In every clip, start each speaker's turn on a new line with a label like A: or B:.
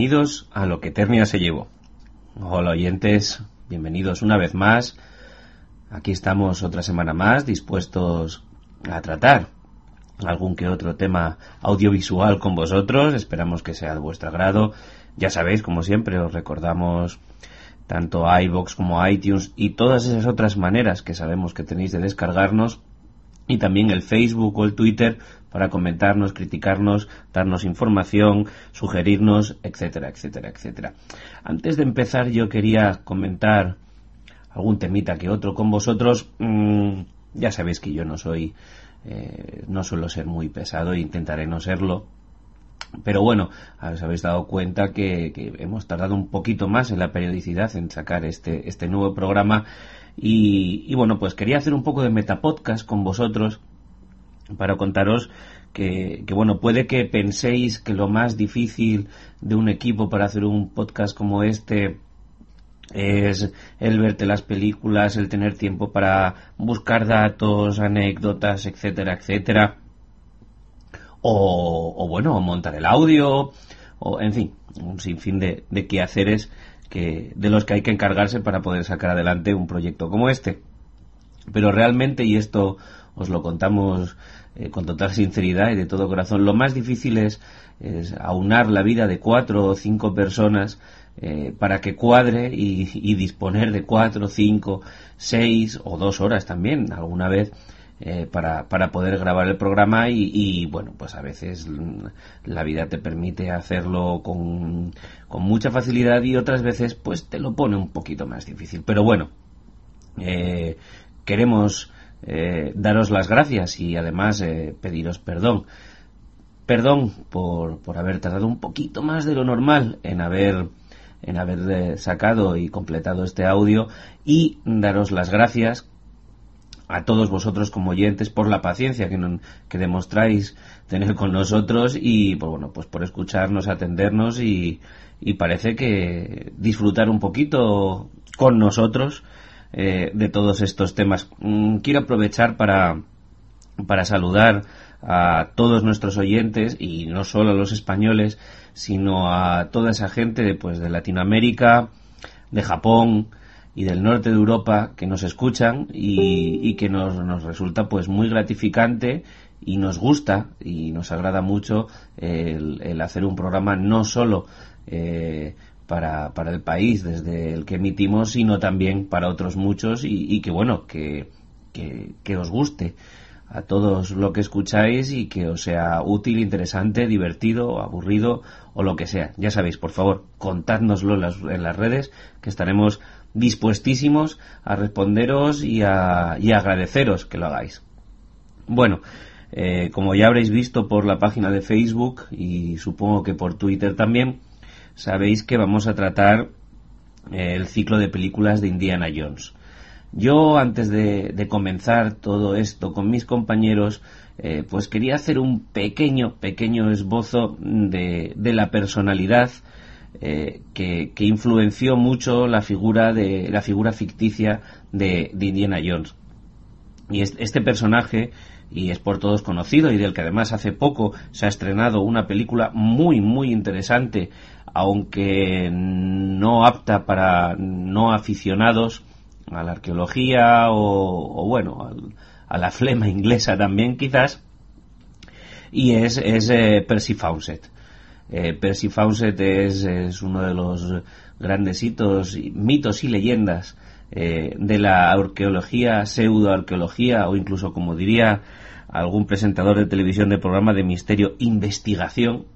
A: bienvenidos a lo que Eternia se llevó. Hola oyentes, bienvenidos una vez más. Aquí estamos otra semana más dispuestos a tratar algún que otro tema audiovisual con vosotros. Esperamos que sea de vuestro agrado. Ya sabéis, como siempre, os recordamos tanto iBox como iTunes y todas esas otras maneras que sabemos que tenéis de descargarnos y también el Facebook o el Twitter para comentarnos, criticarnos, darnos información, sugerirnos, etcétera, etcétera, etcétera. Antes de empezar yo quería comentar algún temita que otro con vosotros. Mm, ya sabéis que yo no soy, eh, no suelo ser muy pesado e intentaré no serlo. Pero bueno, os habéis dado cuenta que, hemos tardado un poquito más en la periodicidad en sacar este, este nuevo programa. Y, bueno, pues quería hacer un poco de metapodcast con vosotros para contaros que, bueno, puede que penséis que lo más difícil de un equipo para hacer un podcast como este es el verte las películas, el tener tiempo para buscar datos, anécdotas, etcétera, etcétera. O, o bueno, montar el audio, o en fin, un sinfín de, de quehaceres que, de los que hay que encargarse para poder sacar adelante un proyecto como este. Pero realmente, y esto os lo contamos eh, con total sinceridad y de todo corazón, lo más difícil es, es aunar la vida de cuatro o cinco personas eh, para que cuadre y, disponer de cuatro, cinco, seis o dos horas también alguna vez eh, para, para, poder grabar el programa y, bueno, pues a veces la vida te permite hacerlo con, con, mucha facilidad y otras veces pues te lo pone un poquito más difícil. Pero bueno, eh, queremos daros las gracias y además pediros perdón. Perdón por, por haber tardado un poquito más de lo normal en haber en haber eh, sacado y completado este audio y daros las gracias a todos vosotros como oyentes por la paciencia que, que demostráis tener con nosotros y pues bueno pues por escucharnos atendernos y, y parece que disfrutar un poquito con nosotros eh, de todos estos temas. Mm, quiero aprovechar para para saludar a todos nuestros oyentes y no solo a los españoles sino a toda esa gente pues, de Latinoamérica, de Japón y del norte de Europa que nos escuchan y, que nos, nos, resulta pues muy gratificante y nos gusta y nos agrada mucho el, hacer un programa no solo eh, para, para, el país desde el que emitimos, sino también para otros muchos y, que bueno, que, que os guste a todos lo que escucháis y que os sea útil, interesante, divertido, aburrido o lo que sea. Ya sabéis, por favor, contádnoslo en las, en las redes, que estaremos dispuestísimos a responderos y a, agradeceros que lo hagáis. Bueno, eh, como ya habréis visto por la página de Facebook y supongo que por Twitter también, sabéis que vamos a tratar eh, el ciclo de películas de Indiana Jones. Yo, antes de, comenzar todo esto con mis compañeros, eh, pues quería hacer un pequeño, pequeño esbozo de, la personalidad eh, que, influenció mucho la figura de la figura ficticia de, Indiana Jones. Y este personaje, y es por todos conocido, y del que además hace poco se ha estrenado una película muy, muy interesante, aunque no apta para no aficionados, a la arqueología o, bueno, a la flema inglesa también quizás, y es, es eh, Percy Fawcett. Eh, Percy Fawcett es, uno de los grandes hitos, mitos y leyendas eh, de la arqueología, pseudoarqueología o incluso, como diría algún presentador de televisión de programa de misterio, investigación,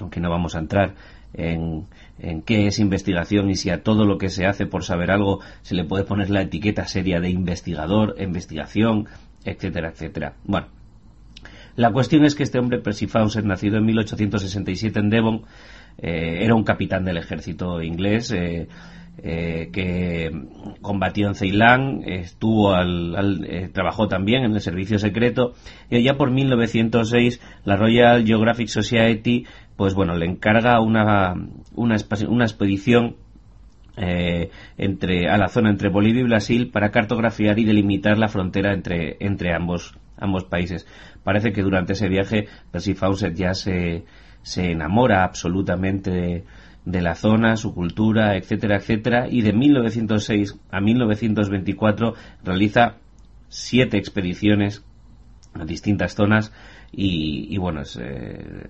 A: aunque no vamos a entrar en, en qué es investigación y si a todo lo que se hace por saber algo se le puede poner la etiqueta seria de investigador, investigación, etcétera, etcétera. Bueno, la cuestión es que este hombre, Percy Fawcett, nacido en 1867 en Devon, eh, era un capitán del ejército inglés eh, eh, que combatió en Ceilán, estuvo al, trabajó también en el servicio secreto y allá por 1906 la Royal Geographic Society pues bueno, le encarga una, una, una expedición eh, entre, a la zona entre Bolivia y Brasil para cartografiar y delimitar la frontera entre, entre ambos, ambos países. Parece que durante ese viaje Percy Fawcett ya se, se enamora absolutamente de la zona, su cultura, etcétera, etcétera, y de 1906 a 1924 realiza siete expediciones a distintas zonas y, bueno, eh,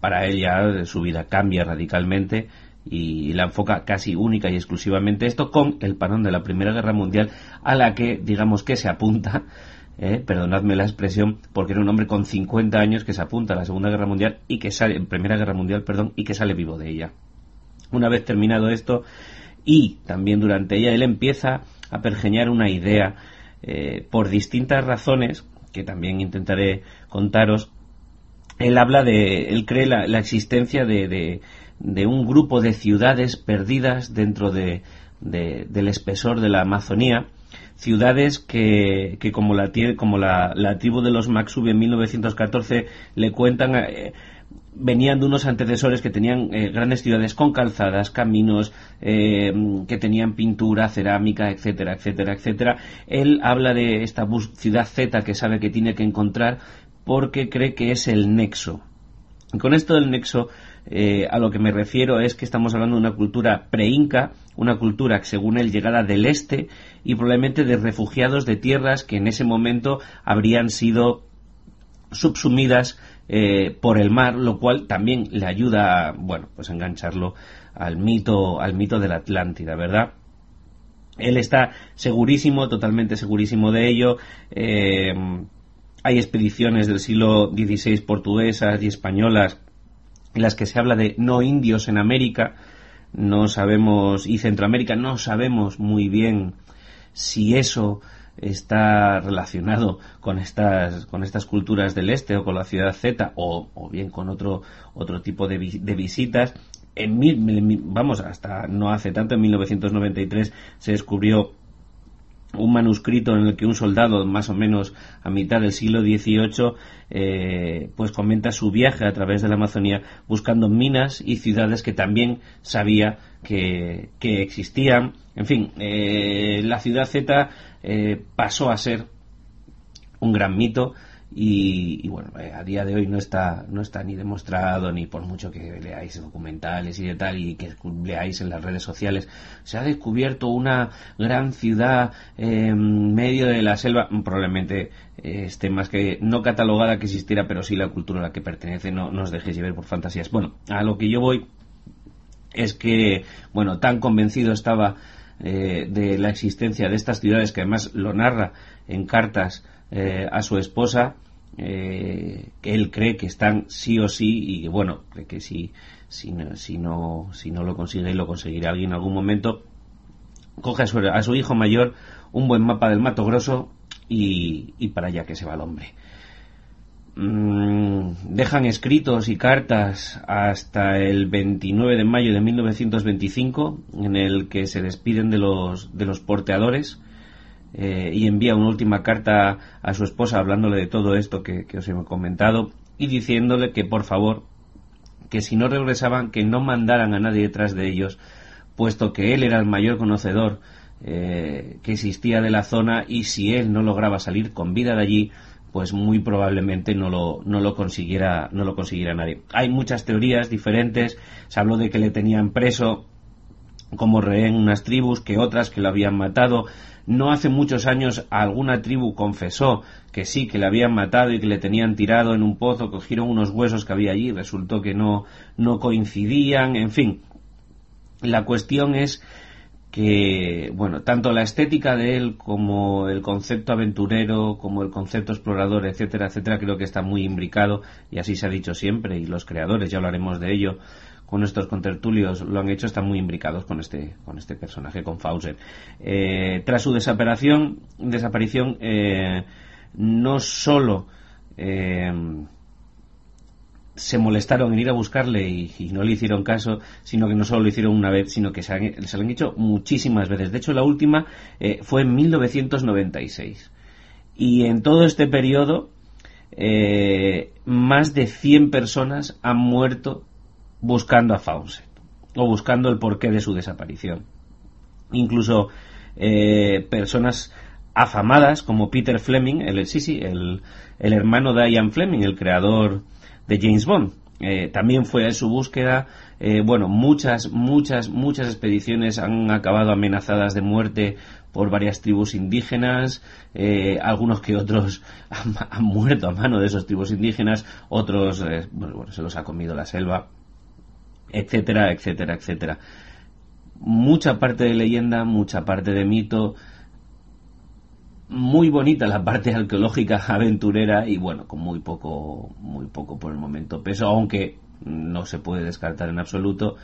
A: para ella su vida cambia radicalmente y la enfoca casi única y exclusivamente esto con el parón de la Primera Guerra Mundial a la que digamos que se apunta eh, perdonadme la expresión porque era un hombre con 50 años que se apunta a la Segunda Guerra Mundial y que sale Primera Guerra Mundial perdón y que sale vivo de ella. Una vez terminado esto y también durante ella él empieza a pergeñar una idea eh, por distintas razones que también intentaré contaros. Él habla de él cree la, existencia de de un grupo de ciudades perdidas dentro de, del espesor de la Amazonía, ciudades que, que como, la, como la, tribu de los Maxubi en 1914 le cuentan, eh, venían de unos antecesores que tenían eh, grandes ciudades con calzadas, caminos, eh, que tenían pintura, cerámica, etcétera, etcétera, etcétera. Él habla de esta ciudad Z que sabe que tiene que encontrar porque cree que es el nexo. Y con esto del nexo a lo que me refiero es que estamos hablando de una cultura pre-inca, una cultura que según él llegada del este y probablemente de refugiados de tierras que en ese momento habrían sido subsumidas eh, por el mar, lo cual también le ayuda a, bueno, pues engancharlo al mito, al mito de la Atlántida, ¿verdad? Él está segurísimo, totalmente segurísimo de ello. Eh, hay expediciones del siglo XVI portuguesas y españolas en las que se habla de no indios en América, no sabemos, y Centroamérica, no sabemos muy bien si eso está relacionado con estas con estas culturas del este o con la ciudad Z o, o bien con otro otro tipo de, de visitas en vamos hasta no hace tanto en 1993 se descubrió un manuscrito en el que un soldado más o menos a mitad del siglo XVIII eh, pues comenta su viaje a través de la Amazonía buscando minas y ciudades que también sabía que, existían. En fin eh, la ciudad Z eh, pasó a ser un gran mito y, bueno, eh, a día de hoy no está, no está ni demostrado, ni por mucho que leáis documentales y de tal, y que leáis en las redes sociales, se ha descubierto una gran ciudad en medio de la selva, probablemente eh, esté más que no catalogada que existiera, pero sí la cultura a la que pertenece, no, no os dejéis llevar por fantasías. Bueno, a lo que yo voy es que, bueno, tan convencido estaba eh, de la existencia de estas ciudades, que además lo narra en cartas a su esposa, eh, que él cree que están sí o sí y bueno, cree que si, si, no, si, no, si no lo consigue y lo conseguirá alguien en algún momento, coge a su, a su hijo mayor un buen mapa del Mato Grosso y, y para allá que se va el hombre. Mm, dejan escritos y cartas hasta el 29 de mayo de 1925 en el que se despiden de los, de los porteadores eh, y envía una última carta a su esposa hablándole de todo esto que, os he comentado y diciéndole que por favor que si no regresaban que no mandaran a nadie detrás de ellos puesto que él era el mayor conocedor eh, que existía de la zona y si él no lograba salir con vida de allí pues muy probablemente no lo, no lo consiguiera no lo consiguiera nadie. Hay muchas teorías diferentes. Se habló de que le tenían preso como rehén unas tribus que otras que lo habían matado no hace muchos años alguna tribu confesó que sí, que le habían matado y que le tenían tirado en un pozo, cogieron unos huesos que había allí, resultó que no, no coincidían, en fin. La cuestión es que, bueno, tanto la estética de él como el concepto aventurero, como el concepto explorador, etcétera, etcétera, creo que está muy imbricado y así se ha dicho siempre y los creadores, ya hablaremos de ello, con nuestros contertulios lo han hecho, están muy imbricados con este, con este personaje, con Fauser. Eh, tras su desaparición, desaparición eh, no solo eh, se molestaron en ir a buscarle y, no le hicieron caso, sino que no solo lo hicieron una vez, sino que se, lo han hecho muchísimas veces. De hecho, la última fue en 1996. Y en todo este periodo, más de 100 personas han muerto buscando a Fawcett o buscando el porqué de su desaparición. Incluso eh, personas afamadas como Peter Fleming, el, sí, sí, el, hermano de Ian Fleming, el creador de James Bond. eh, también fue en su búsqueda. Eh, bueno, muchas, muchas, muchas expediciones han acabado amenazadas de muerte por varias tribus indígenas, eh, algunos que otros han, muerto a mano de esos tribus indígenas, otros, bueno, se los ha comido la selva, etcétera, etcétera, etcétera. Mucha parte de leyenda, mucha parte de mito, muy bonita la parte arqueológica aventurera y bueno, con muy poco, muy poco por el momento peso, aunque no se puede descartar en absoluto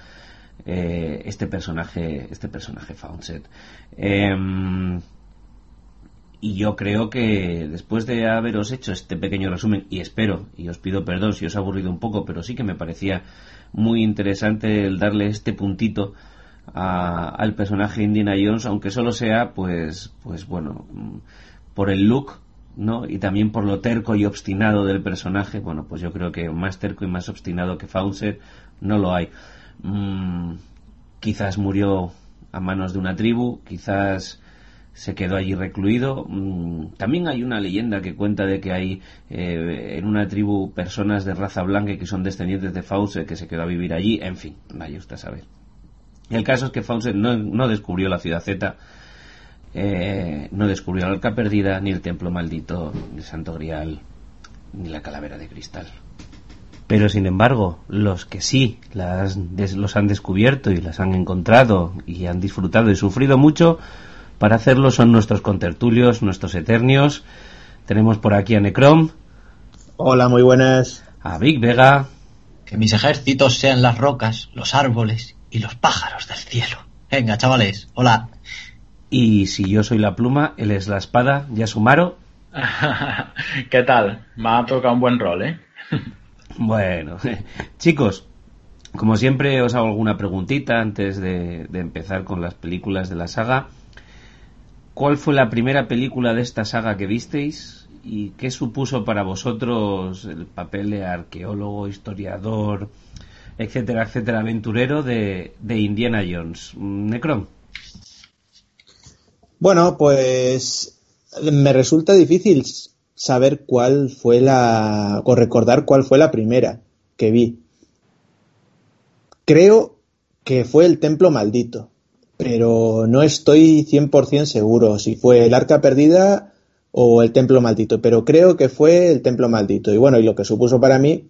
A: eh, este personaje, este personaje Fawcett. Em, y yo creo que después de haberos hecho este pequeño resumen, y espero, y os pido perdón si os ha aburrido un poco, pero sí que me parecía muy interesante el darle este puntito al personaje Indiana Jones, aunque solo sea, pues, pues bueno, mm, por el look, ¿no? Y también por lo terco y obstinado del personaje. Bueno, pues yo creo que más terco y más obstinado que Fawcett no lo hay. Mm, quizás murió a manos de una tribu, quizás se quedó allí recluido. Mm, también hay una leyenda que cuenta de que hay eh, en una tribu personas de raza blanca que son descendientes de Fawcett que se quedó a vivir allí. En fin, vaya usted a saber. El caso es que Fawcett no, descubrió la ciudad Z, eh, no descubrió la arca perdida, ni el templo maldito, el santo grial, ni la calavera de cristal. Pero sin embargo, los que sí las, los han descubierto y las han encontrado y han disfrutado y sufrido mucho, para hacerlo son nuestros contertulios, nuestros eternios. Tenemos por aquí a Necrom.
B: Hola, muy buenas.
A: A Big Vega.
C: Que mis ejércitos sean las rocas, los árboles y los pájaros del cielo. Venga, chavales, hola.
A: Y si yo soy la pluma, él es la espada, Yasumaro.
D: ¿Qué tal? Me ha tocado un buen rol, ¿eh?
A: bueno, chicos, como siempre os hago alguna preguntita antes de, de empezar con las películas de la saga. ¿Cuál fue la primera película de esta saga que visteis? ¿Y qué supuso para vosotros el papel de arqueólogo, historiador, etcétera, etcétera, aventurero de, Indiana Jones. Necron.
B: Bueno, pues me resulta difícil saber cuál fue la, o recordar cuál fue la primera que vi. Creo que fue el templo maldito, pero no estoy 100% seguro si fue el arca perdida o el templo maldito, pero creo que fue el templo maldito. Y bueno, y lo que supuso para mí,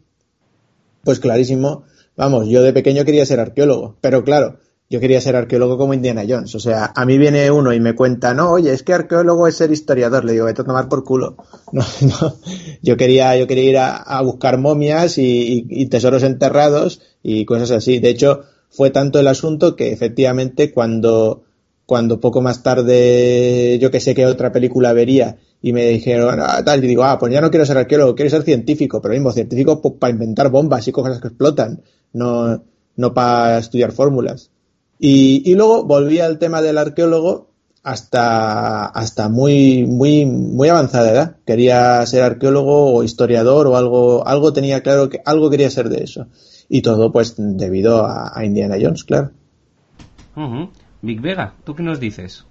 B: pues clarísimo, Vamos, yo de pequeño quería ser arqueólogo, pero claro, yo quería ser arqueólogo como Indiana Jones. O sea, a mí viene uno y me cuenta, no, oye, es que arqueólogo es ser historiador. Le digo, vete a tomar por culo. No, no. Yo quería, yo quería ir a, buscar momias y, tesoros enterrados y cosas así. De hecho, fue tanto el asunto que efectivamente cuando, cuando poco más tarde, yo que sé qué otra película vería y me dijeron, ah, tal, y digo, ah, pues ya no quiero ser arqueólogo, quiero ser científico, pero mismo, científico para inventar bombas y cosas que explotan, no, no para estudiar fórmulas. Y, y luego volví al tema del arqueólogo hasta, hasta muy, muy, muy avanzada edad. Quería ser arqueólogo o historiador o algo, algo tenía claro que algo quería ser de eso. Y todo pues debido a, Indiana Jones, claro.
A: Big Vega, ¿tú qué nos dices?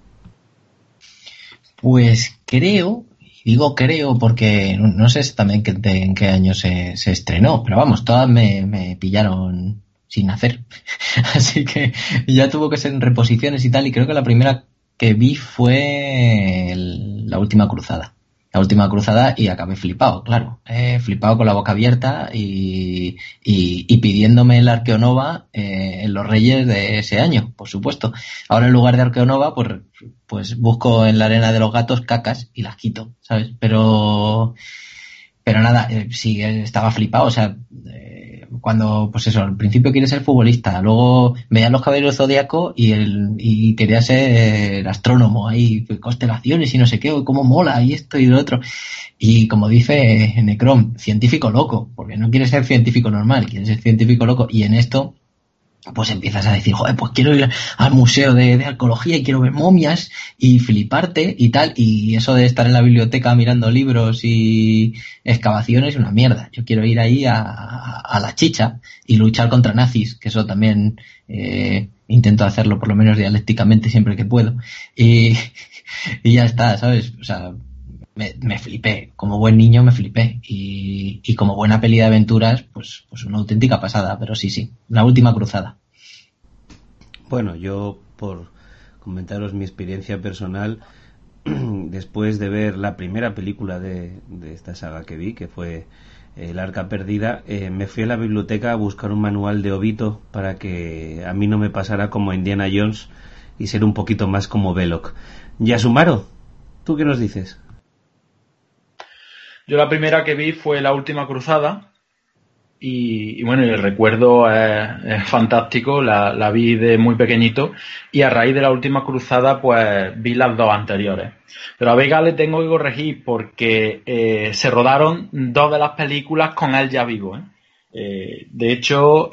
C: Pues creo, y digo creo porque no sé exactamente en qué año se, estrenó, pero vamos, todas me, pillaron sin hacer. Así que ya tuvo que ser en reposiciones y tal, y creo que la primera que vi fue la última cruzada la última cruzada y acabé flipado, claro. Eh, flipado con la boca abierta y, y, pidiéndome el Arqueonova eh, en los Reyes de ese año, por supuesto. Ahora en lugar de Arqueonova, pues, pues busco en la arena de los gatos cacas y las quito, ¿sabes? Pero, pero nada, eh, sí, estaba flipado, o sea, cuando, pues eso, al principio quiere ser futbolista, luego veía los caballeros zodiaco y, el, y quería ser astrónomo, ahí, constelaciones y no sé qué, cómo mola y esto y lo otro. Y como dice Necrom, científico loco, porque no quiere ser científico normal, quiere ser científico loco. Y en esto, pues empiezas a decir, joder, pues quiero ir al museo de, arqueología y quiero ver momias y fliparte y tal, y eso de estar en la biblioteca mirando libros y excavaciones es una mierda. Yo quiero ir ahí a, la chicha y luchar contra nazis, que eso también eh, intento hacerlo por lo menos dialécticamente siempre que puedo. Y, y ya está, ¿sabes? O sea, me, flipé. Como buen niño me flipé. Y, y, como buena peli de aventuras, pues, pues una auténtica pasada. Pero sí, sí, la última cruzada.
A: Bueno, yo por comentaros mi experiencia personal, después de ver la primera película de, de esta saga que vi, que fue El Arca Perdida, eh, me fui a la biblioteca a buscar un manual de Obito para que a mí no me pasara como Indiana Jones y ser un poquito más como Belloc. Yasumaro, ¿tú qué nos dices?
D: Yo la primera que vi fue La Última Cruzada, y, y, bueno, el recuerdo es, fantástico, la, la, vi de muy pequeñito y a raíz de la última cruzada pues vi las dos anteriores. Pero a Vega le tengo que corregir porque eh, se rodaron dos de las películas con él ya vivo. ¿eh? Eh, de hecho,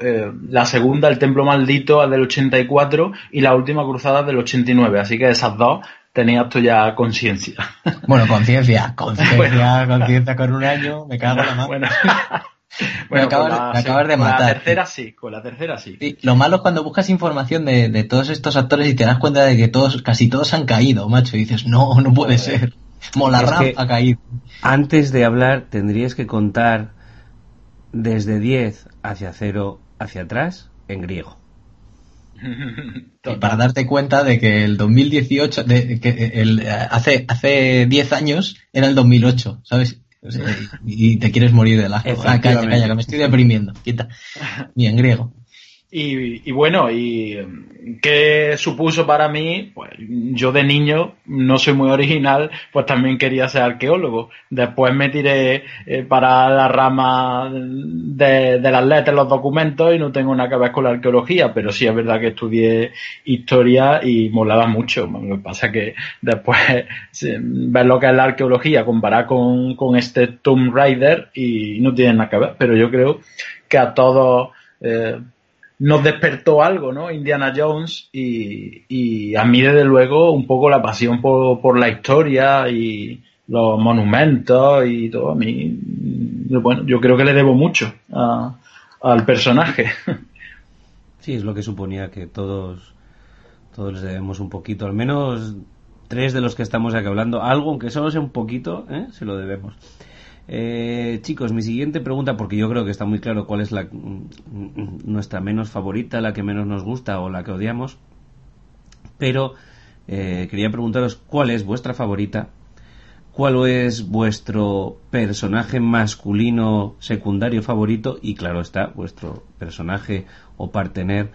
D: la segunda, El Templo Maldito, es del 84 y la última cruzada es del 89. Así que esas dos tenías tú ya conciencia.
C: Bueno, conciencia, conciencia, conciencia con un año, me cago en la mano.
D: Bueno.
C: Bueno, me acabas, la, me acabas de matar.
D: Con la tercera sí, con la tercera sí.
C: sí. Lo malo es cuando buscas información de, de, todos estos actores y te das cuenta de que todos, casi todos han caído, macho, y dices, no, no puede ser. Que ha caído.
A: Antes de hablar, tendrías que contar desde 10 hacia 0 hacia atrás en griego.
C: y para darte cuenta de que el 2018, de, que el, hace, hace 10 años era el 2008, ¿sabes? O sea, y te quieres morir de la ah, calla, calla, que me estoy deprimiendo. Quita. Y en griego.
D: Y, y, bueno, ¿y qué supuso para mí? Pues yo de niño, no soy muy original, pues también quería ser arqueólogo. Después me tiré eh, para la rama de, las letras, los documentos, y no tengo nada que ver con la arqueología, pero sí es verdad que estudié historia y molaba mucho. Lo que pasa es que después ver lo que es la arqueología, comparar con, con este Tomb Raider, y no tiene nada que ver, pero yo creo que a todos... Eh, nos despertó algo, ¿no? Indiana Jones y, a mí desde luego un poco la pasión por, la historia y los monumentos y todo. A mí, bueno, yo creo que le debo mucho a, al personaje.
A: Sí, es lo que suponía que todos, todos les debemos un poquito, al menos tres de los que estamos aquí hablando, algo, aunque solo sea un poquito, ¿eh? se lo debemos. Eh, chicos, mi siguiente pregunta, porque yo creo que está muy claro cuál es la, nuestra menos favorita, la que menos nos gusta o la que odiamos, pero eh, quería preguntaros cuál es vuestra favorita, cuál es vuestro personaje masculino secundario favorito y claro está, vuestro personaje o partener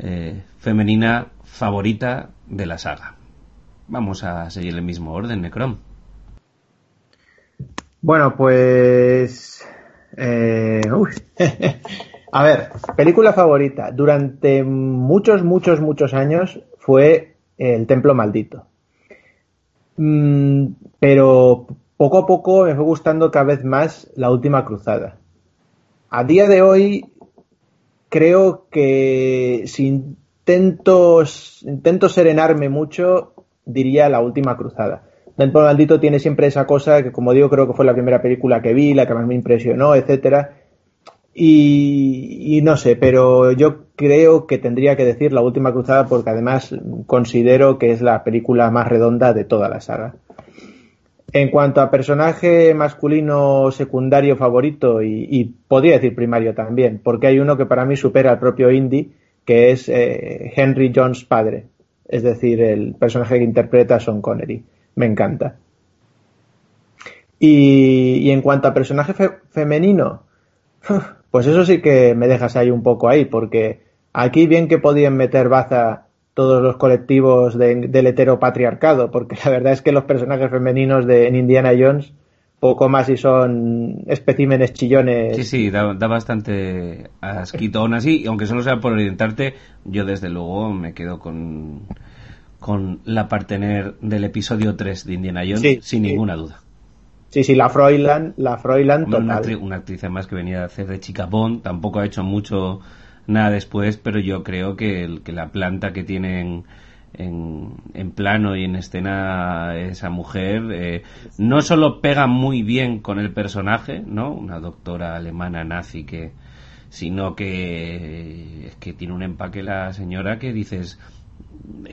A: eh, femenina favorita de la saga. Vamos a seguir el mismo orden, Necrom.
B: Bueno, pues. Eh, a ver, película favorita. Durante muchos, muchos, muchos años fue El Templo Maldito. Mm, pero poco a poco me fue gustando cada vez más La Última Cruzada. A día de hoy, creo que si intento, intento serenarme mucho, diría La Última Cruzada Templo Maldito tiene siempre esa cosa que, como digo, creo que fue la primera película que vi, la que más me impresionó, etcétera. Y, no sé, pero yo creo que tendría que decir La Última Cruzada porque además considero que es la película más redonda de toda la saga. En cuanto a personaje masculino secundario favorito y, y podría decir primario también, porque hay uno que para mí supera al propio Indy, que es eh, Henry Jones padre, es decir, el personaje que interpreta a Sean Connery me encanta. Y, y en cuanto a personaje fe femenino, pues eso sí que me dejas ahí un poco ahí, porque aquí bien que podían meter baza todos los colectivos de, del heteropatriarcado, porque la verdad es que los personajes femeninos de en Indiana Jones poco más y son especímenes chillones.
A: Sí, sí, da, bastante asquito. Aún así, aunque solo sea por orientarte, yo desde luego me quedo con con la partener del episodio 3 de Indiana Jones, sí, sin sí. ninguna duda.
B: Sí, sí, la Froilan, la Froilan total.
A: Una, actriz, una actriz además que venía a hacer de chica Bond, tampoco ha hecho mucho nada después, pero yo creo que, el, que la planta que tiene en, en, en, plano y en escena esa mujer eh, no solo pega muy bien con el personaje, ¿no? Una doctora alemana nazi que sino que es que tiene un empaque la señora que dices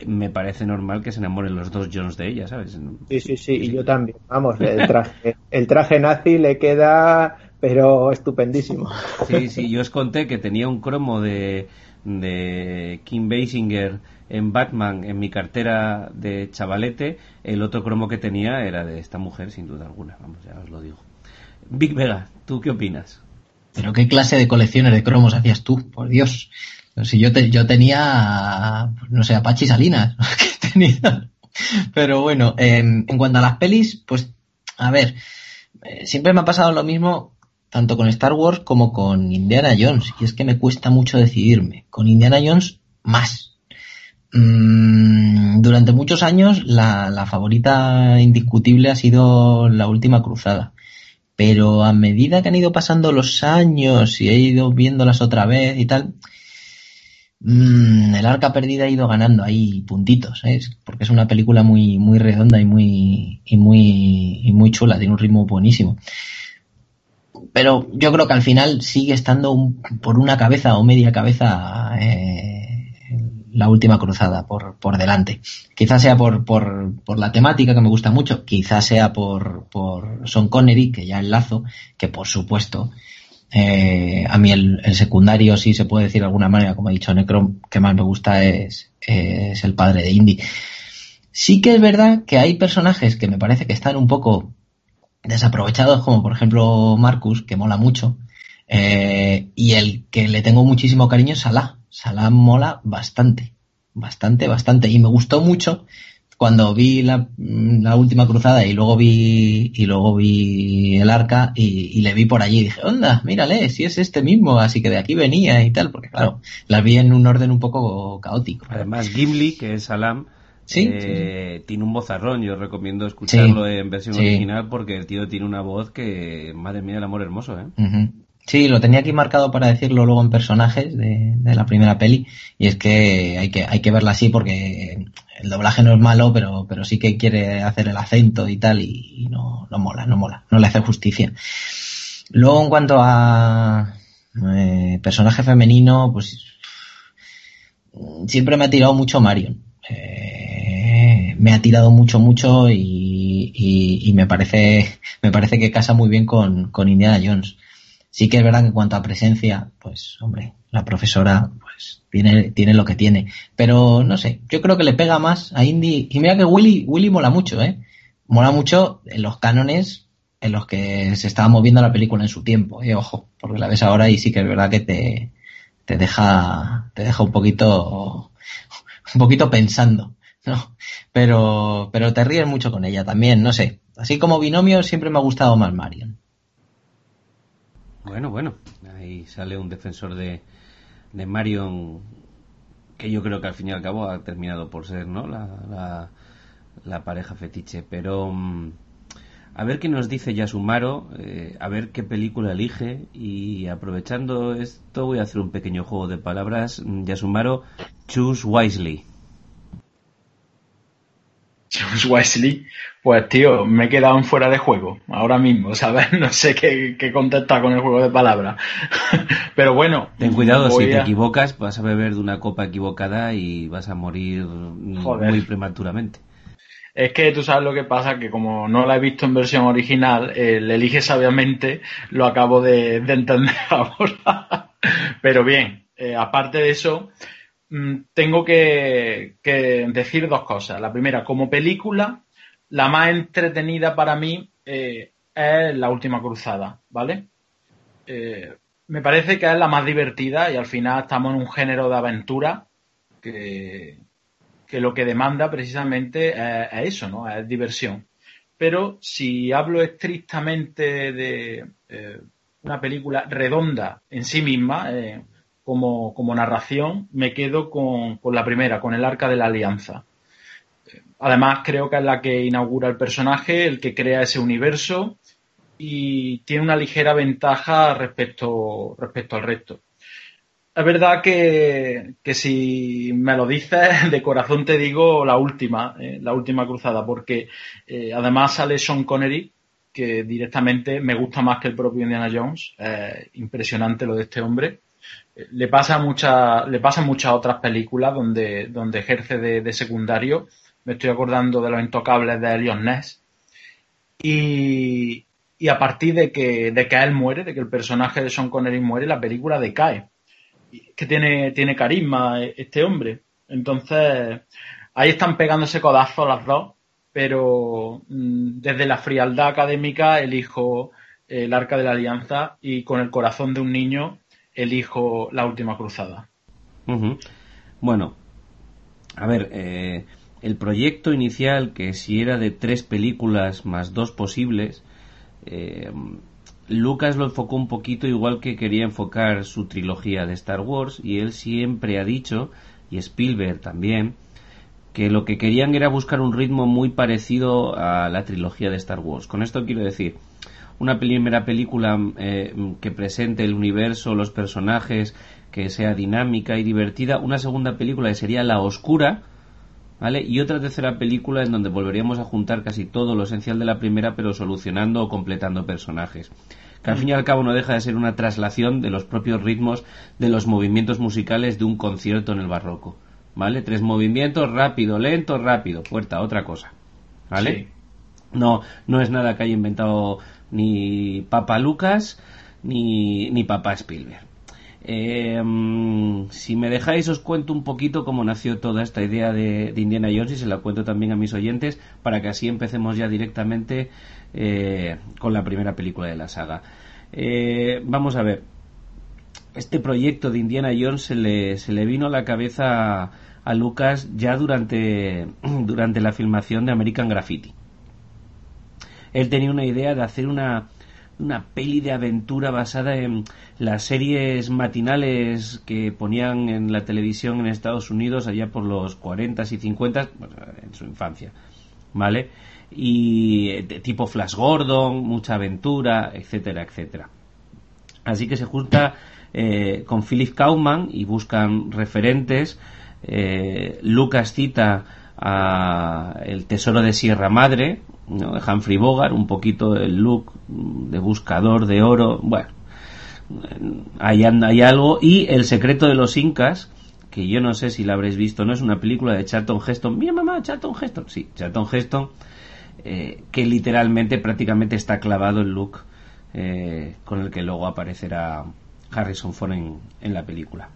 A: me parece normal que se enamoren los dos Jones de ella, ¿sabes?
B: Sí, sí, sí, y yo también. Vamos, el traje, el traje nazi le queda, pero estupendísimo.
A: Sí, sí, yo os conté que tenía un cromo de, de Kim Basinger en Batman en mi cartera de chavalete. El otro cromo que tenía era de esta mujer, sin duda alguna. Vamos, ya os lo digo. Big Vega, ¿tú qué opinas?
C: Pero qué clase de colecciones de cromos hacías tú, por Dios. Si yo, te, yo tenía, no sé, Apache Salinas. tenía. Pero bueno, en cuanto a las pelis, pues, a ver, eh, siempre me ha pasado lo mismo tanto con Star Wars como con Indiana Jones. Y es que me cuesta mucho decidirme. Con Indiana Jones, más. Mm, durante muchos años, la, la favorita indiscutible ha sido La Última Cruzada pero a medida que han ido pasando los años y he ido viéndolas otra vez y tal, mmm, el arca perdida ha ido ganando ahí puntitos, ¿eh? porque es una película muy, muy redonda y muy, y muy, y muy chula, tiene un ritmo buenísimo. Pero yo creo que al final sigue estando por una cabeza o media cabeza eh, la última cruzada por, por delante. Quizás sea por, por, por, la temática que me gusta mucho, quizás sea por, por Son Connery, que ya enlazo, que por supuesto, eh, a mí el, secundario, si se puede decir de alguna manera, como ha dicho Necron, que más me gusta es, es el padre de Indy. Sí que es verdad que hay personajes que me parece que están un poco desaprovechados, como por ejemplo Marcus, que mola mucho, eh, y el que le tengo muchísimo cariño es Salah Salam mola bastante, bastante, bastante. Y me gustó mucho cuando vi la, la, última cruzada y luego vi y luego vi el arca y, y, le vi por allí y dije, onda, mírale, si es este mismo, así que de aquí venía y tal, porque claro, las vi en un orden un poco caótico.
A: Además, Gimli, que es Salam, ¿Sí? Eh, tiene un vozarrón, yo recomiendo escucharlo en versión original porque el tío tiene una voz que, madre mía, el amor hermoso, ¿eh?
C: Uh -huh. Sí, lo tenía aquí marcado para decirlo luego en personajes de, la primera peli y es que hay que hay que verla así porque el doblaje no es malo, pero pero sí que quiere hacer el acento y tal y, no, no mola, no mola, no le hace justicia. Luego en cuanto a eh, personaje femenino, pues siempre me ha tirado mucho Marion. Eh, me ha tirado mucho, mucho y, y, y, me parece me parece que casa muy bien con, con Indiana Jones. Sí que es verdad que en cuanto a presencia, pues hombre, la profesora pues tiene, tiene lo que tiene. Pero no sé, yo creo que le pega más a Indy. Y mira que Willy, Willy mola mucho, ¿eh? Mola mucho en los cánones en los que se estaba moviendo la película en su tiempo, ¿eh? Ojo, porque la ves ahora y sí que es verdad que te, te deja, te deja un poquito, un poquito pensando, ¿no? Pero, pero te ríes mucho con ella también, no sé. Así como binomio siempre me ha gustado más Marion.
A: Bueno, bueno, ahí sale un defensor de, de Marion que yo creo que al fin y al cabo ha terminado por ser no la, la, la pareja fetiche. Pero um, a ver qué nos dice Yasumaro, eh, a ver qué película elige y aprovechando esto voy a hacer un pequeño juego de palabras. Yasumaro, choose wisely.
D: Wisely, pues tío, me he quedado en fuera de juego ahora mismo, ¿sabes? No sé qué, qué contestar con el juego de palabras. Pero bueno.
A: Ten cuidado, si te a... equivocas, vas a beber de una copa equivocada y vas a morir Joder. muy prematuramente.
D: Es que tú sabes lo que pasa, que como no la he visto en versión original, le elige sabiamente, lo acabo de, de entender ahora. Pero bien, eh, aparte de eso, tengo que, decir dos cosas. La primera, como película, la más entretenida para mí eh, es La Última Cruzada, ¿vale? Eh, me parece que es la más divertida y al final estamos en un género de aventura que, que lo que demanda precisamente es, es, eso, ¿no? Es diversión. Pero si hablo estrictamente de eh, una película redonda en sí misma, como, como, narración, me quedo con, con, la primera, con el arca de la alianza. Además, creo que es la que inaugura el personaje, el que crea ese universo y tiene una ligera ventaja respecto, respecto al resto. Es verdad que, que, si me lo dices, de corazón te digo la última, eh, la última cruzada, porque eh, además sale Sean Connery, que directamente me gusta más que el propio Indiana Jones. Eh, impresionante lo de este hombre. Le pasa mucha, le pasa muchas otras películas donde, donde ejerce de, secundario. Me estoy acordando de los intocables de Elion Ness. Y, y a partir de que, de que él muere, de que el personaje de Sean Connery muere, la película decae. Que tiene, tiene carisma este hombre. Entonces, ahí están pegándose codazos las dos, pero mm, desde la frialdad académica elijo el arca de la alianza y con el corazón de un niño elijo la última cruzada.
A: Bueno, a ver, eh, el proyecto inicial, que si era de tres películas más dos posibles, eh, Lucas lo enfocó un poquito igual que quería enfocar su trilogía de Star Wars y él siempre ha dicho, y Spielberg también, que lo que querían era buscar un ritmo muy parecido a la trilogía de Star Wars. Con esto quiero decir, una primera película eh, que presente el universo, los personajes, que sea dinámica y divertida, una segunda película que sería La Oscura, ¿vale? Y otra tercera película en donde volveríamos a juntar casi todo lo esencial de la primera, pero solucionando o completando personajes. Que al fin y al cabo no deja de ser una traslación de los propios ritmos de los movimientos musicales de un concierto en el barroco. ¿Vale? Tres movimientos, rápido, lento, rápido, puerta, otra cosa. ¿Vale? No, no es nada que haya inventado ni Papa Lucas ni, ni Papa Spielberg. Em, si me dejáis os cuento un poquito cómo nació toda esta idea de, Indiana Jones y se la cuento también a mis oyentes para que así empecemos ya directamente eh, con la primera película de la saga. Eh, vamos a ver, este proyecto de Indiana Jones se le, se le vino a la cabeza a, Lucas ya durante, durante la filmación de American Graffiti. Él tenía una idea de hacer una, una peli de aventura basada en las series matinales que ponían en la televisión en Estados Unidos allá por los 40 y 50 en su infancia, ¿vale? Y de tipo Flash Gordon, mucha aventura, etcétera, etcétera. Así que se junta eh, con Philip Kaufman y buscan referentes. Eh, Lucas cita a El Tesoro de Sierra Madre, ¿no? de Humphrey Bogart, un poquito el look de buscador de oro, bueno, ahí anda, hay algo, y El secreto de los incas, que yo no sé si la habréis visto, no es una película de Charlton Heston, mira mamá, Charlton Heston, sí, Charlton Heston, eh, que literalmente prácticamente está clavado el look eh, con el que luego aparecerá Harrison Ford en, en la película.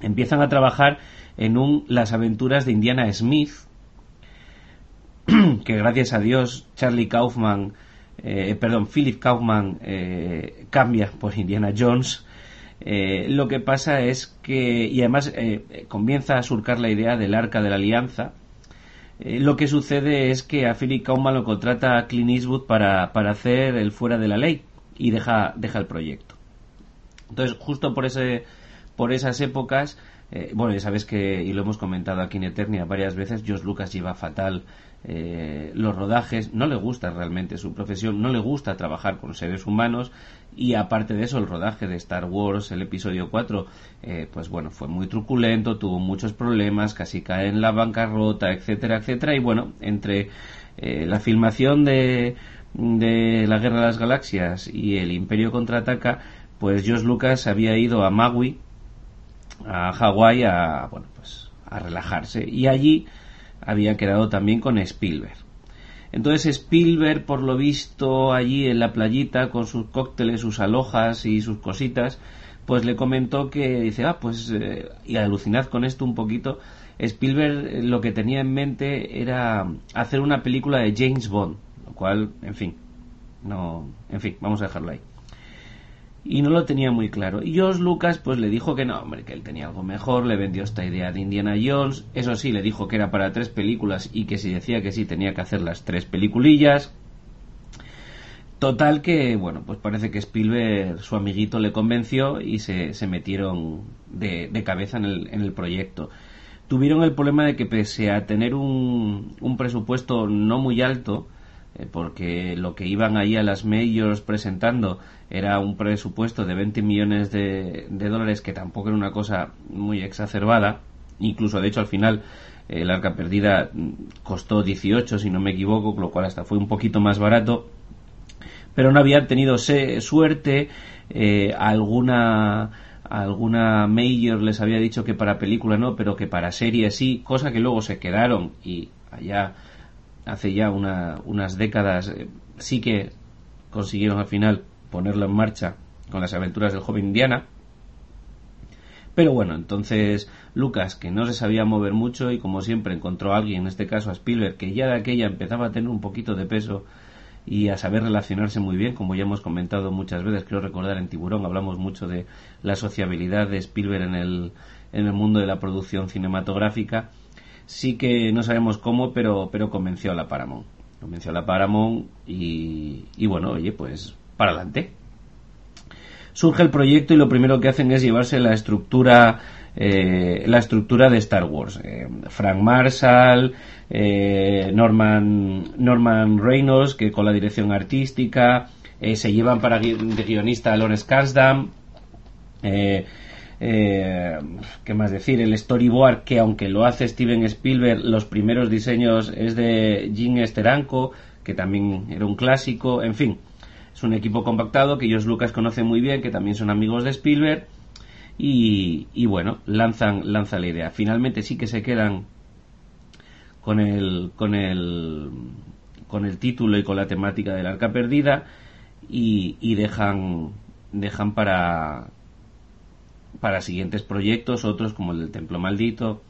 A: Empiezan a trabajar en un Las aventuras de Indiana Smith, que gracias a Dios Charlie Kaufman, eh, perdón, Philip Kaufman eh, cambia por Indiana Jones. Eh, lo que pasa es que, y además comienza a surcar la idea del arca de la alianza. lo que sucede es que a Philip Kaufman lo contrata a Clint Eastwood para, para hacer el fuera de la ley y deja, deja el proyecto. Entonces, justo por, ese, por esas épocas, bueno, ya sabes que, y lo hemos comentado aquí en Eternia varias veces, George Lucas lleva fatal eh, los rodajes, no le gusta realmente su profesión, no le gusta trabajar con seres humanos y aparte de eso el rodaje de Star Wars, el episodio 4, eh, pues bueno, fue muy truculento, tuvo muchos problemas, casi cae en la bancarrota, etcétera, etcétera y bueno, entre eh, la filmación de, de la Guerra de las Galaxias y el Imperio contraataca, pues George Lucas había ido a Maui, a Hawái, a, bueno, pues a relajarse y allí había quedado también con Spielberg. Entonces Spielberg, por lo visto, allí en la playita, con sus cócteles, sus alojas y sus cositas, pues le comentó que dice, ah, pues, eh, y alucinad con esto un poquito, Spielberg eh, lo que tenía en mente era hacer una película de James Bond, lo cual, en fin, no, en fin, vamos a dejarlo ahí y no lo tenía muy claro. Y George Lucas pues le dijo que no, hombre, que él tenía algo mejor, le vendió esta idea de Indiana Jones, eso sí, le dijo que era para tres películas y que si decía que sí tenía que hacer las tres peliculillas. Total que, bueno, pues parece que Spielberg, su amiguito, le convenció y se, se metieron de, de cabeza en el, en el proyecto. Tuvieron el problema de que pese a tener un, un presupuesto no muy alto, porque lo que iban ahí a las majors presentando era un presupuesto de 20 millones de, dólares que tampoco era una cosa muy exacerbada. Incluso de hecho al final el arca perdida mm, costó 18 si no me equivoco lo cual hasta fue un poquito más barato. Pero no habían tenido suerte eh, alguna alguna Major les había dicho que para película no, pero que para serie sí, cosa que luego se quedaron y allá hace ya unas décadas eh, sí que consiguieron al final ponerlo en marcha con las aventuras del joven Indiana. Pero bueno, entonces Lucas, que no se sabía mover mucho y como siempre encontró a alguien, en este caso a Spielberg, que ya de aquella empezaba a tener un poquito de peso y a saber relacionarse muy bien, como ya hemos comentado muchas veces, creo recordar en Tiburón, hablamos mucho de la sociabilidad de Spielberg en el, en el mundo de la producción cinematográfica. Sí que no sabemos cómo, pero, pero convenció a la Paramount. Convenció a la Paramount y, y bueno, oye, pues para adelante. Surge el proyecto y lo primero que hacen es llevarse la estructura eh, la estructura de Star Wars. Eh, Frank Marshall, eh, Norman, Norman Reynolds, que con la dirección artística, se llevan para de guionista a Lawrence Kasdan. ¿Qué más decir? El storyboard, que aunque lo hace Steven Spielberg, los primeros diseños es de Jim Steranko, que también era un clásico. En fin, es un equipo compactado que ellos Lucas conocen muy bien, que también son amigos de Spielberg y, bueno, lanzan, lanzan la idea. Finalmente sí que se quedan con el, con el, con el título y con la temática del arca perdida y, dejan, dejan para, para siguientes proyectos, otros como el del Templo Maldito,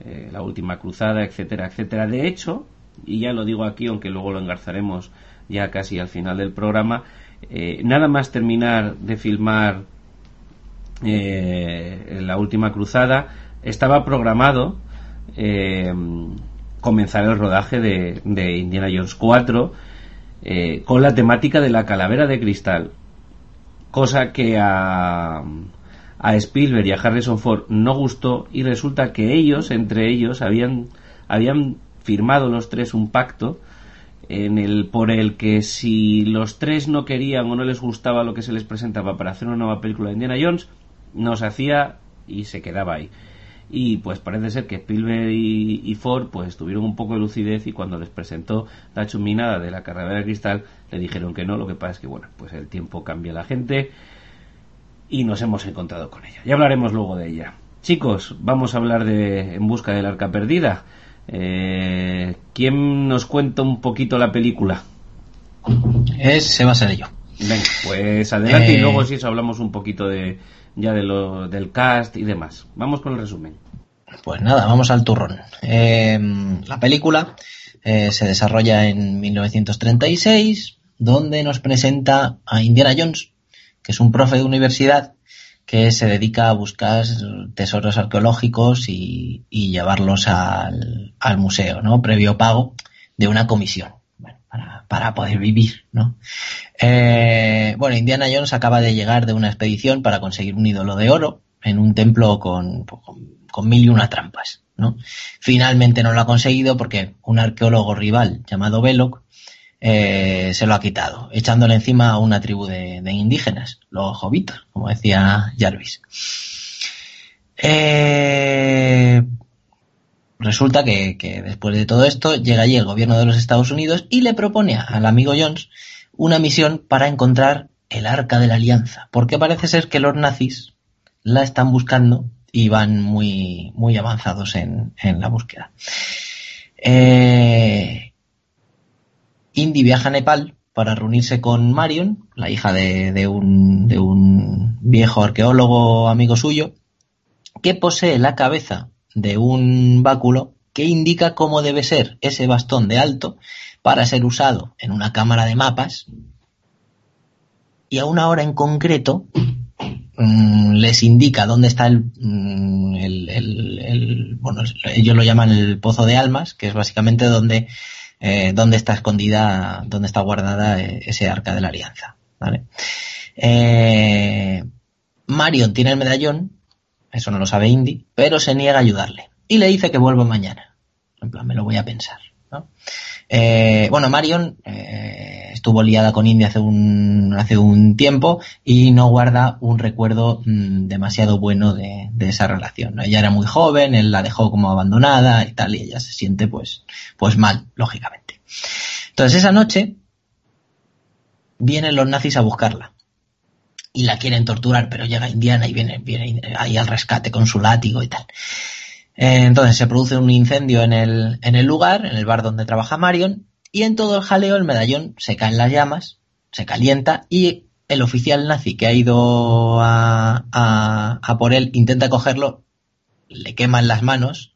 A: eh, la Última Cruzada, etcétera, etcétera. De hecho, y ya lo digo aquí, aunque luego lo engarzaremos ya casi al final del programa, eh, nada más terminar de filmar eh, la última cruzada, estaba programado comenzar el rodaje de, Indiana Jones 4 eh, con la temática de la calavera de cristal, cosa que a, a Spielberg y a Harrison Ford no gustó y resulta que ellos, entre ellos, habían, habían firmado los tres un pacto en el por el que si los tres no querían o no les gustaba lo que se les presentaba para hacer una nueva película de Indiana Jones, nos hacía y se quedaba ahí. Y pues parece ser que Spielberg y, Ford pues tuvieron un poco de lucidez y cuando les presentó la chuminada de la carrera de cristal le dijeron que no, lo que pasa es que bueno, pues el tiempo cambia la gente y nos hemos encontrado con ella. Ya hablaremos luego de ella. Chicos, vamos a hablar de En busca del arca perdida. Eh, ¿Quién nos cuenta un poquito la película?
C: Es se va a ser yo.
A: Venga, pues adelante y eh, luego si eso hablamos un poquito de, ya de lo, del cast y demás. Vamos con el resumen.
C: Pues nada, vamos al turrón. Eh, la película se desarrolla en 1936, donde nos presenta a Indiana Jones, que es un profe de universidad que se dedica a buscar tesoros arqueológicos y, llevarlos al, museo, ¿no? Previo pago de una comisión para, poder vivir, ¿no? Eh, bueno, Indiana Jones acaba de llegar de una expedición para conseguir un ídolo de oro en un templo con, con, mil y una trampas, ¿no? Finalmente no lo ha conseguido porque un arqueólogo rival llamado Belloc eh, se lo ha quitado, echándole encima a una tribu de, indígenas, los hobitos, como decía Jarvis. Eh, Resulta que, después de todo esto llega allí el gobierno de los Estados Unidos y le propone al amigo Jones una misión para encontrar el arca de la alianza, porque parece ser que los nazis la están buscando y van muy, muy avanzados en, la búsqueda. Eh, Indy viaja a Nepal para reunirse con Marion, la hija de, un, de un viejo arqueólogo amigo suyo, que posee la cabeza de un báculo que indica cómo debe ser ese bastón de alto para ser usado en una cámara de mapas. Y a una hora en concreto mm, les indica dónde está mm, el, bueno ellos lo llaman el pozo de almas que es básicamente donde eh, donde está escondida donde está guardada eh, ese arca de la alianza ¿vale? Eh, Marion tiene el medallón eso no lo sabe Indy, pero se niega a ayudarle. Y le dice que vuelva mañana. En plan, me lo voy a pensar. Eh, bueno, Marion eh, estuvo liada con Indy hace un, hace un tiempo y no guarda un recuerdo mm, demasiado bueno de, esa relación. Ella era muy joven, él la dejó como abandonada y tal, y ella se siente pues, pues mal, lógicamente. Entonces esa noche vienen los nazis a buscarla y la quieren torturar, pero llega Indiana y viene, viene ahí al rescate con su látigo y tal. Eh, entonces se produce un incendio en el, en el lugar, en el bar donde trabaja Marion, y en todo el jaleo el medallón se cae en las llamas, se calienta y el oficial nazi que ha ido a, a, por él intenta cogerlo, le queman las manos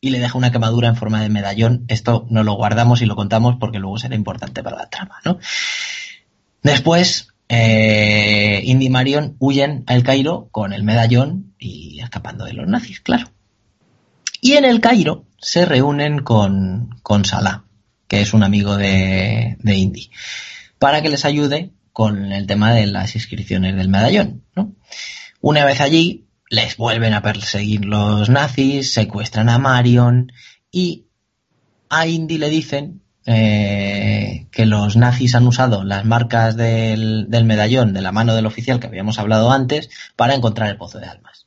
C: y le deja una quemadura en forma de medallón. Esto no lo guardamos y lo contamos porque luego será importante para la trama, ¿no? Después, eh, Indy y Marion huyen al Cairo con el medallón y escapando de los nazis, claro. Y en el Cairo se reúnen con, con Salah, que es un amigo de, de Indy, para que les ayude con el tema de las inscripciones del medallón. ¿no? Una vez allí, les vuelven a perseguir los nazis, secuestran a Marion y a Indy le dicen eh, que los nazis han usado las marcas del, del, medallón de la mano del oficial que habíamos hablado antes para encontrar el pozo de almas.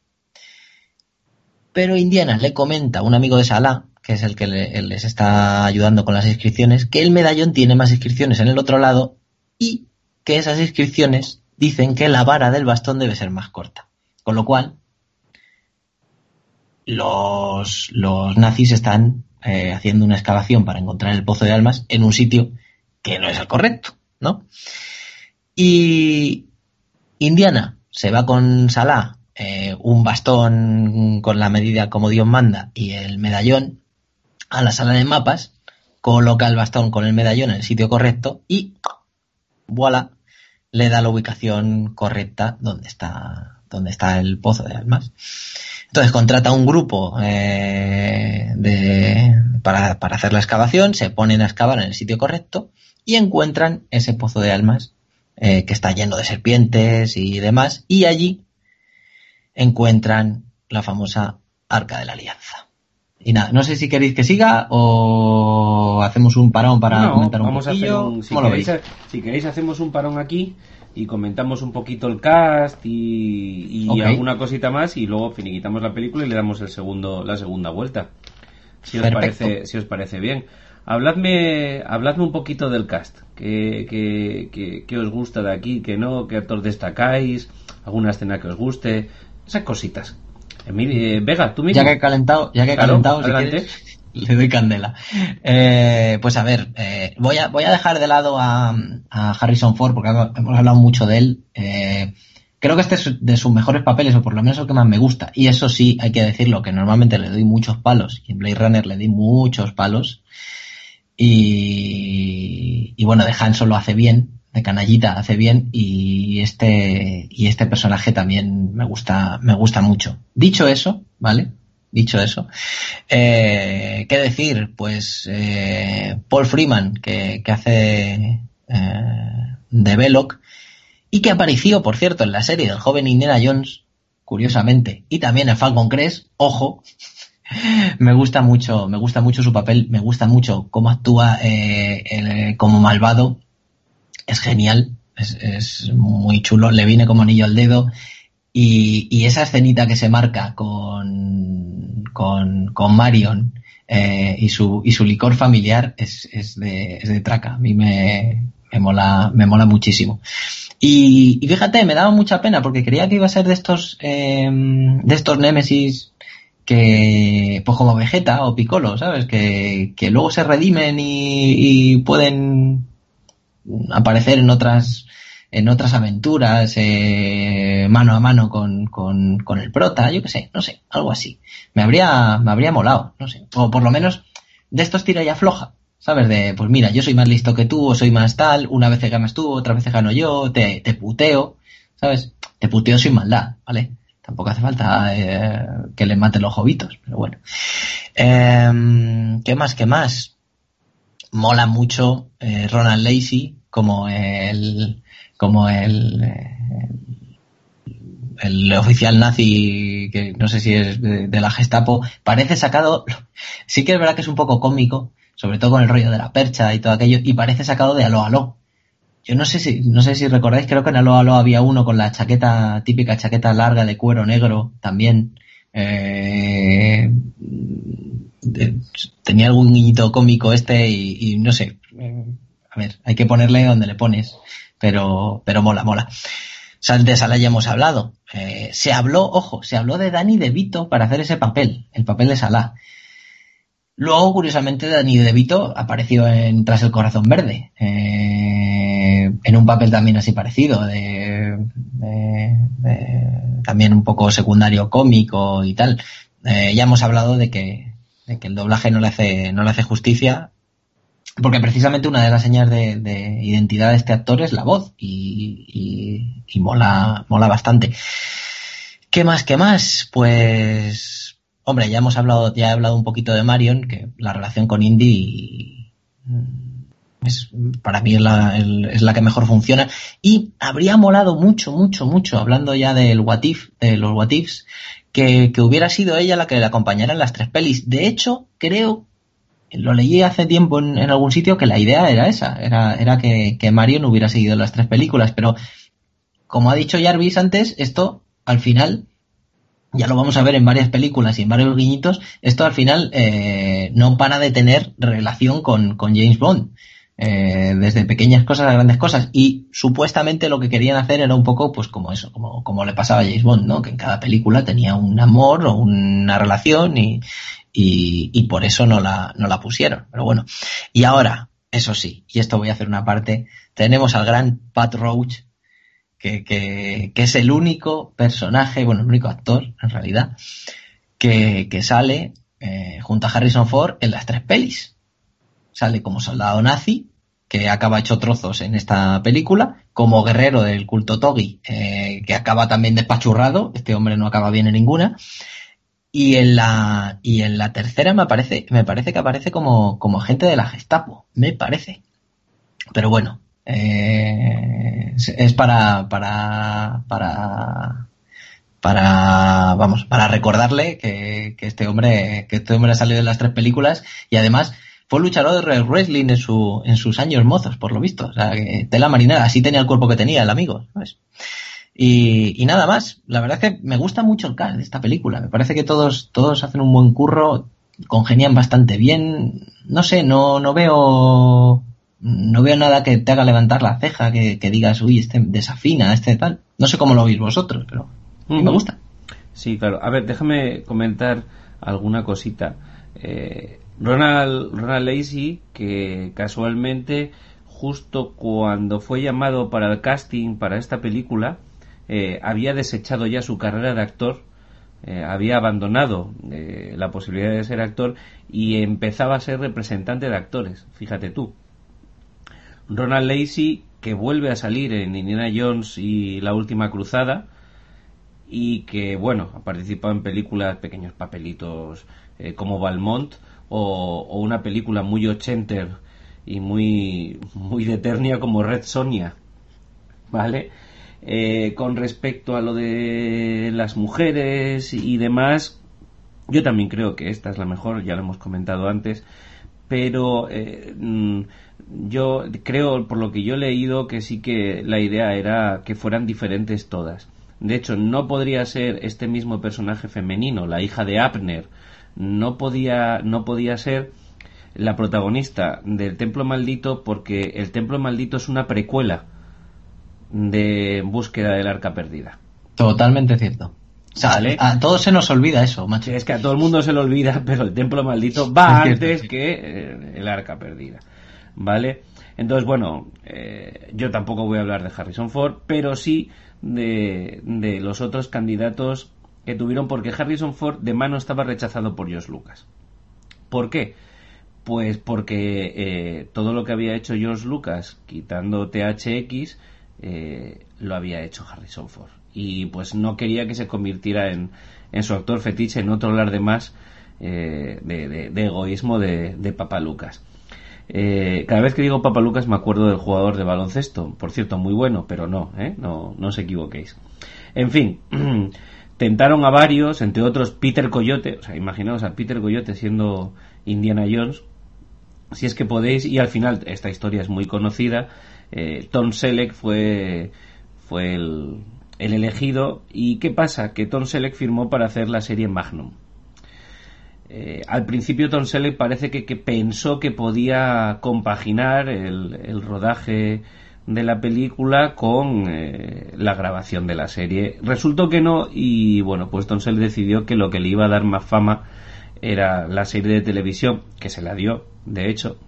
C: Pero Indiana le comenta a un amigo de Salah, que es el que le, les está ayudando con las inscripciones, que el medallón tiene más inscripciones en el otro lado y que esas inscripciones dicen que la vara del bastón debe ser más corta. Con lo cual, los, nazis están eh, haciendo una excavación para encontrar el pozo de almas en un sitio que no es el correcto, ¿no? Y Indiana se va con Salah, eh, un bastón con la medida como Dios manda y el medallón a la sala de mapas, coloca el bastón con el medallón en el sitio correcto y voilà, le da la ubicación correcta donde está, donde está el pozo de almas. Entonces contrata un grupo eh, de, para, para, hacer la excavación, se ponen a excavar en el sitio correcto y encuentran ese pozo de almas eh, que está lleno de serpientes y demás, y allí encuentran la famosa Arca de la Alianza. Y nada, no sé si queréis que siga o hacemos un parón para
A: no,
C: comentar un
A: vamos
C: poquillo.
A: A hacer un, si,
C: ¿Cómo lo
A: queréis,
C: veis?
A: si queréis hacemos un parón aquí y comentamos un poquito el cast y, y
C: Ok.
A: alguna cosita más y luego finiquitamos la película y le damos el segundo la segunda vuelta. Si os
C: Perfecto.
A: parece si os parece bien. Habladme, habladme un poquito del cast. ¿Qué, qué, qué, qué os gusta de aquí? ¿Qué no? ¿Qué actor destacáis? ¿Alguna escena que os guste? Esas cositas. Emilio, eh, Vega, tú mismo.
C: Ya que he calentado, ya que he
A: Claro,
C: calentado, si
A: adelante.
C: quieres, le doy candela. Eh, pues a ver, eh, voy, a, voy a dejar de lado a, a Harrison Ford porque hemos hablado mucho de él. Eh, creo que este es de sus mejores papeles, o por lo menos el que más me gusta. Y eso sí, hay que decirlo, que normalmente le doy muchos palos. Y en Blade Runner le di muchos palos. Y, y bueno, de Han Solo hace bien, de canallita hace bien y este y este personaje también me gusta me gusta mucho. Dicho eso vale dicho eso eh, qué decir pues eh, Paul Freeman que, que hace eh, de Belloc y que apareció por cierto en la serie del joven Indiana Jones curiosamente y también en Falcon Crest ojo me gusta mucho me gusta mucho su papel me gusta mucho cómo actúa eh, como malvado es genial, es, es muy chulo, le viene como anillo al dedo. Y, esa escenita que se marca con, con, con Marion eh, y, su, y su licor familiar es, es, de, es de traca. A mí me, me, mola, me mola muchísimo. Y, y fíjate, me daba mucha pena porque creía que iba a ser de estos, eh, de estos Némesis que, pues como Vegeta o Piccolo, ¿sabes? Que, que luego se redimen y pueden aparecer en otras en otras aventuras eh, mano a mano con, con, con el prota, yo qué sé, no sé, algo así. Me habría, me habría molado, no sé. O por lo menos de estos tira y afloja, ¿sabes? De, pues mira, yo soy más listo que tú, o soy más tal, una vez ganas tú, otra vez gano yo, te, te puteo, ¿sabes? Te puteo sin maldad, ¿vale? Tampoco hace falta eh, que le mate los jovitos, pero bueno. Eh, ¿Qué más? ¿Qué más? Mola mucho eh, Ronald Lacey como el como el, eh, el oficial nazi que no sé si es de, la Gestapo. Parece sacado sí que es verdad que es un poco cómico sobre todo con el rollo de la percha y todo aquello y parece sacado de Aló Aló yo no sé si no sé si recordáis creo que en Aló Aló había uno con la chaqueta típica chaqueta larga de cuero negro también eh, tenía algún guiñito cómico este y, no sé eh, a ver hay que ponerle donde le pones pero pero mola mola de Salah ya hemos hablado. Eh, se habló, ojo, se habló de Danny DeVito para hacer ese papel, el papel de Salah. Luego, curiosamente, Danny DeVito apareció en Tras el Corazón Verde, eh, en un papel también así parecido, de, también un poco secundario cómico y tal. Eh, ya hemos hablado de que, de que el doblaje no le hace, no le hace justicia porque precisamente una de las señas de, identidad de este actor es la voz y, mola, mola bastante. ¿Qué más? ¿Qué más? Pues, hombre, ya hemos hablado, ya he hablado un poquito de Marion, que la relación con Indy mm, es, para mí es la, es la que mejor funciona. Y habría molado mucho, mucho, mucho, hablando ya del what if, de los what ifs, que, que hubiera sido ella la que le acompañara en las tres pelis. De hecho, creo lo leí hace tiempo en, algún sitio que la idea era esa, era, era que, que Mario no hubiera seguido las tres películas, pero como ha dicho Jarvis antes, esto al final, ya lo vamos a ver en varias películas y en varios guiñitos, esto al final eh, no para de tener relación con James Bond. Eh, desde pequeñas cosas a grandes cosas y supuestamente lo que querían hacer era un poco pues como eso como, como le pasaba a James Bond no que en cada película tenía un amor o una relación y, y, por eso no la, no la pusieron. Pero bueno, y ahora, eso sí, y esto voy a hacer una parte, tenemos al gran Pat Roach, que, que, que es el único personaje, bueno, el único actor en realidad, que, que sale eh, junto a Harrison Ford en las tres pelis. Sale como soldado nazi, que acaba hecho trozos en esta película, como guerrero del culto Togi, eh, que acaba también despachurrado, este hombre no acaba bien en ninguna, y en la, y en la tercera me parece, me parece que aparece como, como agente de la Gestapo, me parece. Pero bueno, eh, es para, para, para, para, vamos, para recordarle que, que, este hombre, que este hombre ha salido en las tres películas y además fue luchador de wrestling en su, en sus años mozos, por lo visto. O sea, que tela marinera, así tenía el cuerpo que tenía el amigo, ¿sabes? Y, nada más, la verdad es que me gusta mucho el cast de esta película. Me parece que todos, todos hacen un buen curro, congenian bastante bien. No sé, no, no veo, no veo nada que te haga levantar la ceja, que, digas, uy, este desafina, este tal. No sé cómo lo veis vosotros, pero me gusta.
A: Sí, claro. A ver, déjame comentar alguna cosita. Eh, Ronald, Ronald Lacey, que casualmente, justo cuando fue llamado para el casting para esta película, eh, había desechado ya su carrera de actor, eh, había abandonado eh, la posibilidad de ser actor y empezaba a ser representante de actores, fíjate tú. Ronald Lacey, que vuelve a salir en Indiana Jones y La Última Cruzada, y que, bueno, ha participado en películas, pequeños papelitos como Valmont, o, una película muy ochenter y muy, muy de Eternia como Red Sonia, ¿vale? Eh, con respecto a lo de las mujeres y demás, yo también creo que esta es la mejor, ya lo hemos comentado antes, pero eh, mm, yo creo, por lo que yo he leído, que sí que la idea era que fueran diferentes todas. De hecho, no podría ser este mismo personaje femenino, la hija de Abner, no podía, no podía ser la protagonista del Templo Maldito porque el Templo Maldito es una precuela de búsqueda del arca perdida.
C: Totalmente cierto. a todos se nos olvida eso, macho.
A: Es que a todo el mundo se le olvida, pero el templo maldito va antes que eh, el arca perdida. ¿Vale? Entonces, bueno, eh, yo tampoco voy a hablar de Harrison Ford, pero sí de, de, los otros candidatos que tuvieron, porque Harrison Ford de mano estaba rechazado por George Lucas. ¿Por qué? Pues porque eh, todo lo que había hecho George Lucas, quitando THX, eh, lo había hecho Harrison Ford. Y pues no quería que se convirtiera en, en su actor fetiche, en otro hablar de más eh, de, egoísmo de, de Papa Lucas. Cada vez que digo Papa Lucas me acuerdo del jugador de baloncesto, por cierto, muy bueno, pero no, no, no os equivoquéis. En fin, tentaron a varios, entre otros Peter Coyote, o sea, imaginaos a Peter Coyote siendo Indiana Jones, si es que podéis, y al final esta historia es muy conocida, eh, Tom Selleck fue, fue el, elegido. ¿Y qué pasa? Que Tom Selleck firmó para hacer la serie Magnum. Eh, al principio Tom Selleck parece que, pensó que podía compaginar el, rodaje de la película con eh, la grabación de la serie. Resultó que no y bueno, pues Tonsel decidió que lo que le iba a dar más fama era la serie de televisión, que se la dio, de hecho,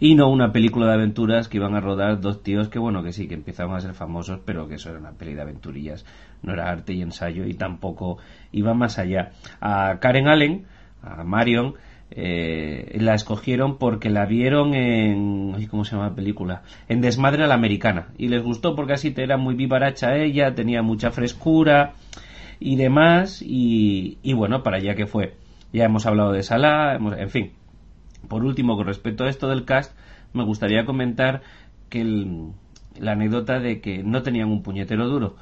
A: y no una película de aventuras que iban a rodar dos tíos que bueno, que sí, que empezaban a ser famosos, pero que eso era una peli de aventurillas, no era arte y ensayo y tampoco iba más allá. A Karen Allen, a Marion, eh, la escogieron porque la vieron en ¿cómo se llama la película? en Desmadre a la Americana. Y les gustó porque así era muy vivaracha ella tenía mucha frescura y demás. Y, bueno para allá que fue. Ya hemos hablado de Salah en fin. Por último con respecto a esto del cast me gustaría comentar que la anécdota de que no tenían un puñetero duro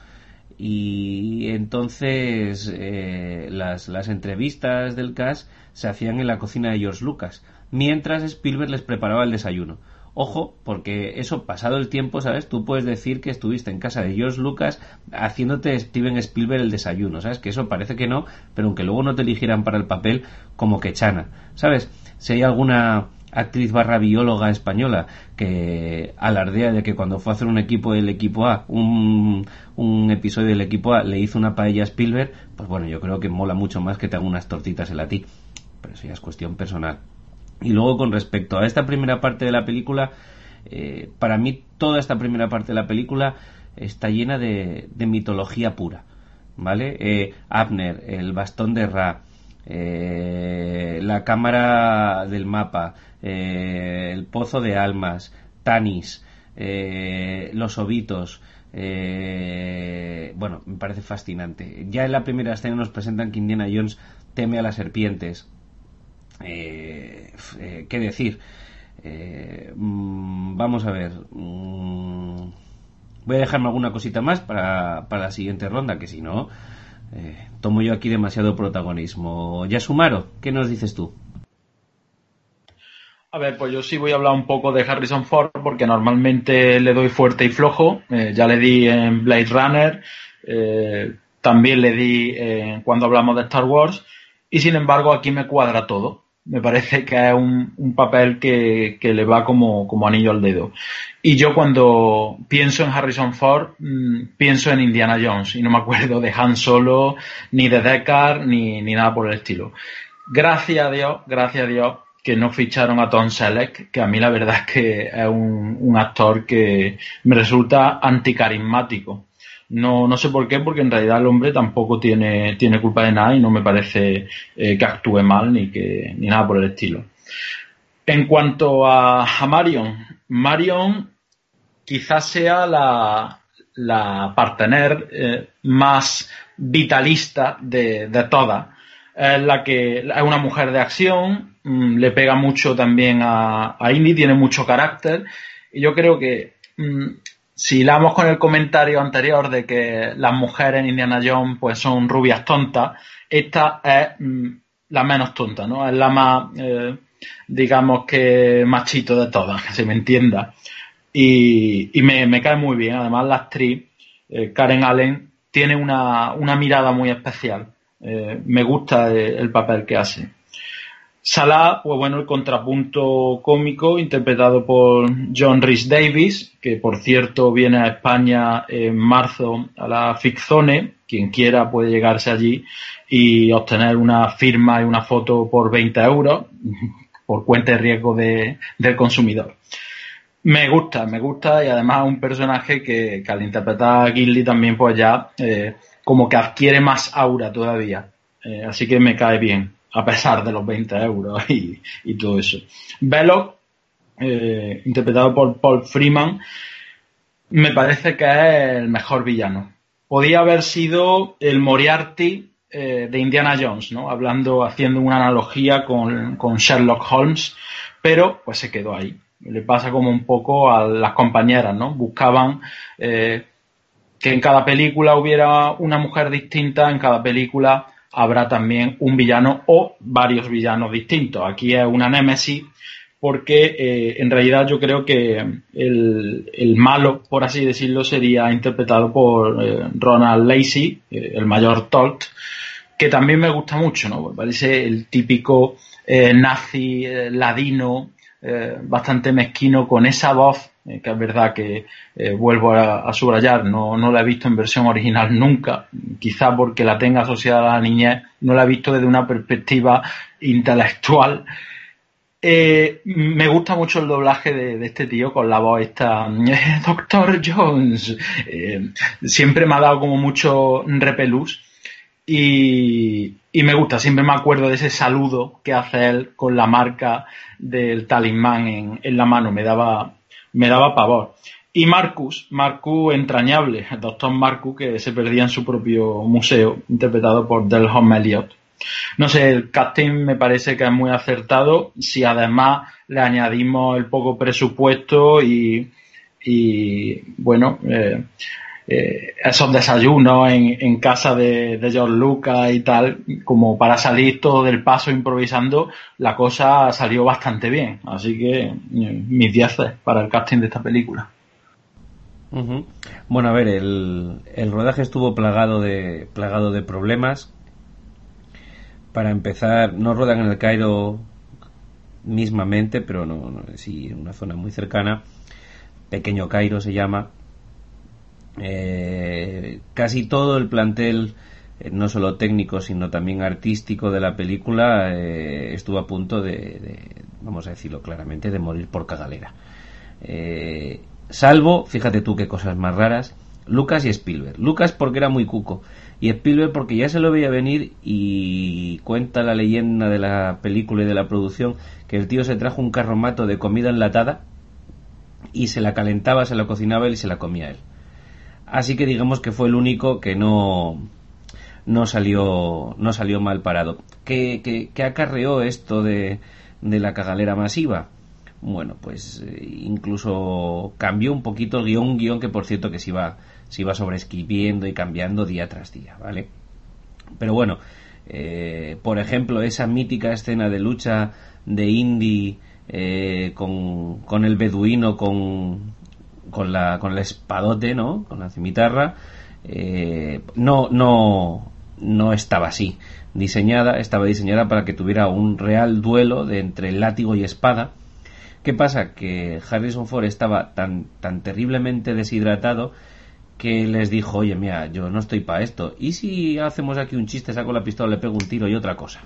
A: y entonces eh, las, las entrevistas del cast se hacían en la cocina de George Lucas, mientras Spielberg les preparaba el desayuno. Ojo, porque eso, pasado el tiempo, ¿sabes? Tú puedes decir que estuviste en casa de George Lucas haciéndote Steven Spielberg el desayuno, ¿sabes? Que eso parece que no, pero aunque luego no te eligieran para el papel, como que chana, ¿sabes? Si hay alguna actriz barra bióloga española que alardea de que cuando fue a hacer un equipo del equipo A, un, un episodio del equipo A, le hizo una paella a Spielberg, pues bueno, yo creo que mola mucho más que te haga unas tortitas en la ti. Pero eso ya es cuestión personal. Y luego con respecto a esta primera parte de la película, eh, para mí toda esta primera parte de la película está llena de, mitología pura. ¿Vale? Eh, Abner, el bastón de Ra, eh, la cámara del mapa, el pozo de almas, Tanis, los ovitos, bueno, me parece fascinante. Ya en la primera escena nos presentan que Indiana Jones teme a las serpientes. Eh, eh, ¿Qué decir? Eh, mm, vamos a ver. Mm, voy a dejarme alguna cosita más para, para la siguiente ronda, que si no, tomo yo aquí demasiado protagonismo. Yasumaro, ¿qué nos dices tú?
D: A ver, pues yo sí voy a hablar un poco de Harrison Ford porque normalmente le doy fuerte y flojo. ya le di en Blade Runner, también le di cuando hablamos de Star Wars y sin embargo aquí me cuadra todo. Me parece que es un, papel que, le va como, anillo al dedo. Y yo cuando pienso en Harrison Ford, mm, pienso en Indiana Jones y no me acuerdo de Han Solo, ni de Deckard, ni, nada por el estilo. Gracias a Dios, gracias a Dios que no ficharon a Tom Selleck, que a mí la verdad es que es un, un actor que me resulta anticarismático. No, no sé por qué, porque en realidad el hombre tampoco tiene, tiene culpa de nada y no me parece eh, que actúe mal ni, que, ni nada por el estilo. En cuanto a, Marion, Marion quizás sea la, la partener eh, más vitalista de, de todas. Es la que es una mujer de acción, mm, le pega mucho también a, a tiene mucho carácter. Y yo creo que mm, si vamos con el comentario anterior de que las mujeres en Indiana Jones pues son rubias tontas, esta es mm, la menos tonta, ¿no? Es la más, eh, digamos que machito de todas, que se me entienda. Y, me, cae muy bien. Además, la actriz, eh, Karen Allen, tiene una, mirada muy especial. Eh, me gusta el papel que hace. Salah, pues bueno, el contrapunto cómico interpretado por John Rhys Davis, que por cierto viene a España en marzo a la Ficzone, quien quiera puede llegarse allí y obtener una firma y una foto por 20 euros, por cuenta de riesgo del consumidor. Me gusta, me gusta y además un personaje que, al interpretar a Gilly también pues ya eh, como que adquiere más aura todavía. Eh, así que me cae bien a pesar de los 20 euros y, todo eso. Belloc, eh, interpretado por Paul Freeman, me parece que es el mejor villano. Podía haber sido el Moriarty eh, de Indiana Jones, ¿no? Hablando, haciendo una analogía con, Sherlock Holmes, pero pues se quedó ahí. Le pasa como un poco a las compañeras, ¿no? Buscaban eh, que en cada película hubiera una mujer distinta, en cada película habrá también un villano o varios villanos distintos. Aquí es una némesis porque eh, en realidad yo creo que el, malo, por así decirlo, sería interpretado por eh, Ronald Lacey, eh, el mayor Tolt, que también me gusta mucho, ¿no? parece el típico nazi ladino eh, bastante mezquino con esa voz, eh, que es verdad que eh, vuelvo a, subrayar, no, no, la he visto en versión original nunca, quizá porque la tenga asociada a la niñez, no la he visto desde una perspectiva intelectual. me gusta mucho el doblaje de, este tío con la voz esta, Doctor Jones. siempre me ha dado como mucho repelús y, me gusta, siempre me acuerdo de ese saludo que hace él con la marca del talismán en, la mano, me daba, me daba pavor. Y Marcus, Marcus entrañable, el doctor Marcus que se perdía en su propio museo, interpretado por Delhom Elliot. No sé, el casting me parece que es muy acertado si además le añadimos el poco presupuesto y, y bueno, eh, eh, esos desayunos en, casa de, George Lucas y tal, como para salir todo del paso improvisando, la cosa salió bastante bien. Así que eh, mis 10 para el casting de esta película.
A: Bueno, a ver, el, el, rodaje estuvo plagado de, plagado de problemas. Para empezar, no rodan en el Cairo mismamente, pero no, no sí en una zona muy cercana. Pequeño Cairo se llama eh, casi todo el plantel, eh, no solo técnico, sino también artístico de la película, eh, estuvo a punto de, vamos a decirlo claramente, de morir por cagalera. salvo, fíjate tú qué cosas más raras, Lucas y Spielberg. Lucas porque era muy cuco y Spielberg porque ya se lo veía venir y cuenta la leyenda de la película y de la producción que el tío se trajo un carromato de comida enlatada y se la calentaba, se la cocinaba él y se la comía él. Así que digamos que fue el único que no, no salió, no salió mal parado. ¿Qué, acarreó esto de, de, la cagalera masiva? Bueno, pues eh, incluso cambió un poquito el guion, guion que por cierto que se iba, se iba sobreescribiendo y cambiando día tras día, ¿vale? Pero bueno, eh, por ejemplo, esa mítica escena de lucha de Indy eh, con, con el beduino, con, con la con el espadote, ¿no? Con la cimitarra, eh, no, no, no estaba así diseñada, estaba diseñada para que tuviera un real duelo de entre látigo y espada. ¿Qué pasa? Que Harrison Ford estaba tan, tan terriblemente deshidratado que les dijo, oye, mira, yo no estoy para esto. ¿Y si hacemos aquí un chiste, saco la pistola, le pego un tiro y otra cosa?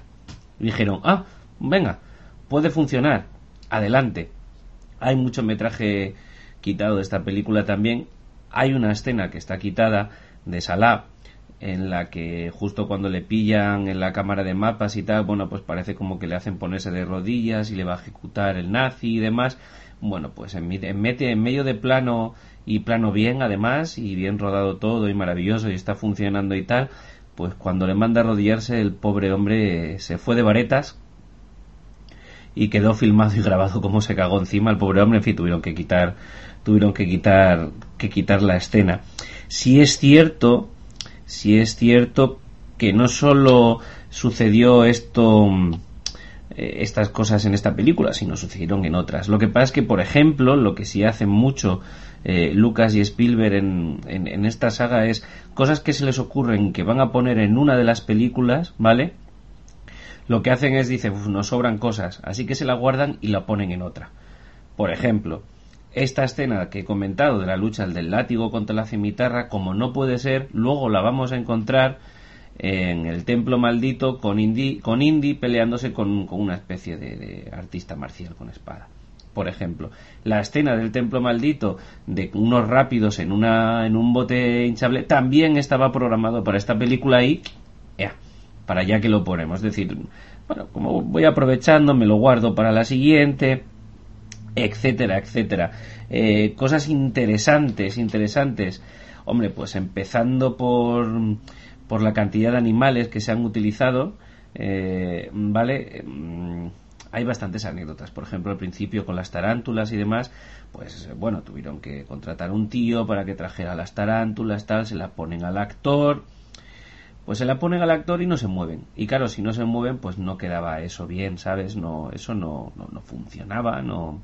A: dijeron, ah, venga, puede funcionar, adelante. Hay mucho metraje quitado de esta película también. Hay una escena que está quitada de Salah en la que justo cuando le pillan en la cámara de mapas y tal, bueno, pues parece como que le hacen ponerse de rodillas y le va a ejecutar el nazi y demás. Bueno, pues en, mete en medio de plano y plano bien además y bien rodado todo y maravilloso y está funcionando y tal, pues cuando le manda a arrodillarse el pobre hombre se fue de varetas y quedó filmado y grabado como se cagó encima el pobre hombre, en fin, tuvieron que quitar tuvieron que quitar, que quitar la escena. Si es cierto, si es cierto que no solo sucedió esto, eh, estas cosas en esta película, sino sucedieron en otras. Lo que pasa es que, por ejemplo, lo que sí hacen mucho eh, Lucas y Spielberg en, en, esta saga es cosas que se les ocurren que van a poner en una de las películas, ¿vale? Lo que hacen es, dicen, nos sobran cosas, así que se la guardan y la ponen en otra. Por ejemplo, esta escena que he comentado de la lucha del látigo contra la cimitarra, como no puede ser, luego la vamos a encontrar en el templo maldito con Indy, con Indy peleándose con, una especie de, artista marcial con espada. Por ejemplo, la escena del templo maldito de unos rápidos en, una, en un bote hinchable también estaba programado para esta película y ya, para ya que lo ponemos. Es decir, bueno, como voy aprovechando, me lo guardo para la siguiente etcétera, etcétera. Eh, cosas interesantes, interesantes. Hombre, pues empezando por, por la cantidad de animales que se han utilizado, eh, ¿vale? Mm, hay bastantes anécdotas. Por ejemplo, al principio con las tarántulas y demás, pues bueno, tuvieron que contratar un tío para que trajera las tarántulas, tal, se la ponen al actor. Pues se la ponen al actor y no se mueven. Y claro, si no se mueven, pues no quedaba eso bien, ¿sabes? No, eso no, no, no funcionaba, no,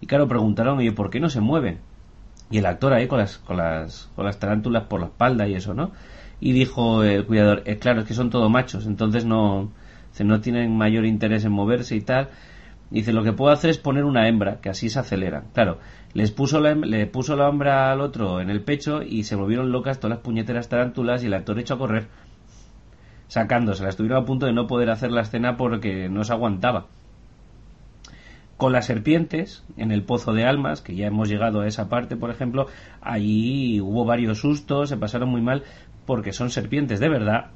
A: y claro, preguntaron, oye, ¿por qué no se mueven? Y el actor ahí con las, con las, con las tarántulas por la espalda y eso, ¿no? Y dijo el cuidador, eh, claro, es que son todos machos, entonces no, no tienen mayor interés en moverse y tal. Dice, lo que puedo hacer es poner una hembra, que así se aceleran. Claro, les puso la, le puso la hembra al otro en el pecho y se volvieron locas todas las puñeteras tarántulas y el actor echó a correr. Sacándosela. Estuvieron a punto de no poder hacer la escena porque no se aguantaba. Con las serpientes, en el pozo de almas, que ya hemos llegado a esa parte, por ejemplo, allí hubo varios sustos, se pasaron muy mal, porque son serpientes de verdad.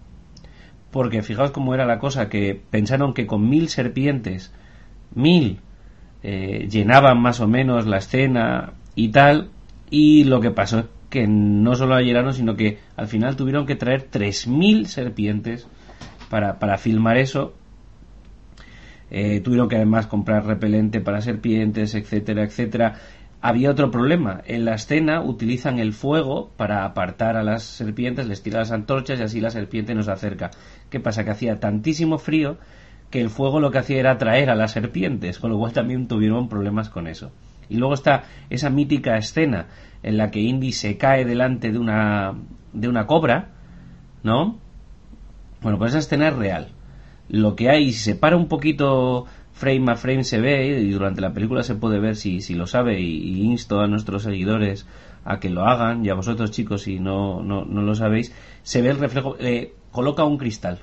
A: Porque fijaos cómo era la cosa, que pensaron que con mil serpientes mil eh, llenaban más o menos la escena y tal, y lo que pasó es que no solo la llenaron, sino que al final tuvieron que traer tres mil serpientes para, para filmar eso. Eh, tuvieron que además comprar repelente para serpientes, etcétera, etcétera. Había otro problema. En la escena utilizan el fuego para apartar a las serpientes, les tiran las antorchas y así la serpiente nos acerca. ¿Qué pasa? Que hacía tantísimo frío que el fuego lo que hacía era atraer a las serpientes, con lo cual también tuvieron problemas con eso. Y luego está esa mítica escena en la que Indy se cae delante de una, de una cobra, ¿no? Bueno, pues esa escena es real. Lo que hay, si se para un poquito frame a frame se ve, y durante la película se puede ver si, si lo sabe, y, insto a nuestros seguidores a que lo hagan, y a vosotros chicos si no, no, no lo sabéis, se ve el reflejo, eh, coloca un cristal,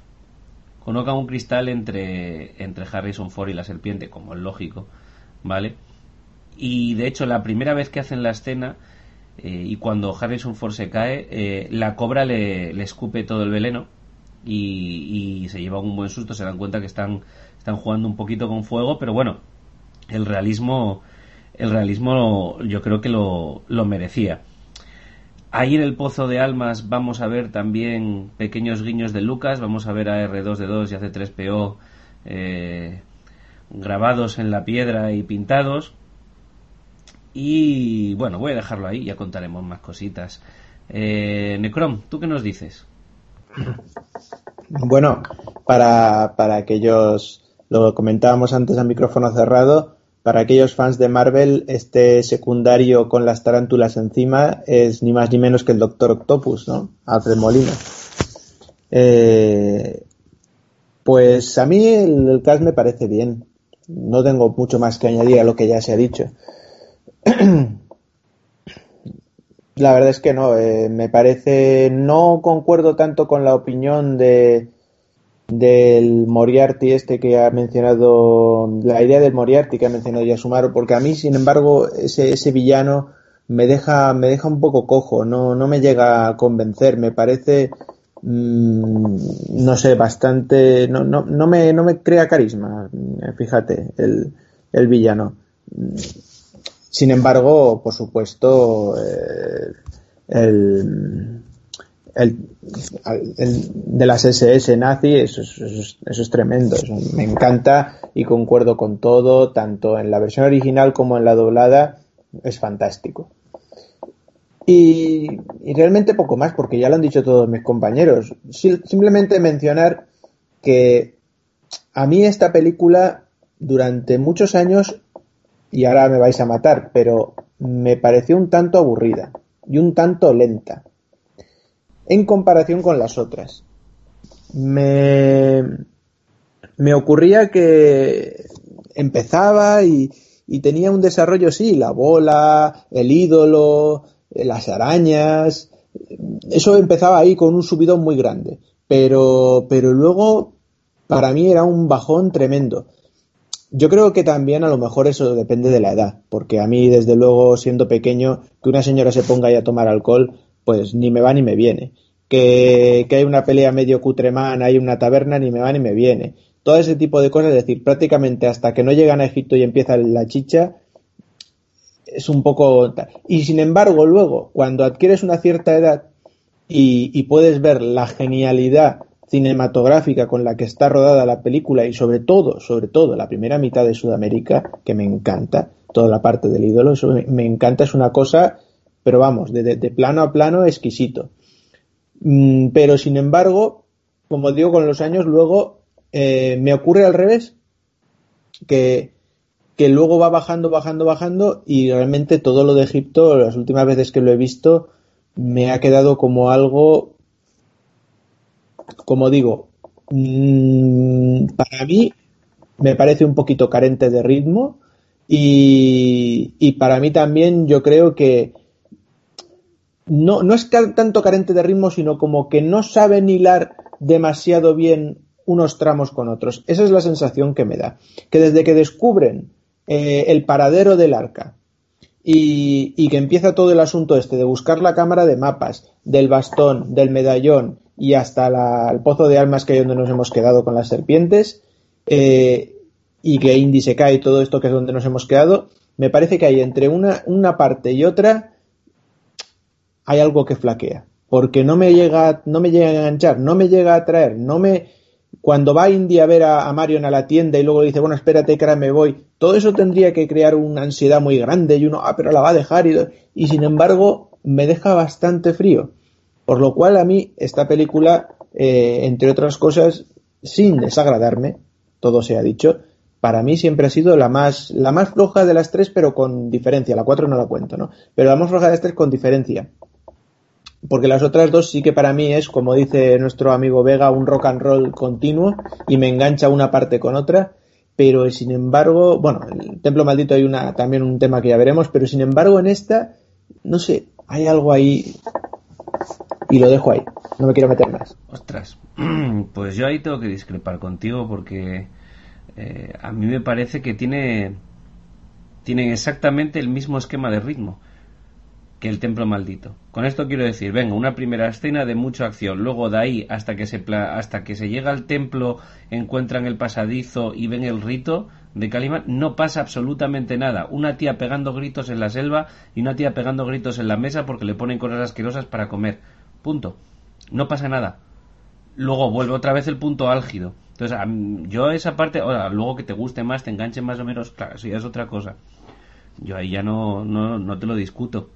A: coloca un cristal entre, entre Harrison Ford y la serpiente, como es lógico, ¿vale? Y de hecho, la primera vez que hacen la escena, eh, y cuando Harrison Ford se cae, eh, la cobra le, le, escupe todo el veneno y, se lleva un buen susto, se dan cuenta que están, están jugando un poquito con fuego, pero bueno, el realismo, el realismo yo creo que lo, lo merecía. Ahí en el Pozo de Almas vamos a ver también pequeños guiños de Lucas, vamos a ver a R2D2 y a C3PO eh, grabados en la piedra y pintados. Y bueno, voy a dejarlo ahí, ya contaremos más cositas. Eh, Necrom, ¿tú qué nos dices?
B: Bueno, para, para aquellos, lo comentábamos antes a micrófono cerrado, para aquellos fans de Marvel, este secundario con las tarántulas encima es ni más ni menos que el Doctor Octopus, ¿no? Alfred Molina. Eh, pues a mí el, el, cast me parece bien. No tengo mucho más que añadir a lo que ya se ha dicho. La verdad es que no, eh, me parece, no concuerdo tanto con la opinión de, del Moriarty este que ha mencionado, la idea del Moriarty que ha mencionado Yasumaro, porque a mí, sin embargo, ese, ese villano me deja, me deja un poco cojo, no, no me llega a convencer, me parece, mmm, no sé, bastante, no, no, no, me, no me crea carisma, fíjate, el, el villano. Sin embargo, por supuesto, eh, el, el, el, de las SS nazi, eso, eso, eso es tremendo, eso me encanta y concuerdo con todo, tanto en la versión original como en la doblada, es fantástico. Y, y realmente poco más, porque ya lo han dicho todos mis compañeros. simplemente mencionar que a mí esta película durante muchos años, y ahora me vais a matar, pero me pareció un tanto aburrida y un tanto lenta en comparación con las otras. Me, me ocurría que empezaba y, tenía un desarrollo, sí, la bola, el ídolo, las arañas, eso empezaba ahí con un subidón muy grande, pero, pero luego para mí era un bajón tremendo. Yo creo que también a lo mejor eso depende de la edad, porque a mí desde luego siendo pequeño que una señora se ponga ahí a tomar alcohol pues ni me va ni me viene. Que, que hay una pelea medio cutremán, hay una taberna, ni me va ni me viene. Todo ese tipo de cosas, es decir, prácticamente hasta que no llegan a Egipto y empieza la chicha, es un poco... Y sin embargo, luego, cuando adquieres una cierta edad y puedes ver la genialidad cinematográfica con la que está rodada la película y sobre todo, sobre todo la primera mitad de Sudamérica, que me encanta, toda la parte del ídolo, eso me, encanta, es una cosa pero vamos, de plano a plano exquisito. Mm, pero sin embargo, como digo, con los años luego eh, me ocurre al revés, que, que luego va bajando, bajando, bajando y realmente todo lo de Egipto, las últimas veces que lo he visto, me ha quedado como algo, como digo, mmm, para mí me parece un poquito carente de ritmo y, y para mí también yo creo que no, no es tanto carente de ritmo, sino como que no saben hilar demasiado bien unos tramos con otros. Esa es la sensación que me da. Que desde que descubren eh, el paradero del arca y, y, que empieza todo el asunto este de buscar la cámara de mapas, del bastón, del medallón y hasta la, el pozo de almas que hay donde nos hemos quedado con las serpientes, eh, y que Indy se cae y todo esto que es donde nos hemos quedado, me parece que hay entre una, una parte y otra hay algo que flaquea. Porque no me llega, no me llega a enganchar, no me llega a atraer, no me. Cuando va Indy a ver a, Marion a la tienda y luego dice, bueno, espérate que ahora me voy, todo eso tendría que crear una ansiedad muy grande y uno, ah, pero la va a dejar y sin embargo me deja bastante frío. Por lo cual a mí esta película, eh, entre otras cosas, sin desagradarme, todo se ha dicho, para mí siempre ha sido la más, la más floja de las tres, pero con diferencia. La cuatro no la cuento, ¿no? Pero la más floja de las tres con diferencia porque las otras dos sí que para mí es, como dice nuestro amigo Vega, un rock and roll continuo y me engancha una parte con otra, pero sin embargo, bueno, el Templo Maldito hay una, también un tema que ya veremos, pero sin embargo en esta, no sé, hay algo ahí y lo dejo ahí, no me quiero meter más.
A: Ostras, pues yo ahí tengo que discrepar contigo porque eh, a mí me parece que tiene, tienen exactamente el mismo esquema de ritmo que el templo maldito. Con esto quiero decir, venga, una primera escena de mucha acción, luego de ahí hasta que se hasta que se llega al templo, encuentran el pasadizo y ven el rito de Calimán, no pasa absolutamente nada. Una tía pegando gritos en la selva y una tía pegando gritos en la mesa porque le ponen cosas asquerosas para comer. Punto. No pasa nada. Luego vuelve otra vez el punto álgido. Entonces, yo esa parte, ahora, luego que te guste más, te enganche más o menos, claro, eso ya es otra cosa. Yo ahí ya no, no, no te lo discuto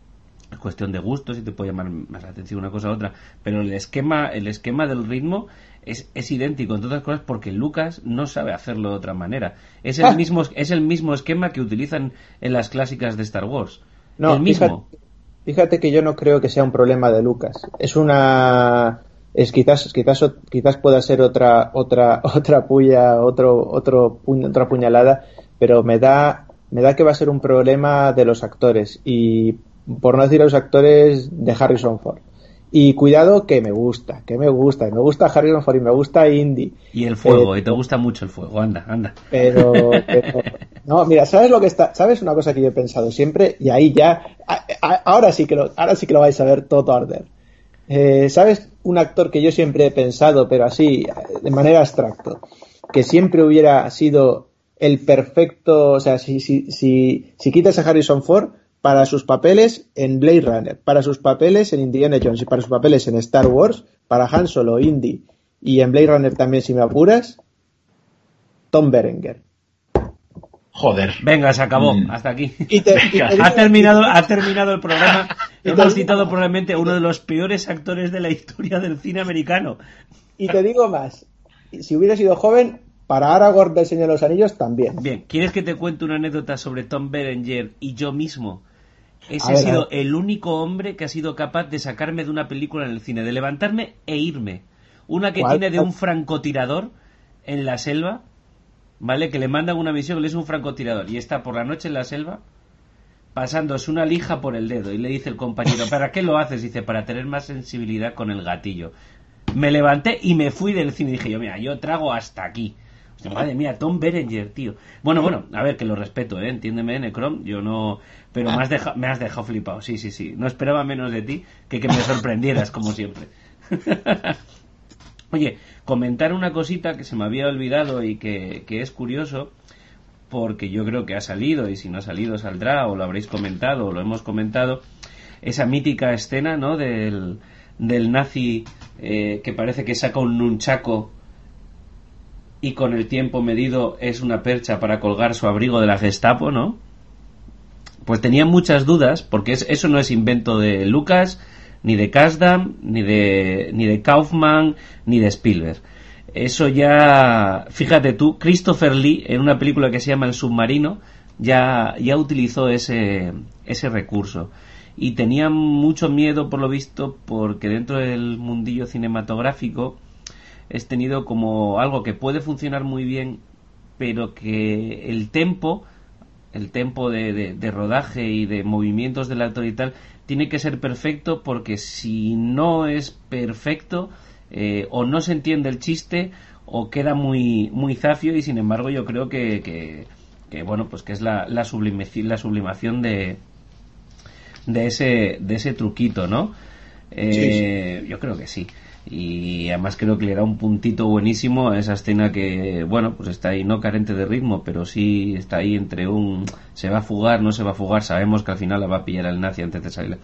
A: es cuestión de gustos y te puede llamar más la atención una cosa u otra pero el esquema el esquema del ritmo es, es idéntico en todas cosas porque Lucas no sabe hacerlo de otra manera es el ah. mismo es el mismo esquema que utilizan en las clásicas de Star Wars
B: no, el mismo fíjate, que yo no creo que sea un problema de Lucas es una es quizás quizás quizás pueda ser otra otra otra puya otro otro otra puñalada pero me da me da que va a ser un problema de los actores y por no decir a los actores de Harrison Ford. Y cuidado que me gusta, que me gusta, me gusta Harrison Ford y me gusta Indy.
A: Y el fuego, eh, y te gusta mucho el fuego, anda, anda.
B: Pero, no, mira, ¿sabes lo que está? ¿Sabes una cosa que yo he pensado siempre? Y ahí ya, ahora sí que lo, ahora sí que lo vais a ver todo arder. Eh, ¿Sabes un actor que yo siempre he pensado, pero así, de manera abstracta, que siempre hubiera sido el perfecto, o sea, si, si, si, si quitas a Harrison Ford, para sus papeles en Blade Runner, para sus papeles en Indiana Jones y para sus papeles en Star Wars, para Han Solo, Indy y en Blade Runner también si me apuras, Tom Berenger.
A: Joder. Venga, se acabó. Mm. Hasta aquí. ha, terminado, ha terminado el programa. Hemos citado probablemente a uno de los peores actores de la historia del cine americano.
B: Y te digo más. Si hubiera sido joven, para Aragorn del Señor de los Anillos también.
A: Bien, ¿quieres que te cuente una anécdota sobre Tom Berenger y yo mismo? Ese ha sido el único hombre que ha sido capaz de sacarme de una película en el cine, de levantarme e irme. Una que tiene de un francotirador en la selva, ¿vale? Que le mandan una misión, él es un francotirador y está por la noche en la selva pasándose una lija por el dedo y le dice el compañero, ¿para qué lo haces? Dice, para tener más sensibilidad con el gatillo. Me levanté y me fui del cine y dije yo, mira, yo trago hasta aquí. Madre mía, Tom Berenger, tío. Bueno, bueno, a ver, que lo respeto, ¿eh? Entiéndeme, Necrom, yo no... Pero me has, dejado, me has dejado flipado, sí, sí, sí. No esperaba menos de ti que que me sorprendieras, como siempre. Oye, comentar una cosita que se me había olvidado y que, que es curioso, porque yo creo que ha salido, y si no ha salido saldrá, o lo habréis comentado, o lo hemos comentado, esa mítica escena, ¿no? Del, del nazi eh, que parece que saca un nunchaco y con el tiempo medido es una percha para colgar su abrigo de la Gestapo, ¿no? Pues tenía muchas dudas, porque eso no es invento de Lucas, ni de Kasdan, ni de, ni de Kaufman, ni de Spielberg. Eso ya, fíjate tú, Christopher Lee, en una película que se llama El submarino, ya, ya utilizó ese, ese recurso. Y tenía mucho miedo, por lo visto, porque dentro del mundillo cinematográfico, es tenido como algo que puede funcionar muy bien pero que el tempo, el tempo de, de, rodaje y de movimientos del actor y tal, tiene que ser perfecto porque si no es perfecto, eh, o no se entiende el chiste, o queda muy, muy zafio, y sin embargo yo creo que, que, bueno, pues que es la, la, sublimación, la sublimación de, de ese, de ese truquito, ¿no? Eh, yo creo que sí. Y además creo que le da un puntito buenísimo a esa escena que, bueno, pues está ahí no carente de ritmo, pero sí está ahí entre un se va a fugar, no se va a fugar, sabemos que al final la va a pillar el nazi antes de salir.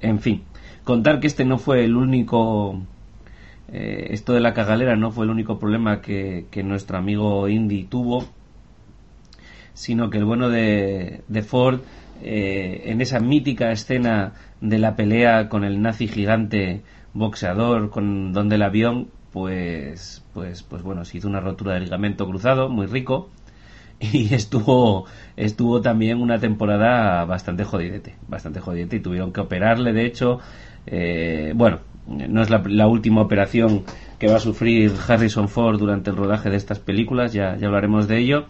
A: En fin, contar que este no fue el único, eh, esto de la cagalera no fue el único problema que, que nuestro amigo Indy tuvo, sino que el bueno de, de Ford eh, en esa mítica escena de la pelea con el nazi gigante boxeador con donde el avión pues pues pues bueno se hizo una rotura de ligamento cruzado muy rico y estuvo estuvo también una temporada bastante jodidete bastante jodidete y tuvieron que operarle de hecho eh, bueno no es la, la, última operación que va a sufrir Harrison Ford durante el rodaje de estas películas ya ya hablaremos de ello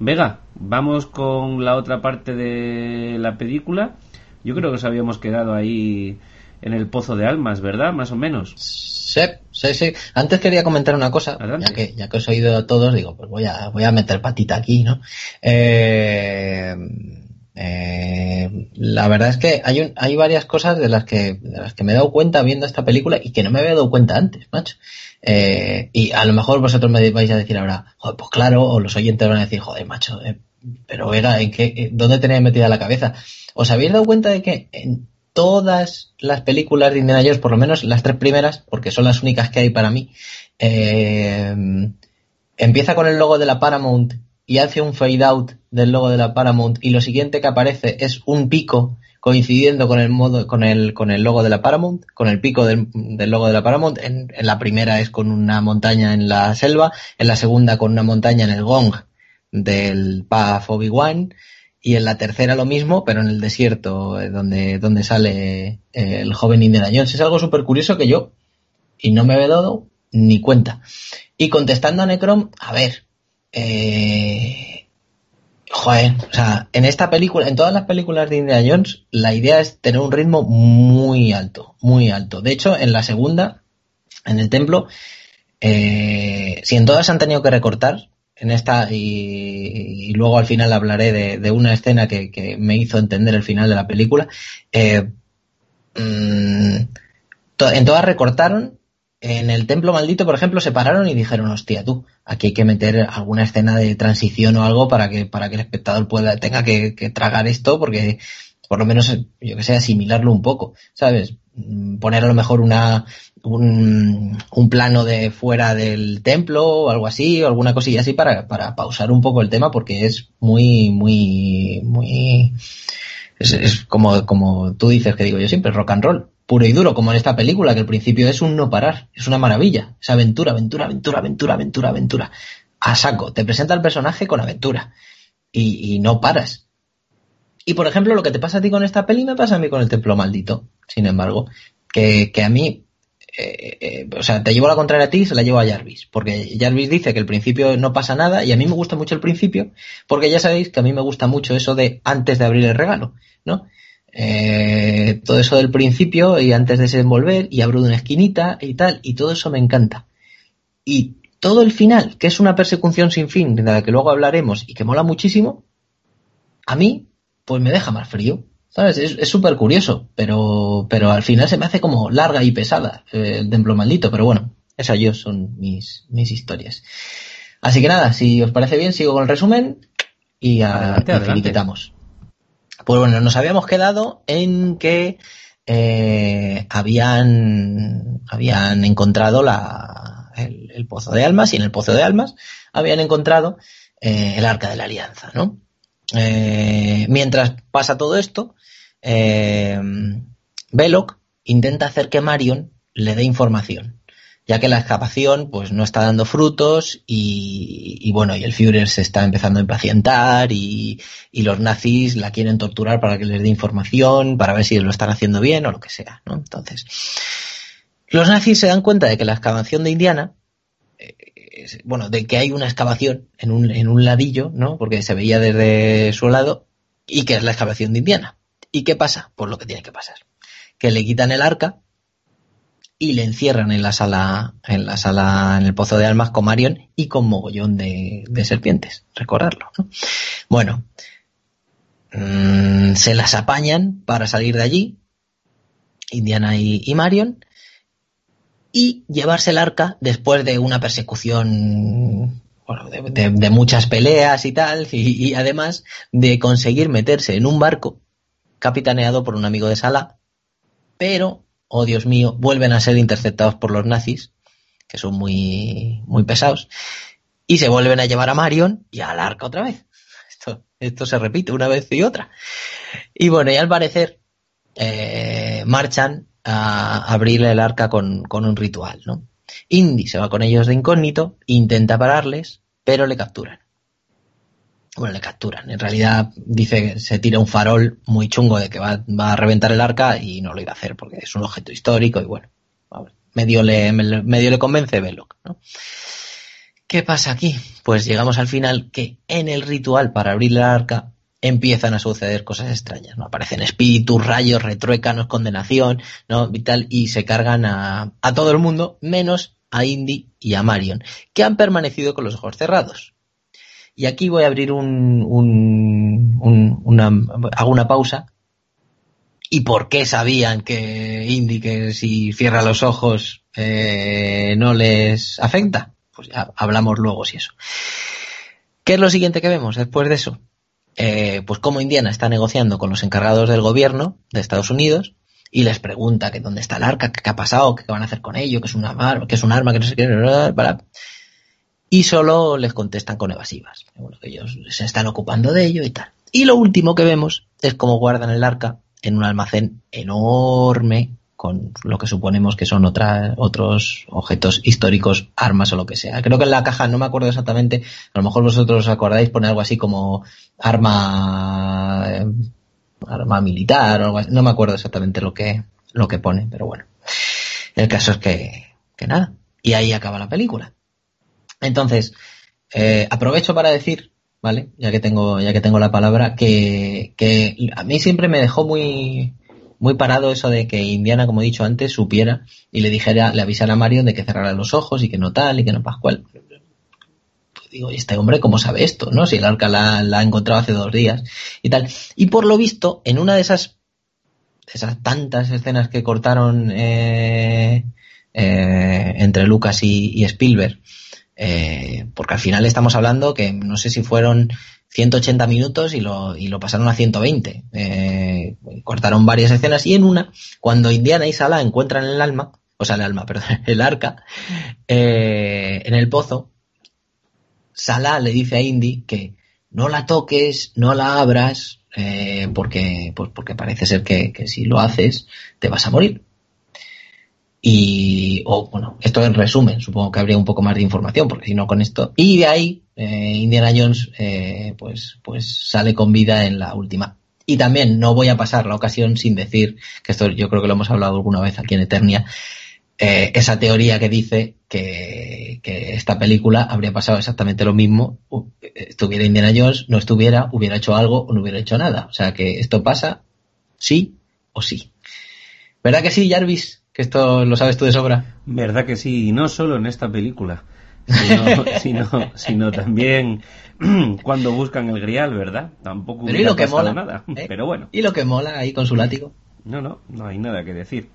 A: Vega, vamos con la otra parte de la película. Yo creo que nos habíamos quedado ahí en el Pozo de Almas, ¿verdad? Más o menos.
C: Sí, sí, sí. Antes quería comentar una cosa, ya que, ya que os he oído a todos, digo, pues voy a, voy a meter patita aquí, ¿no? Eh, eh, la verdad es que hay, un, hay varias cosas de las, que, de las que me he dado cuenta viendo esta película y que no me había dado cuenta antes, macho. Eh, y a lo mejor vosotros me vais a decir ahora, joder, pues claro, o los oyentes van a decir, joder, macho, eh, pero era, ¿en qué, ¿dónde tenéis metida la cabeza? ¿Os habéis dado cuenta de que en todas las películas de Indiana Jones, por lo menos las tres primeras, porque son las únicas que hay para mí, eh, empieza con el logo de la Paramount y hace un fade out del logo de la Paramount y lo siguiente que aparece es un pico coincidiendo con el modo, con el, logo de la Paramount, con el pico del, logo de la Paramount. En, la primera es con una montaña en la selva, en la segunda con una montaña en el gong del Path Obi-Wan, y en la tercera lo mismo, pero en el desierto, eh, donde, donde sale eh, el joven Indiana Jones. Es algo súper curioso que yo, y no me he dado ni cuenta. Y contestando a Necrom, a ver, eh, Joder, o sea, en esta película, en todas las películas de Indiana Jones, la idea es tener un ritmo muy alto, muy alto. De hecho, en la segunda, en el templo, eh, si en todas han tenido que recortar, en esta, y, luego al final hablaré de, una escena que, me hizo entender el final de la película, eh, mm, en todas recortaron en el templo maldito, por ejemplo, se pararon y dijeron, hostia, tú, aquí hay que meter alguna escena de transición o algo para que, para que el espectador pueda, tenga que, tragar esto, porque por lo menos, yo que sé, asimilarlo un poco, ¿sabes? Mm, poner a lo mejor una, un, plano de fuera del templo o algo así, o alguna cosilla así para, para pausar un poco el tema, porque es muy, muy, muy, es, como, como tú dices que digo yo siempre, rock and roll puro y duro, como en esta película, que el principio es un no parar, es una maravilla, es aventura, aventura, aventura, aventura, aventura, aventura. A saco, te presenta el personaje con aventura y, no paras. Y por ejemplo, lo que te pasa a ti con esta peli me pasa a mí con el templo maldito, sin embargo, que, a mí, eh, eh, o sea, te llevo la contraria a ti y se la llevo a Jarvis, porque Jarvis dice que el principio no pasa nada y a mí me gusta mucho el principio, porque ya sabéis que a mí me gusta mucho eso de antes de abrir el regalo, ¿no? Eh, todo eso del principio y antes de desenvolver y abro de una esquinita y tal, y todo eso me encanta. Y todo el final, que es una persecución sin fin, de la que luego hablaremos y que mola muchísimo, a mí, pues me deja más frío. ¿Sabes? Es súper curioso, pero, pero al final se me hace como larga y pesada eh, el templo maldito, pero bueno, esas yo son mis, mis historias. Así que nada, si os parece bien, sigo con el resumen y, a, pues bueno, nos habíamos quedado en que eh, habían, habían encontrado la, el, pozo de almas y en el pozo de almas habían encontrado eh, el arca de la alianza, ¿no? Eh, mientras pasa todo esto, Belloc intenta hacer que Marion le dé información ya que la excavación pues no está dando frutos y, bueno, y el Führer se está empezando a impacientar y, y, los nazis la quieren torturar para que les dé información, para ver si lo están haciendo bien o lo que sea, ¿no? Entonces, los nazis se dan cuenta de que la excavación de Indiana, eh, bueno, de que hay una excavación en un, en un ladillo, ¿no? Porque se veía desde su lado y que es la excavación de Indiana. ¿Y qué pasa? Pues lo que tiene que pasar. Que le quitan el arca y le encierran en la sala, en la sala, en el pozo de almas con Marion y con mogollón de, de serpientes. Recordarlo, ¿no? Bueno, mmm, se las apañan para salir de allí, Indiana y, y Marion, y llevarse el arca después de una persecución bueno, de, muchas peleas y tal, y, y, además de conseguir meterse en un barco capitaneado por un amigo de Sala, pero, oh Dios mío, vuelven a ser interceptados por los nazis, que son muy, muy pesados, y se vuelven a llevar a Marion y al arca otra vez. Esto, esto se repite una vez y otra. Y bueno, y al parecer, eh, marchan a abrirle el arca con, con un ritual, ¿no? Indy se va con ellos de incógnito, intenta pararles, pero le capturan. Bueno, le capturan. En realidad dice que se tira un farol muy chungo de que va, va, a reventar el arca y no lo iba a hacer porque es un objeto histórico y bueno, medio le, medio le convence Belloc, ¿no? ¿Qué pasa aquí? Pues llegamos al final que en el ritual para abrir el arca empiezan a suceder cosas extrañas, ¿no? Aparecen espíritus, rayos, retruécanos, condenación, ¿no? Y tal, y se cargan a, a todo el mundo, menos a Indy y a Marion, que han permanecido con los ojos cerrados. Y aquí voy a abrir un, un, un una, hago una pausa. ¿Y por qué sabían que Indy, que si cierra los ojos, eh, no les afecta? Pues ya hablamos luego si eso. ¿Qué es lo siguiente que vemos después de eso? Eh, pues cómo Indiana está negociando con los encargados del gobierno de Estados Unidos y les pregunta que dónde está el arca, qué ha pasado, qué van a hacer con ello, que es una que es un arma, que no sé qué, para... y solo les contestan con evasivas. Bueno, que ellos se están ocupando de ello y tal. Y lo último que vemos es cómo guardan el arca en un almacén enorme con lo que suponemos que son otra, otros objetos históricos, armas o lo que sea. Creo que en la caja, no me acuerdo exactamente, a lo mejor vosotros os acordáis, pone algo así como arma, eh, arma militar o algo así. No me acuerdo exactamente lo que, lo que pone, pero bueno. El caso es que, que nada. Y ahí acaba la película. Entonces, eh, aprovecho para decir, ¿vale? Ya que tengo, ya que tengo la palabra, que, que a mí siempre me dejó muy, muy parado eso de que Indiana, como he dicho antes, supiera y le dijera, le avisara a Marion de que cerrara los ojos y que no tal y que no Pascual. Digo, ¿y este hombre cómo sabe esto? ¿No? Si el arca la, la ha encontrado hace dos días y tal. Y por lo visto, en una de esas, esas tantas escenas que cortaron eh, eh, entre Lucas y, y Spielberg, eh, porque al final estamos hablando que no sé si fueron 180 minutos y lo, y lo pasaron a 120. Eh, cortaron varias escenas y en una, cuando Indiana y Sala encuentran el alma, o sea, el alma, perdón, el arca, eh, en el pozo, Sala le dice a Indy que no la toques, no la abras, eh, porque, pues porque parece ser que, que si lo haces te vas a morir. Y, o bueno, esto en resumen, supongo que habría un poco más de información, porque si no con esto. Y de ahí, eh, Indiana Jones, eh, pues, pues sale con vida en la última. Y también no voy a pasar la ocasión sin decir, que esto yo creo que lo hemos hablado alguna vez aquí en Eternia, eh, esa teoría que dice que, que, esta película habría pasado exactamente lo mismo, estuviera Indiana Jones, no estuviera, hubiera hecho algo o no hubiera hecho nada. O sea que esto pasa sí o sí. ¿Verdad que sí, Jarvis? que esto lo sabes tú de sobra.
A: Verdad que sí, y no solo en esta película, sino, sino, sino también cuando buscan el grial, ¿verdad? Tampoco
C: Pero ¿y lo que mola?
A: nada.
C: ¿Eh?
A: Pero bueno.
C: ¿Y lo que mola ahí con su látigo?
A: No, no, no hay nada que decir.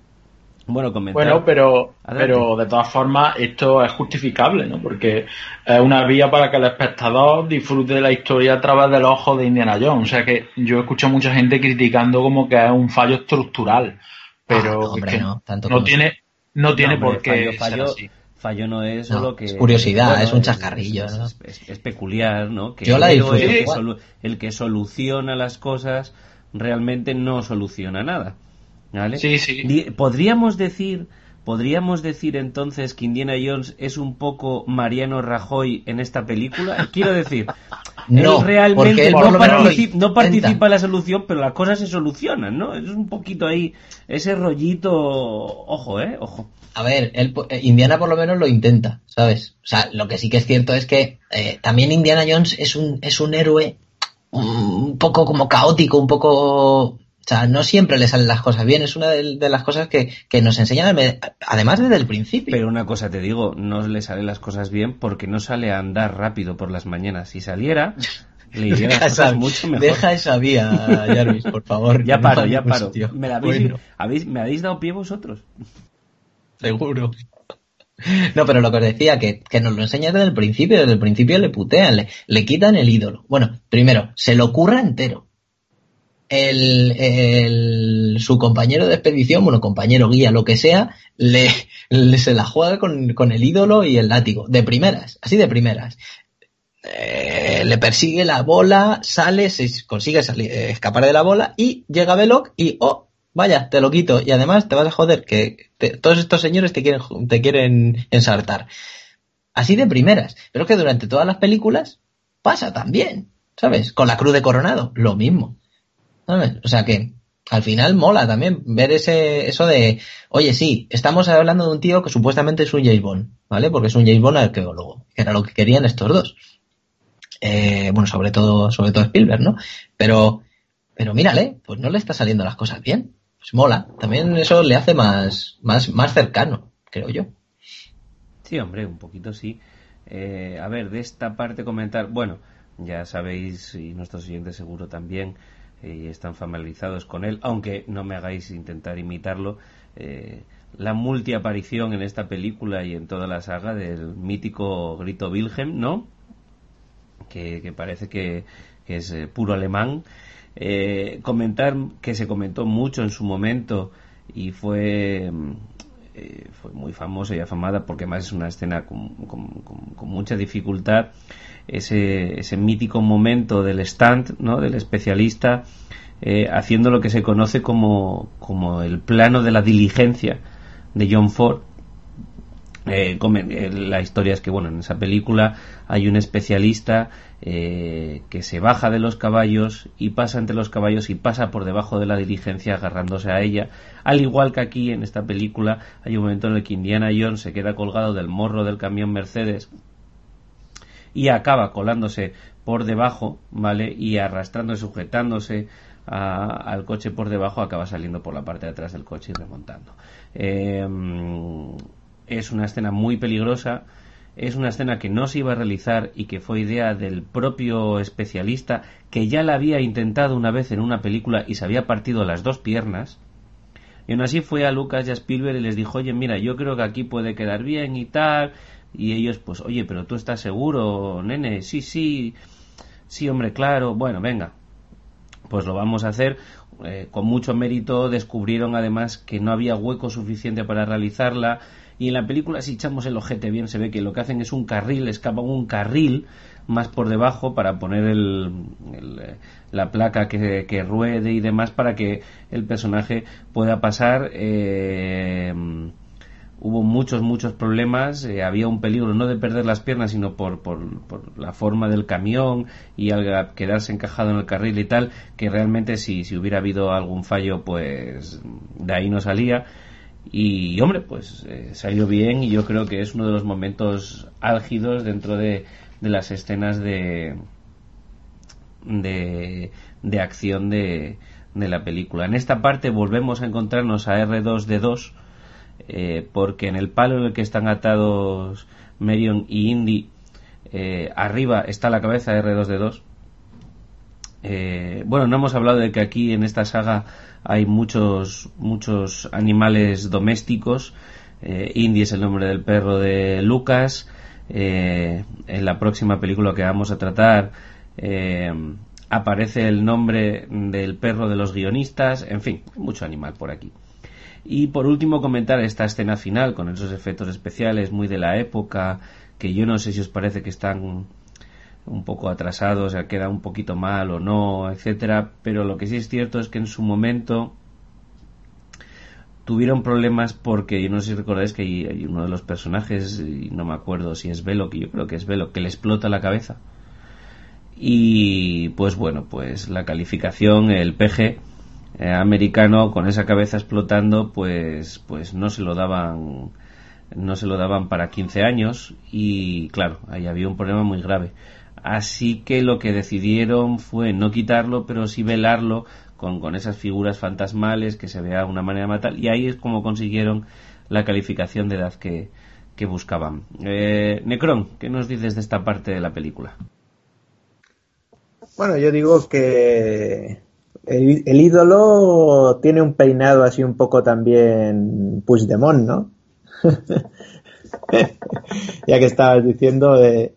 A: Bueno, comentar.
D: Bueno, pero, pero de todas formas esto es justificable, ¿no? Porque es una vía para que el espectador disfrute de la historia a través del ojo de Indiana Jones. O sea que yo escucho a mucha gente criticando como que es un fallo estructural pero
C: ah, no, hombre,
D: que
C: no, tanto
D: no
C: como
D: tiene no tiene
A: hombre,
D: por qué
A: fallo, fallo,
D: ser así.
A: Fallo no es
C: No,
A: solo que
C: es curiosidad,
A: bueno,
C: es un chascarrillo,
A: es,
C: ¿no?
A: es- es- es peculiar no que
C: Yo la
A: el
C: disfruto
A: héroe, el, que el soluciona las cosas realmente no soluciona nada ¿vale?
D: Sí, sí.
A: Podríamos decir podríamos decir entonces que Indiana Jones es un poco Mariano Rajoy en esta película quiero decir
C: No,
A: él realmente
C: porque él
A: no,
C: por
A: participa, no
C: intenta.
A: participa en la solución, pero las cosas se solucionan, ¿no? Es un poquito ahí, ese rollito, ojo, ¿eh? Ojo.
C: A ver, él eh, Indiana por lo menos lo intenta, ¿sabes? O sea, lo que sí que es cierto es que eh, también Indiana Jones es un, es un héroe un poco como caótico, un poco... O sea, no siempre le salen las cosas bien, es una de, de las cosas que, que nos enseñan, además desde el principio.
A: Pero una cosa te digo, no le salen las cosas bien porque no sale a andar rápido por las mañanas. Si saliera, le irían las
C: Deja
A: cosas
C: esa,
A: mucho mejor.
C: deja esa vía, Jarvis, por favor.
A: Ya paro, ya paro.
C: sitio.
A: ¿Me, la habéis,
C: Bueno,
A: habéis- ¿Me habéis dado pie vosotros?
C: seguro. No, pero lo que os decía, que, que nos lo enseñan desde el principio, desde el principio le putean, le, le quitan el ídolo. Bueno, primero, se lo curra entero. El, su compañero de expedición, bueno, compañero guía, lo que sea, le, se la juega con, el ídolo y el látigo, de primeras, así de primeras. Eh, le persigue la bola, sale, se consigue salir, eh, escapar de la bola y llega Belloc y, oh, vaya, te lo quito. Y además te vas a joder, que todos estos señores te quieren, te quieren ensartar. Así de primeras. Pero es que durante todas las películas pasa también, ¿sabes? Con la cruz de Coronado, lo mismo. ¿Sabes? O sea que al final mola también ver ese, eso de, oye, sí, estamos hablando de un tío que supuestamente es un James Bond, ¿vale? Porque es un James Bond arqueólogo, que era lo que querían estos dos. Eh, bueno, sobre todo, sobre todo Spielberg, ¿no? Pero, pero mírale, pues no le está saliendo las cosas bien. Pues mola. También eso le hace más, más, más cercano, creo yo.
A: Sí, hombre, un poquito sí. Eh, a ver, de esta parte comentar, bueno, ya sabéis, y nuestros oyentes seguro también, eh, están familiarizados con él, aunque no me hagáis intentar imitarlo, eh, la multiaparición en esta película y en toda la saga del mítico grito Wilhelm, ¿no? Que, parece que, es eh, puro alemán. Eh, comentar que se comentó mucho en su momento y fue mm, eh, fue muy famosa y afamada porque además es una escena con- con- con mucha dificultad ese, ese mítico momento del stand ¿no? del especialista eh, haciendo lo que se conoce como, como el plano de la diligencia de John Ford eh, eh, la historia es que bueno en esa película hay un especialista eh, que se baja de los caballos y pasa entre los caballos y pasa por debajo de la diligencia agarrándose a ella al igual que aquí en esta película hay un momento en el que Indiana Jones se queda colgado del morro del camión Mercedes y acaba colándose por debajo, ¿vale? Y arrastrándose, sujetándose a- al coche por debajo, acaba saliendo por la parte de atrás del coche y remontando. Eh, es una escena muy peligrosa, es una escena que no se iba a realizar y que fue idea del propio especialista, que ya la había intentado una vez en una película y se había partido las dos piernas. Y aún así fue a Lucas y a Spielberg y les dijo, oye, mira, yo creo que aquí puede quedar bien y tal. Y ellos, pues, oye, pero tú estás seguro, nene, sí, sí, sí, hombre, claro, bueno, venga, pues lo vamos a hacer. Eh, con mucho mérito descubrieron además que no había hueco suficiente para realizarla. Y en la película, si echamos el ojete bien, se ve que lo que hacen es un carril, escapan un carril más por debajo para poner el, el, eh, la placa que, que ruede y demás para que el personaje pueda pasar. Eh, hubo muchos, muchos problemas. eh, había un peligro no de perder las piernas, sino por, por, la forma del camión y al quedarse encajado en el carril y tal, que realmente si, si hubiera habido algún fallo, pues de ahí no salía. Y hombre, pues eh, salió bien y yo creo que es uno de los momentos álgidos dentro de, de las escenas de, de, de acción de, de la película. En esta parte volvemos a encontrarnos a R2D2 eh, porque en el palo en el que están atados Merion y Indy eh, arriba está la cabeza de R2D2 eh, bueno, no hemos hablado de que aquí en esta saga hay muchos muchos animales domésticos. Indy es el nombre del perro de Lucas. En la próxima película que vamos a tratar aparece el nombre del perro de los guionistas. En fin, mucho animal por aquí. Y por último comentar esta escena final con esos efectos especiales muy de la época que yo no sé si os parece que están un poco atrasados, o queda un poquito mal o no, etcétera, pero lo que sí es cierto es que en su momento tuvieron problemas porque yo no sé si recordáis que hay, hay uno de los personajes y no me acuerdo si es Velo, que yo creo que es Velo, que le explota la cabeza. y pues bueno, pues la calificación, el PG eh, americano con esa cabeza explotando, pues, pues no se lo daban no se lo daban para 15 años y claro, ahí había un problema muy grave. Así que lo que decidieron fue no quitarlo, pero sí velarlo con, con esas figuras fantasmales que se vea una manera matar y ahí es como consiguieron la calificación de edad que, que buscaban. Eh, Necron, ¿qué nos dices de esta parte de la película?
B: Bueno, yo digo que el, ídolo tiene un peinado así un poco también Puigdemont, ¿no? ya que estabas diciendo de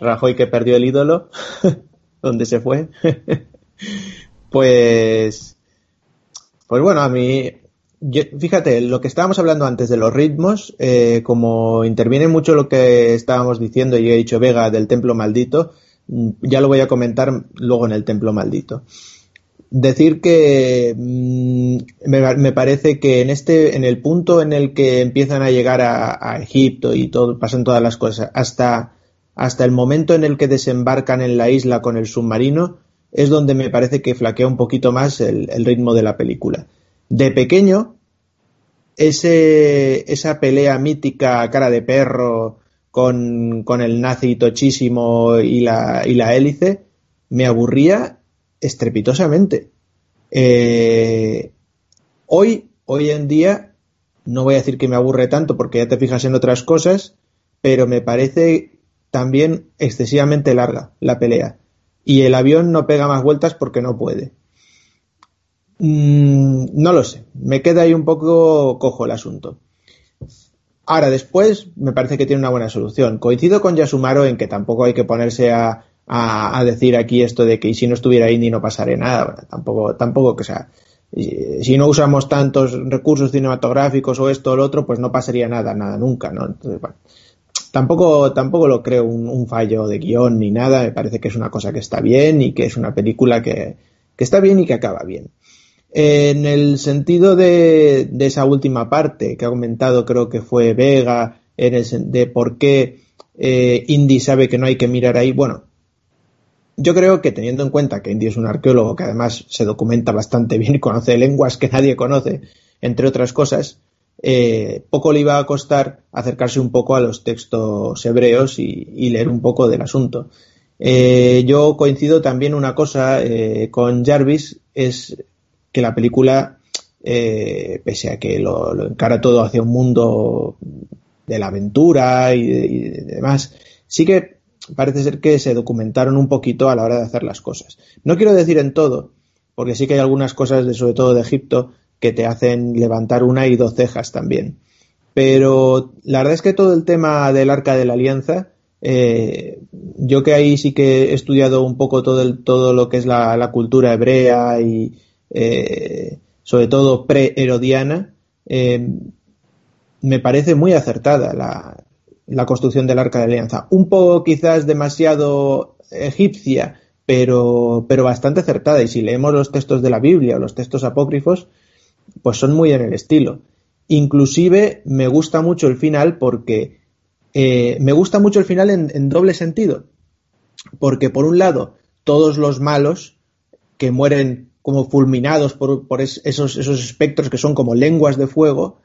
B: Rajoy que perdió el ídolo, ¿dónde se fue? pues, pues bueno, a mí, fíjate, lo que estábamos hablando antes de los ritmos, eh, como interviene mucho lo que estábamos diciendo y he dicho Vega del templo maldito, Mm, ya lo voy a comentar luego en el templo maldito. Decir que mm, me, parece que en este, en el punto en el que empiezan a llegar a, Egipto y todo, pasan todas las cosas, hasta, hasta el momento en el que desembarcan en la isla con el submarino, es donde me parece que flaquea un poquito más el, el ritmo de la película. De pequeño, ese, esa pelea mítica cara de perro con, con el nazi tochísimo y la, y la hélice, me aburría estrepitosamente. Eh, hoy, hoy en día, no voy a decir que me aburre tanto porque ya te fijas en otras cosas, pero me parece también excesivamente larga la pelea. Y el avión no pega más vueltas porque no puede. Mm, no lo sé, me queda ahí un poco cojo el asunto. Ahora, después, me parece que tiene una buena solución. Coincido con Yasumaro en que tampoco hay que ponerse a, decir aquí esto de que si no estuviera Indy no pasaré nada. tampoco, tampoco que sea. Si no usamos tantos recursos cinematográficos o esto o lo otro, pues no pasaría nada, nada, nunca, ¿no? tampoco, tampoco lo creo un, fallo de guion ni nada. Me parece que es una cosa que está bien y que es una película que, que está bien y que acaba bien. En el sentido de, esa última parte que ha comentado, creo que fue Vega, en el, de por qué eh, Indy sabe que no hay que mirar ahí. Bueno, yo creo que teniendo en cuenta que Indy es un arqueólogo que además se documenta bastante bien y conoce lenguas que nadie conoce, entre otras cosas, eh, poco le iba a costar acercarse un poco a los textos hebreos y, leer un poco del asunto. Eh, yo coincido también una cosa con Jarvis, es que la película, eh, pese a que lo, encara todo hacia un mundo de la aventura y, demás, sí que parece ser que se documentaron un poquito a la hora de hacer las cosas. No quiero decir en todo, porque sí que hay algunas cosas, de, sobre todo de Egipto, que te hacen levantar una y dos cejas también. Pero la verdad es que todo el tema del arca de la alianza, eh, yo que ahí sí que he estudiado un poco todo, el, todo lo que es la cultura hebrea y, eh, sobre todo pre-herodiana, eh, me parece muy acertada la, construcción del Arca de Alianza. Un poco quizás demasiado egipcia, pero, pero bastante acertada. Y si leemos los textos de la Biblia o los textos apócrifos, pues son muy en el estilo. Inclusive me gusta mucho el final porque eh, me gusta mucho el final en, doble sentido. Porque por un lado, todos los malos que mueren como fulminados por, esos, esos espectros que son como lenguas de fuego,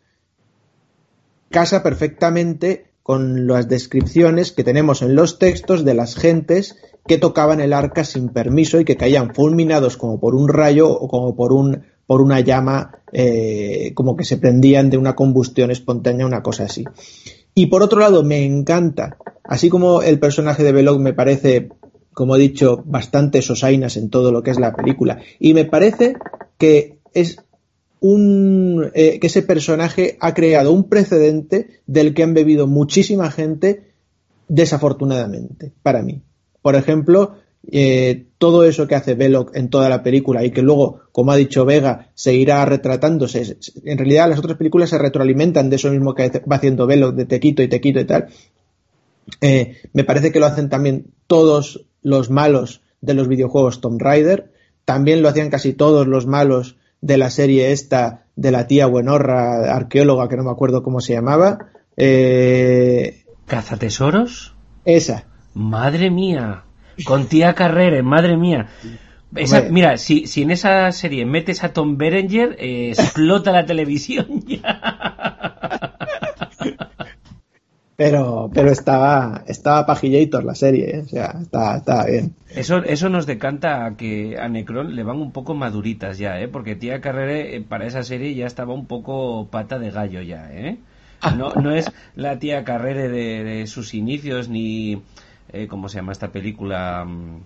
B: casa perfectamente con las descripciones que tenemos en los textos de las gentes que tocaban el arca sin permiso y que caían fulminados como por un rayo o como por un por una llama eh, como que se prendían de una combustión espontánea, una cosa así. Y por otro lado, me encanta, así como el personaje de Belloc me parece como he dicho, bastantes osainas en todo lo que es la película. Y me parece que es un eh, que ese personaje ha creado un precedente del que han bebido muchísima gente desafortunadamente para mí. Por ejemplo, eh, todo eso que hace Belloc en toda la película y que luego, como ha dicho Vega, seguirá retratándose. En realidad, las otras películas se retroalimentan de eso mismo que va haciendo Belloc, de Tequito y Tequito y tal. Eh, me parece que lo hacen también todos los malos de los videojuegos Tomb Raider, también lo hacían casi todos los malos de la serie esta de la tía buenorra arqueóloga que no me acuerdo cómo se llamaba. Eh...
A: ¿Cazatesoros?
B: Esa.
A: Madre mía. con tía Carrere, madre mía. mira, si, si en esa serie metes a Tom Berenger, eh, explota la televisión ya.
B: Pero, pero estaba, estaba Pajillator la serie, ¿eh? o sea, estaba, bien.
A: Eso, eso nos decanta a que a Necron le van un poco maduritas ya, ¿eh? porque Tía Carrere eh, para esa serie ya estaba un poco pata de gallo ya, ¿eh? No, no es la Tía Carrere de, sus inicios ni, eh, ¿cómo se llama esta película? Mm,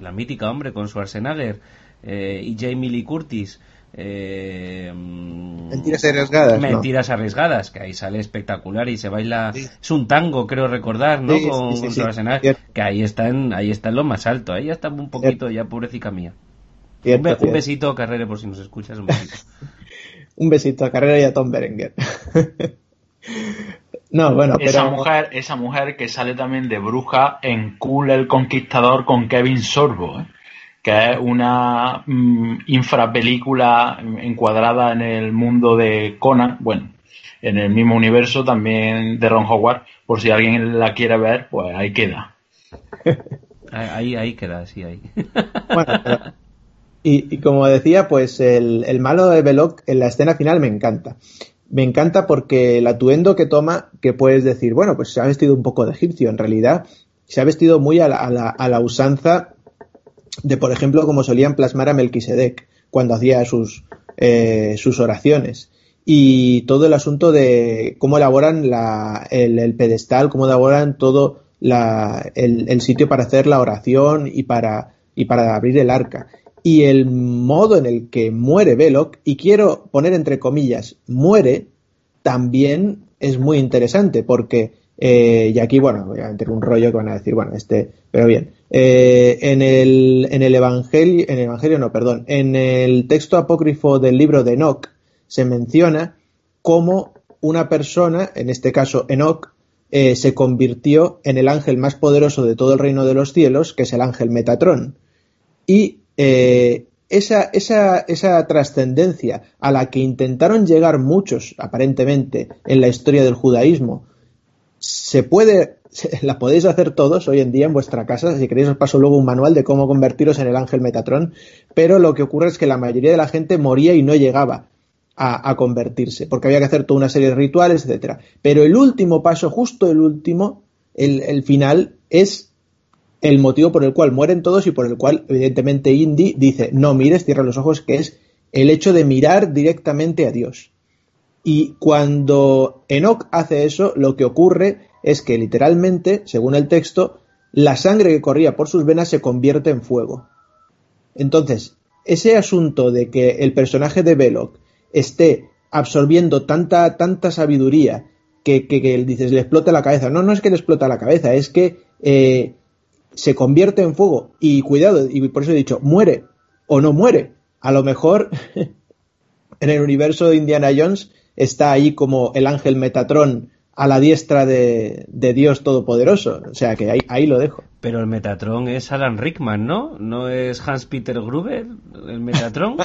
A: la mítica, hombre, con Schwarzenegger eh, y Jamie Lee Curtis.
B: Eh, mentiras arriesgadas.
A: Mentiras arriesgadas, que ahí sale espectacular y se baila. Es un tango, creo recordar, ¿no? con, que ahí está, en, ahí está en lo más alto. Ahí ya está un poquito, ya pobrecita mía. un, besito, Carrera, por si nos escuchas. Un besito.
B: un besito a Carrera y a Tom Berenger. no, bueno,
D: esa Mujer, esa mujer que sale también de bruja en Cool el Conquistador con Kevin Sorbo, ¿eh? Que es una mm, infrapelícula encuadrada en el mundo de Conan, bueno, en el mismo universo también de Ron Howard, por si alguien la quiere ver, pues ahí queda.
A: ahí, ahí queda, sí, ahí.
B: bueno, y, como decía, pues el, el malo de Belloc en la escena final me encanta. Me encanta porque el atuendo que toma, que puedes decir, bueno, pues se ha vestido un poco de egipcio, en realidad se ha vestido muy a la, a la, a la usanza de, por ejemplo, como solían plasmar a Melquisedec cuando hacía sus, eh, sus oraciones. Y todo el asunto de cómo elaboran la, el, pedestal, cómo elaboran todo la, el, sitio para hacer la oración y para, y para abrir el arca. Y el modo en el que muere Belloc, y quiero poner entre comillas, muere, también es muy interesante, porque, eh, y aquí, bueno, meter un rollo que van a decir, bueno, este, pero bien, eh, en, el, en el Evangelio, en el Evangelio no, perdón, en el texto apócrifo del libro de Enoch se menciona cómo una persona, en este caso Enoch, eh, se convirtió en el ángel más poderoso de todo el reino de los cielos, que es el ángel Metatrón. Y eh, esa, esa, esa trascendencia a la que intentaron llegar muchos, aparentemente, en la historia del judaísmo, se puede la podéis hacer todos hoy en día en vuestra casa. Si queréis os paso luego un manual de cómo convertiros en el ángel Metatron. Pero lo que ocurre es que la mayoría de la gente moría y no llegaba a, convertirse, porque había que hacer toda una serie de rituales, etcétera. Pero el último paso, justo el último, el, final, es el motivo por el cual mueren todos y por el cual, evidentemente, Indy dice, no mires, cierra los ojos, que es el hecho de mirar directamente a Dios. Y cuando Enoch hace eso, lo que ocurre es que literalmente, según el texto, la sangre que corría por sus venas se convierte en fuego. Entonces, ese asunto de que el personaje de Belloc esté absorbiendo tanta, tanta sabiduría que, que, dices, le explota la cabeza. No, no es que le explota la cabeza, es que eh, se convierte en fuego. Y cuidado, y por eso he dicho, muere o no muere. A lo mejor en el universo de Indiana Jones está ahí como el ángel Metatron a la diestra de, Dios Todopoderoso. O sea que ahí, ahí, lo dejo.
A: Pero el Metatron es Alan Rickman, ¿no? ¿No es Hans-Peter Gruber el Metatron?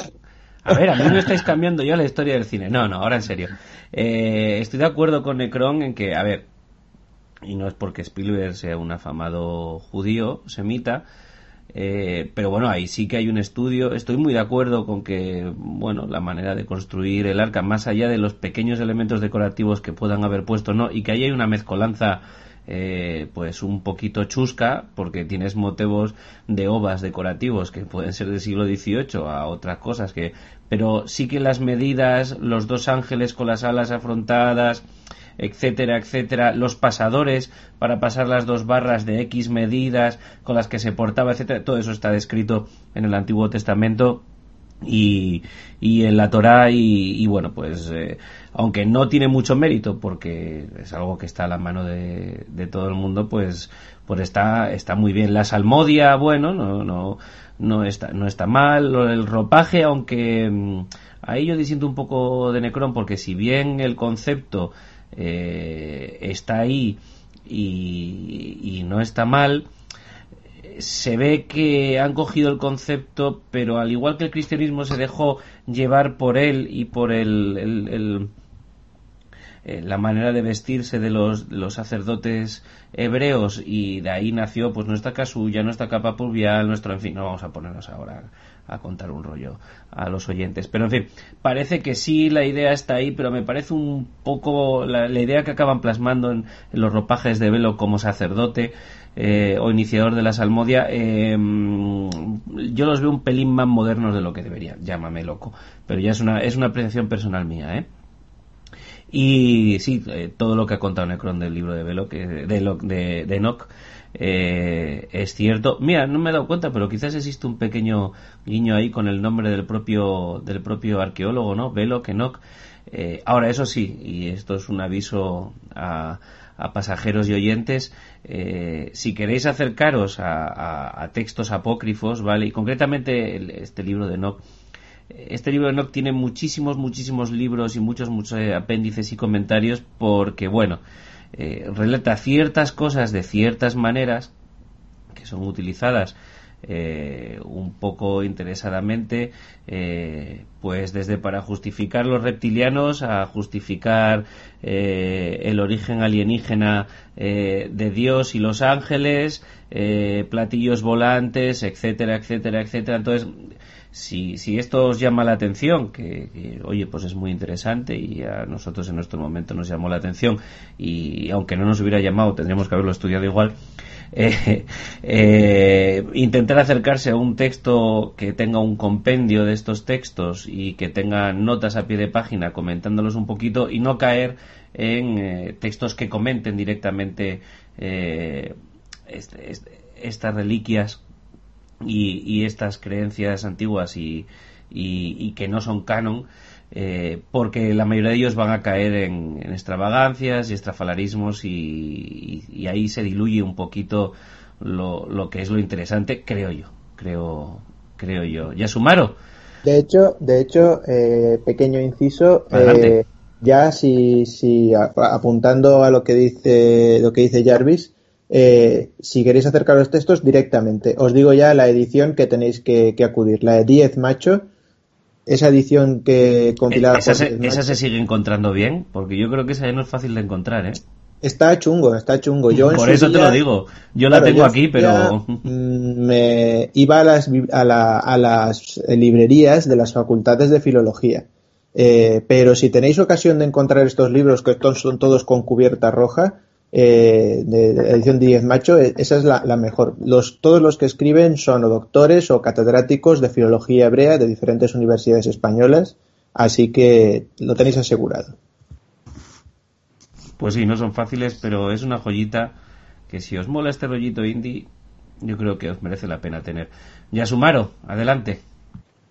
A: A ver, a mí no estáis cambiando ya la historia del cine. No, no, ahora en serio. Eh, estoy de acuerdo con Necron en que, a ver, y no es porque Spielberg sea un afamado judío, semita, eh, pero bueno, ahí sí que hay un estudio. Estoy muy de acuerdo con que, bueno, la manera de construir el arca, más allá de los pequeños elementos decorativos que puedan haber puesto, no, y que ahí hay una mezcolanza, eh, pues un poquito chusca, porque tienes motivos de ovas decorativos que pueden ser del siglo XVIII a otras cosas que, pero sí que las medidas, los dos ángeles con las alas afrontadas, etcétera, etcétera, los pasadores para pasar las dos barras de X medidas con las que se portaba, etcétera, todo eso está descrito en el Antiguo Testamento y, y en la Torá y, bueno pues eh, aunque no tiene mucho mérito porque es algo que está a la mano de, de todo el mundo pues pues está está muy bien. La salmodia bueno no no no está no está mal. El ropaje aunque mm, ahí yo disiento un poco de Necron porque si bien el concepto eh, está ahí y, no está mal, se ve que han cogido el concepto, pero al igual que el cristianismo se dejó llevar por él y por el, eh, la manera de vestirse de los, los, sacerdotes hebreos y de ahí nació pues nuestra casulla, nuestra capa pluvial, nuestro, en fin, no vamos a ponernos ahora a contar un rollo a los oyentes. Pero en fin, parece que sí la idea está ahí, pero me parece un poco la, idea que acaban plasmando en, los ropajes de velo como sacerdote eh, o iniciador de la salmodia, eh, yo los veo un pelín más modernos de lo que deberían. Llámame loco, pero ya es una, es una apreciación personal mía, ¿eh? Y sí, eh, todo lo que ha contado Necron del libro de Velo, que, de, de, de Enoch, eh, es cierto. Mira, no me he dado cuenta, pero quizás existe un pequeño guiño ahí con el nombre del propio, del propio arqueólogo, ¿no? Velo, Enoch. Eh, ahora, eso sí, y esto es un aviso a, a pasajeros y oyentes, eh, si queréis acercaros a, a, textos apócrifos, ¿vale? Y concretamente este libro de Enoch, este libro de Enoch tiene muchísimos, muchísimos libros y muchos, muchos apéndices y comentarios porque, bueno, eh, relata ciertas cosas de ciertas maneras que son utilizadas eh, un poco interesadamente, eh, pues desde para justificar los reptilianos a justificar el origen alienígena de Dios y los ángeles, platillos volantes, etcétera, etcétera, etcétera. Entonces, si, si esto os llama la atención, que, oye, pues es muy interesante y a nosotros en nuestro momento nos llamó la atención y aunque no nos hubiera llamado tendríamos que haberlo estudiado igual, eh, eh, intentar acercarse a un texto que tenga un compendio de estos textos y que tenga notas a pie de página comentándolos un poquito y no caer en eh, textos que comenten directamente estas reliquias y, estas creencias antiguas y, y, que no son canon, eh, porque la mayoría de ellos van a caer en, extravagancias y estrafalarismos y, ahí se diluye un poquito lo, lo, que es lo interesante, creo yo, creo, creo yo. ¿Ya sumaron?
B: De hecho, de hecho, eh, pequeño inciso, eh, ya si, si apuntando a lo que dice lo que dice Jarvis, eh, si queréis acercar los textos directamente. Os digo ya la edición que tenéis que, acudir, la de 10 Macho, esa edición que compilada
A: ¿Esa, se, ¿Esa se sigue encontrando bien? Porque yo creo que esa no es fácil de encontrar, ¿eh?
B: Está chungo, está chungo. Yo
A: Por eso te lo digo. Yo la tengo aquí, pero...
B: Mm, me iba a las, a, las librerías de las facultades de filología. Eh, pero si tenéis ocasión de encontrar estos libros que son todos con cubierta roja, eh, de, edición 10 macho, eh, esa es la, mejor. Todos los que escriben son o doctores o catedráticos de filología hebrea de diferentes universidades españolas, así que lo tenéis asegurado.
A: Pues sí, no son fáciles, pero es una joyita que si os mola este rollito indie, yo creo que os merece la pena tener. Ya Sumaro, adelante.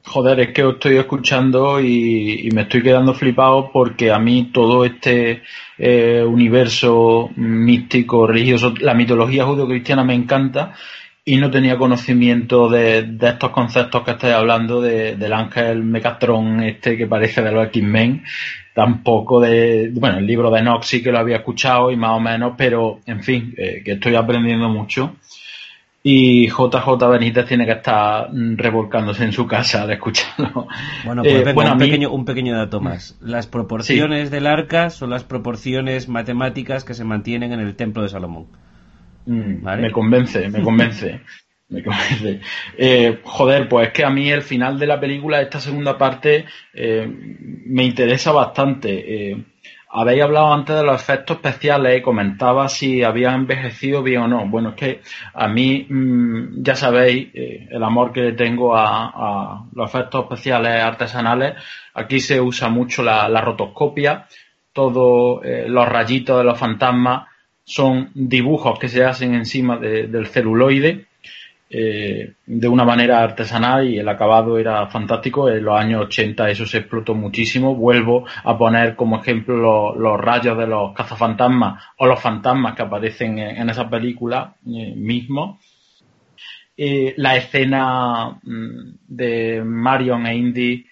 D: Joder, es que os estoy escuchando y, me estoy quedando flipado porque a mí todo este eh, universo místico, religioso, la mitología judio-cristiana me encanta y no tenía conocimiento de, estos conceptos que estáis hablando del ángel Megatron este que parece de los X-Men tampoco de bueno el libro de Nox sí que lo había escuchado y más o menos pero en fin eh, que estoy aprendiendo mucho y JJ Benítez tiene que estar revolcándose en su casa al escucharlo.
A: Bueno, pues eh, un, pequeño, un pequeño dato más. Las proporciones del arca son las proporciones matemáticas que se mantienen en el templo de Salomón.
D: Mm, me convence, me convence. me convence. Eh, joder, pues es que a mí el final de la película, esta segunda parte, eh, me interesa bastante habéis hablado antes de los efectos especiales y comentaba si había envejecido bien o no. Bueno, es que a mí, mm, ya sabéis, eh, el amor que tengo a, los efectos especiales artesanales. Aquí se usa mucho la, rotoscopia. Todos eh, los rayitos de los fantasmas son dibujos que se hacen encima del celuloide eh, de una manera artesanal y el acabado era fantástico. En los años 80 eso se explotó muchísimo. Vuelvo a poner como ejemplo los, rayos de los cazafantasmas o los fantasmas que aparecen en, esa película eh, mismo. Eh, la escena mm, de Marion e Indy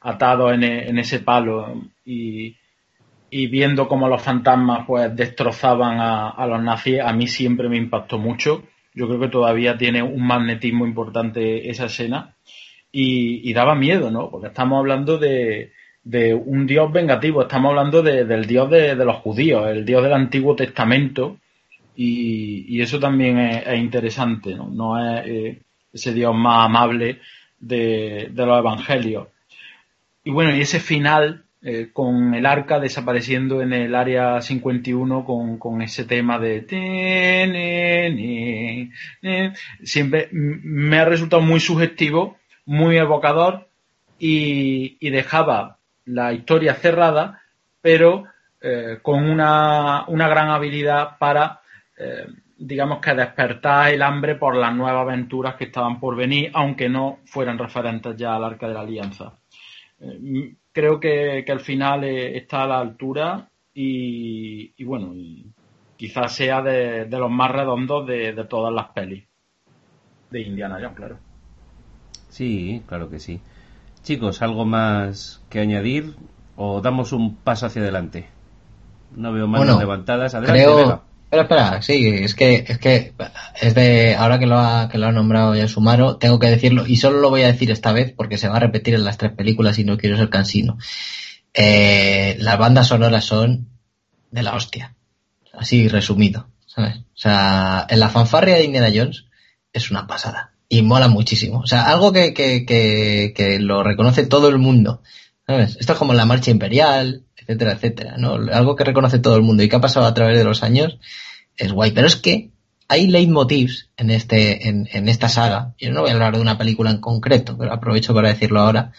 D: atados en, ese palo y, viendo cómo los fantasmas pues destrozaban a, a los nazis, a mí siempre me impactó mucho yo creo que todavía tiene un magnetismo importante esa escena y, daba miedo, ¿no? Porque estamos hablando de, de un Dios vengativo. Estamos hablando del Dios de, los judíos, el Dios del Antiguo Testamento. Y, eso también es, interesante, ¿no? No es eh, ese Dios más amable de, los evangelios. Y bueno, y ese final eh, con el arca desapareciendo en el área 51 con, con ese tema de siempre me ha resultado muy sugestivo, muy evocador y, y dejaba la historia cerrada, pero eh, con una, una, gran habilidad para, eh, digamos que despertar el hambre por las nuevas aventuras que estaban por venir, aunque no fueran referentes ya al Arca de la Alianza. Creo que, que, el final está a la altura y, y bueno, y quizás sea de, de, los más redondos de, de todas las pelis de Indiana Jones, claro.
A: Sí, claro que sí. Chicos, ¿algo más que añadir o damos un paso hacia adelante? No veo manos levantadas. Adelante,
C: creo... Espera, espera, sí, es que, es que, es de, ahora que lo ha, que lo ha nombrado ya Sumaro, tengo que decirlo, y solo lo voy a decir esta vez porque se va a repetir en las tres películas y no quiero ser cansino. Eh, las bandas sonoras son de la hostia. Así resumido, ¿sabes? O sea, en la fanfarria de Indiana Jones es una pasada y mola muchísimo. O sea, algo que, que, que, lo reconoce todo el mundo. ¿Sabes? Esto es como la marcha imperial, etcétera, etcétera, ¿no? Algo que reconoce todo el mundo y que ha pasado a través de los años es guay. Pero es que hay leitmotivs en este, en, en esta saga. Yo no voy a hablar de una película en concreto, pero aprovecho para decirlo ahora.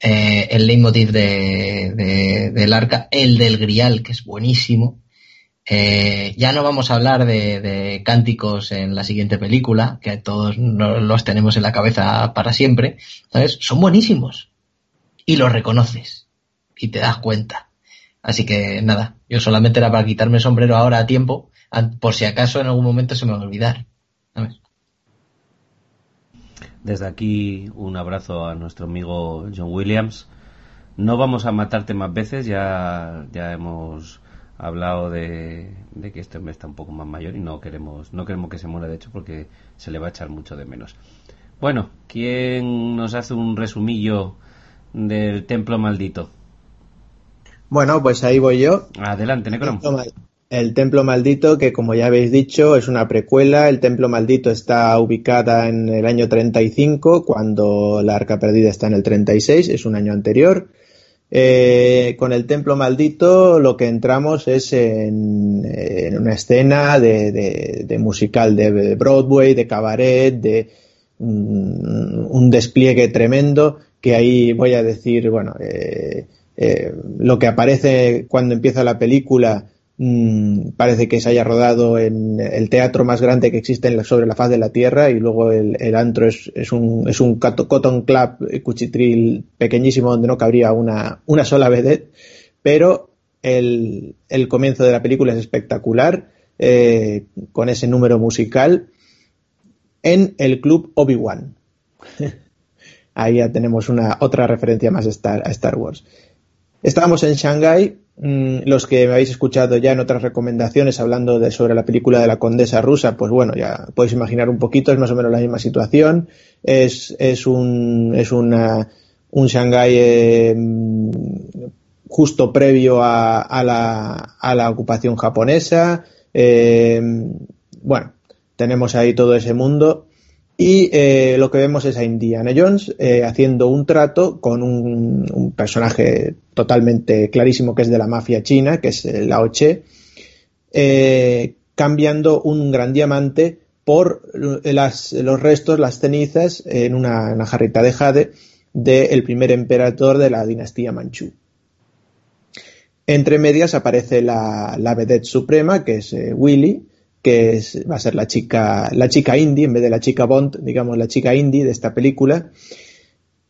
C: Eh, el leitmotiv de, de, del arca, el del grial, que es buenísimo. Eh, ya no vamos a hablar de, cánticos en la siguiente película, que todos los tenemos en la cabeza para siempre, ¿sabes? Son buenísimos. Y los reconoces. Y te das cuenta. Así que nada, yo solamente era para quitarme el sombrero ahora a tiempo, por si acaso en algún momento se me va a olvidar.
A: Desde aquí un abrazo a nuestro amigo John Williams. No vamos a matarte más veces, ya, ya hemos ha hablado de, que este hombre está un poco más mayor y no queremos, no queremos que se muera de hecho porque se le va a echar mucho de menos. Bueno, ¿quién nos hace un resumillo del templo maldito?
B: Bueno, pues ahí voy yo.
A: Adelante, Necron.
B: El templo maldito, que como ya habéis dicho, es una precuela. El templo maldito está ubicada en el año 35, cuando la arca perdida está en el 36, es un año anterior. Eh, con el templo maldito lo que entramos es en, una escena de, musical de Broadway, de cabaret, de un, despliegue tremendo que ahí voy a decir, bueno, eh, eh, lo que aparece cuando empieza la película Mm, parece que se haya rodado en el teatro más grande que existe sobre la faz de la Tierra y luego el, antro es, es, un, es un cotton club cuchitril pequeñísimo donde no cabría una, sola vedette, pero el, comienzo de la película es espectacular eh, con ese número musical en el club Obi-Wan. Ahí ya tenemos una otra referencia más a Star Wars. Estábamos en Shanghai Mm, los que me habéis escuchado ya en otras recomendaciones hablando de, sobre la película de la condesa rusa, pues bueno, ya podéis imaginar un poquito, es más o menos la misma situación. Es, es un, es una, un Shanghái eh, justo previo a, a, la, a, la, ocupación japonesa. Eh, bueno, tenemos ahí todo ese mundo y eh, lo que vemos es a Indiana Jones eh, haciendo un trato con un, personaje totalmente clarísimo que es de la mafia china, que es Lao Che, eh, cambiando un gran diamante por los restos, las cenizas, en una, jarrita de jade del primer emperador de la dinastía Manchú. Entre medias aparece la, la vedette suprema, que es Willy, que va a ser la chica, la chica indie, en vez de la chica Bond, digamos la chica indie de esta película,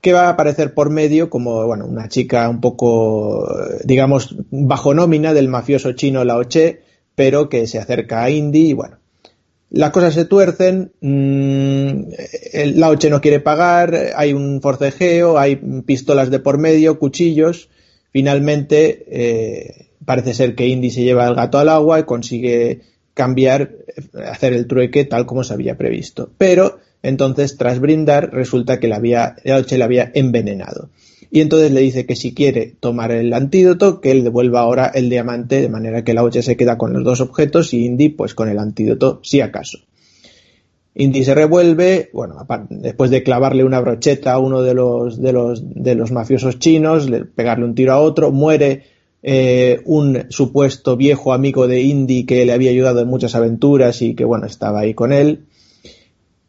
B: que va a aparecer por medio como, bueno, una chica un poco, digamos, bajo nómina del mafioso chino Lao Che, pero que se acerca a Indy y bueno, las cosas se tuercen, mmm, el Lao Che no quiere pagar, hay un forcejeo, hay pistolas de por medio, cuchillos, finalmente eh, parece ser que Indy se lleva el gato al agua y consigue cambiar, hacer el trueque tal como se había previsto. Pero entonces, tras brindar, resulta que la había, la había envenenado. y entonces le dice que si quiere tomar el antídoto, que él devuelva ahora el diamante, de manera que la Oche se queda con los dos objetos y Indy pues con el antídoto si acaso. Indy se revuelve, bueno, después de clavarle una brocheta a uno de los, de los, de los mafiosos chinos, pegarle un tiro a otro, muere eh, un supuesto viejo amigo de Indy que le había ayudado en muchas aventuras y que, bueno, estaba ahí con él.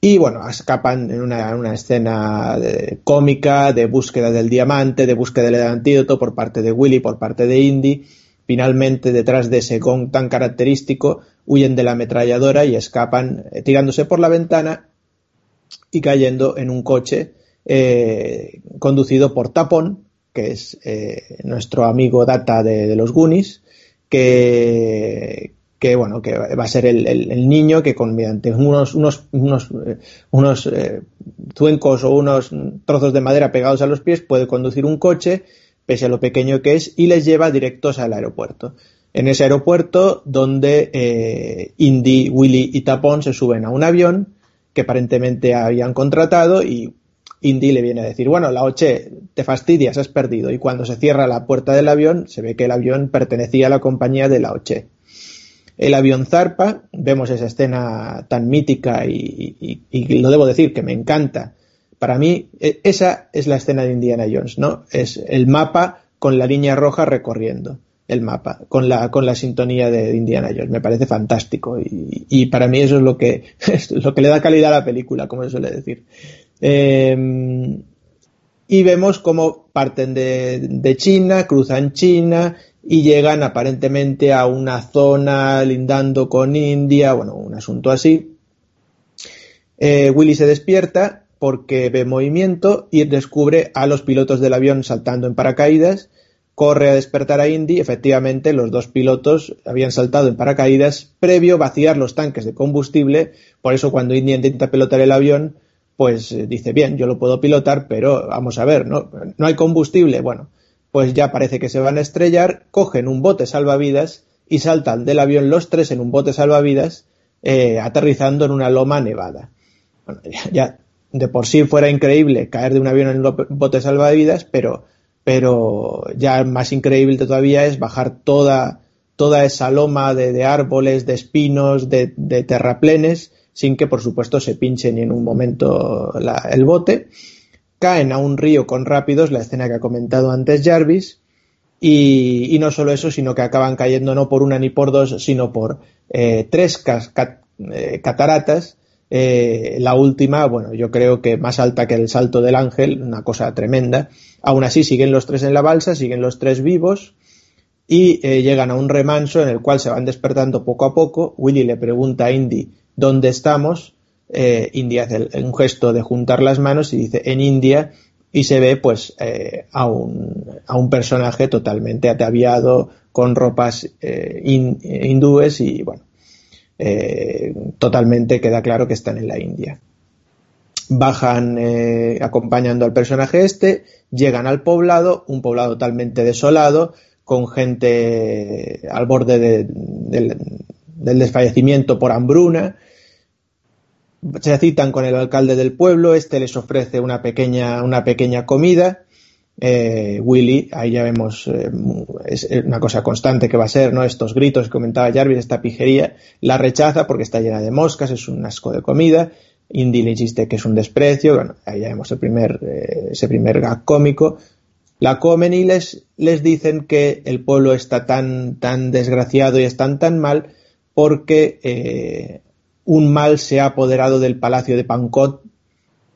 B: Y bueno, escapan en una, escena cómica de búsqueda del diamante, de búsqueda del antídoto por parte de Willy, por parte de Indy. Finalmente, detrás de ese gong tan característico, huyen de la ametralladora y escapan eh, tirándose por la ventana y cayendo en un coche eh, conducido por Tapón, que es eh, nuestro amigo Data de, los Goonies, que, que bueno, que va a ser el, niño que con mediante unos, unos, unos, eh, unos eh, o unos trozos de madera pegados a los pies puede conducir un coche, pese a lo pequeño que es, y les lleva directos al aeropuerto. En ese aeropuerto, donde eh, Indy, Willy y Tapón se suben a un avión que aparentemente habían contratado y Indy le viene a decir, bueno, la Oche, te fastidias, has perdido. Y cuando se cierra la puerta del avión, se ve que el avión pertenecía a la compañía de la Oche. El avión zarpa, vemos esa escena tan mítica y, lo debo decir que me encanta. Para mí, e, esa es la escena de Indiana Jones, ¿no? Es el mapa con la línea roja recorriendo el mapa, con la, con la sintonía de Indiana Jones. Me parece fantástico y, para mí eso es lo que, es lo que le da calidad a la película, como se suele decir. Em, y vemos cómo parten de, China, cruzan China, y llegan aparentemente a una zona lindando con India, bueno, un asunto así. Eh, Willy se despierta porque ve movimiento y descubre a los pilotos del avión saltando en paracaídas, corre a despertar a Indy, efectivamente los dos pilotos habían saltado en paracaídas previo vaciar los tanques de combustible, por eso cuando Indy intenta pilotar el avión, pues eh, dice, bien, yo lo puedo pilotar, pero vamos a ver, ¿no? No hay combustible, bueno, pues ya parece que se van a estrellar, cogen un bote salvavidas y saltan del avión los tres en un bote salvavidas, eh, aterrizando en una loma nevada. Bueno, ya, de por sí fuera increíble caer de un avión en un bote salvavidas, pero, pero ya más increíble todavía es bajar toda, toda esa loma de, árboles, de espinos, de, terraplenes, sin que por supuesto se pinche ni en un momento el bote caen a un río con rápidos, la escena que ha comentado antes Jarvis, y, no solo eso, sino que acaban cayendo no por una ni por dos, sino por eh, tres eh, cataratas. Eh, la última, bueno, yo creo que más alta que el salto del ángel, una cosa tremenda. Aún así siguen los tres en la balsa, siguen los tres vivos y llegan a un remanso en el cual se van despertando poco a poco. Willy le pregunta a Indy dónde estamos eh, India hace un gesto de juntar las manos y dice en India y se ve pues eh, a, un, a, un, personaje totalmente ataviado con ropas eh, hindúes y bueno, eh, totalmente queda claro que están en la India. Bajan acompañando al personaje este, llegan al poblado, un poblado totalmente desolado, con gente al borde del, del desfallecimiento por hambruna, se citan con el alcalde del pueblo, este les ofrece una pequeña, una pequeña comida. Eh, Willy, ahí ya vemos eh, es una cosa constante que va a ser, ¿no? Estos gritos que comentaba Jarvis, esta pijería, la rechaza porque está llena de moscas, es un asco de comida. Indy le insiste que es un desprecio, bueno, ahí ya vemos el primer, eh, ese primer gag cómico. La comen y les, les dicen que el pueblo está tan, tan desgraciado y están tan mal porque un mal se ha apoderado del palacio de Pankot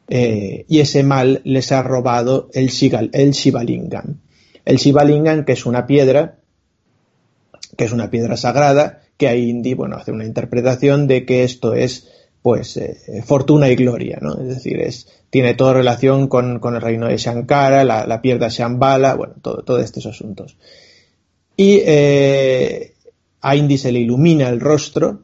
B: eh, y ese mal les ha robado el, Shival, el Shivalingam. El Shivalingam, que es una piedra, que es una piedra sagrada, que ahí Indy, bueno, hace una interpretación de que esto es, pues, eh, fortuna y gloria, ¿no? Es decir, es, tiene toda relación con, el reino de Shankara, la, piedra Shambhala, bueno, todo, todos estos asuntos. Y eh, a Indy se le ilumina el rostro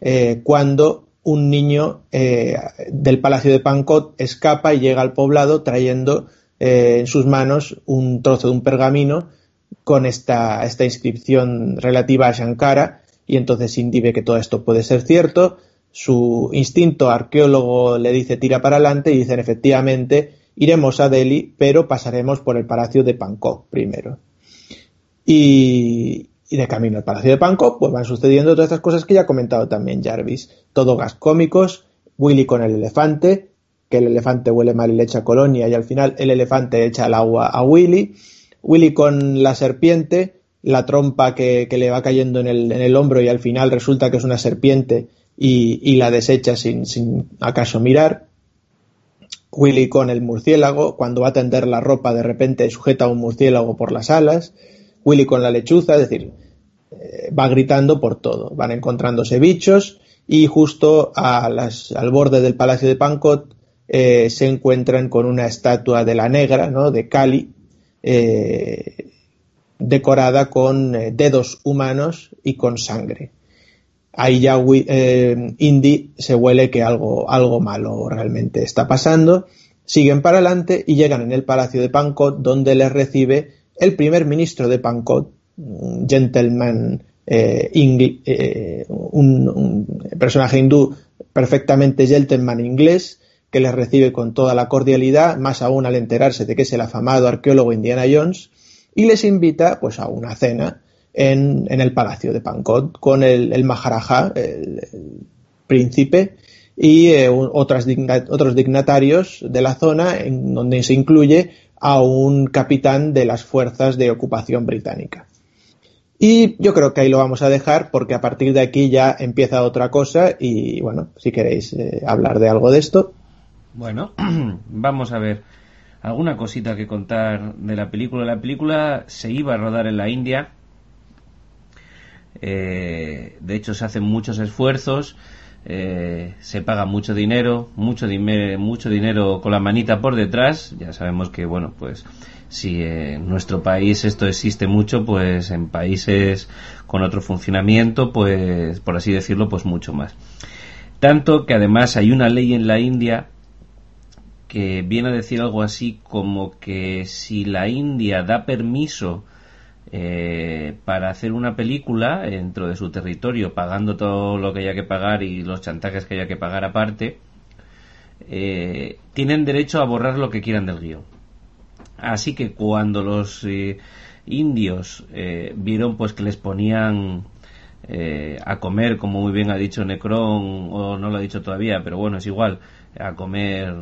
B: eh, cuando un niño eh, del palacio de Pancot escapa y llega al poblado trayendo eh, en sus manos un trozo de un pergamino con esta, esta inscripción relativa a Shankara y entonces Indy ve que todo esto puede ser cierto. Su instinto arqueólogo le dice tira para adelante y dicen efectivamente iremos a Delhi, pero pasaremos por el Palacio de Bangkok primero. Y, y de camino al Palacio de Bangkok, pues van sucediendo todas estas cosas que ya ha comentado también Jarvis. Todo gas cómicos, Willy con el elefante, que el elefante huele mal y le echa colonia y al final el elefante echa el agua a Willy. Willy con la serpiente, la trompa que, le va cayendo en el, hombro y al final resulta que es una serpiente y, y la desecha sin, sin acaso mirar. Willy con el murciélago, cuando va a tender la ropa de repente sujeta a un murciélago por las alas. Willy con la lechuza, es decir, eh, va gritando por todo. Van encontrándose bichos y justo al borde del Palacio de Pancot eh, se encuentran con una estatua de la negra, ¿no? de Kali, eh, decorada con dedos humanos y con sangre. Ahí ya Indy se huele que algo, algo malo realmente está pasando. Siguen para adelante y llegan en el Palacio de Pancot, donde les recibe el primer ministro de Pancot, un gentleman, eh, eh, un, personaje hindú perfectamente gentleman inglés, que les recibe con toda la cordialidad, más aún al enterarse de que es el afamado arqueólogo Indiana Jones, y les invita pues a una cena en, el palacio de Pancot con el, el Maharaja, el, príncipe, y eh, otros dignatarios de la zona, en donde se incluye a un capitán de las fuerzas de ocupación británica. Y yo creo que ahí lo vamos a dejar porque a partir de aquí ya empieza otra cosa y bueno, si queréis eh, hablar de algo de esto.
A: Bueno, vamos a ver alguna cosita que contar de la película. La película se iba a rodar en la India. Eh, de hecho, se hacen muchos esfuerzos. Eh, se paga mucho dinero, mucho, mucho dinero con la manita por detrás. Ya sabemos que, bueno, pues si en nuestro país esto existe mucho, pues en países con otro funcionamiento, pues por así decirlo, pues mucho más. Tanto que además hay una ley en la India que viene a decir algo así como que si la India da permiso eh, para hacer una película dentro de su territorio, pagando todo lo que haya que pagar y los chantajes que haya que pagar aparte, eh, tienen derecho a borrar lo que quieran del guion. Así que cuando los eh, indios vieron pues que les ponían a comer, como muy bien ha dicho Necron, o no lo ha dicho todavía, pero bueno, es igual, a comer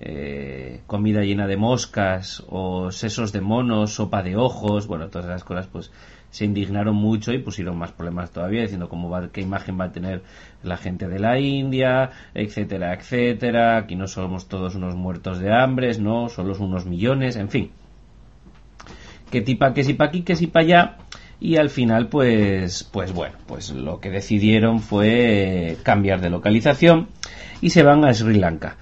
A: eh, comida llena de moscas o sesos de monos, sopa de ojos, bueno, todas esas cosas pues se indignaron mucho y pusieron más problemas todavía diciendo cómo va, qué imagen va a tener la gente de la India, etcétera, etcétera, aquí no somos todos unos muertos de hambre, no, solo unos millones, en fin. Que tipa, que si pa' aquí, que si pa' allá, y al final pues pues bueno pues lo que decidieron fue cambiar de localización y se van a Sri Lanka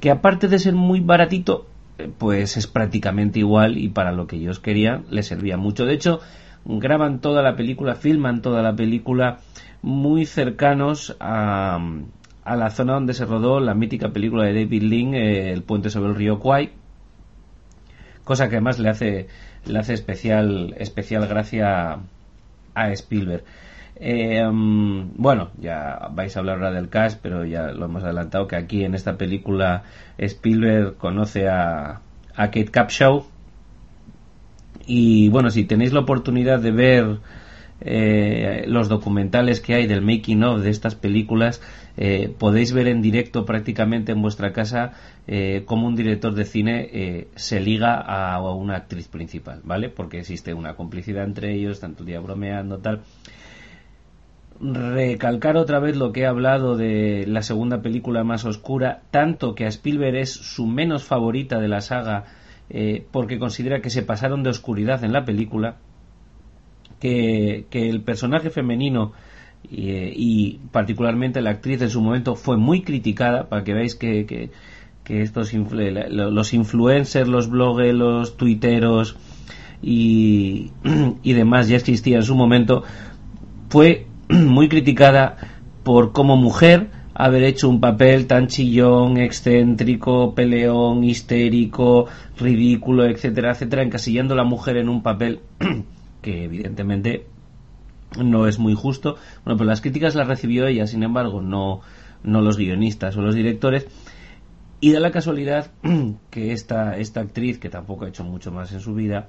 A: que aparte de ser muy baratito, eh, pues es prácticamente igual y para lo que ellos querían les servía mucho. De hecho, graban toda la película, filman toda la película muy cercanos a, a la zona donde se rodó la mítica película de David Lynn, eh, El puente sobre el río Kwai, cosa que además le hace, le hace especial, especial gracia a Spielberg. Eh, mm, bueno, ya vais a hablar ahora del cast, pero ya lo hemos adelantado que aquí en esta película Spielberg conoce a, a Kate Capshaw. Y bueno, si tenéis la oportunidad de ver eh, los documentales que hay del making of de estas películas, eh, podéis ver en directo prácticamente en vuestra casa eh, cómo un director de cine se liga a, una actriz principal, ¿vale? Porque existe una complicidad entre ellos, tanto día bromeando, tal recalcar otra vez lo que he hablado de la segunda película más oscura, tanto que a Spielberg es su menos favorita de la saga eh, porque considera que se pasaron de oscuridad en la película, que, el personaje femenino eh, y, particularmente la actriz en su momento fue muy criticada, para que veáis que, que, estos los influencers, los bloggers, los tuiteros y, y demás ya existía en su momento, fue muy criticada por como mujer haber hecho un papel tan chillón, excéntrico, peleón, histérico, ridículo, etcétera, etcétera, encasillando a la mujer en un papel que evidentemente no es muy justo. Bueno, pues las críticas las recibió ella, sin embargo, no, no los guionistas o los directores. Y da la casualidad que esta, esta actriz, que tampoco ha hecho mucho más en su vida,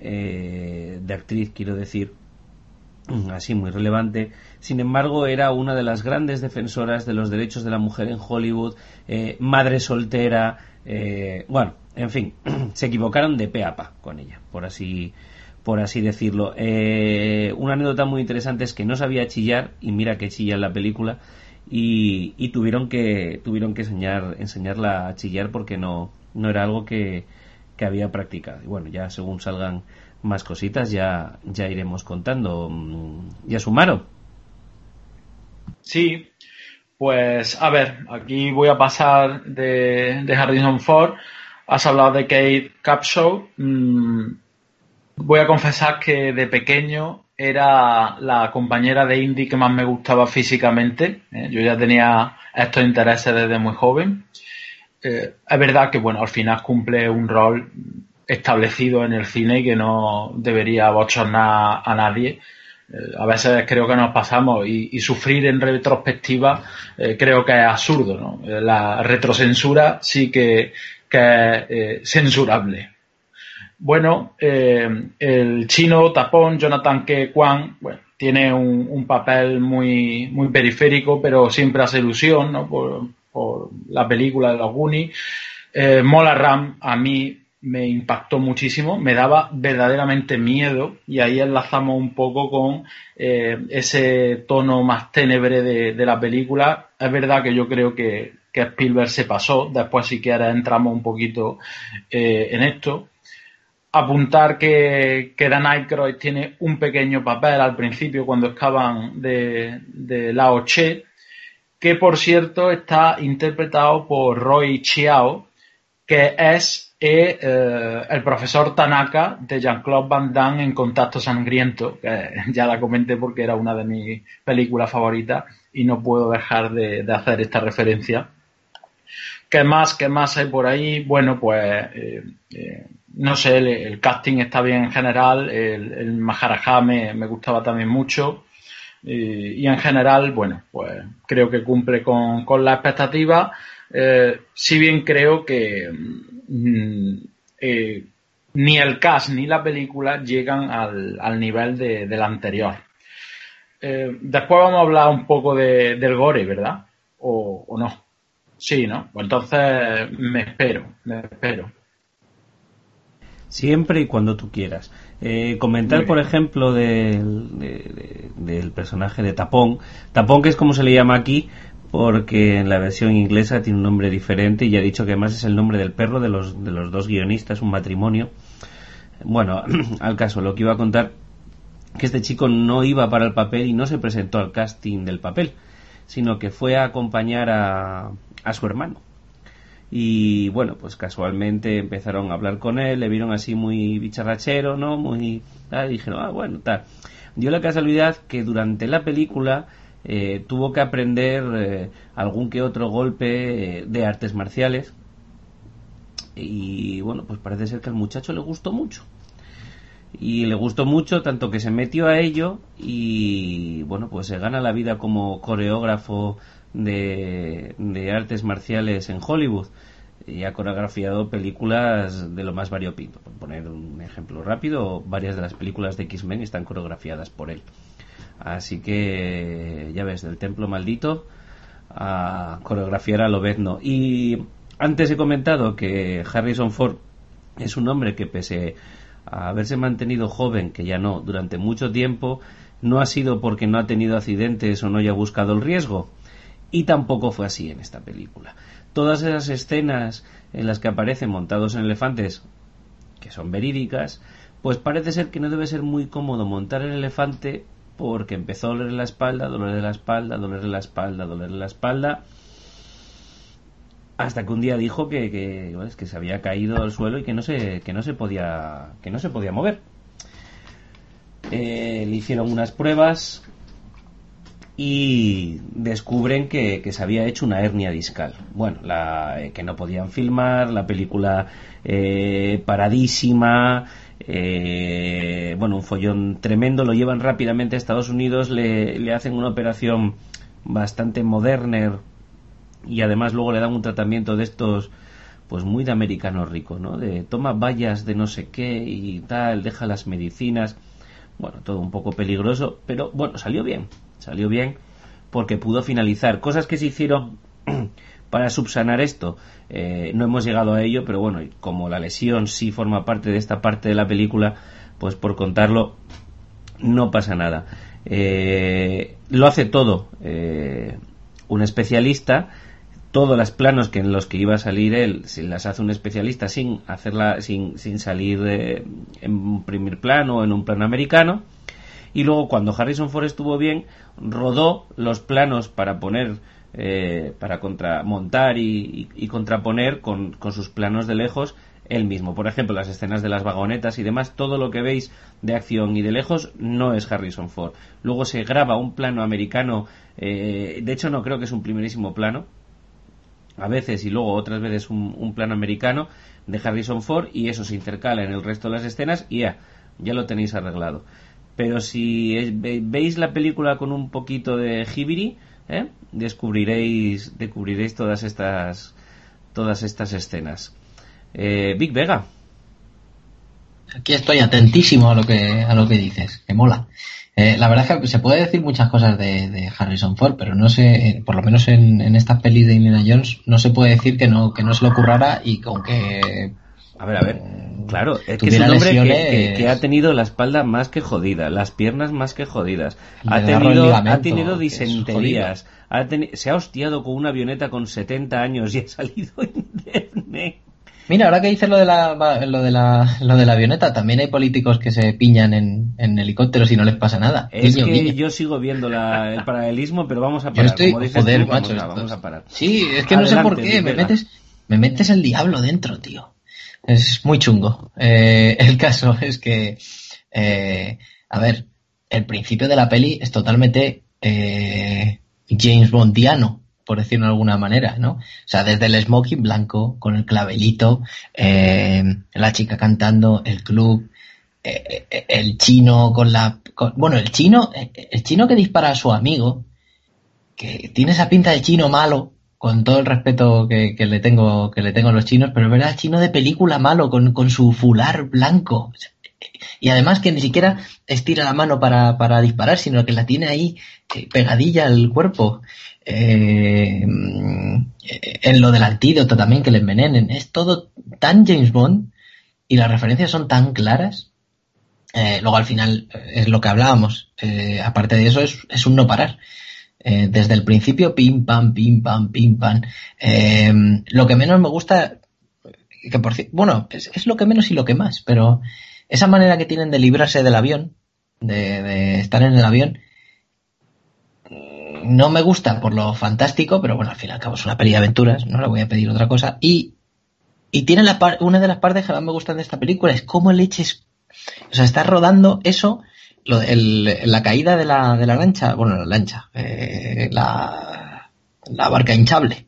A: eh, de actriz quiero decir, así muy relevante, sin embargo era una de las grandes defensoras de los derechos de la mujer en Hollywood, eh, madre soltera, eh, bueno, en fin, se equivocaron de pe a pa con ella, por así, por así decirlo. una anécdota muy interesante es que no sabía chillar, y mira que chilla en la película, y, tuvieron que tuvieron que enseñar enseñarla a chillar porque no no era algo que, que había practicado. Y bueno ya según salgan más cositas ya ya iremos contando. Mm, ya sumaron
D: sí pues a ver aquí voy a pasar de, de Harrison Ford has hablado de Kate Capshaw mm, voy a confesar que de pequeño era la compañera de indie que más me gustaba físicamente. ¿eh? Yo ya tenía estos intereses desde muy joven. Eh, es verdad que, bueno, al final cumple un rol establecido en el cine que no debería bochornar a nadie. Eh, a veces creo que nos pasamos y, sufrir en retrospectiva creo que es absurdo. ¿no? La retrocensura sí que, que es censurable. Bueno, eh, el chino tapón Jonathan K. Kwan, bueno, tiene un, papel muy, muy periférico, pero siempre hace ilusión, ¿no? Por, la película de los Goonies. Eh, Mola Ram a mí me impactó muchísimo, me daba verdaderamente miedo y ahí enlazamos un poco con eh, ese tono más tenebre de, la película. Es verdad que yo creo que, que Spielberg se pasó, después si quieres entramos un poquito en esto apuntar que, que Dan Aykroyd tiene un pequeño papel al principio cuando escapan de, de Lao Che, que por cierto está interpretado por Roy Chiao, que es eh, eh, el profesor Tanaka de Jean-Claude Van Damme en Contacto Sangriento, que ya la comenté porque era una de mis películas favoritas y no puedo dejar de, hacer esta referencia. ¿Qué más? ¿Qué más hay por ahí? Bueno, pues eh, no sé, el, casting está bien en general, el, el Maharaja me, gustaba también mucho y, en general, bueno, pues creo que cumple con, con la expectativa, eh, si bien creo que mm, eh, ni el cast ni la película llegan al, al nivel de, del anterior. Eh, después vamos a hablar un poco de, del gore, ¿verdad? O, o no. Sí, ¿no? Pues entonces me espero, me espero
A: siempre y cuando tú quieras. Eh, comentar, por ejemplo, del, del personaje de Tapón. Tapón, que es como se le llama aquí, porque en la versión inglesa tiene un nombre diferente y he dicho que además es el nombre del perro de los, de los dos guionistas, un matrimonio. Bueno, al caso, lo que iba a contar, que este chico no iba para el papel y no se presentó al casting del papel, sino que fue a acompañar a, a su hermano y bueno, pues casualmente empezaron a hablar con él, le vieron así muy bicharrachero, ¿no? Muy tal, y dijeron, ah, bueno, tal. Dio la casualidad que durante la película eh, tuvo que aprender eh, algún que otro golpe eh, de artes marciales y bueno, pues parece ser que al muchacho le gustó mucho. Y le gustó mucho tanto que se metió a ello y bueno, pues se gana la vida como coreógrafo de, artes marciales en Hollywood y ha coreografiado películas de lo más variopinto. Por poner un ejemplo rápido, varias de las películas de X-Men están coreografiadas por él. Así que, ya ves, del templo maldito a coreografiar a Lobezno. Y antes he comentado que Harrison Ford es un hombre que pese a haberse mantenido joven, que ya no, durante mucho tiempo, no ha sido porque no ha tenido accidentes o no haya buscado el riesgo, y tampoco fue así en esta película. Todas esas escenas en las que aparecen montados en elefantes, que son verídicas, pues parece ser que no debe ser muy cómodo montar el elefante porque empezó a doler la espalda, doler la espalda, doler la espalda, doler la espalda, hasta que un día dijo que, que, que se había caído al suelo y que no se, que no se podía, que no se podía mover. Eh, le hicieron unas pruebas y descubren que, se había hecho una hernia discal. Bueno, la, eh, que no podían filmar, la película eh, paradísima, eh, bueno, un follón tremendo, lo llevan rápidamente a Estados Unidos, le, hacen una operación bastante moderna y además luego le dan un tratamiento de estos pues muy de americano rico, ¿no? De toma vallas de no sé qué y tal, deja las medicinas. Bueno, todo un poco peligroso, pero bueno, salió bien. Salió bien porque pudo finalizar. Cosas que se hicieron para subsanar esto. Eh, no hemos llegado a ello, pero bueno, como la lesión sí forma parte de esta parte de la película, pues por contarlo, no pasa nada. Eh, lo hace todo eh, un especialista todos los planos que en los que iba a salir él las hace un especialista sin hacerla sin, sin salir en un primer plano o en un plano americano y luego cuando Harrison Ford estuvo bien rodó los planos para poner eh, para contramontar y, y, contraponer con, sus planos de lejos él mismo. Por ejemplo, las escenas de las vagonetas y demás, todo lo que veis de acción y de lejos no es Harrison Ford. Luego se graba un plano americano, eh, de hecho no creo que es un primerísimo plano, a veces y luego otras veces un, plano americano de Harrison Ford y eso se intercala en el resto de las escenas y ya, ya lo tenéis arreglado. Pero si veis la película con un poquito de Hibiri, ¿eh? descubriréis, descubriréis todas estas todas estas escenas. Eh, Big Vega.
C: Aquí estoy atentísimo a lo que a lo que dices, que mola. Eh, la verdad es que se puede decir muchas cosas de, Harrison Ford, pero no sé, eh, por lo menos en, en esta peli de Indiana Jones, no se puede decir que no, que no se le ocurrara y con que...
A: A ver, a ver. Claro, es que es un hombre que, ha tenido la espalda más que jodida, las piernas más que jodidas, ha tenido, ha tenido disenterías, se ha hostiado con una avioneta con 70 años y ha salido indemne.
C: Mira, ahora que dices lo de la, lo de la, lo de la avioneta, también hay políticos que se piñan en, en helicópteros y no les pasa nada.
A: Es que yo sigo viendo el paralelismo, pero vamos a parar.
C: Yo estoy, joder, macho, vamos, a, parar. Sí, es que no sé por qué, me metes, me metes el diablo dentro, tío. Es muy chungo. Eh, el caso es que, eh, a ver, el principio de la peli es totalmente eh, James Bondiano por decirlo de alguna manera, ¿no? O sea, desde el smoking blanco, con el clavelito, eh, la chica cantando, el club, el chino con la... bueno, el chino, el chino que dispara a su amigo, que tiene esa pinta de chino malo, con todo el respeto que, le tengo que le tengo a los chinos, pero es verdad, chino de película malo, con, con su fular blanco. Y además que ni siquiera estira la mano para, para disparar, sino que la tiene ahí pegadilla al cuerpo eh, en lo del antídoto también que le envenenen. Es todo tan James Bond y las referencias son tan claras. Eh, luego al final eh, es lo que hablábamos. Eh, aparte de eso es, es un no parar. Eh, desde el principio, pim, pam, pim, pam, pim, pam. lo que menos me gusta, que por bueno, es, lo que menos y lo que más, pero esa manera que tienen de librarse del avión, de, estar en el avión, no me gusta por lo fantástico, pero bueno, al fin y al cabo es una peli de aventuras, no le voy a pedir otra cosa. Y, y tiene la una de las partes que más me gustan de esta película es cómo leches, o sea, está rodando eso, la caída de la, de la lancha, bueno, la lancha, eh, la, barca hinchable.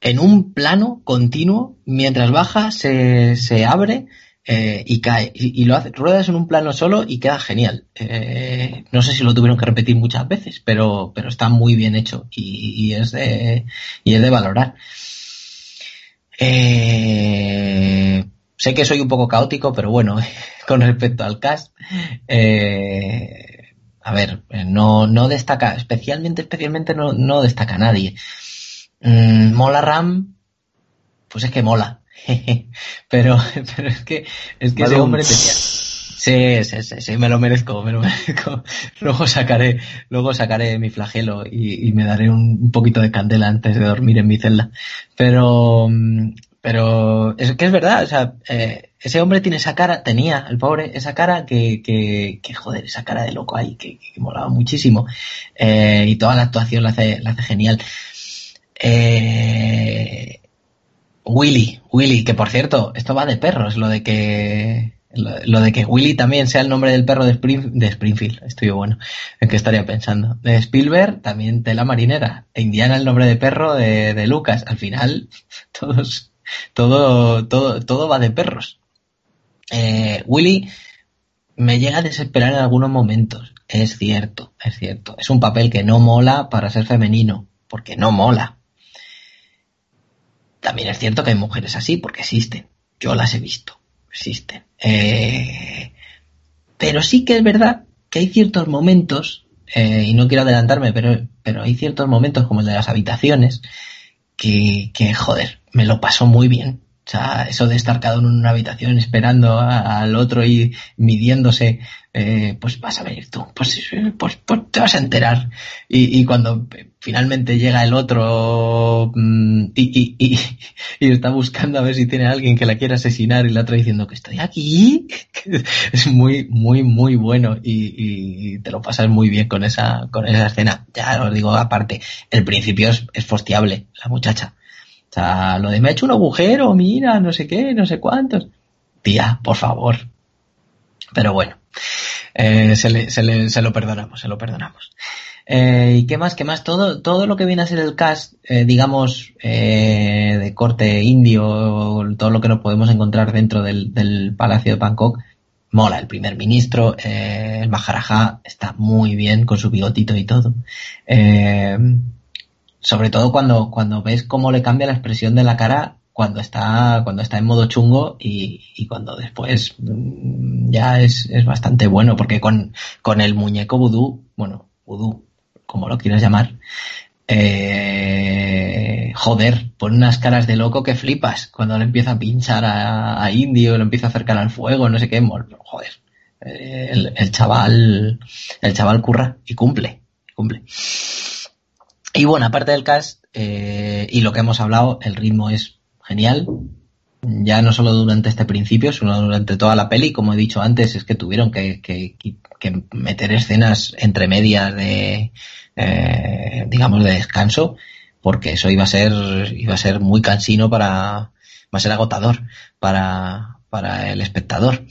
C: En un plano continuo, mientras baja, se, se abre eh, y cae. Y, lo hace, ruedas en un plano solo y queda genial. Eh, no sé si lo tuvieron que repetir muchas veces, pero, pero está muy bien hecho y, es, de, y es de valorar. Eh, sé que soy un poco caótico, pero bueno, con respecto al cast, a ver, no, no destaca, especialmente, especialmente no, no destaca nadie. Mm, mola Ram, pues es que mola. pero, pero es que, es que ese hombre tenía... Sí, sí, sí, sí, me lo merezco, me lo merezco. Luego sacaré, luego sacaré mi flagelo y, me daré un, poquito de candela antes de dormir en mi celda. Pero, pero es que es verdad, o sea, eh, ese hombre tiene esa cara, tenía, el pobre, esa cara que, que, que joder, esa cara de loco ahí, que, molaba muchísimo. Eh, y toda la actuación la hace, la hace genial. Eh, Willy, Willy, que por cierto, esto va de perros, lo de que lo, de que Willy también sea el nombre del perro de, de Springfield, estoy bueno, en qué estaría pensando. De Spielberg, también de la marinera. E Indiana el nombre de perro de, Lucas. Al final, todos, todo, todo, todo va de perros. Eh, Willy me llega a desesperar en algunos momentos. Es cierto, es cierto. Es un papel que no mola para ser femenino, porque no mola también es cierto que hay mujeres así, porque existen. Yo las he visto, existen. Eh, pero sí que es verdad que hay ciertos momentos, eh, y no quiero adelantarme, pero, pero hay ciertos momentos como el de las habitaciones, que, que joder, me lo pasó muy bien. O sea, eso de estar cada uno en una habitación esperando al otro y midiéndose, eh, pues vas a venir tú, pues, pues, pues, te vas a enterar. Y, y cuando finalmente llega el otro mm, y, y, y, está buscando a ver si tiene alguien que la quiera asesinar y la otra diciendo que estoy aquí, es muy, muy, muy bueno y, te lo pasas muy bien con esa, con esa escena. Ya os digo, aparte, el principio es, es la muchacha o sea, lo de me ha hecho un agujero, mira, no sé qué, no sé cuántos. Tía, por favor. Pero bueno, eh, se, lo perdonamos, se lo perdonamos. Eh, ¿Y qué más? ¿Qué más? Todo, todo lo que viene a ser el cast, eh, digamos, de corte indio, todo lo que nos podemos encontrar dentro del, del Palacio de Bangkok, mola. El primer ministro, el Maharaja, está muy bien con su bigotito y todo. Sobre todo cuando, cuando ves cómo le cambia la expresión de la cara cuando está, cuando está en modo chungo y, y cuando después mm, ya es, es, bastante bueno, porque con, con el muñeco vudú, bueno, vudú, como lo quieras llamar, eh, joder, pone unas caras de loco que flipas cuando le empieza a pinchar a, a Indio, lo empieza a acercar al fuego, no sé qué, joder, eh, el, el chaval, el chaval curra y cumple, cumple. Y bueno, aparte del cast eh, y lo que hemos hablado, el ritmo es genial. Ya no solo durante este principio, sino durante toda la peli. Como he dicho antes, es que tuvieron que, meter escenas entre medias de, eh, digamos, de descanso, porque eso iba a ser, iba a ser muy cansino para, va a ser agotador para, para el espectador.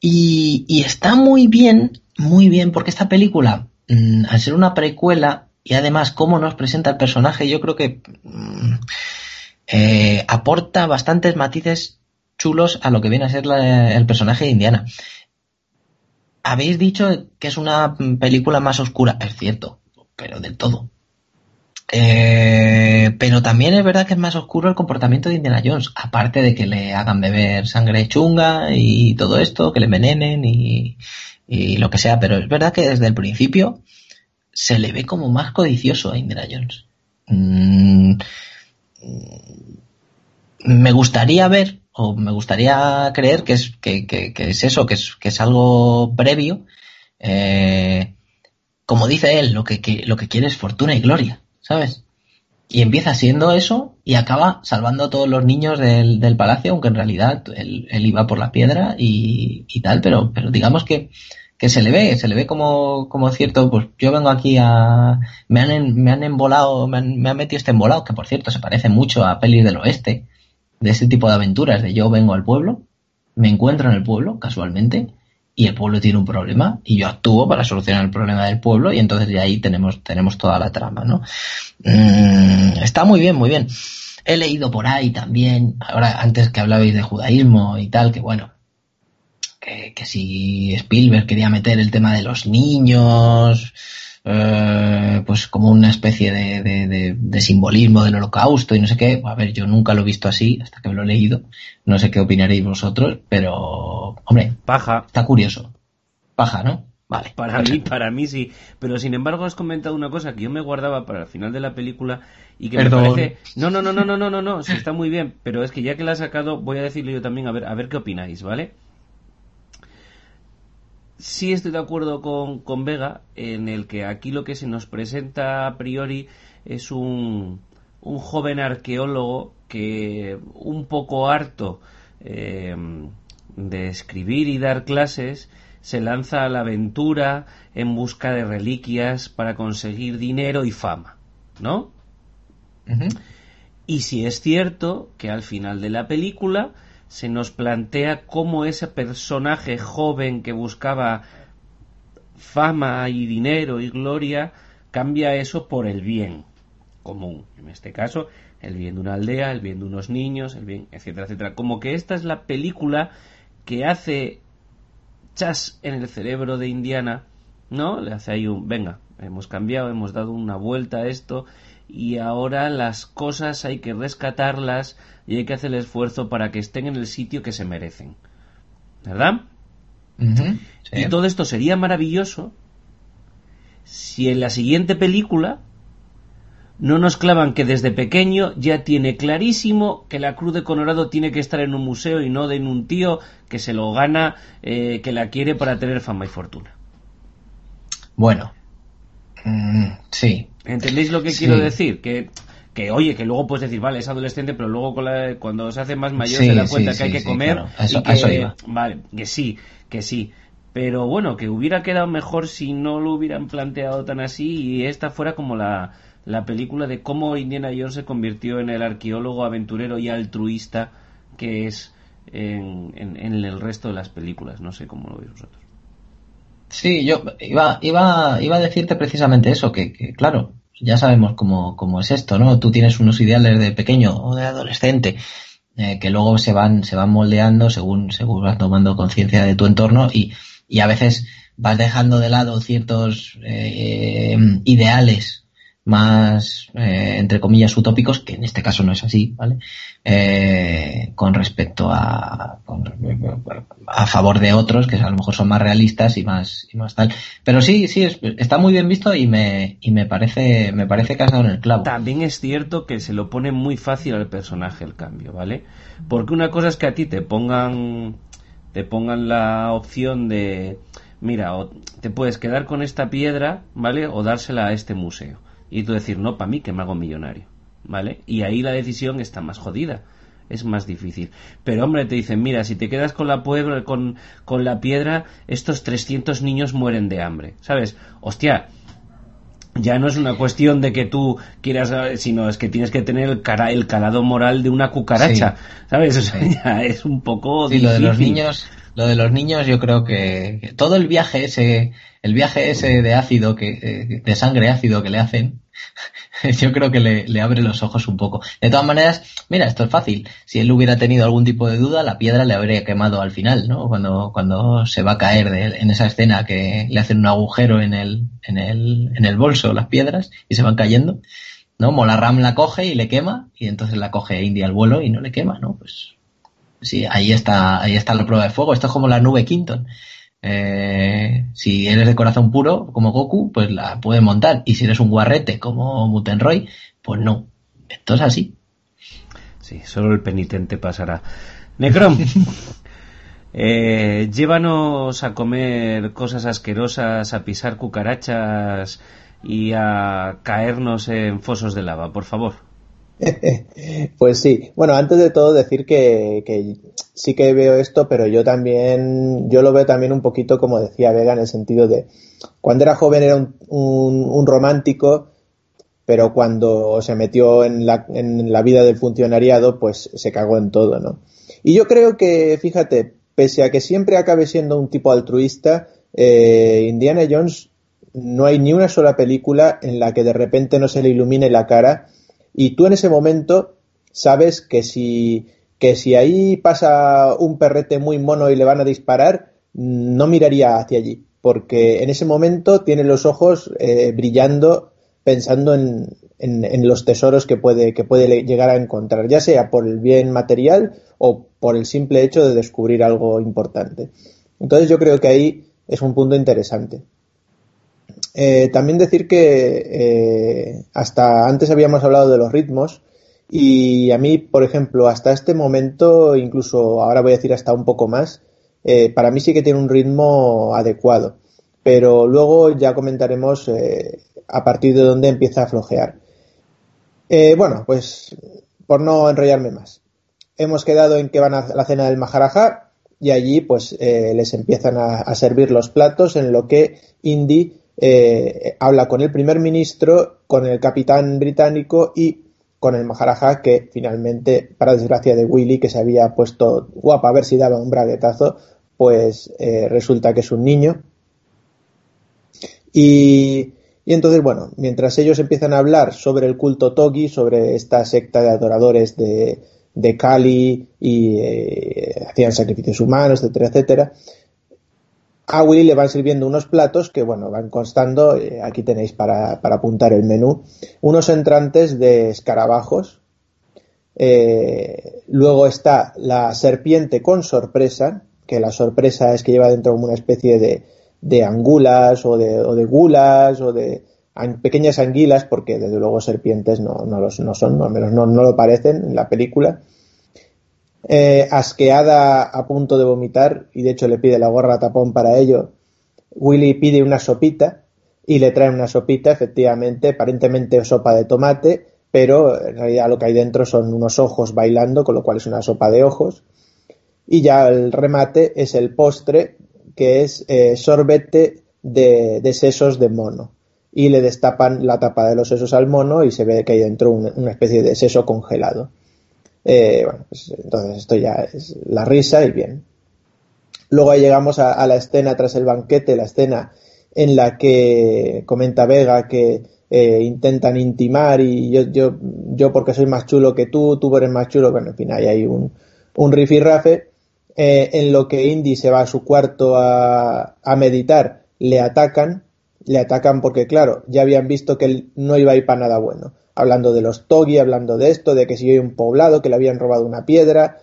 C: Y, está muy bien, muy bien, porque esta película, mmm, al ser una precuela, y además cómo nos presenta el personaje, yo creo que mmm, eh, aporta bastantes matices chulos a lo que viene a ser el personaje de Indiana. Habéis dicho que es una película más oscura, es cierto, pero del todo. Eh, pero también es verdad que es más oscuro el comportamiento de Indiana Jones, aparte de que le hagan beber sangre chunga y todo esto, que le envenenen y, y lo que sea, pero es verdad que desde el principio se le ve como más codicioso a Indiana Jones. Mm, me gustaría ver, o me gustaría creer que es, que, es eso, que es, que es algo previo. Eh, como dice él, lo que, que, lo que quiere es fortuna y gloria, ¿sabes? Y empieza siendo eso y acaba salvando a todos los niños del, del palacio, aunque en realidad él, él, iba por la piedra y, y tal, pero, pero digamos que, que se le ve, se le ve como, como cierto, pues yo vengo aquí a, me han, me han embolado, me han, me han metido este embolado, que por cierto se parece mucho a pelis del oeste, de ese tipo de aventuras, de yo vengo al pueblo, me encuentro en el pueblo, casualmente, y el pueblo tiene un problema, y yo actúo para solucionar el problema del pueblo, y entonces de ahí tenemos, tenemos toda la trama, ¿no? Mm, está muy bien, muy bien. He leído por ahí también, ahora antes que hablabais de judaísmo y tal, que bueno, que, que si Spielberg quería meter el tema de los niños, eh, pues como una especie de, de, de, de, simbolismo del holocausto y no sé qué. A ver, yo nunca lo he visto así hasta que me lo he leído. No sé qué opinaréis vosotros, pero, hombre,
A: paja.
C: Está curioso. Paja, ¿no? Vale.
A: Para mí, para mí sí. Pero sin embargo has comentado una cosa que yo me guardaba para el final de la película y que
C: Perdón.
A: me parece. No, no, no, no, no, no, no, no, sí está muy bien. Pero es que ya que la has sacado, voy a decirle yo también a ver, a ver qué opináis, ¿vale? Sí estoy de acuerdo con, con, Vega en el que aquí lo que se nos presenta a priori es un, un joven arqueólogo que un poco harto eh, de escribir y dar clases se lanza a la aventura en busca de reliquias para conseguir dinero y fama, ¿no?
C: Uh -huh.
A: Y si es cierto que al final de la película se nos plantea cómo ese personaje joven que buscaba fama y dinero y gloria cambia eso por el bien común. En este caso, el bien de una aldea, el bien de unos niños, el bien, etcétera, etcétera. Como que esta es la película que hace chas en el cerebro de Indiana, ¿no? Le hace ahí un, venga, hemos cambiado, hemos dado una vuelta a esto y ahora las cosas hay que rescatarlas y hay que hacer el esfuerzo para que estén en el sitio que se merecen. ¿Verdad? Y todo esto sería maravilloso si en la siguiente película no nos clavan que desde pequeño ya tiene clarísimo que la Cruz de Colorado tiene que estar en un museo y no en un tío que se lo gana, eh, que la quiere para tener fama y fortuna.
C: Bueno, mm, sí.
A: ¿Entendéis lo que quiero decir? Que, que, oye, que luego puedes decir, vale, es adolescente, pero luego cuando se hace más mayor se da cuenta que hay que comer. y que, Vale, que sí, que sí. Pero bueno, que hubiera quedado mejor si no lo hubieran planteado tan así y esta fuera como la, la película de cómo Indiana Jones se convirtió en el arqueólogo aventurero y altruista que es en, en, el resto de las películas. No sé cómo lo veis vosotros.
C: Sí, yo iba, iba, iba a decirte precisamente eso, que, claro, ya sabemos cómo, cómo, es esto, ¿no? Tú tienes unos ideales de pequeño o de adolescente eh, que luego se van, se van moldeando según, según vas tomando conciencia de tu entorno y, y a veces vas dejando de lado ciertos eh, ideales más, eh, entre comillas, utópicos, que en este caso no es así, ¿vale? Eh, con respecto a, a favor de otros, que a lo mejor son más realistas y más, y más tal. Pero sí, sí, está muy bien visto y me, y me parece, me parece dado en el clavo.
A: También es cierto que se lo pone muy fácil al personaje el cambio, ¿vale? Porque una cosa es que a ti te pongan, te pongan la opción de, mira, o te puedes quedar con esta piedra, ¿vale? O dársela a este museo y tú decir, no, para mí que me hago millonario, ¿vale? Y ahí la decisión está más jodida, es más difícil. Pero hombre, te dicen, mira, si te quedas con la, puebla, con, la piedra, estos 300 niños mueren de hambre, ¿sabes? Hostia, ya no es una cuestión de que tú quieras, sino es que tienes que tener el, cara, el calado moral de una cucaracha, ¿sabes? O sea, ya es un poco
C: sí, lo de los niños, lo de los niños yo creo que, todo el viaje ese, el viaje ese de ácido que, eh, de sangre ácido que le hacen, yo creo que le, abre los ojos un poco. De todas maneras, mira, esto es fácil. Si él hubiera tenido algún tipo de duda, la piedra le habría quemado al final, ¿no? Cuando, cuando se va a caer en esa escena que le hacen un agujero en el, en el, en el bolso las piedras y se van cayendo, ¿no? Molarram la coge y le quema y entonces la coge India al vuelo y no le quema, ¿no? Pues sí, ahí está, ahí está la prueba de fuego. Esto es como la nube Quinton. Eh, si eres de corazón puro, como Goku, pues la puedes montar. Y si eres un guarrete, como Mutenroy, pues no. Esto es así.
A: Sí, solo el penitente pasará. Necrom, eh, llévanos a comer cosas asquerosas, a pisar cucarachas y a caernos en fosos de lava, por favor.
B: pues sí. Bueno, antes de todo decir que, que, sí que veo esto, pero yo también, yo lo veo también un poquito como decía Vega en el sentido de cuando era joven era un, romántico, pero cuando se metió en la, en la vida del funcionariado, pues se cagó en todo, ¿no? Y yo creo que, fíjate, pese a que siempre acabe siendo un tipo altruista, eh, Indiana Jones no hay ni una sola película en la que de repente no se le ilumine la cara y tú en ese momento sabes que si, que si ahí pasa un perrete muy mono y le van a disparar, no miraría hacia allí, porque en ese momento tiene los ojos eh, brillando pensando en, en, los tesoros que puede, que puede llegar a encontrar, ya sea por el bien material o por el simple hecho de descubrir algo importante. Entonces yo creo que ahí es un punto interesante. Eh, también decir que eh, hasta antes habíamos hablado de los ritmos y a mí, por ejemplo, hasta este momento, incluso ahora voy a decir hasta un poco más, eh, para mí sí que tiene un ritmo adecuado, pero luego ya comentaremos a partir de dónde empieza a flojear. bueno, pues por no enrollarme más, hemos quedado en que van a la cena del Maharaja y allí pues les empiezan a, servir los platos en lo que Indy eh, habla con el primer ministro, con el capitán británico y con el Maharaja, que finalmente, para desgracia de Willy, que se había puesto guapa a ver si daba un braguetazo, pues eh, resulta que es un niño. Y, entonces, bueno, mientras ellos empiezan a hablar sobre el culto Togi, sobre esta secta de adoradores de, de Kali y eh, hacían sacrificios humanos, etcétera, etcétera, a Willy le van sirviendo unos platos que, bueno, van constando, eh, aquí tenéis para, para, apuntar el menú, unos entrantes de escarabajos. Eh, luego está la serpiente con sorpresa, que la sorpresa es que lleva dentro una especie de, de angulas o de, o de gulas o de pequeñas anguilas, porque desde luego serpientes no, no, los, no son, al menos no, no lo parecen en la película. Eh, asqueada a punto de vomitar, y de hecho le pide la gorra tapón para ello, Willy pide una sopita y le trae una sopita, efectivamente, aparentemente sopa de tomate, pero en realidad lo que hay dentro son unos ojos bailando, con lo cual es una sopa de ojos. Y ya el remate es el postre, que es eh, sorbete de, de, sesos de mono. Y le destapan la tapa de los sesos al mono y se ve que hay dentro una especie de seso congelado. Eh, bueno, pues, entonces esto ya es la risa y bien. Luego llegamos a, la escena tras el banquete, la escena en la que comenta Vega que eh, intentan intimar y yo, yo, yo porque soy más chulo que tú, tú eres más chulo, bueno, en fin, ahí hay un, un rifirrafe eh, en lo que Indy se va a su cuarto a, a meditar, le atacan, le atacan porque claro, ya habían visto que él no iba a ir para nada bueno hablando de los Togi, hablando de esto, de que si hay un poblado, que le habían robado una piedra.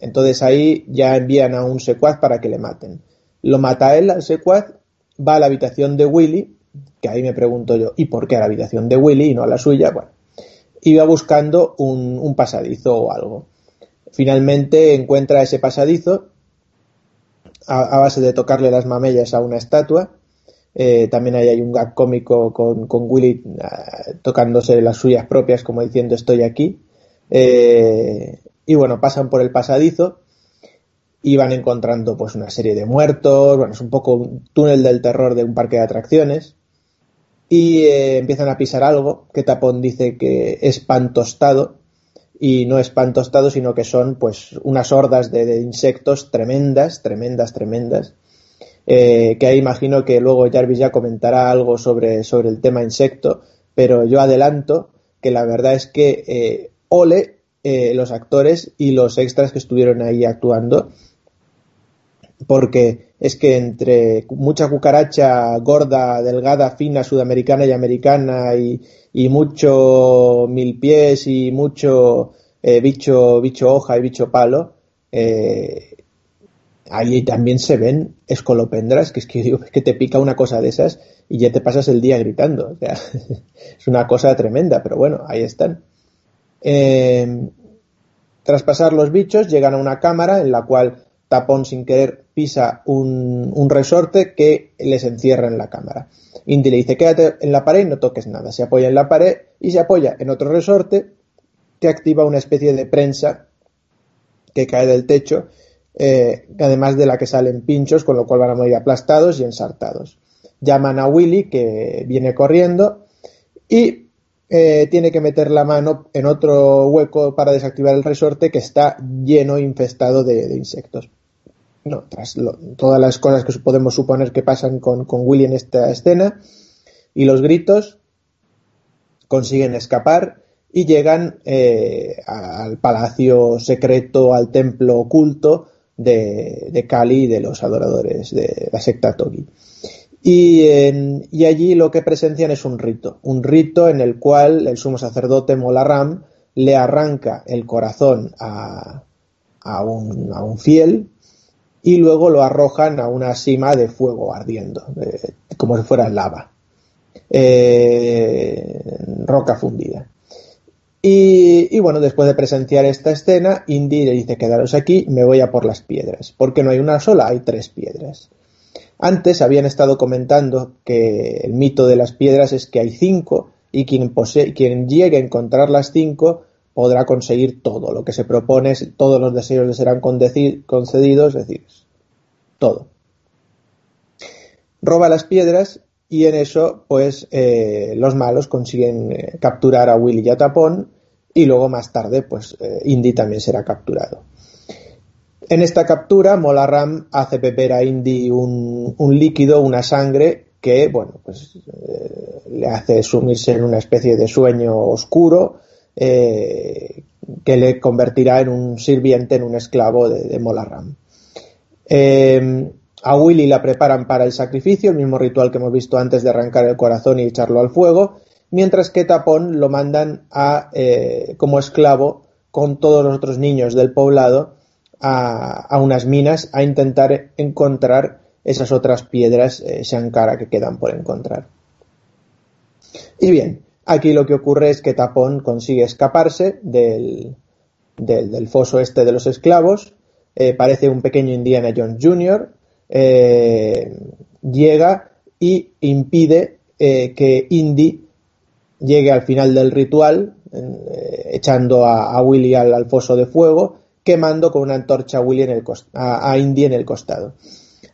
B: Entonces ahí ya envían a un secuaz para que le maten. Lo mata él al secuaz, va a la habitación de Willy, que ahí me pregunto yo, ¿y por qué a la habitación de Willy y no a la suya? Bueno, iba buscando un, pasadizo o algo. Finalmente encuentra ese pasadizo a, a base de tocarle las mamellas a una estatua eh, también hay un gag cómico con, con Willy uh, tocándose las suyas propias, como diciendo estoy aquí. Eh, y bueno, pasan por el pasadizo y van encontrando pues una serie de muertos, bueno, es un poco un túnel del terror de un parque de atracciones. Y eh, empiezan a pisar algo que Tapón dice que es pan tostado. Y no es pan tostado, sino que son pues unas hordas de insectos tremendas, tremendas, tremendas eh, que ahí imagino que luego Jarvis ya comentará algo sobre, sobre el tema insecto, pero yo adelanto que la verdad es que eh, ole eh, los actores y los extras que estuvieron ahí actuando, porque es que entre mucha cucaracha gorda, delgada, fina, sudamericana y americana y, y mucho mil pies y mucho eh, bicho, bicho hoja y bicho palo, eh, ahí también se ven escolopendras, que es que digo, que te pica una cosa de esas y ya te pasas el día gritando. O sea, es una cosa tremenda, pero bueno, ahí están. Eh, tras pasar los bichos, llegan a una cámara en la cual Tapón sin querer pisa un, un, resorte que les encierra en la cámara. Indy le dice, quédate en la pared y no toques nada. Se apoya en la pared y se apoya en otro resorte que activa una especie de prensa que cae del techo eh, además de la que salen pinchos, con lo cual van a morir aplastados y ensartados. Llaman a Willy, que viene corriendo, y eh, tiene que meter la mano en otro hueco para desactivar el resorte que está lleno, infestado de, insectos. No, tras todas las cosas que podemos suponer que pasan con, con Willy en esta escena, y los gritos consiguen escapar y llegan eh, al palacio secreto, al templo oculto, de, de Kali y de los adoradores de la secta Togi. Y, en, y, allí lo que presencian es un rito, un rito en el cual el sumo sacerdote Molaram le arranca el corazón a, a, un, a un, fiel y luego lo arrojan a una cima de fuego ardiendo, como si fuera lava, eh, roca fundida. Y, bueno, después de presenciar esta escena, Indy le dice, quedaros aquí, me voy a por las piedras. Porque no hay una sola, hay tres piedras. Antes habían estado comentando que el mito de las piedras es que hay cinco y quien, posee, quien llegue a encontrar las cinco podrá conseguir todo lo que se propone, todos los deseos le serán concedidos, es decir, todo. Roba las piedras y en eso pues eh, los malos consiguen eh, capturar a Willy y a Tapón y luego más tarde pues eh, Indy también será capturado. En esta captura Molaram hace beber a Indy un, líquido, una sangre que bueno pues le hace sumirse en una especie de sueño oscuro que le convertirá en un sirviente, en un esclavo de, de Molaram. A Willy la preparan para el sacrificio, el mismo ritual que hemos visto antes de arrancar el corazón y echarlo al fuego, mientras que Tapón lo mandan a, eh, como esclavo con todos los otros niños del poblado a, unas minas a intentar encontrar esas otras piedras eh, Shankara que quedan por encontrar. Y bien, aquí lo que ocurre es que Tapón consigue escaparse del, del, foso este de los esclavos, eh, parece un pequeño Indiana Jones Jr., eh, llega y impide que Indy llegue al final del ritual, echando a, Willy al, foso de fuego, quemando con una antorcha a, Willy en el a Indy en el costado.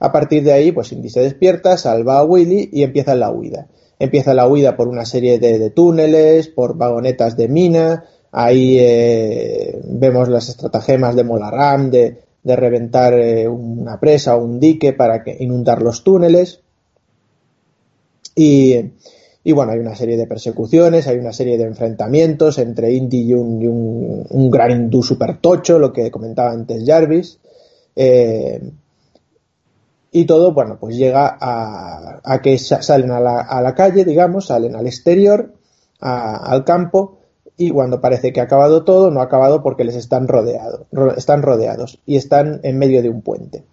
B: A partir de ahí, pues Indy se despierta, salva a Willy y empieza la huida. Empieza la huida por una serie de, túneles, por vagonetas de mina. Ahí eh, vemos las estratagemas de Molaram de, de reventar eh, una presa o un dique para que, inundar los túneles. Y, bueno, hay una serie de persecuciones, hay una serie de enfrentamientos entre Indy y un, un, gran hindú super tocho, lo que comentaba antes Jarvis. Eh, y todo, bueno, pues llega a, que salen a la, calle, digamos, salen al exterior, al campo, y cuando parece que ha acabado todo, no ha acabado porque les están rodeados, están rodeados y están en medio de un puente.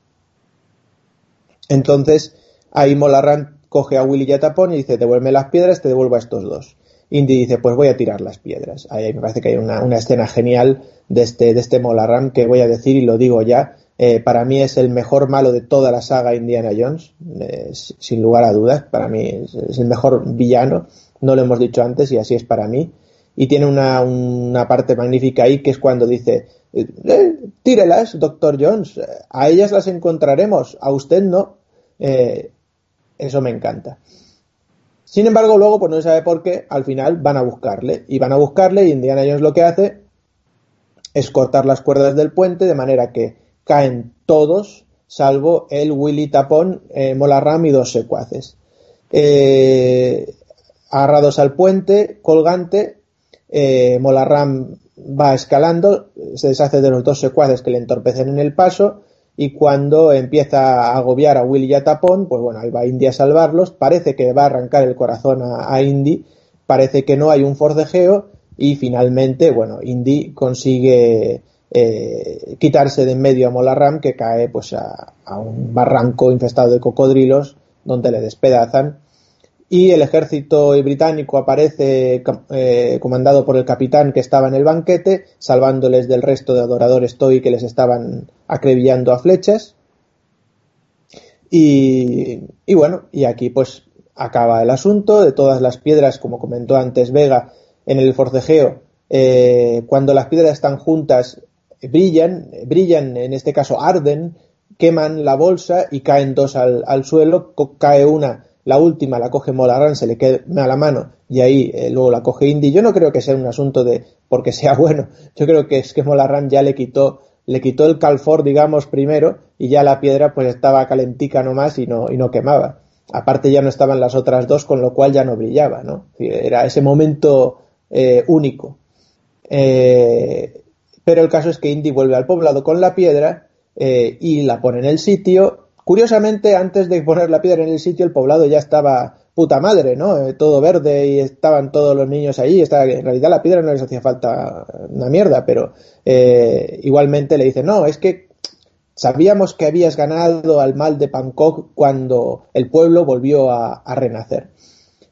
B: Entonces, ahí Molarran coge a Willy y a Tapón y dice, devuelve las piedras, te devuelvo a estos dos. Indy dice, pues voy a tirar las piedras. Ahí me parece que hay una, escena genial de este, de este Molarran que voy a decir y lo digo ya, eh, para mí es el mejor malo de toda la saga Indiana Jones, eh, sin lugar a dudas. Para mí es, el mejor villano, no lo hemos dicho antes y así es para mí. Y tiene una, parte magnífica ahí que es cuando dice, eh, tírelas, doctor Jones, a ellas las encontraremos, a usted no. eso me encanta. Sin embargo, luego, pues no se sabe por qué, al final van a buscarle. Y van a buscarle y Indiana Jones lo que hace es cortar las cuerdas del puente de manera que caen todos, salvo el Willy Tapón, eh, Molarram y dos secuaces. Eh, agarrados al puente, colgante, eh, Molarram va escalando, se deshace de los dos secuaces que le entorpecen en el paso y cuando empieza a agobiar a Willy y a Tapón, pues bueno, ahí va Indy a salvarlos, parece que va a arrancar el corazón a, a Indy, parece que no hay un forcejeo y finalmente, bueno, Indy consigue eh, quitarse de en medio a Molarram que cae pues a, un barranco infestado de cocodrilos donde le despedazan y el ejército británico aparece eh, comandado por el capitán que estaba en el banquete salvándoles del resto de adoradores Toy que les estaban acribillando a flechas. Y, bueno y aquí pues acaba el asunto. De todas las piedras como comentó antes Vega en el forcejeo eh, cuando las piedras están juntas brillan, brillan, en este caso arden, queman la bolsa y caen dos al, suelo, cae una, la última la coge Molarán, se le queda a la mano y ahí eh, luego la coge Indy. Yo no creo que sea un asunto de porque sea bueno, yo creo que es que Molarán ya le quitó le quitó el calfor, digamos, primero y ya la piedra pues estaba calentica nomás y no, y no quemaba. Aparte ya no estaban las otras dos, con lo cual ya no brillaba, ¿no? Era ese momento eh, único. Eh, pero el caso es que Indy vuelve al poblado con la piedra y la pone en el sitio. Curiosamente, antes de poner la piedra en el sitio, el poblado ya estaba puta madre, ¿no? Eh, todo verde y estaban todos los niños allí. Estaba, en realidad la piedra no les hacía falta una mierda, pero eh, igualmente le dice, no, es que sabíamos que habías ganado al mal de Bangkok cuando el pueblo volvió a renacer.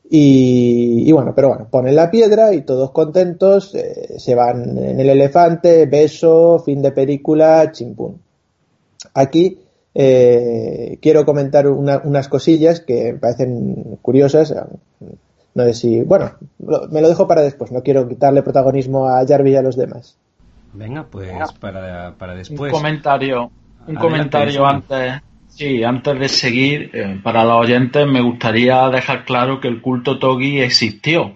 B: Y, bueno, pero bueno, ponen la piedra y todos contentos, eh, se van en el elefante, beso, fin de película, chimpún. Aquí eh, quiero comentar unas cosillas que me parecen curiosas. No sé si, bueno, me lo dejo para después, no quiero quitarle protagonismo a Jarvis y a los demás.
A: Venga, pues para, para después.
D: Un comentario, un comentario antes Sí, antes de seguir, eh, para los oyentes me gustaría dejar claro que el culto Togi existió.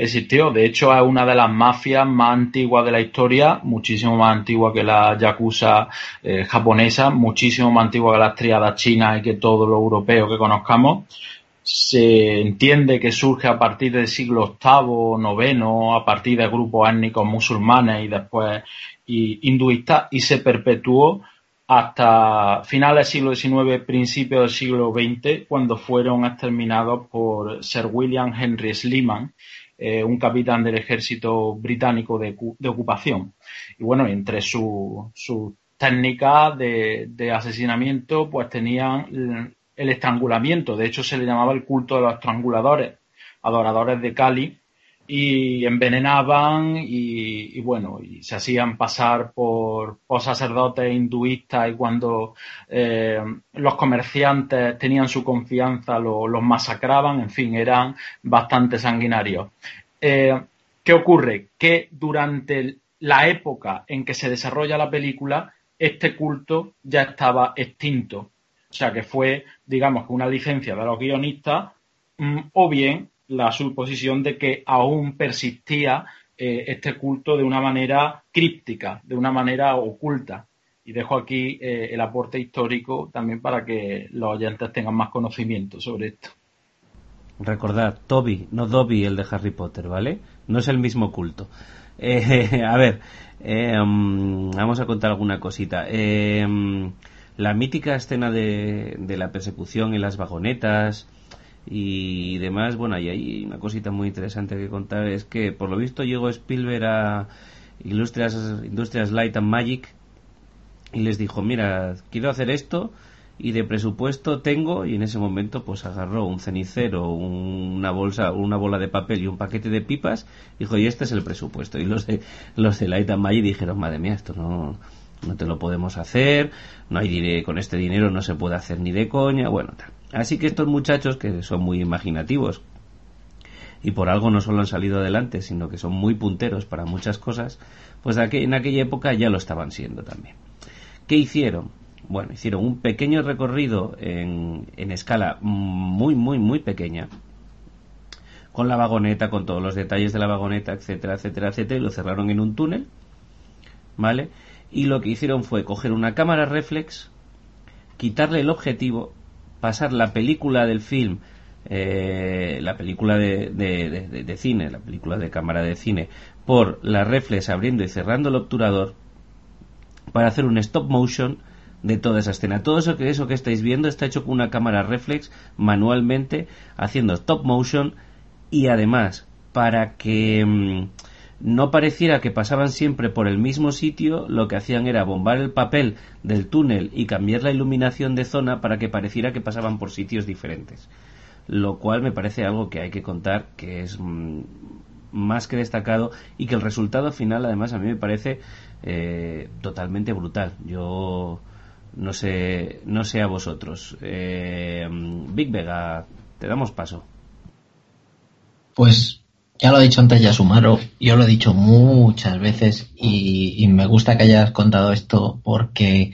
D: Existió, de hecho es una de las mafias más antiguas de la historia, muchísimo más antigua que la Yakuza eh, japonesa, muchísimo más antigua que las triadas chinas y que todo lo europeo que conozcamos. Se entiende que surge a partir del siglo VIII, IX, a partir de grupos étnicos musulmanes y después hinduistas y se perpetuó hasta finales del siglo XIX, principios del siglo XX, cuando fueron exterminados por Sir William Henry Sleeman, eh, un capitán del ejército británico de, ocupación. Y bueno, entre sus técnicas de, asesinamiento, pues tenían el estrangulamiento. De hecho, se le llamaba el culto de los estranguladores, adoradores de Cali, y envenenaban y, bueno, y se hacían pasar por, sacerdotes hinduistas y cuando eh, los comerciantes tenían su confianza los masacraban, en fin, eran bastante sanguinarios. Eh, ¿Qué ocurre? Que durante la época en que se desarrolla la película, este culto ya estaba extinto. O sea que fue, digamos, una licencia de los guionistas mm, o bien la suposición de que aún persistía eh, este culto de una manera críptica, de una manera oculta. Y dejo aquí eh, el aporte histórico también para que los oyentes tengan más conocimiento sobre esto.
A: Recordad, Toby, no Dobby el de Harry Potter, ¿vale? No es el mismo culto. Eh, a ver, mm, vamos a contar alguna cosita. Mm, la mítica escena de, de la persecución en las vagonetas, y demás, bueno, ahí hay una cosita muy interesante que contar, es que por lo visto llegó Spielberg a Industrias, Industrias Light and Magic y les dijo, mira, quiero hacer esto y de presupuesto tengo y en ese momento pues agarró un cenicero, una bolsa, una bola de papel y un paquete de pipas, dijo, y este es el presupuesto. Y los de, los de Light and Magic dijeron, madre mía, esto no, no te lo podemos hacer, no hay con este dinero no se puede hacer ni de coña, bueno, tal. Así que estos muchachos, que son muy imaginativos, y por algo no solo han salido adelante, sino que son muy punteros para muchas cosas, pues en aquella época ya lo estaban siendo también. ¿Qué hicieron? Bueno, hicieron un pequeño recorrido en, en escala muy, muy, muy pequeña, con la vagoneta, con todos los detalles de la vagoneta, etcétera, etcétera, etcétera, y lo cerraron en un túnel, ¿vale? Y lo que hicieron fue coger una cámara reflex, quitarle el objetivo pasar la película del film, eh, la película de, de, cine, la película de cámara de cine, por la reflex abriendo y cerrando el obturador para hacer un stop motion de toda esa escena. Todo eso que, eso que estáis viendo está hecho con una cámara reflex manualmente, haciendo stop motion y además para que... Mm, no pareciera que pasaban siempre por el mismo sitio, lo que hacían era bombar el papel del túnel y cambiar la iluminación de zona para que pareciera que pasaban por sitios diferentes. Lo cual me parece algo que hay que contar, que es mm, más que destacado y que el resultado final además a mí me parece eh, totalmente brutal. Yo no sé, no sé a vosotros. Eh, Big Vega, te damos paso.
C: Pues ya lo ha dicho antes Yasumaro, yo lo he dicho muchas veces y, me gusta que hayas contado esto porque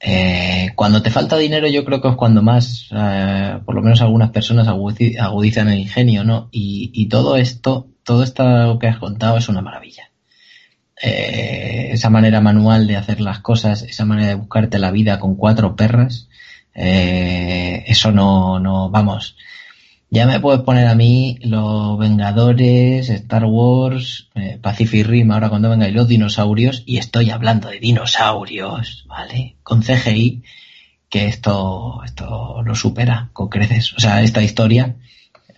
C: eh, cuando te falta dinero yo creo que es cuando más, eh, por lo menos algunas personas agudizan el ingenio, ¿no? Y, todo esto, todo esto que has contado es una maravilla. Eh, esa manera manual de hacer las cosas, esa manera de buscarte la vida con cuatro perras, eso no, no, vamos, ya me puedes poner a mí los Vengadores, Star Wars, eh, Pacific Rim, ahora cuando venga, y los dinosaurios, y estoy hablando de dinosaurios, ¿vale? Con CGI, que esto, esto lo supera con creces. O sea, esta historia,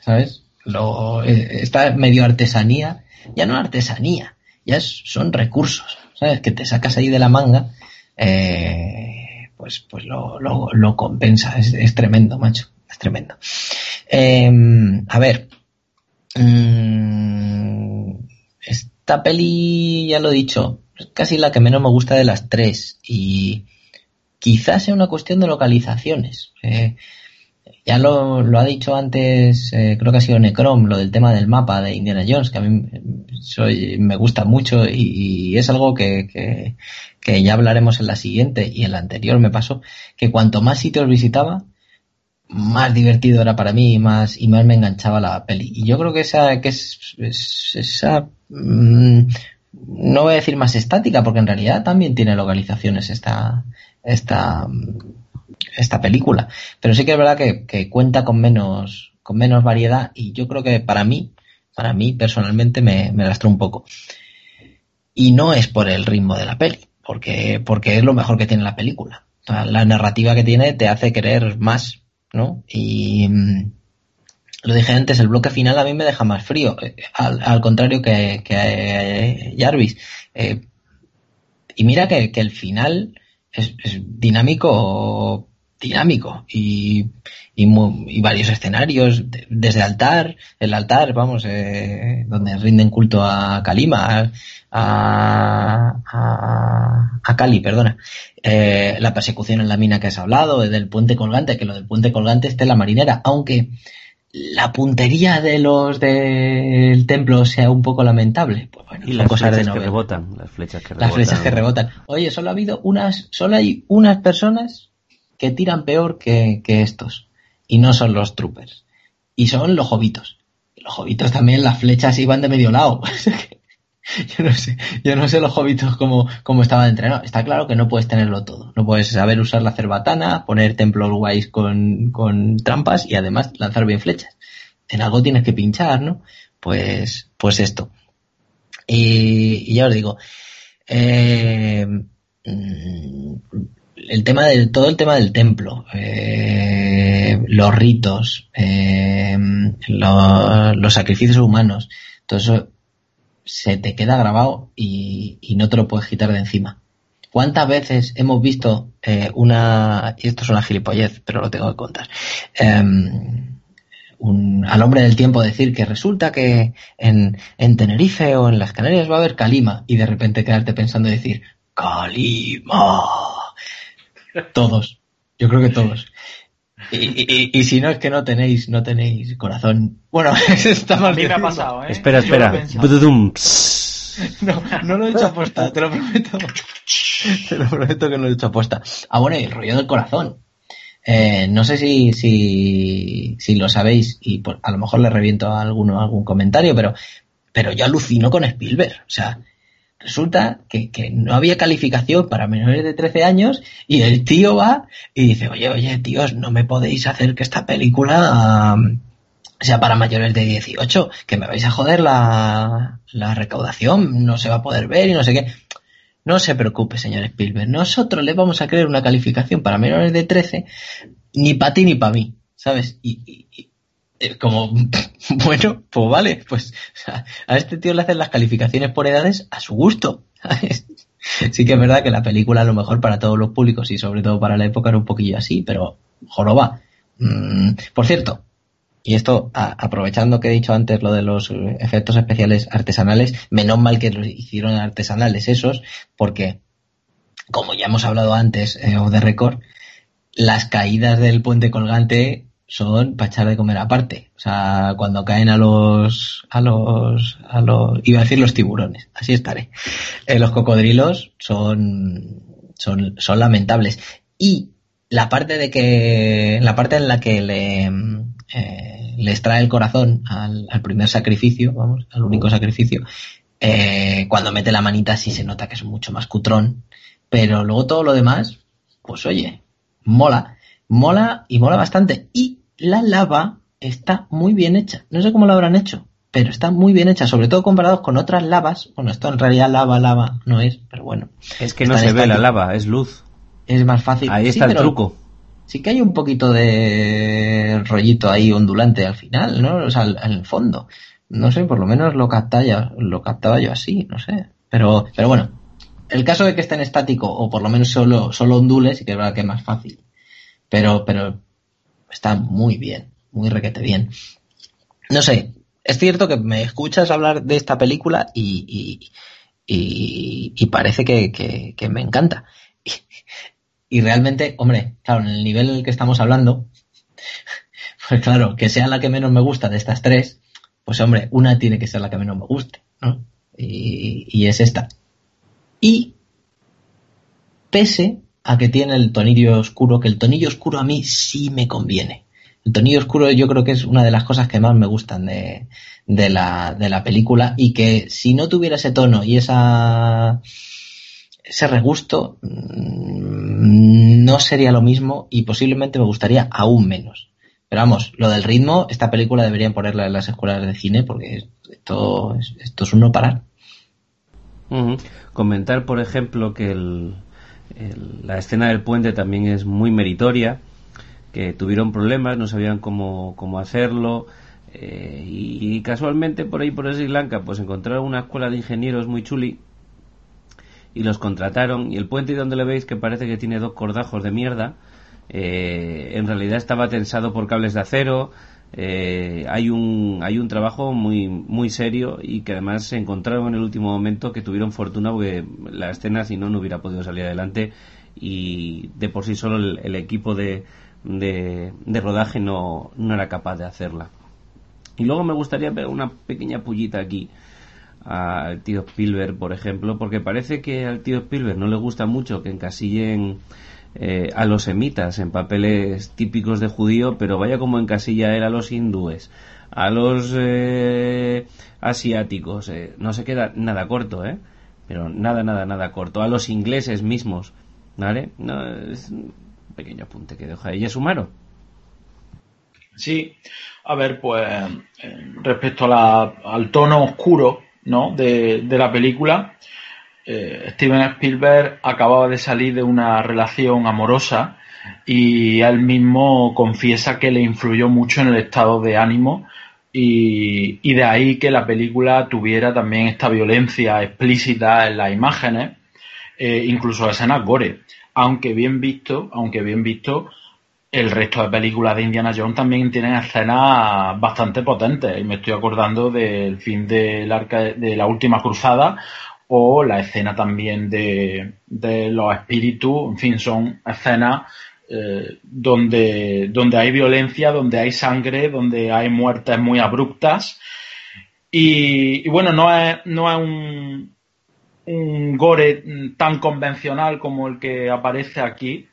C: ¿sabes? Lo, eh, esta medio artesanía, ya no artesanía, ya son recursos, ¿sabes? Que te sacas ahí de la manga, eh, pues, pues lo, lo, lo compensa, es, es tremendo, macho, es tremendo. Em, a ver. Mm, esta peli, ya lo he dicho, es casi la que menos me gusta de las tres. Y quizás sea una cuestión de localizaciones. Eh, ya lo, lo, ha dicho antes, eh, creo que ha sido Necrom, lo del tema del mapa de Indiana Jones, que a mí soy, me gusta mucho y, es algo que, que, que, ya hablaremos en la siguiente y en la anterior me pasó, que cuanto más sitios visitaba, más divertido era para mí y más, y más me enganchaba la peli. Y yo creo que esa, que es, esa, mm, no voy a decir más estática, porque en realidad también tiene localizaciones esta, esta, esta película. Pero sí que es verdad que, cuenta con menos, con menos variedad y yo creo que para mí, para mí personalmente me, me lastró un poco. Y no es por el ritmo de la peli porque, porque es lo mejor que tiene la película. la narrativa que tiene te hace querer más, ¿no? Y mm, lo dije antes, el bloque final a mí me deja más frío, eh, al, contrario que, que eh, Jarvis. Eh, y mira que, el final es, dinámico, dinámico y, y, varios escenarios, desde altar, el altar, vamos, donde rinden culto a Kalima, a, a, a Cali, perdona. la persecución en la mina que has hablado, del puente colgante, que lo del puente colgante esté en la marinera, aunque la puntería de los del templo sea un poco lamentable. Pues bueno,
A: y las cosas flechas que rebotan, las flechas que
C: rebotan. Las flechas que rebotan. Oye, solo ha habido unas, solo hay unas personas que tiran peor que, que estos. Y no son los troopers. Y son los jovitos. Los jovitos también las flechas iban de medio lado. yo no sé, yo no sé los hobbits cómo, cómo estaban entrenados. Está claro que no puedes tenerlo todo. No puedes saber usar la cerbatana, poner templos guays con, con trampas y además lanzar bien flechas. En algo tienes que pinchar, ¿no? Pues, pues esto. Y, ya os digo, eh, mm, el tema del, todo el tema del templo, eh, los ritos, eh, los sacrificios humanos, todo eso se te queda grabado y, no te lo puedes quitar de encima. ¿Cuántas veces hemos visto eh, una, y esto es una gilipollez, pero lo tengo que contar, em, al hombre del tiempo decir que resulta que en, en, Tenerife o en las Canarias va a haber calima y de repente quedarte pensando y decir, calima. Todos. Yo creo que todos. Y, si no es que no tenéis, no tenéis corazón. Bueno, está mal.
D: A mí me ha pasado, ¿eh?
A: Espera, espera.
C: No, no lo he hecho aposta, te lo prometo. Te lo prometo que no lo he hecho aposta. Ah, bueno, y el rollo del corazón. Eh, no sé si, si, si lo sabéis y a lo mejor le reviento a alguno algún comentario, pero, pero yo alucino con Spielberg. O sea, resulta que, no había calificación para menores de 13 años y el tío va y dice, oye, oye, tíos, no me podéis hacer que esta película sea para mayores de 18, que me vais a joder la, la recaudación, no se va a poder ver y no sé qué. No se preocupe, señor Spielberg, nosotros le vamos a crear una calificación para menores de 13, ni para ti ni para mí, ¿sabes? y, eh, como, bueno, pues vale, pues a este tío le hacen las calificaciones por edades a su gusto. sí que es verdad que la película a lo mejor para todos los públicos y sobre todo para la época era un poquillo así, pero joroba. Mm, por cierto, y esto aprovechando que he dicho antes lo de los efectos especiales artesanales, menos mal que los hicieron artesanales esos, porque como ya hemos hablado antes eh, de récord, las caídas del puente colgante son para echar de comer aparte. O sea, cuando caen a los, a los, a los, iba a decir los tiburones, así estaré. Eh, los cocodrilos son, son, son lamentables. Y la parte de que, la parte en la que le, eh, le extrae el corazón al, al, primer sacrificio, vamos, al único sacrificio, eh, cuando mete la manita sí se nota que es mucho más cutrón, pero luego todo lo demás, pues oye, mola mola y mola bastante. Y la lava está muy bien hecha. No sé cómo lo habrán hecho, pero está muy bien hecha, sobre todo comparados con otras lavas. Bueno, esto en realidad lava, lava no es, pero bueno.
A: Es que no se ve la lava, es luz.
C: Es más fácil.
A: Ahí está el truco.
C: Sí que hay un poquito de rollito ahí ondulante al final, ¿no? O sea, en el fondo. No sé, por lo menos lo captaba, yo, lo captaba yo así, no sé. Pero, pero bueno, el caso de que esté en estático, o por lo menos solo, solo ondule, sí que es verdad que es más fácil. Pero, pero está muy bien, muy requete bien. No sé, es cierto que me escuchas hablar de esta película y, y, y, parece que, que, me encanta. Y, realmente, hombre, claro, en el nivel en el que estamos hablando, pues claro, que sea la que menos me gusta de estas tres, pues hombre, una tiene que ser la que menos me guste, ¿no? Y, y es esta. Y pese a que tiene el tonillo oscuro, que el tonillo oscuro a mí sí me conviene. El tonillo oscuro yo creo que es una de las cosas que más me gustan de, de, la, de la película y que si no tuviera ese tono y esa ese regusto mm, no sería lo mismo y posiblemente me gustaría aún menos. Pero vamos, lo del ritmo, esta película deberían ponerla en las escuelas de cine porque esto, esto es un no parar.
A: Comentar, por ejemplo, que la escena del puente también es muy meritoria, que tuvieron problemas, no sabían cómo, cómo hacerlo, eh, y, casualmente por ahí, por Sri Lanka, pues encontraron una escuela de ingenieros muy chuli y los contrataron. Y el puente donde le veis que parece que tiene dos cordajos de mierda, eh, en realidad estaba tensado por cables de acero. Eh, hay un hay un trabajo muy muy serio y que además se encontraron en el último momento que tuvieron fortuna porque la escena si no no hubiera podido salir adelante y de por sí solo el, equipo de, de, rodaje no, no era capaz de hacerla. Y luego me gustaría ver una pequeña pullita aquí al tío Spielberg, por ejemplo, porque parece que al tío Spielberg no le gusta mucho que encasillen eh, a los semitas en papeles típicos de judío, pero vaya como encasilla él a los hindúes, a los eh, asiáticos, eh, no se queda nada corto, ¿eh? Pero nada, nada, nada corto. A los ingleses mismos, ¿vale? No, es un pequeño apunte que deja ella Sumaro.
D: Sí, a ver, pues eh, respecto al tono oscuro ¿no? de, la película, eh, Steven Spielberg acababa de salir de una relación amorosa y él mismo confiesa que le influyó mucho en el estado de ánimo y, de ahí que la película tuviera también esta violencia explícita en las imágenes, eh, incluso escenas gore. Aunque bien visto, aunque bien visto, el resto de películas de Indiana Jones también tienen escenas bastante potentes. Y me estoy acordando del fin del arca de la última cruzada o la escena también de, los espíritus. En fin, son escenas eh, donde, donde hay violencia, donde hay sangre, donde hay muertes muy abruptas. Y, y bueno, no es, no es un, un gore tan convencional como el que aparece aquí,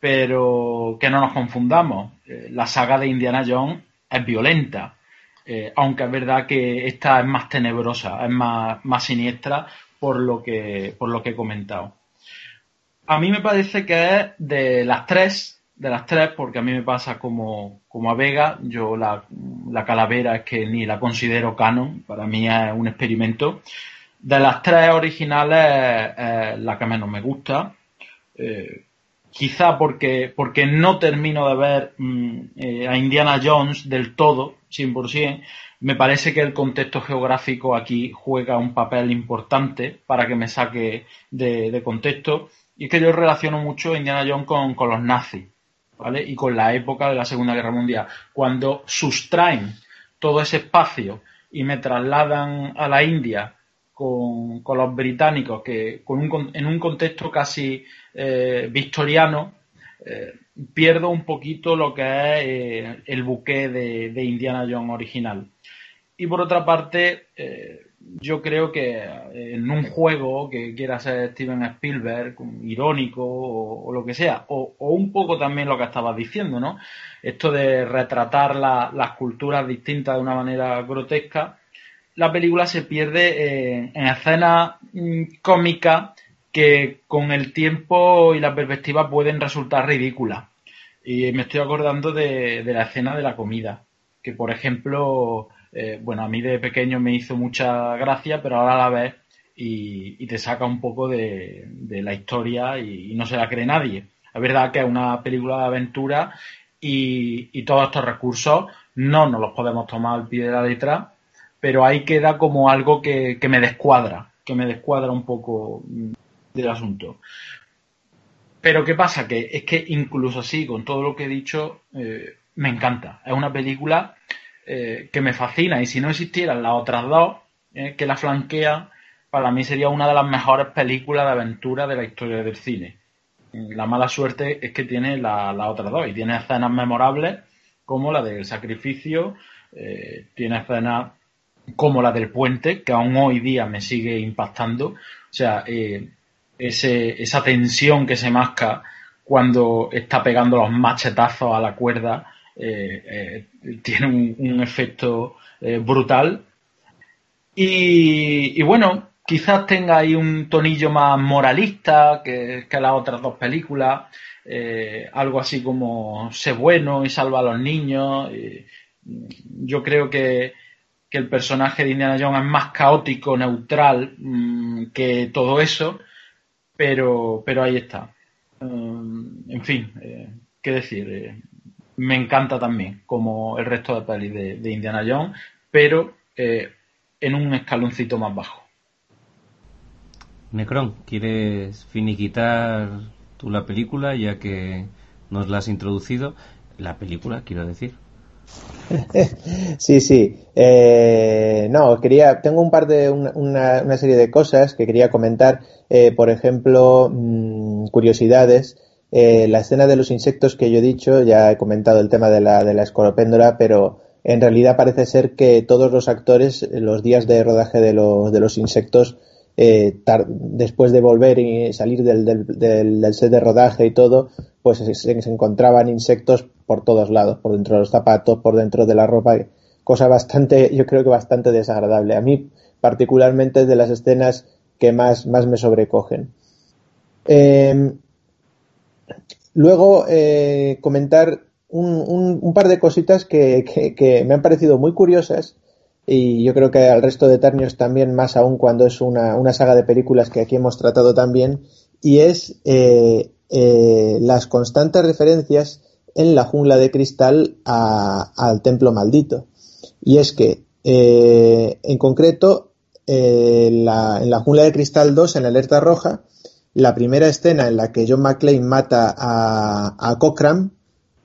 D: pero que no nos confundamos. Eh, la saga de Indiana Jones es violenta, eh, aunque es verdad que esta es más tenebrosa, es más, más siniestra por lo, que, por lo que he comentado. A mí me parece que es de las tres, de las tres, porque a mí me pasa como, como a Vega, yo la, la calavera es que ni la considero canon, para mí es un experimento. De las tres originales es la que menos me gusta. Eh, quizá porque, porque no termino de ver mm, eh, a Indiana Jones del todo, 100%, me parece que el contexto geográfico aquí juega un papel importante para que me saque de, contexto. Y es que yo relaciono mucho Indiana Jones con, los nazis, ¿vale? Y con la época de la Segunda Guerra Mundial. Cuando sustraen todo ese espacio y me trasladan a la India con, los británicos, que con un, en un contexto casi eh, victoriano, eh, pierdo un poquito lo que es eh, el buque de, Indiana Jones original. Y por otra parte, yo creo que en un juego que quiera ser Steven Spielberg, irónico o, lo que sea, o, un poco también lo que estabas diciendo, ¿no? Esto de retratar las culturas distintas de una manera grotesca, la película se pierde en escenas mm, cómicas que con el tiempo y la perspectiva pueden resultar ridículas. Y me estoy acordando de, la escena de la comida, que por ejemplo, eh, bueno, a mí de pequeño me hizo mucha gracia, pero ahora la ves y, te saca un poco de, la historia y, no se la cree nadie. Es verdad que es una película de aventura y, todos estos recursos no nos los podemos tomar al pie de la letra, pero ahí queda como algo que, me descuadra, que me descuadra un poco del asunto. Pero ¿qué pasa? Que es que incluso así, con todo lo que he dicho, eh, me encanta. Es una película eh, que me fascina y si no existieran las otras dos eh, que la flanquean, para mí sería una de las mejores películas de aventura de la historia del cine. La mala suerte es que tiene las otras dos y tiene escenas memorables como la del sacrificio, tiene escenas como la del puente, que aún hoy día me sigue impactando. O sea, eh, esa tensión que se masca cuando está pegando los machetazos a la cuerda, eh, eh, tiene un, efecto brutal. Y, bueno, quizás tenga ahí un tonillo más moralista que, las otras dos películas, algo así como sé bueno y salva a los niños. yo creo que, que el personaje de Indiana Jones es más caótico, neutral mm, que todo eso, pero, pero ahí está. En fin, eh, qué decir, eh, me encanta también, como el resto de pelis de, Indiana Jones, pero eh, en un escaloncito más bajo.
A: Necron, ¿quieres finiquitar tú la película ya que nos la has introducido? La película, quiero decir.
B: sí, sí. Eh, no, quería, tengo un par de, una, serie de cosas que quería comentar. Eh, por ejemplo, mm, curiosidades. Eh, la escena de los insectos que yo he dicho, ya he comentado el tema de la, de la escoropéndora, pero en realidad parece ser que todos los actores, los días de rodaje de los, de los insectos, eh, después de volver y salir del, del, set de rodaje y todo, pues se, encontraban insectos por todos lados, por dentro de los zapatos, por dentro de la ropa, cosa bastante, yo creo que bastante desagradable. A mí, particularmente, es de las escenas que más, más me sobrecogen. Em, luego, eh, comentar un, par de cositas que, me han parecido muy curiosas y yo creo que al resto de Ternios también, más aún cuando es una, saga de películas que aquí hemos tratado también, y es eh, eh, las constantes referencias en la jungla de cristal al templo maldito. Y es que, en concreto, en la jungla de cristal 2, en la alerta roja, la primera escena en la que John McClane mata a, a Cochran,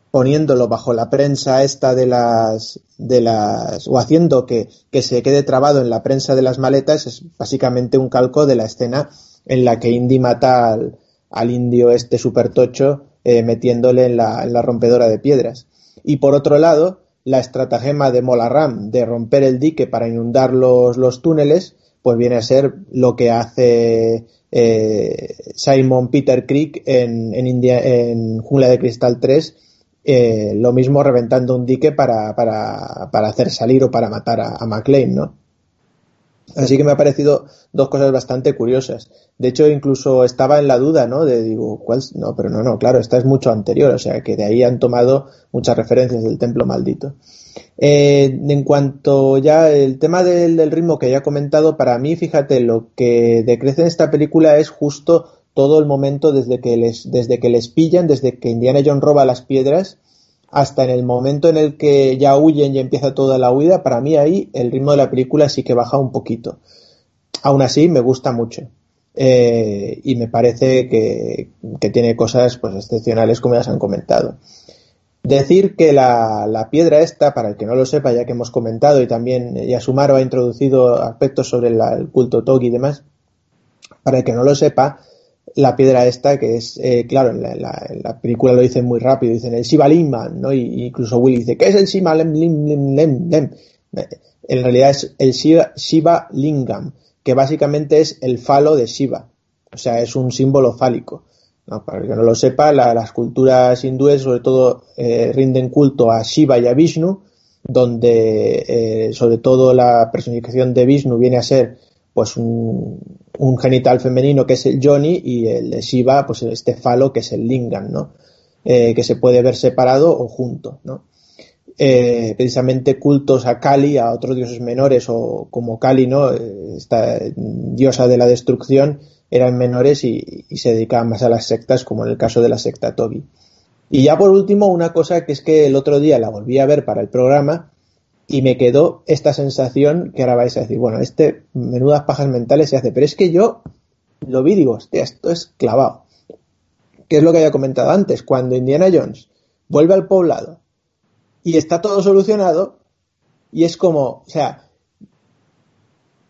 B: poniéndolo bajo la prensa esta de las de las o haciendo que, que, se quede trabado en la prensa de las maletas es básicamente un calco de la escena en la que Indy mata al, al indio este super tocho eh, metiéndole en la, en la, rompedora de piedras. Y por otro lado la estratagema de Molaram de romper el dique para inundar los, los túneles pues viene a ser lo que hace eh, Simon Peter Creek en, en, India, en Jungla de Cristal 3 eh, lo mismo reventando un dique para, para, para, hacer salir o para matar a, a McLean, ¿no? Así que me ha parecido dos cosas bastante curiosas. De hecho, incluso estaba en la duda, ¿no? De digo, ¿cuál? No, pero no, no, claro, esta es mucho anterior, o sea que de ahí han tomado muchas referencias del templo maldito. Eh, en cuanto ya el tema del, ritmo que ya he comentado, para mí, fíjate, lo que decrece en esta película es justo todo el momento desde que les, desde que les pillan, desde que Indiana Jones roba las piedras, hasta en el momento en el que ya huyen y empieza toda la huida, para mí ahí el ritmo de la película sí que baja un poquito. Aún así, me gusta mucho. Eh, y me parece que, que, tiene cosas pues excepcionales como ya se han comentado. Decir que la, la, piedra esta, para el que no lo sepa, ya que hemos comentado y también Yasumaro ha introducido aspectos sobre el culto Togi y demás, para el que no lo sepa, la piedra esta, que es, eh, claro, en la, película lo dicen muy rápido, dicen el Shiva Lingam, ¿no? Y incluso Willy dice, ¿qué es el Shiva Lingam? En realidad es el Shiva, Lingam, que básicamente es el falo de Shiva. O sea, es un símbolo fálico. Para el que no lo sepa, las culturas hindúes sobre todo eh, rinden culto a Shiva y a Vishnu, donde eh, sobre todo la personificación de Vishnu viene a ser pues un, un, genital femenino que es el Johnny y el Shiva, pues este falo que es el Lingam, ¿no? Eh, que se puede ver separado o junto, ¿no? Eh, precisamente cultos a Kali, a otros dioses menores o como Kali, ¿no? Eh, esta diosa de la destrucción eran menores y, y, se dedicaban más a las sectas, como en el caso de la secta Tobi. Y ya por último, una cosa que es que el otro día la volví a ver para el programa y me quedó esta sensación que ahora vais a decir, bueno, este menudas pajas mentales se hace, pero es que yo lo vi digo, hostia, esto es clavado. ¿Qué es lo que había comentado antes? Cuando Indiana Jones vuelve al poblado y está todo solucionado y es como, o sea,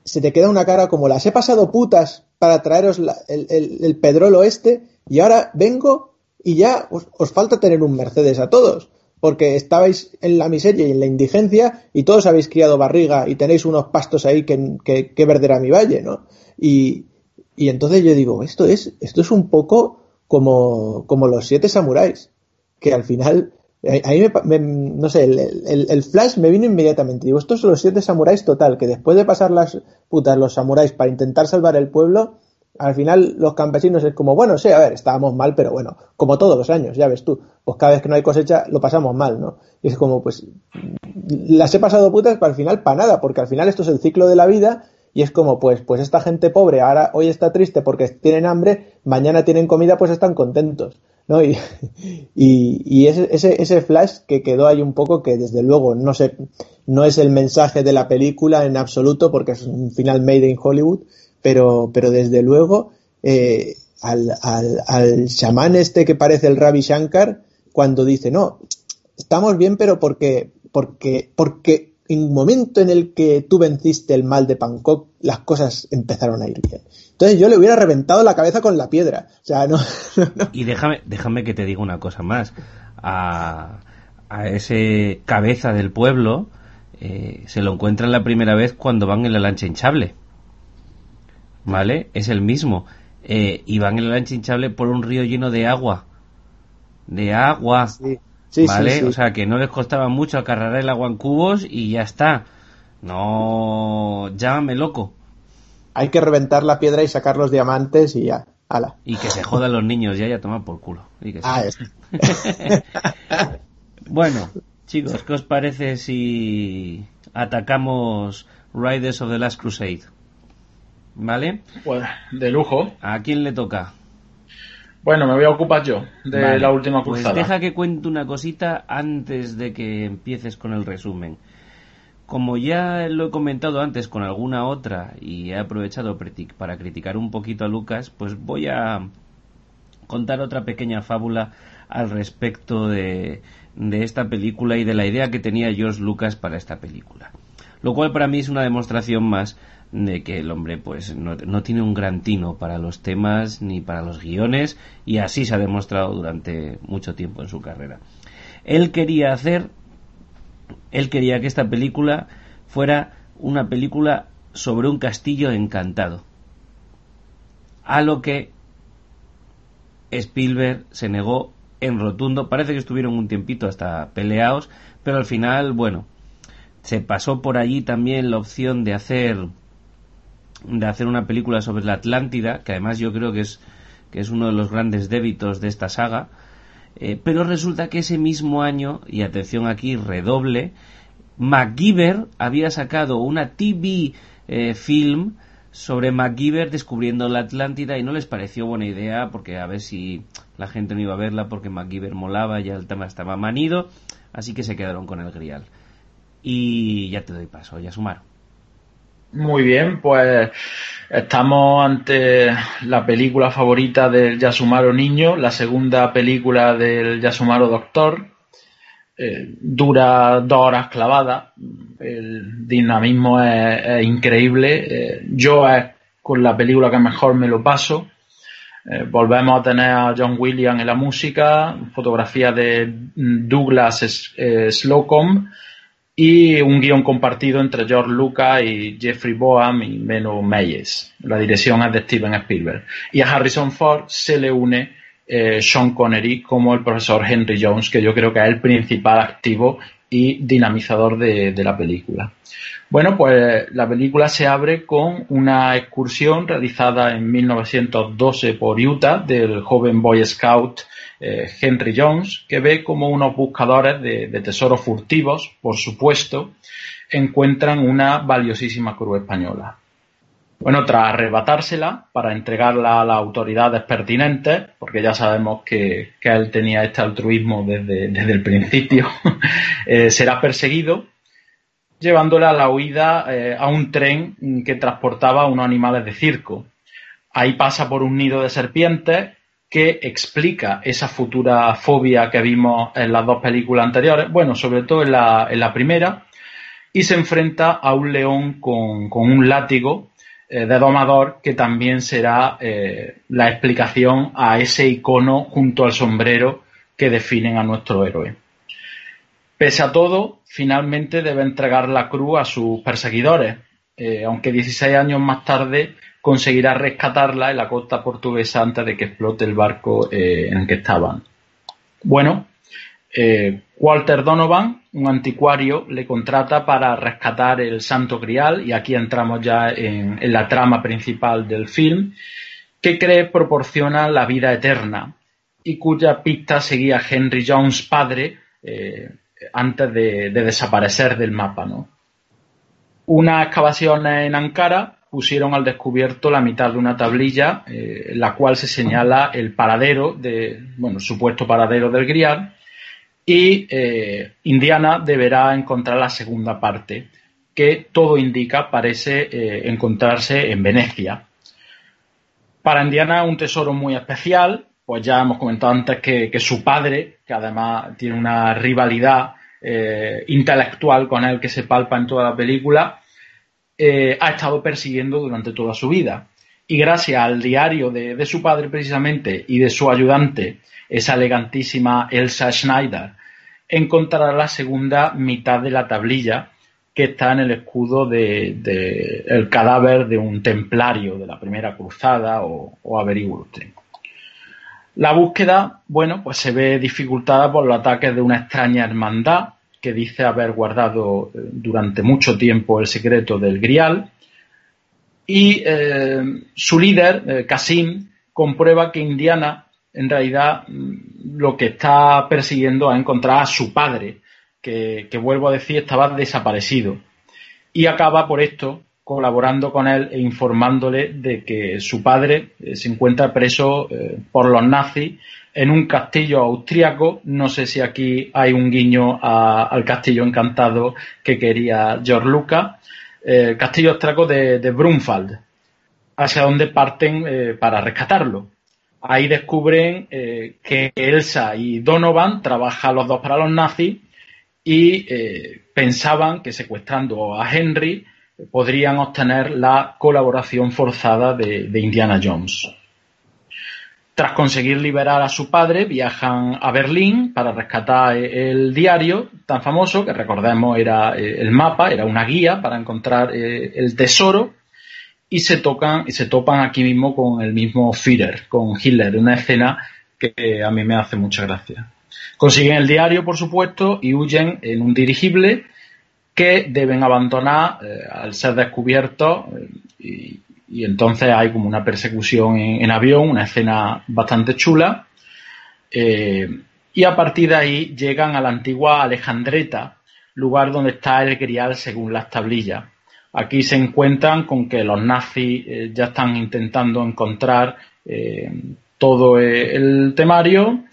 B: se te queda una cara como las he pasado putas para traeros el, el, pedrolo este y ahora vengo y ya os falta tener un Mercedes a todos porque estabais en la miseria y en la indigencia y todos habéis criado barriga y tenéis unos pastos ahí que, que, que verder a mi valle, ¿no? Y, y, entonces yo digo, esto es, esto es un poco como, como los siete samuráis, que al final, a mí me, no sé, el, el, el, flash me vino inmediatamente. Digo, estos son los siete samuráis total, que después de pasar las putas los samuráis para intentar salvar el pueblo, al final los campesinos es como, bueno, sí, a ver, estábamos mal, pero bueno, como todos los años, ya ves tú, pues cada vez que no hay cosecha lo pasamos mal, ¿no? Y es como, pues, las he pasado putas para al final para nada, porque al final esto es el ciclo de la vida y es como, pues, pues esta gente pobre ahora hoy está triste porque tienen hambre, mañana tienen comida, pues están contentos. ¿no? Y, y, ese, ese, ese, flash que quedó ahí un poco que desde luego no sé, no es el mensaje de la película en absoluto porque es un final made in Hollywood, pero, pero desde luego eh, al, al, al chamán este que parece el Ravi Shankar, cuando dice, no, estamos bien, pero porque, porque, porque en un momento en el que tú venciste el mal de Bangkok, las cosas empezaron a ir bien. Entonces yo le hubiera reventado la cabeza con la piedra.
A: Y déjame, déjame que te diga una cosa más. A, a ese cabeza del pueblo eh, se lo encuentran la primera vez cuando van en la lancha hinchable. ¿Vale? Es el mismo. Eh, y van en la lancha hinchable por un río lleno de agua. De agua. Sí. ¿Vale? o sea, que no les costaba mucho acarrar el agua en cubos y ya está. No, llámame loco.
B: Hay que reventar la piedra y sacar los diamantes y ya. Ala.
A: Y que se jodan los niños ya, ya toma por culo. ah, es. bueno, chicos, ¿qué os parece si atacamos Riders of the Last Crusade? ¿Vale?
D: Pues de lujo.
A: ¿A quién le toca?
D: Bueno, me voy a ocupar yo de la última cruzada.
A: Pues deja que cuente una cosita antes de que empieces con el resumen. Como ya lo he comentado antes con alguna otra y he aprovechado para criticar un poquito a Lucas, pues voy a contar otra pequeña fábula al respecto de, de esta película y de la idea que tenía George Lucas para esta película. Lo cual para mí es una demostración más de que el hombre pues no, no, tiene un gran tino para los temas ni para los guiones y así se ha demostrado durante mucho tiempo en su carrera. Él quería hacer, él quería que esta película fuera una película sobre un castillo encantado. A lo que Spielberg se negó en rotundo. Parece que estuvieron un tiempito hasta peleados, pero al final, bueno, se pasó por allí también la opción de hacer de hacer una película sobre la Atlántida, que además yo creo que es, que es uno de los grandes débitos de esta saga, eh, pero resulta que ese mismo año, y atención aquí, redoble, MacGyver había sacado una TV eh, film sobre MacGyver descubriendo la Atlántida y no les pareció buena idea porque a ver si la gente no iba a verla porque MacGyver molaba, ya el tema estaba manido, así que se quedaron con el grial. Y ya te doy paso, ya sumaron.
D: Muy bien, pues estamos ante la película favorita del Yasumaro Niño, la segunda película del Yasumaro Doctor. Eh, dura dos horas clavadas, el dinamismo es, increíble. Eh, yo es con la película que mejor me lo paso. Eh, volvemos a tener a John Williams en la música, fotografía de Douglas Slocum y un guion compartido entre George Lucas y Jeffrey Boam y Menno Meyers. La dirección es de Steven Spielberg. Y a Harrison Ford se le une eh, Sean Connery como el profesor Henry Jones, que yo creo que es el principal activo y dinamizador de, de la película. Bueno, pues la película se abre con una excursión realizada en 1912 por Utah del joven Boy Scout eh, Henry Jones, que ve como unos buscadores de, tesoros furtivos, por supuesto, encuentran una valiosísima cruz española. Bueno, tras arrebatársela para entregarla a las autoridades pertinentes, porque ya sabemos que, él tenía este altruismo desde, el principio, eh, será perseguido, llevándola a la huida eh, a un tren que transportaba unos animales de circo. Ahí pasa por un nido de serpientes que explica esa futura fobia que vimos en las dos películas anteriores, bueno, sobre todo en la, en la primera, y se enfrenta a un león con, un látigo eh, de domador que también será eh, la explicación a ese icono junto al sombrero que definen a nuestro héroe. Pese a todo, finalmente debe entregar la cruz a sus perseguidores, eh, aunque 16 años más tarde conseguirá rescatarla en la costa portuguesa antes de que explote el barco en el que estaban. Bueno, eh, Walter Donovan, un anticuario, le contrata para rescatar el Santo Grial, y aquí entramos ya en, la trama principal del film, que cree proporciona la vida eterna y cuya pista seguía Henry Jones padre, eh, antes de, desaparecer del mapa, ¿no? Unas excavaciones en Ankara pusieron al descubierto la mitad de una tablilla eh, en la cual se señala el paradero de, bueno, supuesto paradero del Grial y eh, Indiana deberá encontrar la segunda parte que todo indica parece eh, encontrarse en Venecia. Para Indiana un tesoro muy especial, pues ya hemos comentado antes que, su padre, que además tiene una rivalidad eh, intelectual con él que se palpa en toda la película, ha estado persiguiendo durante toda su vida. Y gracias al diario de, su padre precisamente y de su ayudante, esa elegantísima Elsa Schneider, encontrará la segunda mitad de la tablilla que está en el escudo del de, cadáver de un templario de la primera cruzada o, o La búsqueda, bueno, pues se ve dificultada por los ataques de una extraña hermandad que dice haber guardado eh, durante mucho tiempo el secreto del Grial. Y eh, su líder, eh, Casim, comprueba que Indiana en realidad mm, lo que está persiguiendo es encontrar a su padre, que, vuelvo a decir estaba desaparecido. Y acaba por esto colaborando con él e informándole de que su padre eh, se encuentra preso eh, por los nazis en un castillo austriaco. No sé si aquí hay un guiño al castillo encantado que quería George Lucas. Eh, el castillo austriaco de, de hacia donde parten para rescatarlo. Ahí descubren que Elsa y Donovan trabajan los dos para los nazis y eh, pensaban que secuestrando a Henry podrían obtener la colaboración forzada de, Indiana Jones. Tras conseguir liberar a su padre, viajan a Berlín para rescatar el diario tan famoso, que recordemos era eh, el mapa, era una guía para encontrar eh, el tesoro, y se tocan y se topan aquí mismo con el mismo Führer, con Hitler, una escena que a mí me hace mucha gracia. Consiguen el diario, por supuesto, y huyen en un dirigible que deben abandonar eh, al ser descubiertos eh, y, entonces hay como una persecución en, avión, una escena bastante chula. Eh, y a partir de ahí llegan a la antigua Alejandreta, lugar donde está el grial según las tablillas. Aquí se encuentran con que los nazis ya están intentando encontrar todo el temario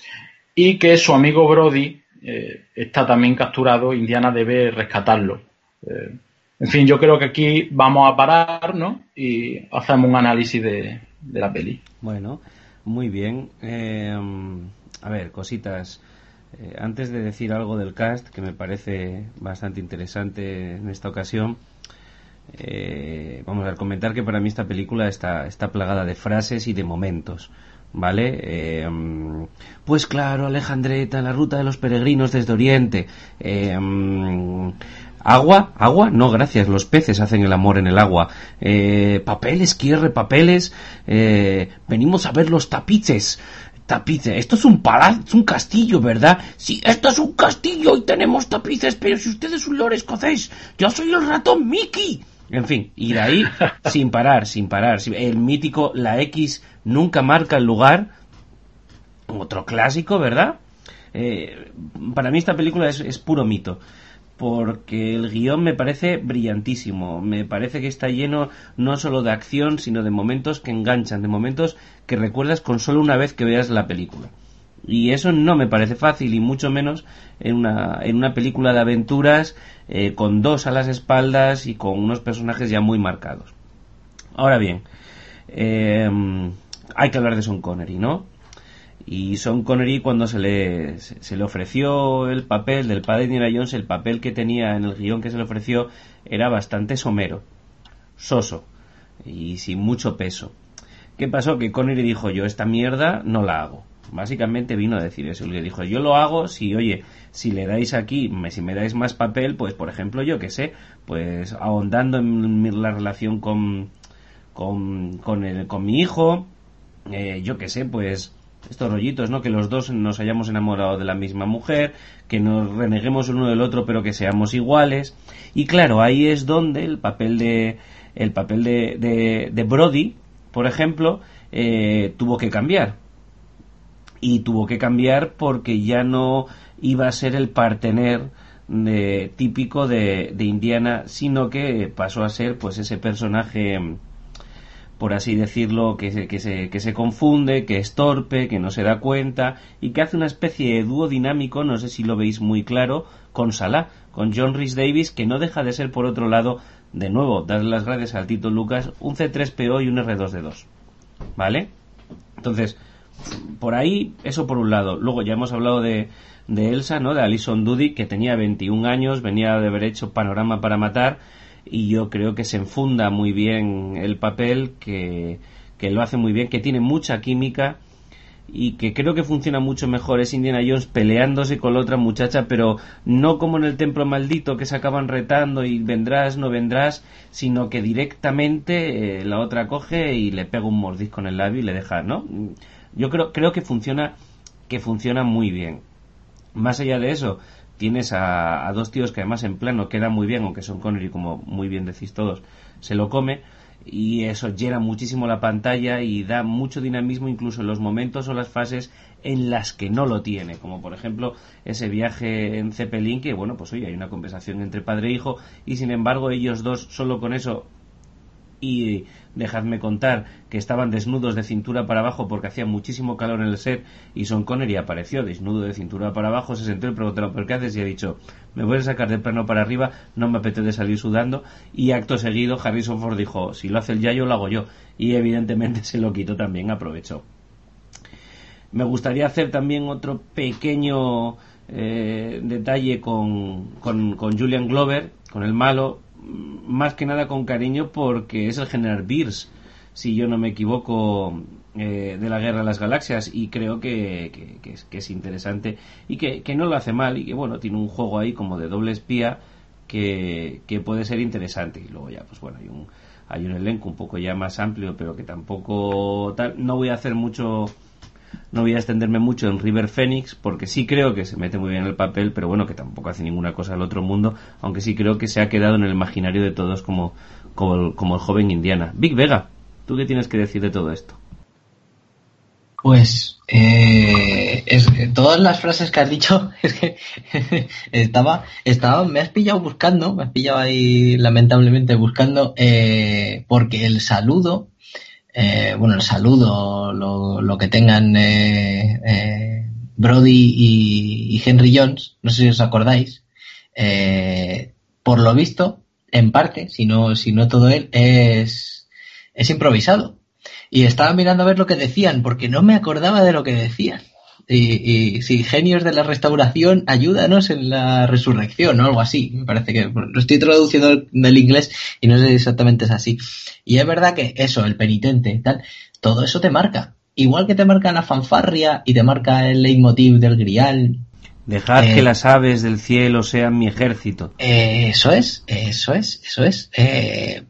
D: y que su amigo Brody eh, está también capturado, Indiana debe rescatarlo. Eh, en fin, yo creo que aquí vamos a parar, ¿no? Y hacemos un análisis de, la peli.
A: Bueno, muy bien. Eh, a ver, cositas. antes de decir algo del cast, que me parece bastante interesante en esta ocasión, vamos a comentar que para mí esta película está, está plagada de frases y de momentos. ¿vale? Eh, pues claro, Alejandreta, la ruta de los peregrinos desde Oriente. Eh, ¿Agua? ¿Agua? No, gracias. Los peces hacen el amor en el agua. Eh, papeles, quiere papeles. venimos a ver los tapices. Tapices. Esto es un palacio, es un castillo, ¿verdad? Sí, esto es un castillo y tenemos tapices, pero si usted es un lord escocés, yo soy el ratón Mickey. En fin, y de ahí sin parar, sin parar. El mítico La X nunca marca el lugar. Otro clásico, ¿verdad? Eh, para mí esta película es, puro mito porque el guion me parece brillantísimo, me parece que está lleno no solo de acción, sino de momentos que enganchan, de momentos que recuerdas con solo una vez que veas la película. Y eso no me parece fácil, y mucho menos en una, en una película de aventuras eh, con dos a las espaldas y con unos personajes ya muy marcados. Ahora bien, eh, hay que hablar de Son Connery, ¿no? Y Son Connery cuando se le, se le ofreció el papel del padre de Indiana Jones, el papel que tenía en el guion que se le ofreció era bastante somero, soso y sin mucho peso. ¿Qué pasó? Que Connery dijo yo esta mierda no la hago. Básicamente vino a decir eso. Le dijo, yo lo hago si, oye, si le dais aquí, si me dais más papel, pues por ejemplo, yo que sé, pues ahondando en la relación con, con, con, el, con mi hijo, eh, yo que sé, pues estos rollitos, ¿no? Que los dos nos hayamos enamorado de la misma mujer, que nos reneguemos uno del otro, pero que seamos iguales. Y claro, ahí es donde el papel de, el papel de, de, Brody, por ejemplo, eh, tuvo que cambiar y tuvo que cambiar porque ya no iba a ser el partener típico de, de, Indiana, sino que pasó a ser pues ese personaje por así decirlo, que se, que, se, que se confunde, que es torpe, que no se da cuenta y que hace una especie de dúo dinámico, no sé si lo veis muy claro, con Salah, con John Rhys Davis, que no deja de ser por otro lado, de nuevo, dar las gracias al Tito Lucas, un C3PO y un R2D2. ¿Vale? Entonces, por ahí, eso por un lado. Luego ya hemos hablado de, de Elsa, ¿no? De Alison Dudy, que tenía 21 años, venía de haber hecho Panorama para Matar y yo creo que se enfunda muy bien el papel, que, que lo hace muy bien, que tiene mucha química y que creo que funciona mucho mejor es Indiana Jones peleándose con la otra muchacha, pero no como en el templo maldito que se acaban retando y vendrás, no vendrás, sino que directamente eh, la otra coge y le pega un mordisco en el labio y le deja, ¿no? Yo creo, creo que funciona, que funciona muy bien. Más allá de eso, tienes a, dos tíos que además en plano quedan muy bien, aunque son Connery, como muy bien decís todos, se lo come y eso llena muchísimo la pantalla y da mucho dinamismo incluso en los momentos o las fases en las que no lo tiene, como por ejemplo ese viaje en Zeppelin que bueno, pues oye, hay una conversación entre padre e hijo y sin embargo ellos dos solo con eso y dejadme contar que estaban desnudos de cintura para abajo porque hacía muchísimo calor en el set y Son Connery apareció desnudo de cintura para abajo, se sentó y preguntó ¿por qué haces? y ha dicho me voy a sacar de plano para arriba, no me apetece salir sudando y acto seguido Harrison Ford dijo si lo hace el Yayo lo hago yo y evidentemente se lo quitó también, aprovechó. Me gustaría hacer también otro pequeño eh, detalle con, con, con Julian Glover, con el malo, más que nada con cariño porque es el general Beers, si yo no me equivoco, eh, de la Guerra de las Galaxias y creo que, que, es, interesante y que, no lo hace mal y que bueno, tiene un juego ahí como de doble espía que, puede ser interesante. Y luego ya pues bueno, hay un, hay un elenco un poco ya más amplio pero que tampoco tal, no voy a hacer mucho no voy a extenderme mucho en River Phoenix porque sí creo que se mete muy bien en el papel, pero bueno, que tampoco hace ninguna cosa al otro mundo, aunque sí creo que se ha quedado en el imaginario de todos como, como, el, joven Indiana. Big Vega, ¿tú qué tienes que decir de todo esto?
C: Pues eh, todas las frases que has dicho es que estaba, estaba, me has pillado buscando, me has pillado ahí lamentablemente buscando, eh, porque el saludo eh, bueno, el saludo, lo, que tengan eh, eh, Brody y, Henry Jones, no sé si os acordáis, por lo visto, en parte, si no, si no todo él, es, es improvisado. Y estaba mirando a ver lo que decían, porque no me acordaba de lo que decían. Y, y si genios de la restauración, ayúdanos en la resurrección o algo así. Me parece que lo estoy traduciendo del inglés y no sé si exactamente es así. Y es verdad que eso, el penitente, tal, todo eso te marca. Igual que te marca la fanfarria y te marca el leitmotiv del grial.
A: Dejar que eh, las aves del cielo sean mi ejército.
C: Eh, eso es, eso es, eso es. Eh,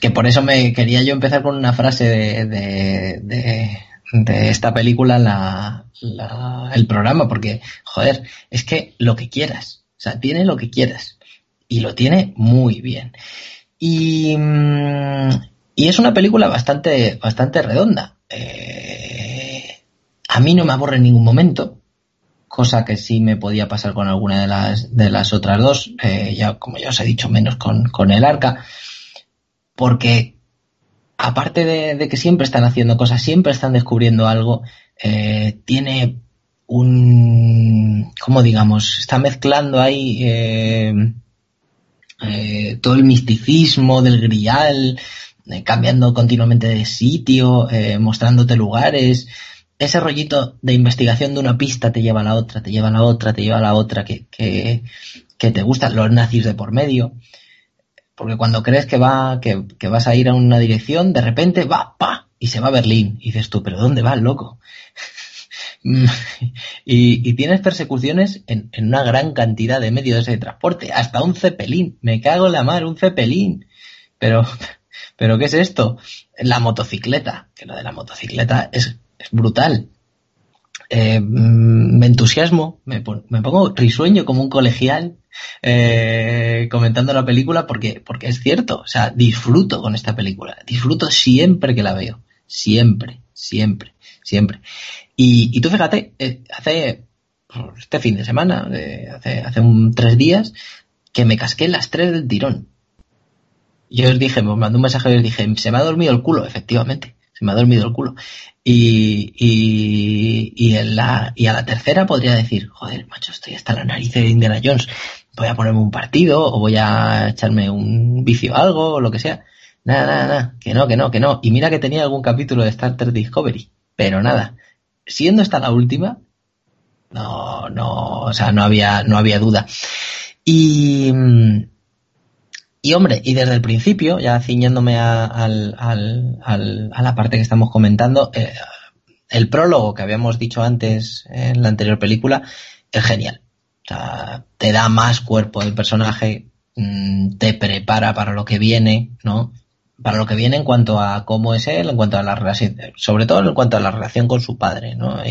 C: que por eso me quería yo empezar con una frase de, de de esta película la, el programa, porque, joder, es que lo que quieras, o sea, tiene lo que quieras y lo tiene muy bien. Y, mm, y es una película bastante, bastante redonda. Eh, a mí no me aburre en ningún momento, cosa que sí me podía pasar con alguna de las, de las otras dos, eh, ya como ya os he dicho, menos con, con el arca, porque aparte de, que siempre están haciendo cosas, siempre están descubriendo algo, eh, tiene un, ¿cómo digamos? Está mezclando ahí eh, eh, todo el misticismo del grial, cambiando continuamente de sitio, mostrándote lugares. Ese rollito de investigación de una pista te lleva a la otra, te lleva a la otra, te lleva a la otra, que, que, que te gustan los nazis de por medio. Porque cuando crees que va, que, vas a ir a una dirección, de repente va, pa, y se va a Berlín. Y dices tú, pero ¿dónde va el loco? y, tienes persecuciones en, una gran cantidad de medios de transporte, hasta un cepelín. Me cago en la mar, un cepelín. Pero, pero ¿qué es esto? La motocicleta, que lo de la motocicleta es, es brutal. Eh, me entusiasmo, me, me, pongo risueño como un colegial eh, comentando la película porque, porque es cierto, o sea, disfruto con esta película, disfruto siempre que la veo, siempre, siempre, siempre. Y, y tú fíjate, eh, hace este fin de semana, hace, hace un tres días, que me casqué las tres del tirón. Yo os dije, me mandó un mensaje y os dije, se me ha dormido el culo, efectivamente, se me ha dormido el culo. Y, y, y, a la tercera podría decir, joder, macho, estoy hasta la nariz de Indiana Jones, voy a ponerme un partido o voy a echarme un vicio algo o lo que sea. Nada, nada, nada, que no, que no, que no. Y mira que tenía algún capítulo de Star Trek Discovery, pero nada. Siendo esta la última, no, no, o sea, no había, no había duda. Y, y hombre, y desde el principio, ya ciñéndome a, al, al, a la parte que estamos comentando, eh, el prólogo que habíamos dicho antes en la anterior película es genial. O sea, te da más cuerpo del personaje, mm, te prepara para lo que viene, ¿no? Para lo que viene en cuanto a cómo es él, en cuanto a la relación, sobre todo en cuanto a la relación con su padre, ¿no?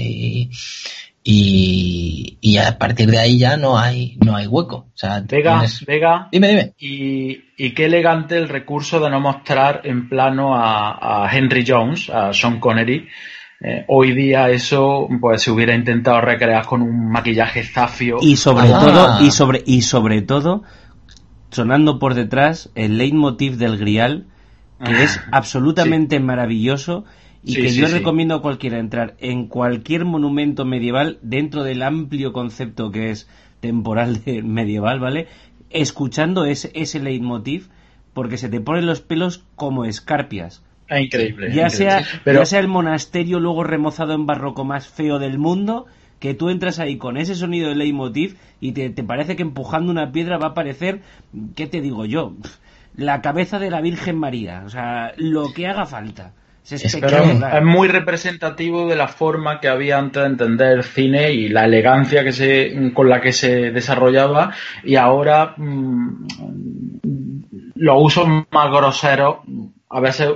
C: Y, y, a partir de ahí ya no hay no hay hueco. O sea,
D: Vega, Vega,
C: dime, dime.
D: Y, y, qué elegante el recurso de no mostrar en plano a, a Henry Jones, a Sean Connery. Eh, hoy día eso pues se hubiera intentado recrear con un maquillaje zafio.
A: Y sobre ah. todo, y sobre, y sobre todo, sonando por detrás el leitmotiv del grial, que es absolutamente sí. maravilloso y sí, que sí, yo recomiendo a cualquiera entrar en cualquier monumento medieval dentro del amplio concepto que es temporal de medieval, ¿vale? Escuchando ese, ese leitmotiv porque se te ponen los pelos como escarpias.
D: Es increíble.
A: Ya,
D: increíble.
A: Sea, Pero... ya sea el monasterio luego remozado en barroco más feo del mundo, que tú entras ahí con ese sonido de leitmotiv y te, te parece que empujando una piedra va a aparecer, ¿qué te digo yo? La cabeza de la Virgen María, o sea, lo que haga falta.
D: Es, Pero es muy representativo de la forma que había antes de entender el cine y la elegancia que se, con la que se desarrollaba y ahora mmm, los usos más groseros a veces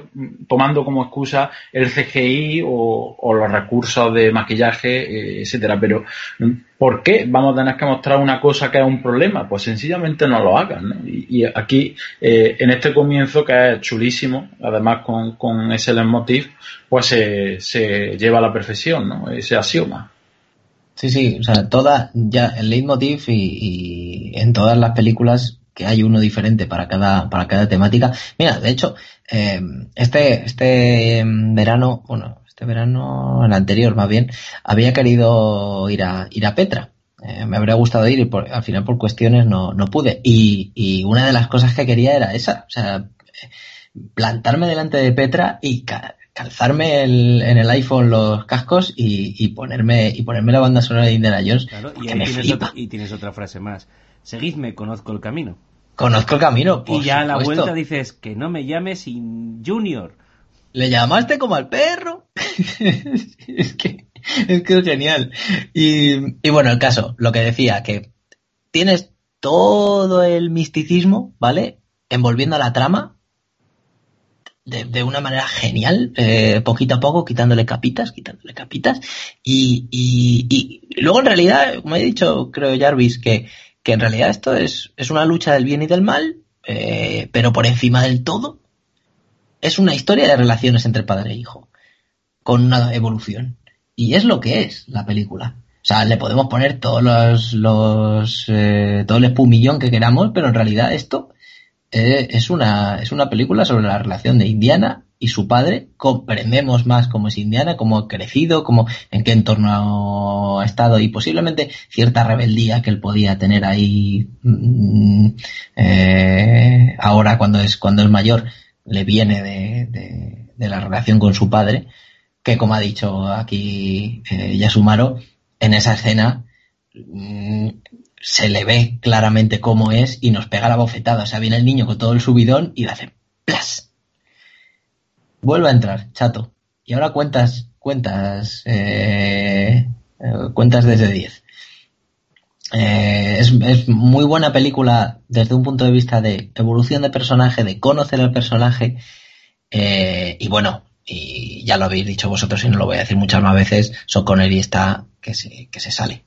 D: tomando como excusa el CGI o, los recursos de maquillaje, eh, etcétera. Pero ¿por qué vamos a tener que mostrar una cosa que es un problema? Pues sencillamente no lo hagan. ¿no? Y, aquí, eh, en este comienzo, que es chulísimo, además con, con ese leitmotiv, pues se, se lleva a la perfección, ¿no? Ese axioma.
C: Sí, sí, o sea, toda, ya el leitmotiv y, y en todas las películas que hay uno diferente para cada, para cada temática. Mira, de hecho, eh, este, este verano, bueno, este verano, el anterior más bien, había querido ir a, ir a Petra. Eh, me habría gustado ir y por, al final por cuestiones no, no pude. Y, y una de las cosas que quería era esa, o sea, plantarme delante de Petra y ca calzarme el, en el iPhone los cascos y, y, ponerme y ponerme la banda sonora de Indiana Jones.
A: Claro, y, me
C: tienes
A: otra, y tienes otra frase más. Seguidme, conozco el camino.
C: Conozco el camino.
A: y ya a la vuelta dices que no me llames sin Junior.
C: Le llamaste como al perro. es que es que es genial. Y, y bueno, el caso, lo que decía, que tienes todo el misticismo, ¿vale? Envolviendo a la trama de, de una manera genial, eh, poquito a poco, quitándole capitas, quitándole capitas. Y, y, y luego en realidad, como he dicho, creo Jarvis, que, que en realidad esto es, es una lucha del bien y del mal, eh, pero por encima del todo es una historia de relaciones entre padre e hijo, con una evolución. Y es lo que es la película. O sea, le podemos poner todos los, los eh, todo el espumillón que queramos, pero en realidad esto eh, es una es una película sobre la relación de Indiana y su padre. Comprendemos más cómo es Indiana, cómo ha crecido, cómo en qué entorno ha estado y posiblemente cierta rebeldía que él podía tener ahí mmm, eh, ahora cuando es cuando es mayor le viene de, de, la relación con su padre, que como ha dicho aquí eh, Yasumaro, en esa escena mmm, se le ve claramente cómo es y nos pega la bofetada. O sea, viene el niño con todo el subidón y le hace ¡plas! Vuelve a entrar, chato. Y ahora cuentas, cuentas, eh, eh, cuentas desde 10. Eh, es, es, muy buena película desde un punto de vista de evolución de personaje, de conocer al personaje. Eh, y bueno, y ya lo habéis dicho vosotros y no lo voy a decir muchas más veces, Son Connery está que se, que se sale.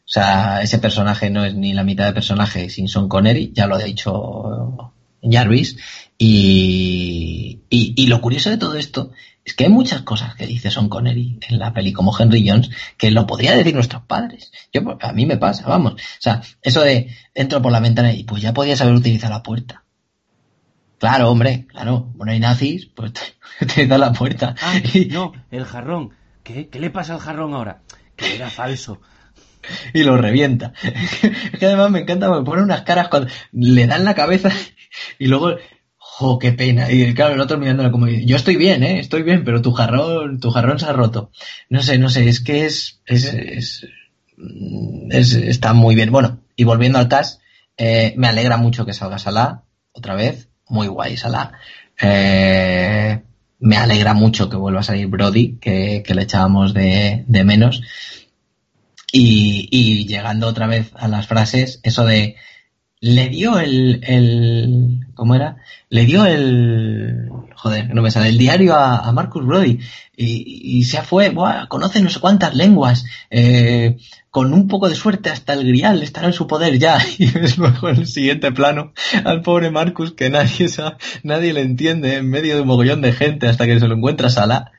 C: O sea, ese personaje no es ni la mitad de personaje sin Son Connery, ya lo ha dicho Jarvis. Y, y, lo curioso de todo esto es que hay muchas cosas que dice Son Connery en la peli como Henry Jones que lo podría decir nuestros padres. Yo, a mí me pasa, vamos. O sea, eso de entro por la ventana y pues ya podías haber utilizado la puerta. Claro, hombre, claro. Bueno, hay nazis, pues utilizar la puerta.
A: Ah, no, el jarrón. ¿Qué? ¿Qué le pasa al jarrón ahora? Que era falso
C: y lo revienta. Es que además me encanta porque pone unas caras cuando le dan la cabeza y luego, ¡oh, qué pena! Y claro, el otro mirándolo como, yo estoy bien, ¿eh? Estoy bien, pero tu jarrón, tu jarrón se ha roto. No sé, no sé, es que es, es, es, está muy bien. Bueno, y volviendo al cast, eh, me alegra mucho que salga Salah, otra vez, muy guay Salah. Eh, me alegra mucho que vuelva a salir Brody, que, que le echábamos de, de menos. Y, y, llegando otra vez a las frases, eso de le dio el, el ¿cómo era? Le dio el, joder, no me sale, el diario a, a Marcus Brody y, y se fue, buah, conoce no sé cuántas lenguas, eh, con un poco de suerte hasta el grial estará en su poder ya. Y ves luego en el siguiente plano al pobre Marcus que nadie, nadie le entiende en medio de un mogollón de gente hasta que se lo encuentra Sala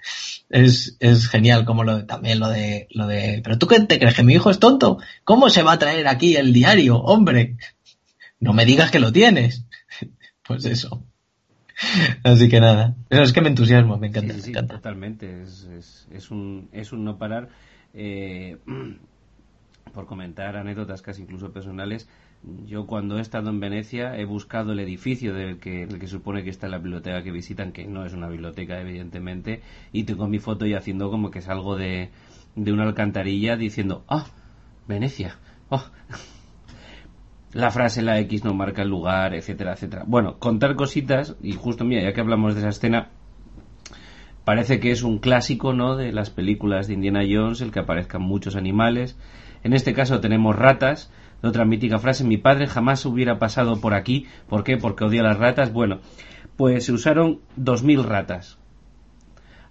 C: es, es genial como lo de, también lo de, lo de, pero tú qué te crees que mi hijo es tonto? ¿Cómo se va a traer aquí el diario? Hombre, no me digas que lo tienes. Pues eso. Así que nada. Pero es que me entusiasmo, me encanta.
A: Sí, totalmente. Es, es, es, un, es un no parar. Eh, por comentar anécdotas casi incluso personales, yo cuando he estado en Venecia he buscado el edificio del que, el que supone que está la biblioteca que visitan, que no es una biblioteca evidentemente, y tengo mi foto y haciendo como que salgo de, de una alcantarilla diciendo, ah, Venecia, oh. la frase la X no marca el lugar, etcétera, etcétera. Bueno, contar cositas, y justo mira, ya que hablamos de esa escena, parece que es un clásico, ¿no?, de las películas de Indiana Jones, el que aparezcan muchos animales. En este caso tenemos ratas, otra mítica frase, mi padre jamás hubiera pasado por aquí. ¿Por qué? Porque odia las ratas. Bueno, pues se usaron 2.000 ratas.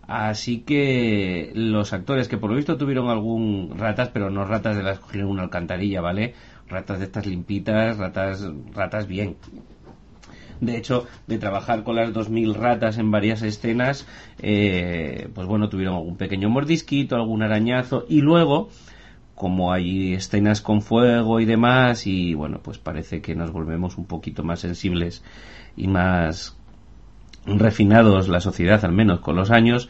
A: Así que los actores que por lo visto tuvieron algún ratas, pero no ratas de las cogieron una alcantarilla, ¿vale? Ratas de estas limpitas, ratas, ratas bien. De hecho, de trabajar con las 2.000 ratas en varias escenas, eh, pues bueno, tuvieron algún pequeño mordisquito, algún arañazo, y luego como hay escenas con fuego y demás y bueno pues parece que nos volvemos un poquito más sensibles y más refinados la sociedad al menos con los años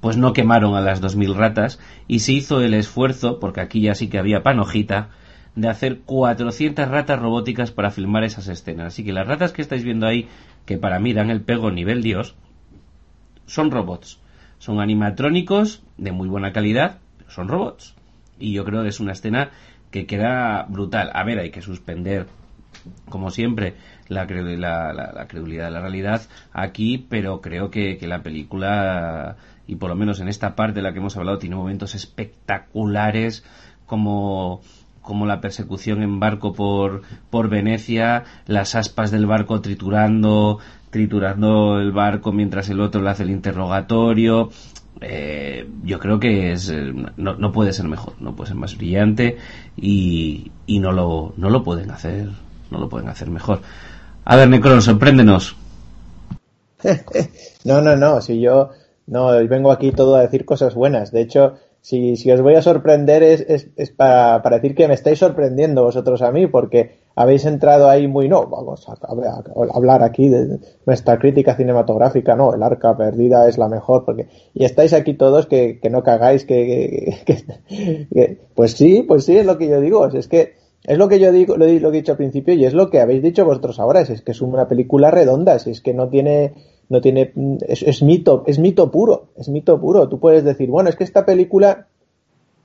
A: pues no quemaron a las 2000 ratas y se hizo el esfuerzo porque aquí ya sí que había panojita de hacer 400 ratas robóticas para filmar esas escenas. Así que las ratas que estáis viendo ahí que para mí dan el pego nivel dios son robots. Son animatrónicos de muy buena calidad son robots. Y yo creo que es una escena que queda brutal. A ver, hay que suspender, como siempre, la, la, la, credulidad de la realidad aquí, pero creo que, que, la película, y por lo menos en esta parte de la que hemos hablado, tiene momentos espectaculares como como la persecución en barco por, por Venecia, las aspas del barco triturando, triturando el barco mientras el otro le hace el interrogatorio, eh, yo creo que es eh, no, no, puede ser mejor, no puede ser más brillante y, y no lo no lo pueden hacer, no lo pueden hacer mejor. A ver, Necron, sorpréndenos.
B: no, no, no, si yo no vengo aquí todo a decir cosas buenas. De hecho, si, si os voy a sorprender es, es, es para, para, decir que me estáis sorprendiendo vosotros a mí, porque habéis entrado ahí muy, no, vamos a, hablar aquí de nuestra crítica cinematográfica, no, el arca perdida es la mejor, porque, y estáis aquí todos que, que no cagáis, que, que, pues sí, pues sí, es lo que yo digo, es que es lo que yo digo, lo, lo he dicho al principio y es lo que habéis dicho vosotros ahora, es, que es una película redonda, es que no tiene, no tiene, es, es, mito, es mito puro, es mito puro. Tú puedes decir, bueno, es que esta película,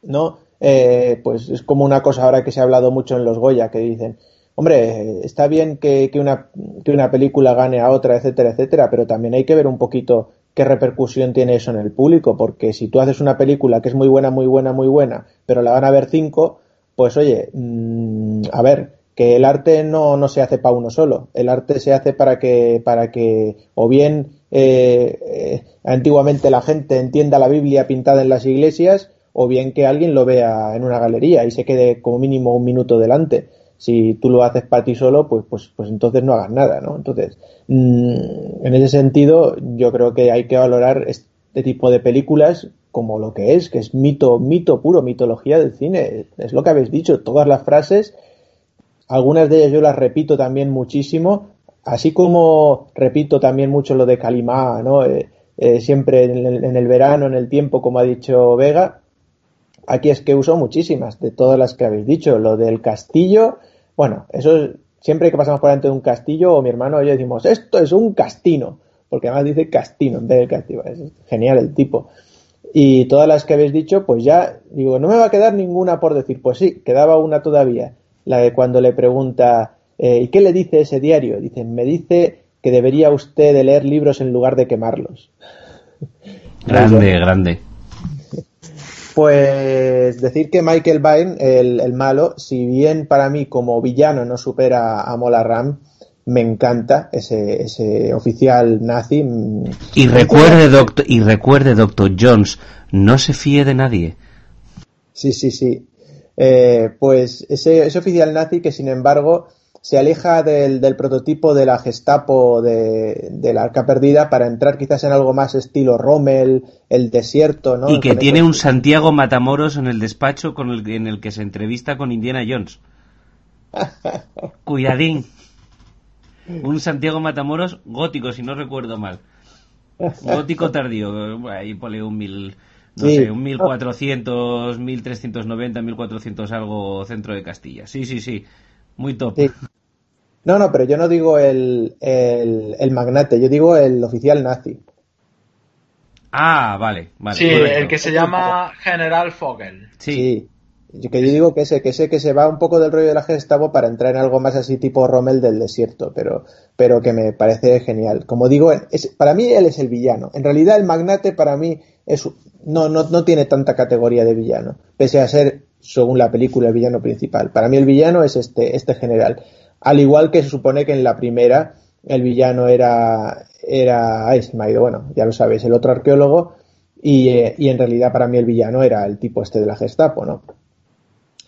B: no, eh, pues es como una cosa ahora que se ha hablado mucho en los Goya, que dicen, hombre, está bien que, que, una, que una película gane a otra, etcétera, etcétera, pero también hay que ver un poquito qué repercusión tiene eso en el público, porque si tú haces una película que es muy buena, muy buena, muy buena, pero la van a ver cinco, pues oye, mmm, a ver, que el arte no, no se hace para uno solo, el arte se hace para que, para que o bien eh, eh, antiguamente la gente entienda la Biblia pintada en las iglesias, o bien que alguien lo vea en una galería y se quede como mínimo un minuto delante. si tú lo haces para ti solo, pues, pues, pues entonces no hagas nada, ¿no? Entonces, mm, en ese sentido, yo creo que hay que valorar este tipo de películas como lo que es, que es mito, mito puro, mitología del cine. Es lo que habéis dicho, todas las frases, algunas de ellas yo las repito también muchísimo, así como repito también mucho lo de Kalimá, ¿no? Eh, eh, siempre en el, verano, en el tiempo, como ha dicho Vega. Aquí es que uso muchísimas de todas las que habéis dicho. Lo del castillo, bueno, eso siempre que pasamos por delante de un castillo, o mi hermano y yo decimos, esto es un castino, porque además dice castino en vez de castillo, es genial el tipo. Y todas las que habéis dicho, pues ya, digo, no me va a quedar ninguna por decir, pues sí, quedaba una todavía, la de cuando le pregunta, eh, ¿y qué le dice ese diario? Dice, me dice que debería usted de leer libros en lugar de quemarlos.
A: Grande, grande.
B: Pues decir que Michael Byrne, el, el, malo, si bien para mí como villano no supera a Mola Ram, me encanta ese, ese oficial nazi.
A: Y recuerde, doctor, y recuerde, doctor Jones, no se fíe de nadie.
B: Sí, sí, sí. Eh, pues ese, ese oficial nazi que sin embargo se aleja del, del, prototipo de la Gestapo de, de, la Arca Perdida para entrar quizás en algo más estilo Rommel, el desierto, ¿no?
A: Y que tiene un Santiago Matamoros en el despacho con el, en el que se entrevista con Indiana Jones. Cuidadín. Un Santiago Matamoros gótico, si no recuerdo mal. Gótico tardío, ahí pone un mil, no sí. sé, un 1400, 1390, 1400 algo centro de Castilla. Sí, sí, sí. Muy top. Sí.
B: No, no, pero yo no digo el, el, el, magnate, yo digo el oficial nazi.
A: Ah, vale, vale.
D: Sí, correcto. el que se llama General Fogel.
B: Sí. sí. Yo, que yo digo que ese, que ese que se va un poco del rollo de la Gestapo para entrar en algo más así tipo Rommel del desierto, pero, pero que me parece genial. Como digo, es, para mí él es el villano. En realidad el magnate para mí es, no, no, no tiene tanta categoría de villano, pese a ser según la película, el villano principal. Para mí el villano es este, este general. Al igual que se supone que en la primera el villano era, era, ay, bueno, ya lo sabéis, el otro arqueólogo, y, eh, y en realidad para mí el villano era el tipo este de la Gestapo, ¿no?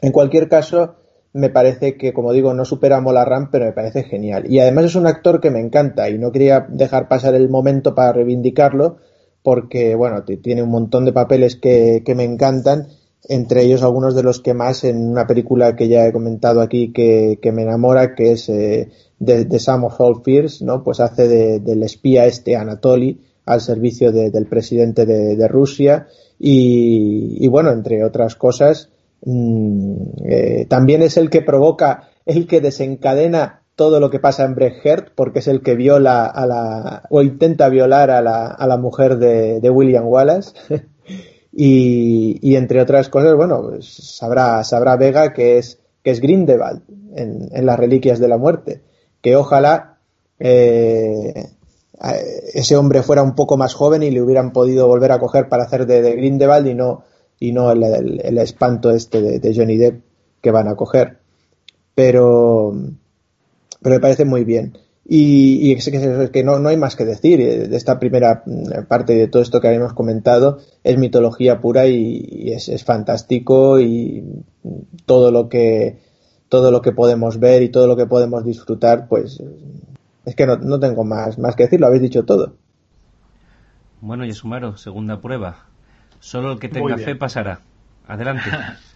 B: En cualquier caso, me parece que, como digo, no supera a Molarran, pero me parece genial. Y además es un actor que me encanta y no quería dejar pasar el momento para reivindicarlo, porque, bueno, tiene un montón de papeles que, que me encantan entre ellos algunos de los que más en una película que ya he comentado aquí que, que me enamora, que es eh, de, de Sam of All Fears, ¿no? Pues hace de, del espía este Anatoly al servicio de, del presidente de, Rusia y, y, bueno, entre otras cosas, mmm, eh, también es el que provoca, el que desencadena todo lo que pasa en Brecht porque es el que viola a la, o intenta violar a la, a la mujer de, de William Wallace. Y, y, entre otras cosas, bueno, pues sabrá, sabrá Vega que es, que es Grindelwald en, en las Reliquias de la Muerte. Que ojalá eh, ese hombre fuera un poco más joven y le hubieran podido volver a coger para hacer de, de y no, y no el, el, espanto este de, Johnny Depp que van a coger. Pero, pero me parece muy bien. Y, y es que, que no, no, hay más que decir de esta primera parte de todo esto que habíamos comentado es mitología pura y, y es, es, fantástico y todo lo que todo lo que podemos ver y todo lo que podemos disfrutar pues es que no, no tengo más, más que decir, lo habéis dicho todo.
A: Bueno, Yesumaro, segunda prueba. Solo el que tenga fe pasará. Adelante.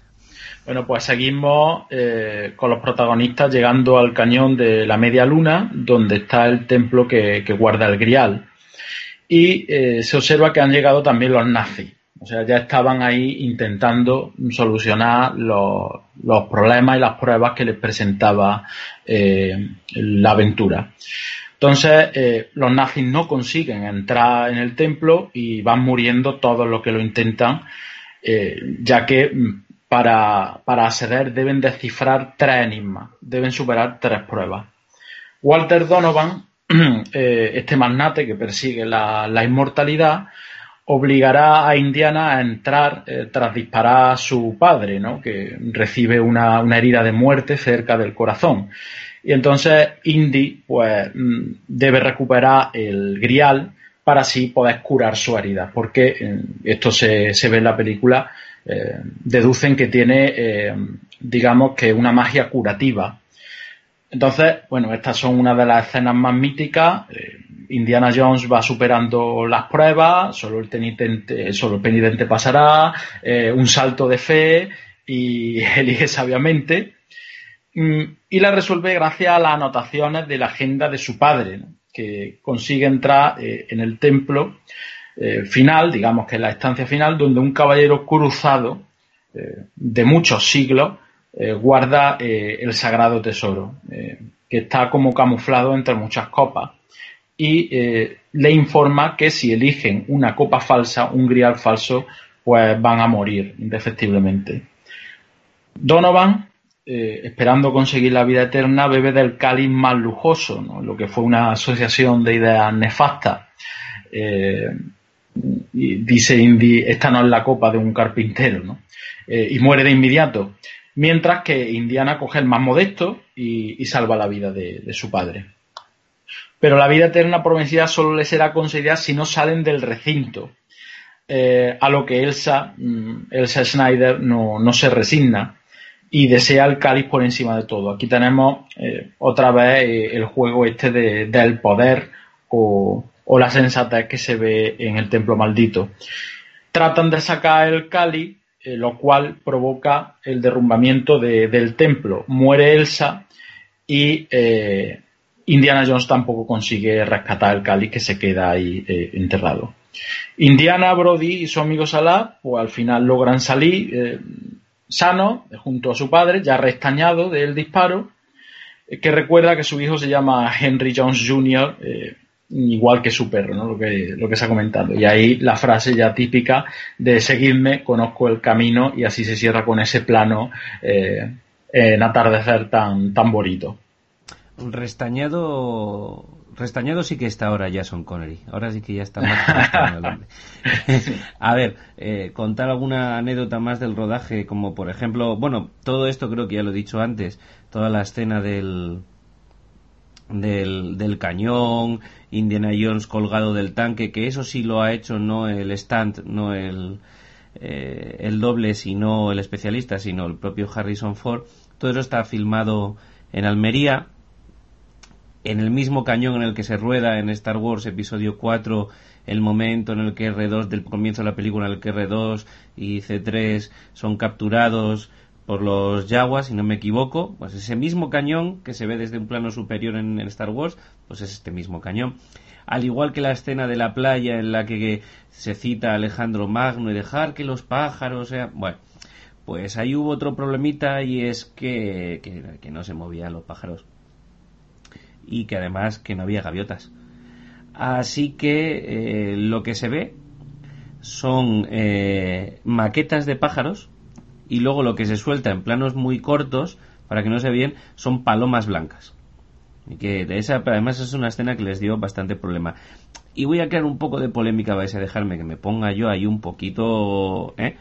D: Bueno, pues seguimos eh, con los protagonistas llegando al cañón de la media luna, donde está el templo que, guarda el grial. Y eh, se observa que han llegado también los nazis. O sea, ya estaban ahí intentando solucionar los, problemas y las pruebas que les presentaba eh, la aventura. Entonces, los nazis no consiguen entrar en el templo y van muriendo todos los que lo intentan, ya que para, para acceder deben descifrar tres enigmas, deben superar tres pruebas. Walter Donovan, eh, este magnate que persigue la, la, inmortalidad, obligará a Indiana a entrar eh, tras disparar a su padre, ¿no? que recibe una, una, herida de muerte cerca del corazón. Y entonces Indy pues, mm, debe recuperar el grial para así poder curar su herida, porque eh, esto se, se ve en la película eh, deducen que tiene, eh, digamos que una magia curativa. Entonces, bueno, estas son una de las escenas más míticas. Eh, Indiana Jones va superando las pruebas, solo el penitente, solo el penitente pasará, un salto de fe y elige sabiamente. Mm, y la resuelve gracias a las anotaciones de la agenda de su padre, que consigue entrar en el templo final, digamos que es la estancia final, donde un caballero cruzado de muchos siglos guarda el sagrado tesoro, que está como camuflado entre muchas copas y eh, le informa que si eligen una copa falsa, un grial falso, pues van a morir indefectiblemente. Donovan, eh, esperando conseguir la vida eterna, bebe del cáliz más lujoso, lo que fue una asociación de ideas nefastas. Eh, dice Indy, esta no es la copa de un carpintero, ¿no? y muere de inmediato. Mientras que Indiana coge el más modesto y, salva la vida de su padre. Pero la vida eterna prometida solo le será concedida si no salen del recinto. Eh, a lo que Elsa, mm, Elsa Schneider no, se resigna y desea el cáliz por encima de todo. Aquí tenemos eh, otra vez eh, el juego este del poder o, la sensatez que se ve en el templo maldito. Tratan de sacar el cáliz, lo cual provoca el derrumbamiento del templo. Muere Elsa y Indiana Jones tampoco consigue rescatar el cáliz que se queda ahí eh, enterrado. Indiana, Brody y su amigo Salah, pues al final logran salir eh, sanos junto a su padre, ya restañado del disparo, eh, que recuerda que su hijo se llama Henry Jones Jr., igual que su perro, ¿no? lo, que, lo que se ha comentado. Y ahí la frase ya típica de seguidme, conozco el camino, y así se cierra con ese plano en atardecer tan, tan bonito.
A: Restañado. Restañado sí que está ahora Jason Connery. Ahora sí que ya está más A ver, eh, contar alguna anécdota más del rodaje, como por ejemplo, bueno, todo esto creo que ya lo he dicho antes, toda la escena del, del, del cañón, Indiana Jones colgado del tanque, que eso sí lo ha hecho no el stand, no el, eh, el doble, sino el especialista, sino el propio Harrison Ford. Todo eso está filmado en Almería en el mismo cañón en el que se rueda en Star Wars episodio 4 el momento en el que R2 del comienzo de la película en el que R2 y C3 son capturados por los Jaguars, si no me equivoco, pues ese mismo cañón que se ve desde un plano superior en, Star Wars, pues es este mismo cañón. Al igual que la escena de la playa en la que se cita Alejandro Magno y dejar que los pájaros sean... Bueno, pues ahí hubo otro problemita y es que, que, que no se movían los pájaros y que además que no había gaviotas. Así que eh, lo que se ve son eh, maquetas de pájaros y luego lo que se suelta en planos muy cortos para que no se vean son palomas blancas. Que esa, además es una escena que les dio bastante problema. Y voy a crear un poco de polémica, vais a dejarme que me ponga yo ahí un poquito, ¿eh?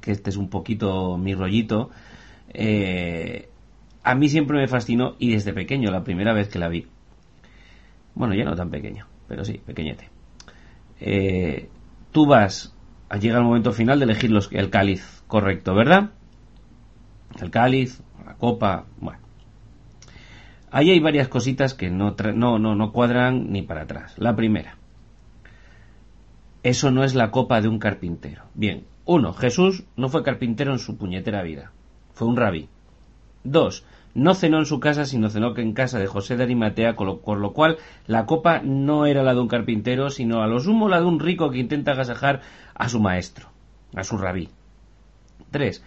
A: que este es un poquito mi rollito. Eh, a mí siempre me fascinó y desde pequeño, la primera vez que la vi. Bueno, ya no tan pequeño, pero sí, pequeñete. Eh, tú vas, llega el momento final de elegir los, el cáliz correcto, ¿verdad? El cáliz, la copa, bueno. Ahí hay varias cositas que no, no, no, no cuadran ni para atrás. La primera, eso no es la copa de un carpintero. Bien, uno, Jesús no fue carpintero en su puñetera vida, fue un rabí. Dos, no cenó en su casa, sino cenó en casa de José de Arimatea, con lo, cual la copa no era la de un carpintero, sino a lo sumo la de un rico que intenta agasajar a su maestro, a su rabí. 3.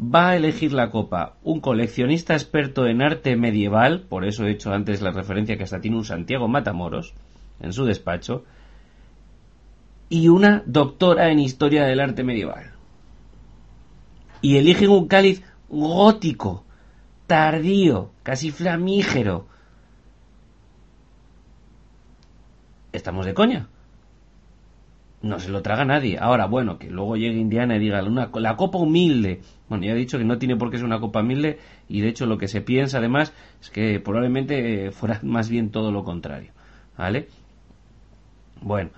A: Va a elegir la copa un coleccionista experto en arte medieval, por eso he hecho antes la referencia que hasta tiene un Santiago Matamoros en su despacho, y una doctora en historia del arte medieval. Y eligen un cáliz gótico, tardío, casi flamígero. Estamos de coña. No se lo traga nadie. Ahora, bueno, que luego llegue Indiana y diga una, la copa humilde. Bueno, ya he dicho que no tiene por qué ser una copa humilde y de hecho lo que se piensa además es que probablemente fuera más bien todo lo contrario. ¿Vale? Bueno,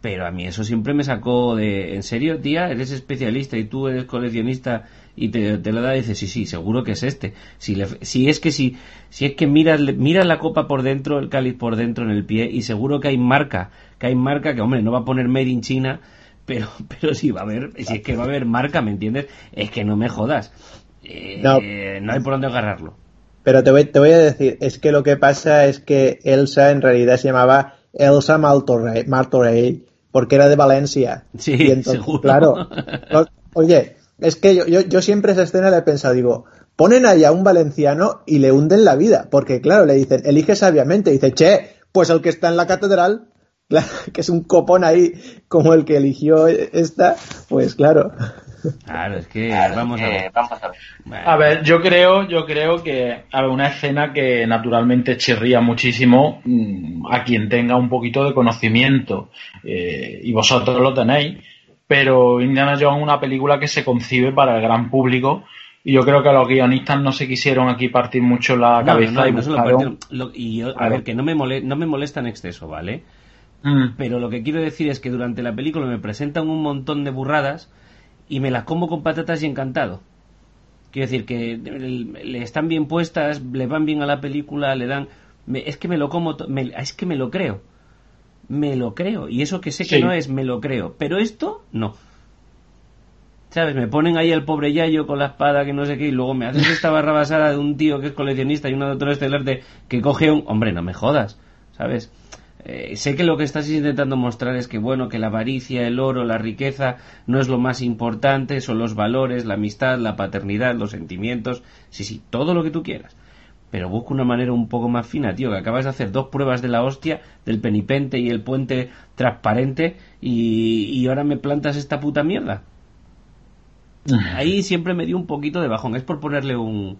A: pero a mí eso siempre me sacó de... ¿En serio, tía? ¿Eres especialista y tú eres coleccionista y te, te lo da y dices, sí, sí, seguro que es este. Si, le, si es que si, si es que miras, mira la copa por dentro, el cáliz por dentro en el pie y seguro que hay marca, que hay marca que, hombre, no va a poner Made in China, pero, pero sí va a haber, si es que va a haber marca, ¿me entiendes? Es que no me jodas. Eh, no. no hay por dónde agarrarlo.
B: Pero te voy, te voy a decir, es que lo que pasa es que Elsa en realidad se llamaba Elsa Martorell, Martorell porque era de Valencia.
A: Sí, y entonces, seguro.
B: Claro. Oye, es que yo, yo, yo, siempre esa escena le he pensado, digo, ponen ahí a un valenciano y le hunden la vida, porque claro, le dicen, elige sabiamente, dice, che, pues el que está en la catedral, claro, que es un copón ahí como el que eligió esta, pues claro.
A: Claro, es que vamos, a ver.
D: vamos a ver. A ver, yo creo, yo creo que hay una escena que naturalmente chirría muchísimo mmm, a quien tenga un poquito de conocimiento eh, y vosotros lo tenéis, pero Indiana Jones es una película que se concibe para el gran público y yo creo que los guionistas no se quisieron aquí partir mucho la
A: no,
D: cabeza
A: no,
D: y
A: no
D: buscaron...
A: lo, y yo, a ver, que no me, mole, no me molesta en exceso, ¿vale? Mm. Pero lo que quiero decir es que durante la película me presentan un montón de burradas y me las como con patatas y encantado. Quiero decir que le están bien puestas, le van bien a la película, le dan... Me, es que me lo como, me, es que me lo creo. Me lo creo. Y eso que sé sí. que no es, me lo creo. Pero esto, no. ¿Sabes? Me ponen ahí al pobre Yayo con la espada que no sé qué y luego me haces esta barra basada de un tío que es coleccionista y una doctora estelar de que coge un... Hombre, no me jodas. ¿Sabes? Eh, sé que lo que estás intentando mostrar es que bueno que la avaricia, el oro, la riqueza no es lo más importante, son los valores, la amistad, la paternidad, los sentimientos, sí, sí, todo lo que tú quieras. Pero busca una manera un poco más fina, tío, que acabas de hacer dos pruebas de la hostia, del penipente y el puente transparente, y, y ahora me plantas esta puta mierda. Ahí siempre me dio un poquito de bajón, es por ponerle un,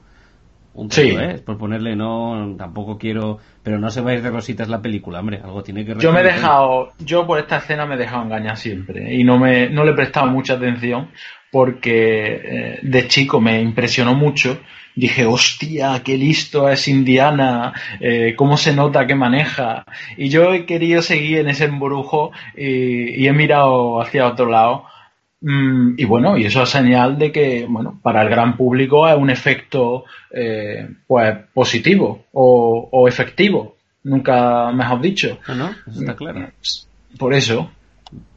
A: un poco,
D: Sí.
A: ¿eh? por ponerle no tampoco quiero pero no se va a ir de rositas la película hombre algo tiene que
D: Yo me he dejado, yo por esta escena me he dejado engañar siempre y no me, no le he prestado mucha atención porque eh, de chico me impresionó mucho. Dije, hostia, qué listo es Indiana, eh, cómo se nota que maneja. Y yo he querido seguir en ese embrujo y, y he mirado hacia otro lado. Mm, y bueno, y eso es señal de que, bueno, para el gran público es un efecto, eh, pues, positivo o, o efectivo. Nunca mejor dicho.
A: no, no, eso está claro
D: Por eso.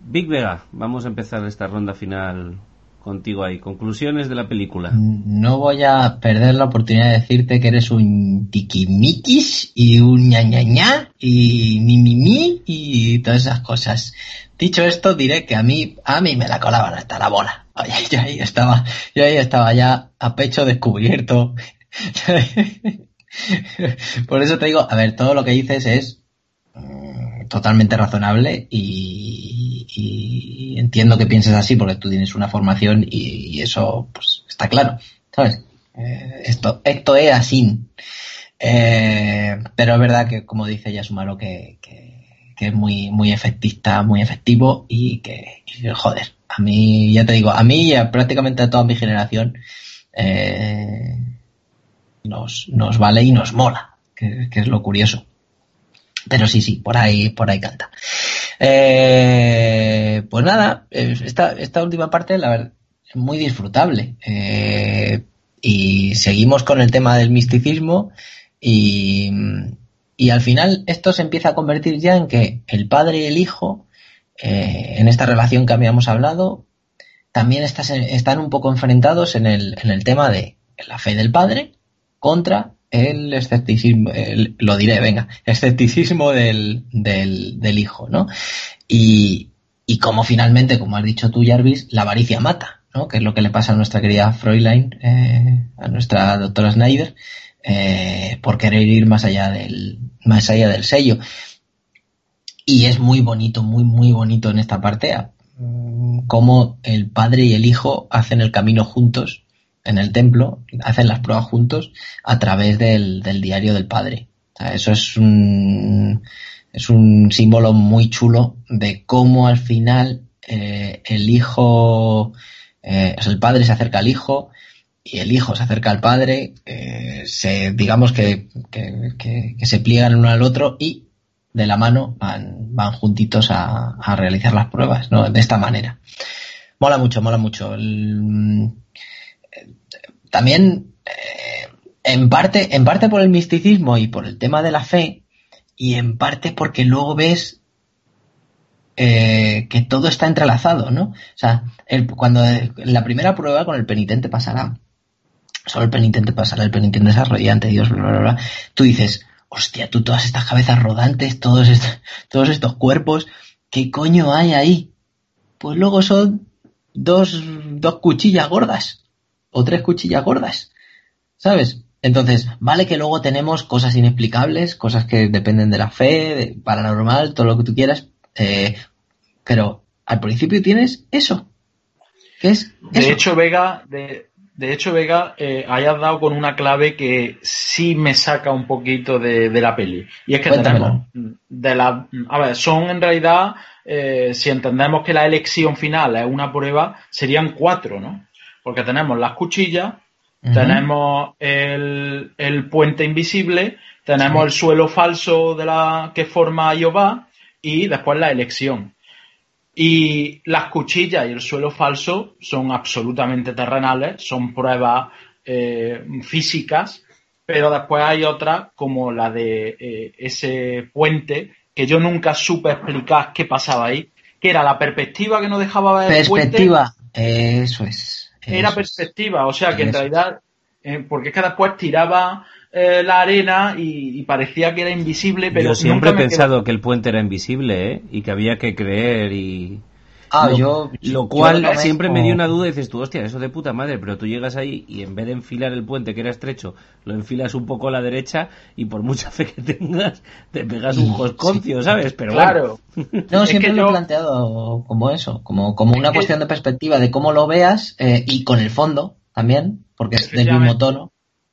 A: Big Vega vamos a empezar esta ronda final contigo ahí conclusiones de la película
C: No voy a perder la oportunidad de decirte que eres un tiquimiquis y un ñañañá y mi mi mi y todas esas cosas. Dicho esto, diré que a mí, a mí me la colaban hasta la bola. Yo ahí estaba, yo ahí estaba ya a pecho descubierto. Por eso te digo, a ver, todo lo que dices es mm, totalmente razonable y, entiendo que pienses así porque tú tienes una formación y, eso pues está claro. Eh, esto, esto es así. Eh, pero es verdad que, como dice Yasumaro, que, que, que, es muy, muy efectista, muy efectivo y que, joder, a mí, ya te digo, a mí y a prácticamente a toda mi generación eh, nos, nos vale y nos mola, que, que, es lo curioso. Pero sí, sí, por ahí, por ahí canta. Eh, pues nada, esta, esta última parte, la verdad, es muy disfrutable. Eh, y seguimos con el tema del misticismo y, y, al final esto se empieza a convertir ya en que el padre y el hijo, eh, en esta relación que habíamos hablado, también están un poco enfrentados en el, en el tema de la fe del padre contra el escepticismo, lo diré, venga, escepticismo del, del, del hijo, ¿no? Y, y como finalmente, como has dicho tú, Jarvis, la avaricia mata, ¿no? Que es lo que le pasa a nuestra querida Fräulein, eh, a nuestra doctora Snyder, eh, por querer ir más allá del, más allá del sello. Y es muy bonito, muy, muy bonito en esta parte, cómo el padre y el hijo hacen el camino juntos en el templo, hacen las pruebas juntos a través del, del diario del padre. Eso es un, es un símbolo muy chulo de cómo al final eh, el hijo, eh, o sea, el padre se acerca al hijo y el hijo se acerca al padre, eh, se, digamos que, que, se pliegan uno al otro y de la mano van, van juntitos a, a realizar las pruebas, ¿no? De esta manera. Mola mucho, mola mucho. El, también eh, en parte, en parte por el misticismo y por el tema de la fe, y en parte porque luego ves eh, que todo está entrelazado, ¿no? O sea, cuando la primera prueba con el penitente pasará, solo el penitente pasará, el penitente desarrolla ante Dios, bla, bla, bla, tú dices, hostia, tú todas estas cabezas rodantes, todos estos, todos estos cuerpos, ¿qué coño hay ahí? Pues luego son dos, dos cuchillas gordas, o tres cuchillas gordas, ¿sabes? Entonces, vale que luego tenemos cosas inexplicables, cosas que dependen de la fe, de paranormal, todo lo que tú quieras, eh, pero al principio tienes eso. ¿Qué es?
D: De hecho, Vega, de, de hecho, Vega, eh, hayas dado con una clave que sí me saca un poquito de, la peli. Y es que tenemos de la, a ver, son en realidad, eh, si entendemos que la elección final es una prueba, serían cuatro, ¿no? Porque tenemos las cuchillas, tenemos el, puente invisible, tenemos el suelo falso de la que forma Jehová y después la elección. Y las cuchillas y el suelo falso son absolutamente terrenales, son pruebas eh, físicas, pero después hay otras como la de eh, ese puente que yo nunca supe explicar qué pasaba ahí, que era la perspectiva que no dejaba
C: ver perspectiva, eso es.
D: Era perspectiva, o sea que en realidad, eh, porque es que después tiraba eh, la arena y, parecía que era invisible, pero
A: yo siempre he pensado que el puente era invisible, ¿eh? Y que había que creer y...
C: Ah,
A: lo,
C: yo,
A: lo cual siempre me dio una duda y dices tú, hostia, eso de puta madre, pero tú llegas ahí y en vez de enfilar el puente que era estrecho, lo enfilas un poco a la derecha y por mucha fe que tengas, te pegas un josconcio, ¿sabes? Pero
D: claro.
C: No, siempre lo he planteado como eso, como, como una cuestión de perspectiva de cómo lo veas eh, y con el fondo también, porque es del mismo tono.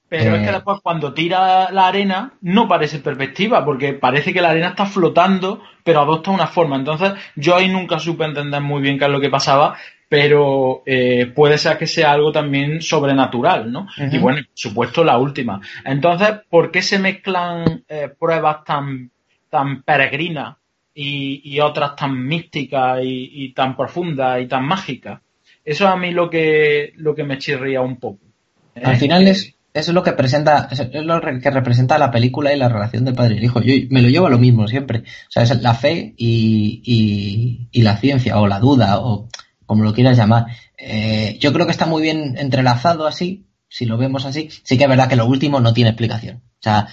D: Pero es que eh. después cuando tira la arena no parece perspectiva, porque parece que la arena está flotando, pero adopta una forma. Entonces yo ahí nunca supe entender muy bien qué es lo que pasaba, pero eh, puede ser que sea algo también sobrenatural, ¿no? Y bueno, por supuesto la última. Entonces, ¿por qué se mezclan eh, pruebas tan, tan peregrinas y, otras tan místicas y, y, tan profundas y tan mágicas? Eso a mí lo que, lo que me chirría un poco.
C: Al final es eso es lo que presenta, es lo que representa la película y la relación del padre y el hijo. Yo me lo llevo a lo mismo siempre. O sea, es la fe y, la ciencia, o la duda, o como lo quieras llamar. Eh, yo creo que está muy bien entrelazado así, si lo vemos así. Sí que es verdad que lo último no tiene explicación. O sea,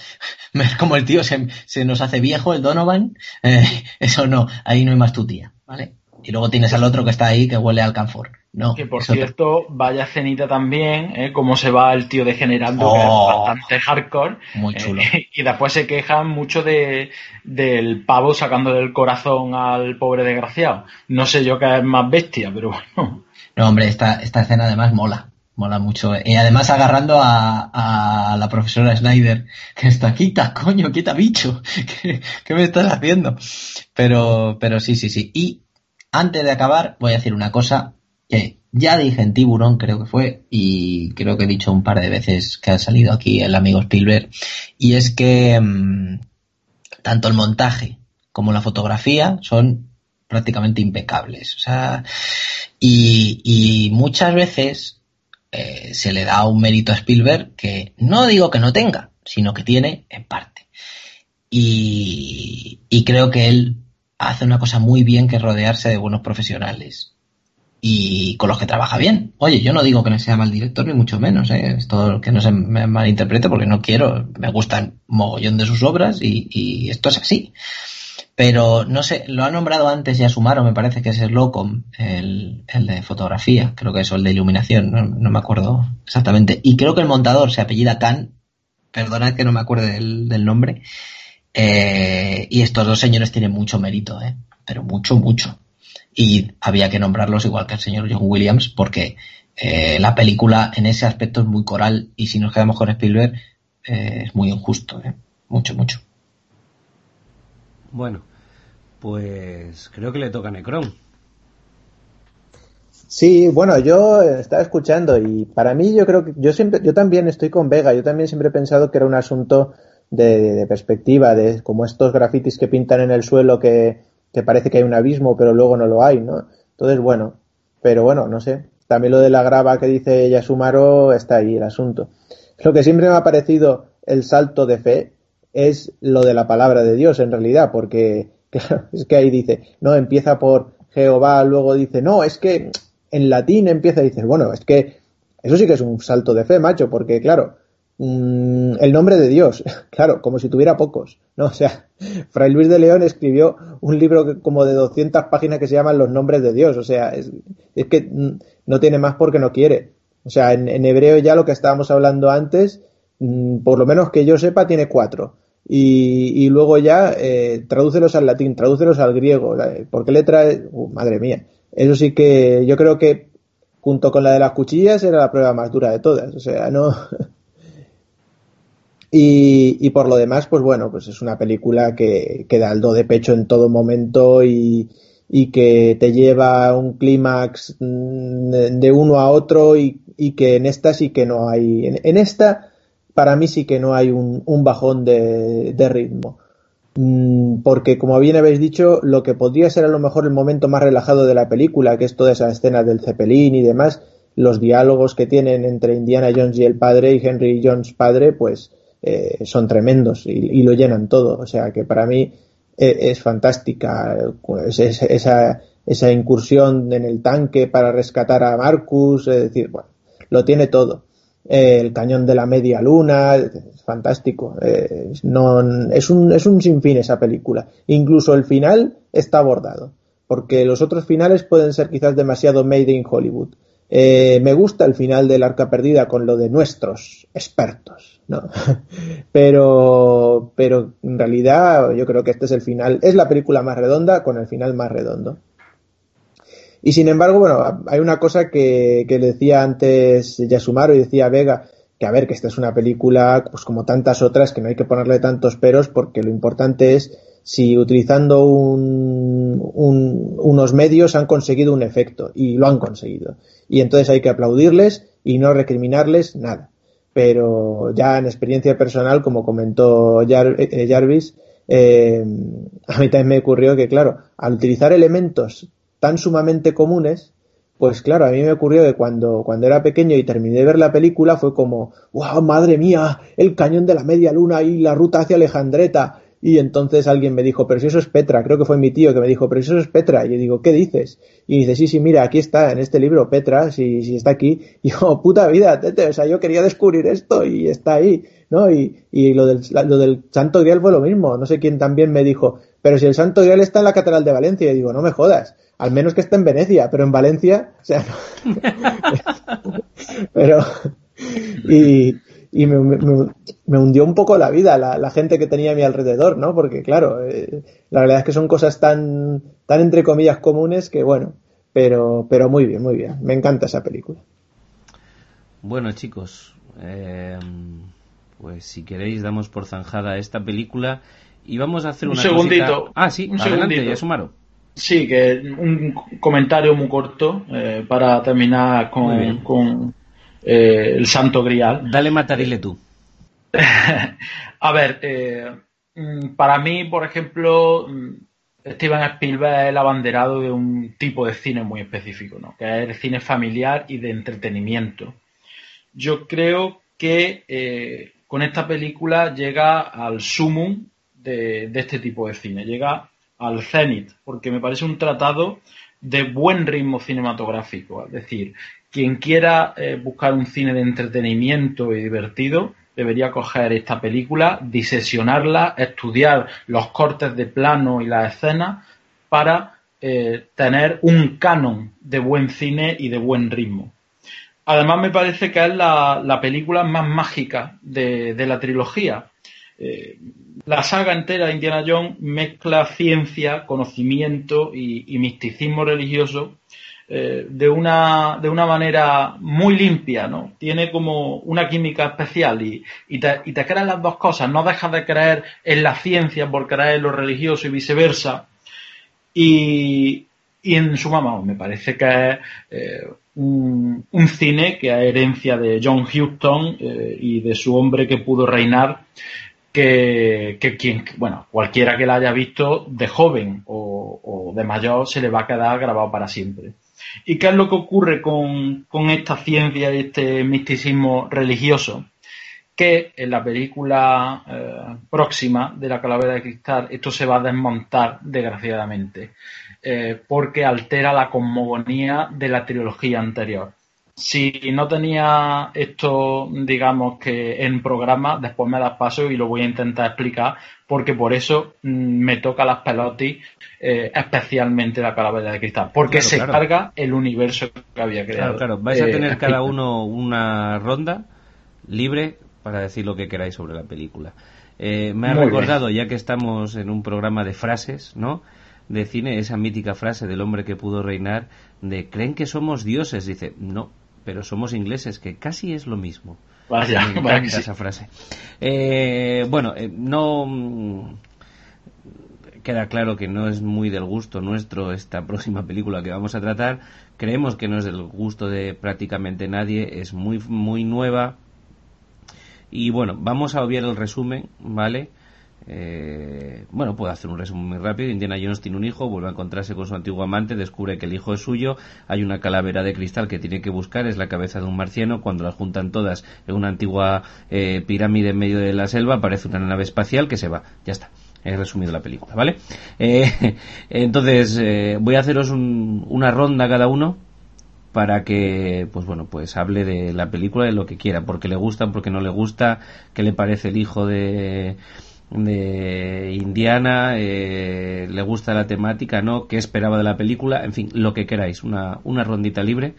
C: como el tío se, nos hace viejo, el Donovan, eh, eso no, ahí no hay más tu tía, ¿vale? Y luego tienes al otro que está ahí que huele al canfor. No,
D: que por cierto, vaya cenita también, ¿eh? cómo se va el tío degenerando, que es oh. bastante hardcore.
C: Muy eh, chulo.
D: y después se quejan mucho de, del pavo sacando del corazón al pobre desgraciado. No sé yo qué es más bestia, pero bueno.
C: No, hombre, esta, esta escena además mola. Mola mucho. Y además agarrando a, a la profesora Snyder, que está, quita, coño, quita bicho. ¿Qué, ¿Qué, me estás haciendo? Pero, pero sí, sí, sí. Y antes de acabar, voy a decir una cosa ya dije en Tiburón, creo que fue, y creo que he dicho un par de veces que ha salido aquí el amigo Spielberg, y es que mm, tanto el montaje como la fotografía son prácticamente impecables. O sea, y, muchas veces eh, se le da un mérito a Spielberg que no digo que no tenga, sino que tiene en parte. Y, y creo que él hace una cosa muy bien que rodearse de buenos profesionales y con los que trabaja bien. Oye, yo no digo que no sea mal director, ni mucho menos, ¿eh? Esto que no se me malinterprete porque no quiero, me gustan mogollón de sus obras y, esto es así. Pero no sé, lo ha nombrado antes ya Sumaro, me parece que es el Locom, el, el de fotografía, creo que es el de iluminación, no, me acuerdo exactamente. Y creo que el montador se apellida Khan, perdonad que no me acuerde del, nombre. Eh, y estos dos señores tienen mucho mérito, ¿eh? pero mucho, mucho y había que nombrarlos igual que el señor John Williams porque eh, la película en ese aspecto es muy coral y si nos quedamos con Spielberg eh, es muy injusto, ¿eh? mucho, mucho.
A: Bueno, pues creo que le toca a Necron.
B: Sí, bueno, yo estaba escuchando y para mí yo creo que yo siempre, yo también estoy con Vega, yo también siempre he pensado que era un asunto de, de perspectiva, de como estos grafitis que pintan en el suelo que, parece que hay un abismo, pero luego no lo hay, ¿no? Entonces, bueno, pero bueno, no sé. también lo de la grava que dice Yasumaro está ahí el asunto. Lo que siempre me ha parecido el salto de fe es lo de la palabra de Dios en realidad, porque es que ahí dice, no, empieza por Jehová, luego dice, no, es que en latín empieza y dices, bueno, es que eso sí que es un salto de fe, macho, porque claro, mm, el nombre de Dios, claro, como si tuviera pocos, ¿no? O sea, Fray Luis de León escribió un libro como de 200 páginas que se llaman Los nombres de Dios, o sea, es, que mm, no tiene más porque no quiere. O sea, en, hebreo ya lo que estábamos hablando antes, mm, por lo menos que yo sepa, tiene cuatro. Y, luego ya eh, tradúcelos al latín, tradúcelos al griego. ¿Por qué letra? Uh, madre mía. Eso sí que yo creo que junto con la de las cuchillas era la prueba más dura de todas. O sea, no. y, y por lo demás, pues bueno, pues es una película que, que da el do de pecho en todo momento y, que te lleva a un clímax mm, de uno a otro y, y, que en esta sí que no hay. En, esta, para mí sí que no hay un, un bajón de, de, ritmo. Mm, porque, como bien habéis dicho, lo que podría ser a lo mejor el momento más relajado de la película, que es toda esa escena del Zeppelin y demás, los diálogos que tienen entre Indiana Jones y el padre y Henry Jones padre, pues eh, son tremendos y, lo llenan todo. O sea que para mí e, es, fantástica. Pues esa, incursión en el tanque para rescatar a Marcus, es decir, bueno, lo tiene todo. el cañón de la media luna, es fantástico. es, un, es un sinfín esa película. Incluso el final está abordado, porque los otros finales pueden ser quizás demasiado made in Hollywood. Eh, me gusta el final del Arca Perdida con lo de nuestros expertos, ¿no? pero, pero en realidad yo creo que este es el final, es la película más redonda con el final más redondo. Y sin embargo, bueno, hay una cosa que, que decía antes Yasumaro y decía Vega, que a ver, que esta es una película, pues como tantas otras, que no hay que ponerle tantos peros, porque lo importante es si utilizando unos medios han conseguido un efecto y lo han conseguido. Y entonces hay que aplaudirles y no recriminarles nada. Pero ya en experiencia personal, como comentó eh, Jarvis, eh, a mí también me ocurrió que, claro, al utilizar elementos tan sumamente comunes, pues claro, a mí me ocurrió que cuando, cuando era pequeño y terminé de ver la película fue como, wow, madre mía, el cañón de la media luna y la ruta hacia Alejandreta y entonces alguien me dijo, pero si eso es Petra, creo que fue mi tío que me dijo, pero si eso es Petra. Y yo digo, ¿qué dices? Y dice, sí, sí, mira, aquí está, en este libro, Petra, si, si está aquí. Y yo, puta vida, tete, o sea, yo quería descubrir esto y está ahí, ¿no? Y, y lo, del, lo del Santo Grial fue lo mismo. No sé quién también me dijo, pero si el Santo Grial está en la Catedral de Valencia. Y digo, no me jodas, al menos que esté en Venecia, pero en Valencia, o sea, no. pero, y, y me, me, hundió un poco la vida la, gente que tenía a mi alrededor, ¿no? Porque claro, eh, la verdad es que son cosas tan, tan entre comillas comunes que bueno, pero, pero muy bien, muy bien. Me encanta esa película.
A: Bueno, chicos, eh, pues si queréis damos por zanjada esta película y vamos a hacer un
D: segundito.
A: Ah, sí, un adelante, ya sumaron.
D: Sí, que un comentario muy corto eh, para terminar con, con eh, el santo grial.
A: Dale matarile tú.
D: a ver, eh, mm, para mí, por ejemplo, mm, Steven Spielberg es el abanderado de un tipo de cine muy específico, ¿no? que es el cine familiar y de entretenimiento. Yo creo que eh, con esta película llega al sumum de, de, este tipo de cine, llega al cenit, porque me parece un tratado de buen ritmo cinematográfico, es decir, quien quiera eh, buscar un cine de entretenimiento y divertido, debería coger esta película, disesionarla, estudiar los cortes de plano y las escenas para eh, tener un canon de buen cine y de buen ritmo. Además me parece que es la, película más mágica de, la trilogía. Eh, la saga entera de Indiana Jones mezcla ciencia, conocimiento y misticismo religioso eh, de, una, de una manera muy limpia, ¿no? Tiene como una química especial y, y, te, y las dos cosas, no dejas de creer en la ciencia por creer en lo religioso y viceversa. Y, y en su mamá me parece que es eh, un, un, cine que es herencia de John Huston eh, y de su hombre que pudo reinar que, que, quien, bueno, cualquiera que la haya visto de joven o, o, de mayor se le va a quedar grabado para siempre. ¿Y qué es lo que ocurre con, esta ciencia y este misticismo religioso? Que en la película eh, próxima de la calavera de cristal esto se va a desmontar desgraciadamente eh, porque altera la cosmogonía de la trilogía anterior si no tenía esto, digamos que en programa, después me das paso y lo voy a intentar explicar, porque por eso mm, me toca las pelotis, eh, especialmente la calavera de cristal, porque se carga el universo que había creado.
A: Claro, claro, vais a eh, tener cada uno una ronda libre para decir lo que queráis sobre la película. Eh, me ha recordado, ya que estamos en un programa de frases, ¿no? De cine, esa mítica frase del hombre que pudo reinar, de ¿creen que somos dioses? Dice, no, pero somos ingleses, que casi es lo mismo.
D: Vaya,
A: me esa frase. Eh, bueno, eh, no mm, queda claro que no es muy del gusto nuestro esta próxima película que vamos a tratar. Creemos que no es del gusto de prácticamente nadie, es muy muy nueva. Y bueno, vamos a obviar el resumen, ¿vale? Eh, bueno, puedo hacer un resumen muy rápido. Indiana Jones tiene un hijo, vuelve a encontrarse con su antiguo amante, descubre que el hijo es suyo. Hay una calavera de cristal que tiene que buscar, es la cabeza de un marciano. Cuando las juntan todas en una antigua eh, pirámide en medio de la selva, aparece una nave espacial que se va. Ya está. He resumido la película, ¿vale? Eh, entonces, voy a haceros una ronda cada uno para que, pues bueno, pues hable de la película de lo que quiera, porque le gusta, porque no le gusta, qué le parece el hijo de de Indiana, eh, le gusta la temática, ¿no? ¿Qué esperaba de la película? En fin, lo que queráis, una, una rondita libre,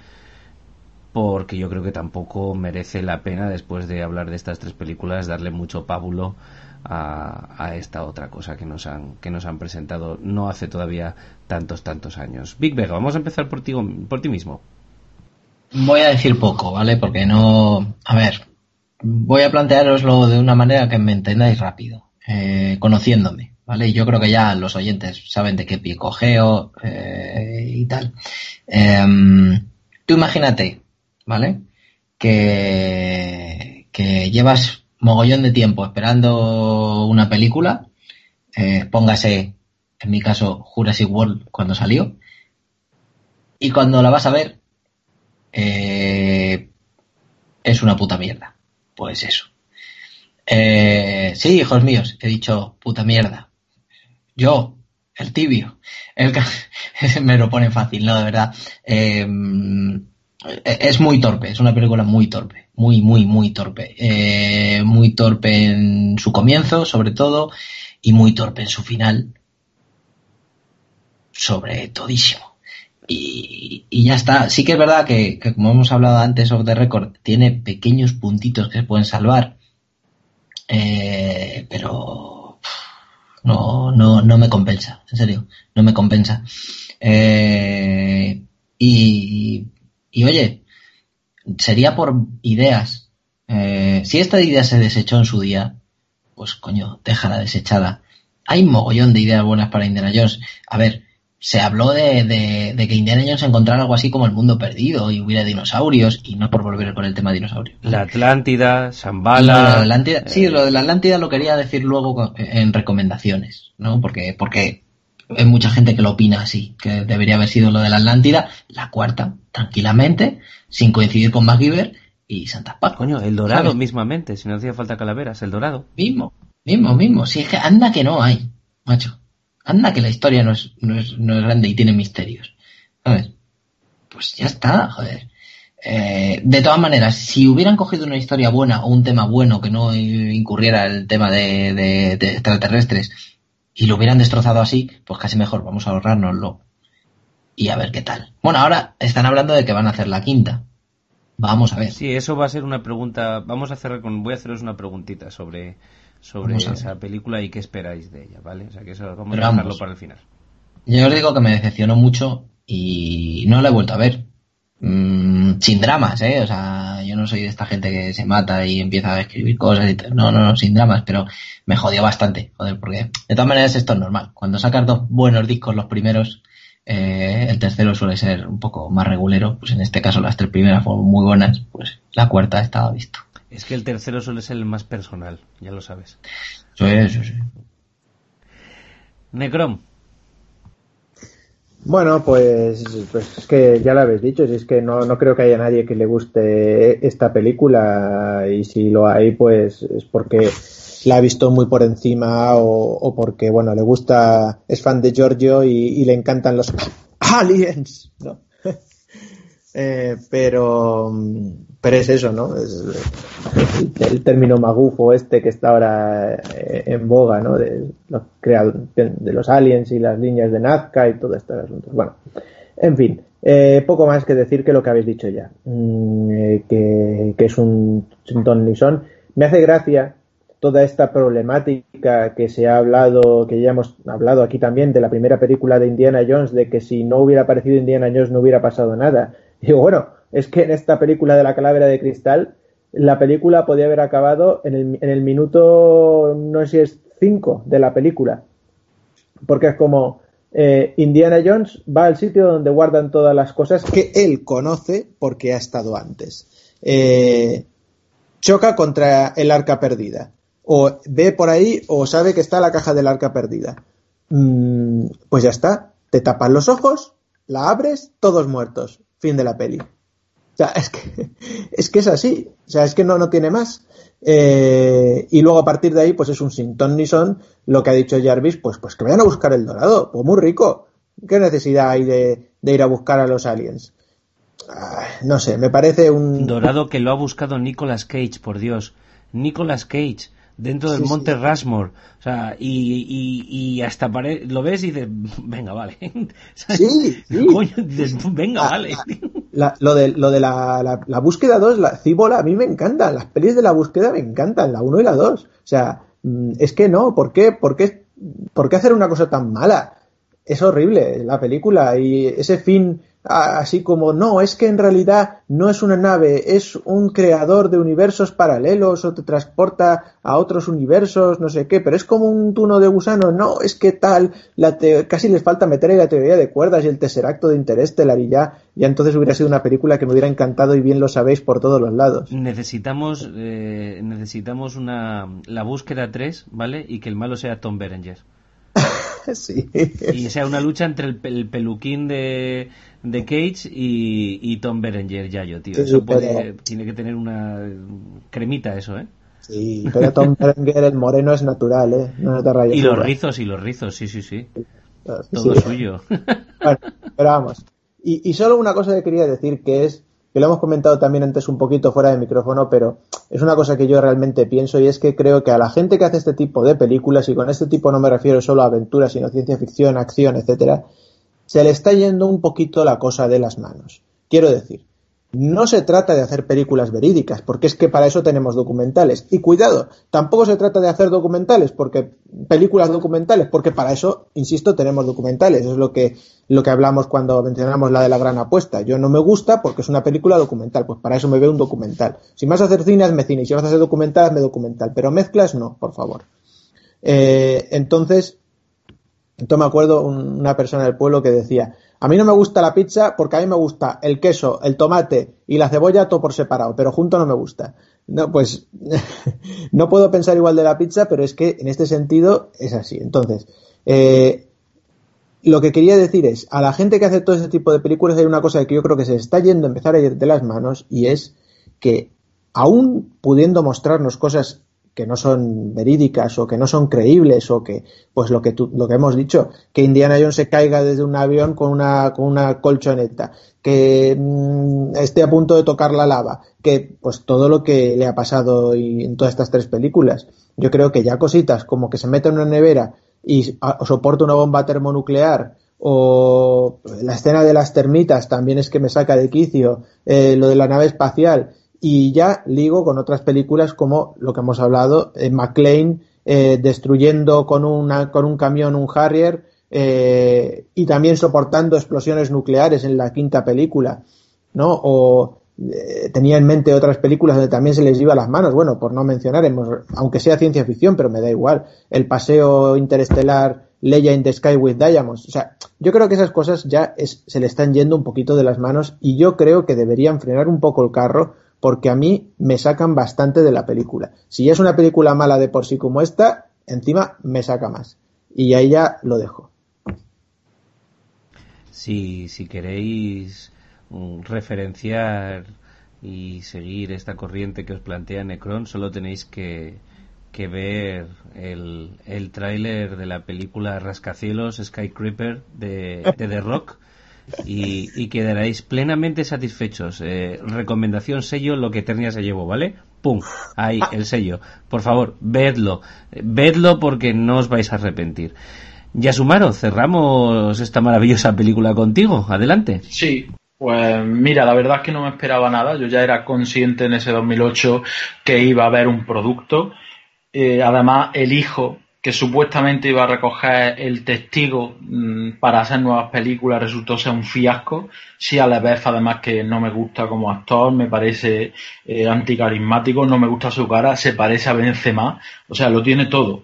A: porque yo creo que tampoco merece la pena, después de hablar de estas tres películas, darle mucho pábulo a, a, esta otra cosa que nos, han, que nos han presentado no hace todavía tantos, tantos años. Big Vega, vamos a empezar por ti, por ti mismo.
C: Voy a decir poco, ¿vale? Porque no... A ver, voy a plantearoslo de una manera que me entendáis rápido. Eh, conociéndome, ¿vale? Yo creo que ya los oyentes saben de qué pie cogeo eh, y tal. Em, tú imagínate, ¿vale? Que, que llevas mogollón de tiempo esperando una película, eh, póngase, en mi caso, Jurassic World cuando salió, y cuando la vas a ver, es una puta mierda. Pues eso. Eh, sí, hijos míos, he dicho puta mierda. Yo, el tibio, el me lo pone fácil, no, de verdad. Em, es muy torpe, es una película muy torpe, muy, muy, muy torpe. Eh, muy torpe en su comienzo, sobre todo, y muy torpe en su final, sobre todísimo. Y, ya está. Sí que es verdad que, como hemos hablado antes of the record, tiene pequeños puntitos que se pueden salvar eh, pero no, no, no me compensa, en serio, no me compensa. Eh, y, y oye, sería por ideas. Eh, si esta idea se desechó en su día, pues coño, déjala desechada. Hay mogollón de ideas buenas para Indiana Jones. A ver, se habló de, de, que Indiana Jones encontrara algo así como el mundo perdido y hubiera dinosaurios, y no por volver con el tema de dinosaurios.
A: La Atlántida, Shambhala.
C: sí, lo de la Atlántida lo quería decir luego en recomendaciones, ¿no? Porque, porque hay mucha gente que lo opina así, que debería haber sido lo de la Atlántida, la cuarta, tranquilamente, sin coincidir con MacGyver y Santa Paz.
A: Coño, el Dorado mismamente, si no hacía falta calaveras, el Dorado.
C: Mismo, mismo, mismo. Si es que anda que no hay, macho. Anda que la historia no es, no es, no es grande y tiene misterios. Pues ya está, joder. Eh, de todas maneras, si hubieran cogido una historia buena o un tema bueno que no incurriera el tema de, extraterrestres y lo hubieran destrozado así, pues casi mejor, vamos a ahorrárnoslo y a ver qué tal. Bueno, ahora están hablando de que van a hacer la quinta. Vamos a ver.
A: Sí, eso va a ser una pregunta. Vamos a hacer con. Voy a haceros una preguntita sobre sobre esa película y qué esperáis de ella, ¿vale? O sea que eso vamos a dejarlo para el final.
C: Yo os digo que me decepcionó mucho y no la he vuelto a ver. Mm, sin dramas, ¿eh? O sea, yo no soy de esta gente que se mata y empieza a escribir cosas y tal. No, no, no, sin dramas, pero me jodió bastante, joder, porque de todas maneras esto es normal. Cuando sacas dos buenos discos los primeros, eh, el tercero suele ser un poco más regulero, pues en este caso las tres primeras fueron muy buenas, pues la cuarta estaba visto.
A: Es que el tercero suele ser el más personal, ya lo sabes.
C: Sí, sí, sí.
A: Necrom.
B: Bueno, pues, pues es que ya lo habéis dicho, si es que no, no creo que haya nadie que le guste esta película y si lo hay, pues es porque la ha visto muy por encima o, porque, bueno, le gusta, es fan de Giorgio y, le encantan los aliens, ¿no? Eh, pero, pero es eso, ¿no? Es el, término magufo este que está ahora eh, en boga, ¿no? De los, de los aliens y las líneas de Nazca y todo estos asuntos. Bueno, en fin, eh, poco más que decir que lo que habéis dicho ya, mm, que, es un Ton Lison. Me hace gracia toda esta problemática que se ha hablado, que ya hemos hablado aquí también de la primera película de Indiana Jones, de que si no hubiera aparecido Indiana Jones no hubiera pasado nada. Y bueno, es que en esta película de la calavera de cristal, la película podía haber acabado en el, en el minuto, no sé si es 5 de la película. Porque es como eh, Indiana Jones va al sitio donde guardan todas las cosas que él conoce porque ha estado antes. Eh, choca contra el arca perdida. O ve por ahí o sabe que está la caja del arca perdida. Mm, pues ya está. Te tapan los ojos, la abres, todos muertos. Fin de la peli. O sea, es que es, que es así. O sea, es que no, no tiene más. Eh, y luego a partir de ahí, pues es un sin ton ni son. Lo que ha dicho Jarvis, pues, pues que vayan a buscar el dorado. Pues muy rico. ¿Qué necesidad hay de, ir a buscar a los aliens? no sé, me parece un...
A: Dorado que lo ha buscado Nicolas Cage, por Dios. Nicolas Cage dentro del monte Rushmore. O sea, y, y, hasta lo ves y dices, venga, vale.
B: Sí,
A: venga, ah, vale.
B: lo de, lo de la, la, búsqueda 2, la Cibola, a mí me encantan. Las pelis de la búsqueda me encantan, la 1 y la 2. O sea, mm, es que no, ¿por qué, por qué, por qué hacer una cosa tan mala? Es horrible la película y ese fin así como no, es que en realidad no es una nave, es un creador de universos paralelos o te transporta a otros universos, no sé qué, pero es como un tuno de gusano, no, es que tal, la casi les falta meter ahí la teoría de cuerdas y el tesseracto de Interestelar y ya, ya entonces hubiera sido una película que me hubiera encantado y bien lo sabéis por todos los lados.
A: Necesitamos, eh, necesitamos una, la búsqueda 3, ¿vale? Y que el malo sea Tom Berenger.
B: sí.
A: Y sea una lucha entre el, peluquín de, de Cage y, Tom Berenger Yayo, tío. eso tiene que tener una cremita eso, ¿eh?
B: Sí, pero Tom Berenger el moreno es natural, ¿eh? No te
A: y los rizos, y los rizos, sí, sí, sí. Todo suyo.
B: Bueno, pero vamos. Y, y solo una cosa que quería decir que es que lo hemos comentado también antes un poquito fuera de micrófono, pero es una cosa que yo realmente pienso y es que creo que a la gente que hace este tipo de películas, y con este tipo no me refiero solo a aventuras, sino ciencia ficción, acción, etcétera, se le está yendo un poquito la cosa de las manos. Quiero decir, no se trata de hacer películas verídicas, porque es que para eso tenemos documentales. Y cuidado, tampoco se trata de hacer documentales, porque películas documentales, porque para eso, insisto, tenemos documentales. es lo que, lo que hablamos cuando mencionamos la de la gran apuesta. Yo no me gusta porque es una película documental, pues para eso me veo un documental. Si vas a hacer cine, hazme cine. Si vas a hacer documental, hazme documental. Pero mezclas, no, por favor. Eh, entonces, entonces me acuerdo una persona del pueblo que decía, a mí no me gusta la pizza porque a mí me gusta el queso, el tomate y la cebolla todo por separado, pero junto no me gusta. No, pues no puedo pensar igual de la pizza, pero es que en este sentido es así. Entonces, eh, lo que quería decir es, a la gente que hace todo ese tipo de películas hay una cosa que yo creo que se está yendo a empezar a ir de las manos y es que aún pudiendo mostrarnos cosas que no son verídicas o que no son creíbles o que, pues lo que, lo que hemos dicho, que Indiana Jones se caiga desde un avión con una, con una colchoneta, que mm, esté a punto de tocar la lava, que pues todo lo que le ha pasado en todas estas tres películas. Yo creo que ya cositas como que se mete en una nevera y soporta una bomba termonuclear o la escena de las termitas también es que me saca de quicio, eh, lo de la nave espacial y ya ligo con otras películas como lo que hemos hablado, eh, McLean eh, destruyendo con, una, con un camión un Harrier eh, y también soportando explosiones nucleares en la quinta película, ¿no? O eh, tenía en mente otras películas donde también se les iba las manos, bueno, por no mencionar, aunque sea ciencia ficción, pero me da igual, el paseo interestelar Leia in the Sky with Diamonds, o sea, yo creo que esas cosas ya es, se le están yendo un poquito de las manos y yo creo que deberían frenar un poco el carro porque a mí me sacan bastante de la película. Si ya es una película mala de por sí como esta, encima me saca más. Y ahí ya lo dejo.
A: si, si queréis mm, referenciar y seguir esta corriente que os plantea Necron, solo tenéis que, que ver el, el tráiler de la película Rascacielos Sky Creeper de, de The Rock y, y quedaréis plenamente satisfechos. Eh, recomendación sello lo que Eternia se llevó, ¿vale? ¡Pum! Ahí, el sello. Por favor, vedlo. Vedlo porque no os vais a arrepentir. Yasumaro, cerramos esta maravillosa película contigo. Adelante.
D: Sí, pues mira, la verdad es que no me esperaba nada. Yo ya era consciente en ese 2008 que iba a haber un producto. Eh, además, el hijo que supuestamente iba a recoger el testigo mm, para hacer nuevas películas resultó ser un fiasco. Sí, a la vez, además que no me gusta como actor, me parece eh, anticarismático, no me gusta su cara, se parece a Benzema, o sea, lo tiene todo.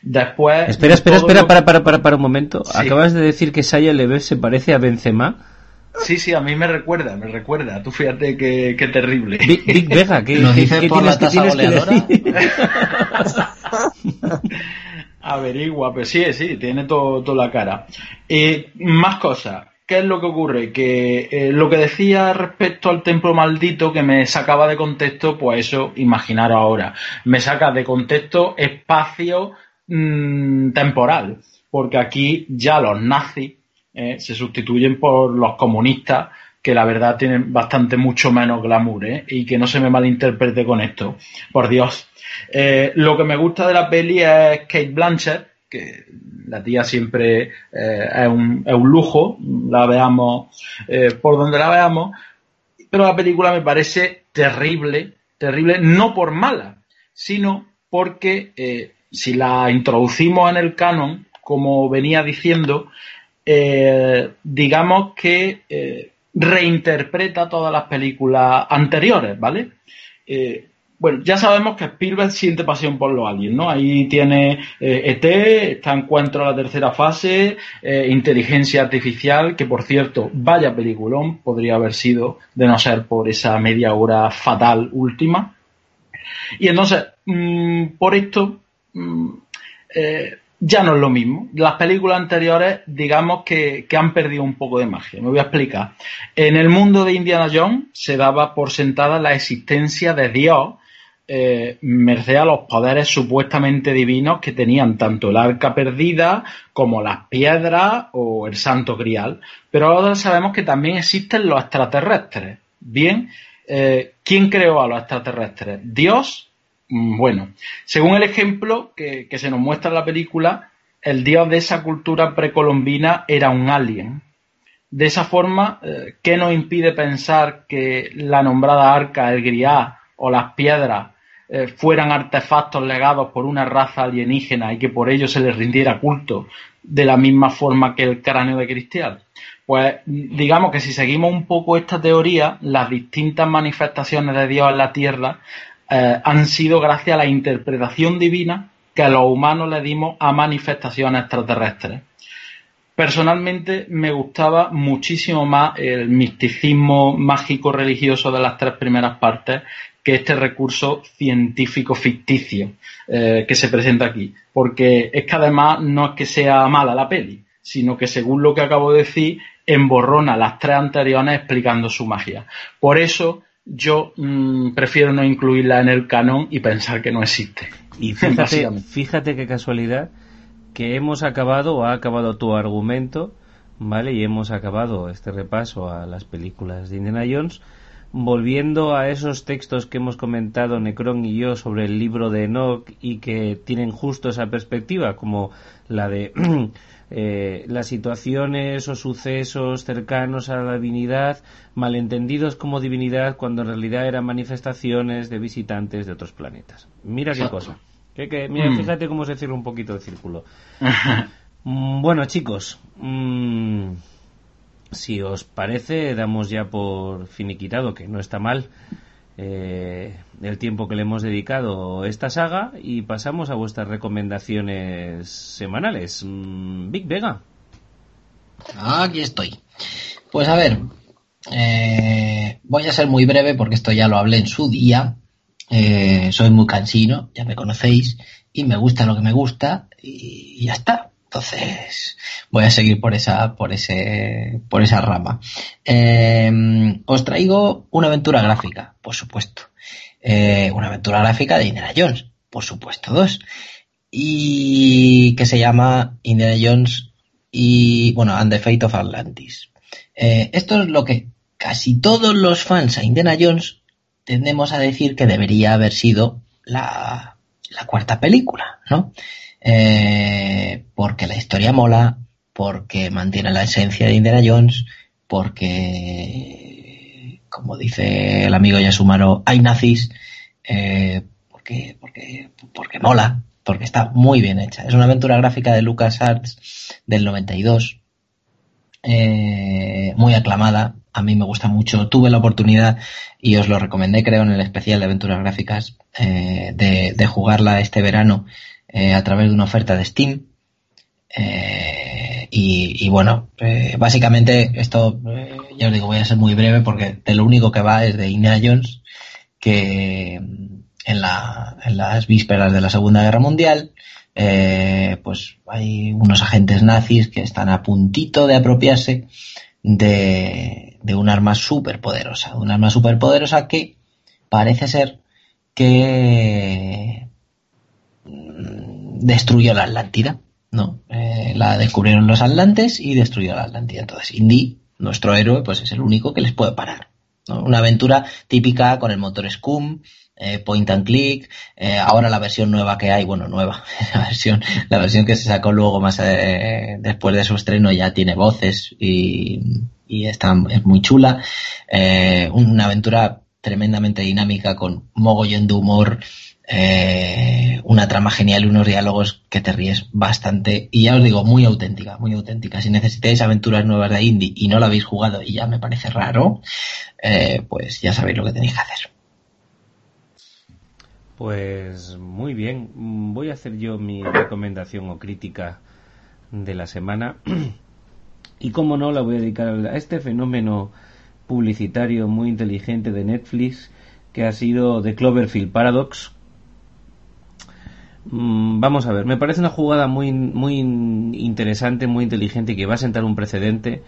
D: Después.
A: Espera, espera, espera, para, para, para, para un momento. Acabas de decir que Saya Leves se parece a Benzema.
D: Sí, sí, a mí me recuerda, me recuerda. Tú fíjate qué, qué terrible.
A: Big, Vega, ¿qué,
C: ¿Nos dices por la tasa goleadora?
D: Averigua, pues sí, sí, tiene todo, toda la cara. Eh, más cosas. ¿Qué es lo que ocurre? Que eh, lo que decía respecto al templo maldito que me sacaba de contexto, pues eso, imaginaros ahora. Me saca de contexto espacio mmm, temporal. Porque aquí ya los nazis eh, se sustituyen por los comunistas, que la verdad tienen bastante mucho menos glamour, ¿eh? y que no se me malinterprete con esto. Por Dios. Eh, lo que me gusta de la peli es Kate Blanchett, que la tía siempre eh, es, un, es, un, lujo, la veamos eh, por donde la veamos, pero la película me parece terrible, terrible, no por mala, sino porque si la introducimos en el canon, como venía diciendo, digamos que reinterpreta todas las películas anteriores, ¿vale? Eh, bueno, ya sabemos que Spielberg siente pasión por los aliens, ¿no? Ahí tiene eh, ET, está Encuentro a la tercera fase, eh, Inteligencia Artificial, que por cierto, vaya peliculón, podría haber sido, de no ser por esa media hora fatal última. Y entonces, mmm, por esto, eh, ya no es lo mismo. Las películas anteriores, digamos que, han perdido un poco de magia. Me voy a explicar. En el mundo de Indiana Jones se daba por sentada la existencia de Dios, eh, merced a los poderes supuestamente divinos que tenían tanto el arca perdida como las piedras o el santo grial. Pero ahora sabemos que también existen los extraterrestres. Bien, eh, ¿quién creó a los extraterrestres? ¿Dios? Bueno, según el ejemplo que, se nos muestra en la película, el dios de esa cultura precolombina era un alien. De esa forma, eh, ¿qué nos impide pensar que la nombrada arca, el grial o las piedras eh, fueran artefactos legados por una raza alienígena y que por ello se les rindiera culto de la misma forma que el cráneo de Cristial? Pues digamos que si seguimos un poco esta teoría, las distintas manifestaciones de Dios en la Tierra eh, han sido gracias a la interpretación divina que los humanos le dimos a manifestaciones extraterrestres. Personalmente me gustaba muchísimo más el misticismo mágico religioso de las tres primeras partes que este recurso científico ficticio eh, que se presenta aquí. Porque es que además no es que sea mala la peli, sino que según lo que acabo de decir, emborrona las tres anteriores explicando su magia. Por eso yo mmm, prefiero no incluirla en el canon y pensar que no existe.
A: Y fíjate, fíjate qué casualidad que hemos acabado o ha acabado tu argumento, ¿vale? Y hemos acabado este repaso a las películas de Indiana Jones volviendo a esos textos que hemos comentado Necron y yo sobre el libro de Enoch y que tienen justo esa perspectiva, como la de eh, las situaciones o sucesos cercanos a la divinidad, malentendidos como divinidad cuando en realidad eran manifestaciones de visitantes de otros planetas. Mira qué cosa. Que, que, mira, fíjate cómo se cierra un poquito el círculo. bueno, chicos, mmm, si os parece, damos ya por finiquitado, que no está mal, eh, el tiempo que le hemos dedicado esta saga y pasamos a vuestras recomendaciones semanales. Mm, Big Vega.
C: Aquí estoy. Pues a ver, eh, voy a ser muy breve porque esto ya lo hablé en su día. Eh, soy muy cansino, ya me conocéis, y me gusta lo que me gusta y ya está. Entonces, voy a seguir por esa, por ese, por esa rama. Eh, os traigo una aventura gráfica, por supuesto. Eh, una aventura gráfica de Indiana Jones, por supuesto, dos. Y que se llama Indiana Jones y, bueno, And the Fate of Atlantis. Eh, esto es lo que casi todos los fans a Indiana Jones tendemos a decir que debería haber sido la, la cuarta película, ¿no? Eh, porque la historia mola, porque mantiene la esencia de Indiana Jones, porque, como dice el amigo Yasumaro, hay nazis, eh, porque, porque, porque mola, porque está muy bien hecha. Es una aventura gráfica de LucasArts del 92, eh, muy aclamada, a mí me gusta mucho. Tuve la oportunidad y os lo recomendé, creo, en el especial de aventuras gráficas, eh, de, jugarla este verano eh, a través de una oferta de Steam. Eh, y, bueno, eh, básicamente esto, ya os digo, voy a ser muy breve porque de lo único que va es de Indiana Jones, que en, la, en las vísperas de la Segunda Guerra Mundial, pues hay unos agentes nazis que están a puntito de apropiarse de, de un arma súper poderosa, un arma súper poderosa que parece ser que destruyó la Atlántida, ¿no? Eh, la descubrieron los atlantes y destruyó la Atlántida. Entonces, Indy, nuestro héroe, pues es el único que les puede parar. Una aventura típica con el motor Scum, eh, point and click, eh, ahora la versión nueva que hay, bueno, nueva, la versión, la versión que se sacó luego más eh, después de su estreno ya tiene voces y, está, es muy chula. Una aventura tremendamente dinámica con mogollón de humor, eh, una trama genial y unos diálogos que te ríes bastante. Y ya os digo, muy auténtica, muy auténtica. Si necesitáis aventuras nuevas de indie y no lo habéis jugado y ya me parece raro, eh, pues ya sabéis lo que tenéis que hacer.
A: Pues muy bien, voy a hacer yo mi recomendación o crítica de la semana. y como no, la voy a dedicar a este fenómeno publicitario muy inteligente de Netflix que ha sido The Cloverfield Paradox, Vamos a ver, me parece una jugada muy, muy interesante, muy inteligente que va a sentar un precedente.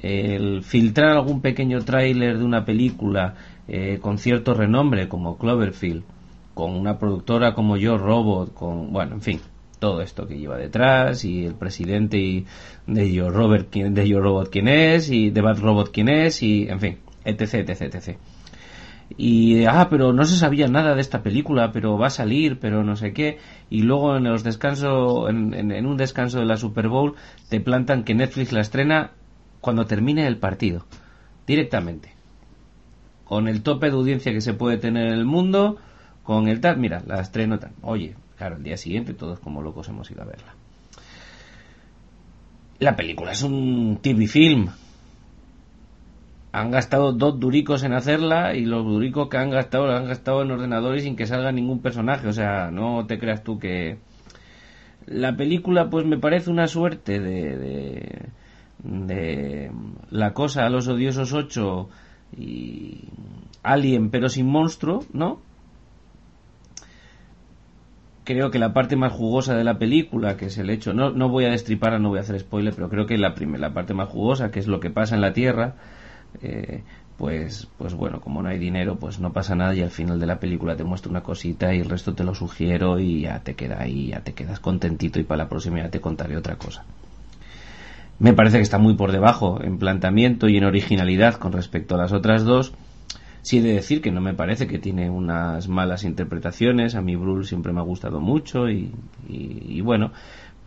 A: El filtrar algún pequeño tráiler de una película eh, con cierto renombre como Cloverfield, con una productora como Yo Robot, con, bueno, en fin, todo esto que lleva detrás y el presidente y de Yo Robert, de Yo Robot quién es y de Bad Robot quién es y, en fin, etc, etc, etc y ah pero no se sabía nada de esta película pero va a salir pero no sé qué. Y luego en los descansos en, en, en, un descanso de la Super Bowl te plantan que Netflix la estrena cuando termine el partido directamente. Con el tope de audiencia que se puede tener en el mundo con el tal mira la estreno tal. Oye claro el día siguiente todos como locos hemos ido a verla. La película es un TV film han gastado dos duricos en hacerla y los duricos que han gastado los han gastado en ordenadores sin que salga ningún personaje. O sea, no te creas tú que... La película pues me parece una suerte de... de, de la cosa a los odiosos ocho y Alien pero sin monstruo, ¿no? Creo que la parte más jugosa de la película, que es el hecho, no, no voy a destripar, no voy a hacer spoiler, pero creo que la, primera, la parte más jugosa, que es lo que pasa en la Tierra, eh, pues, pues bueno, como no hay dinero, pues no pasa nada y al final de la película te muestra una cosita y el resto te lo sugiero y ya te queda ahí, ya te quedas contentito y para la próxima ya te contaré otra cosa. Me parece que está muy por debajo en planteamiento y en originalidad con respecto a las otras dos. Sí he de decir que no me parece que tiene unas malas interpretaciones. A mí Brul siempre me ha gustado mucho y, y, y bueno,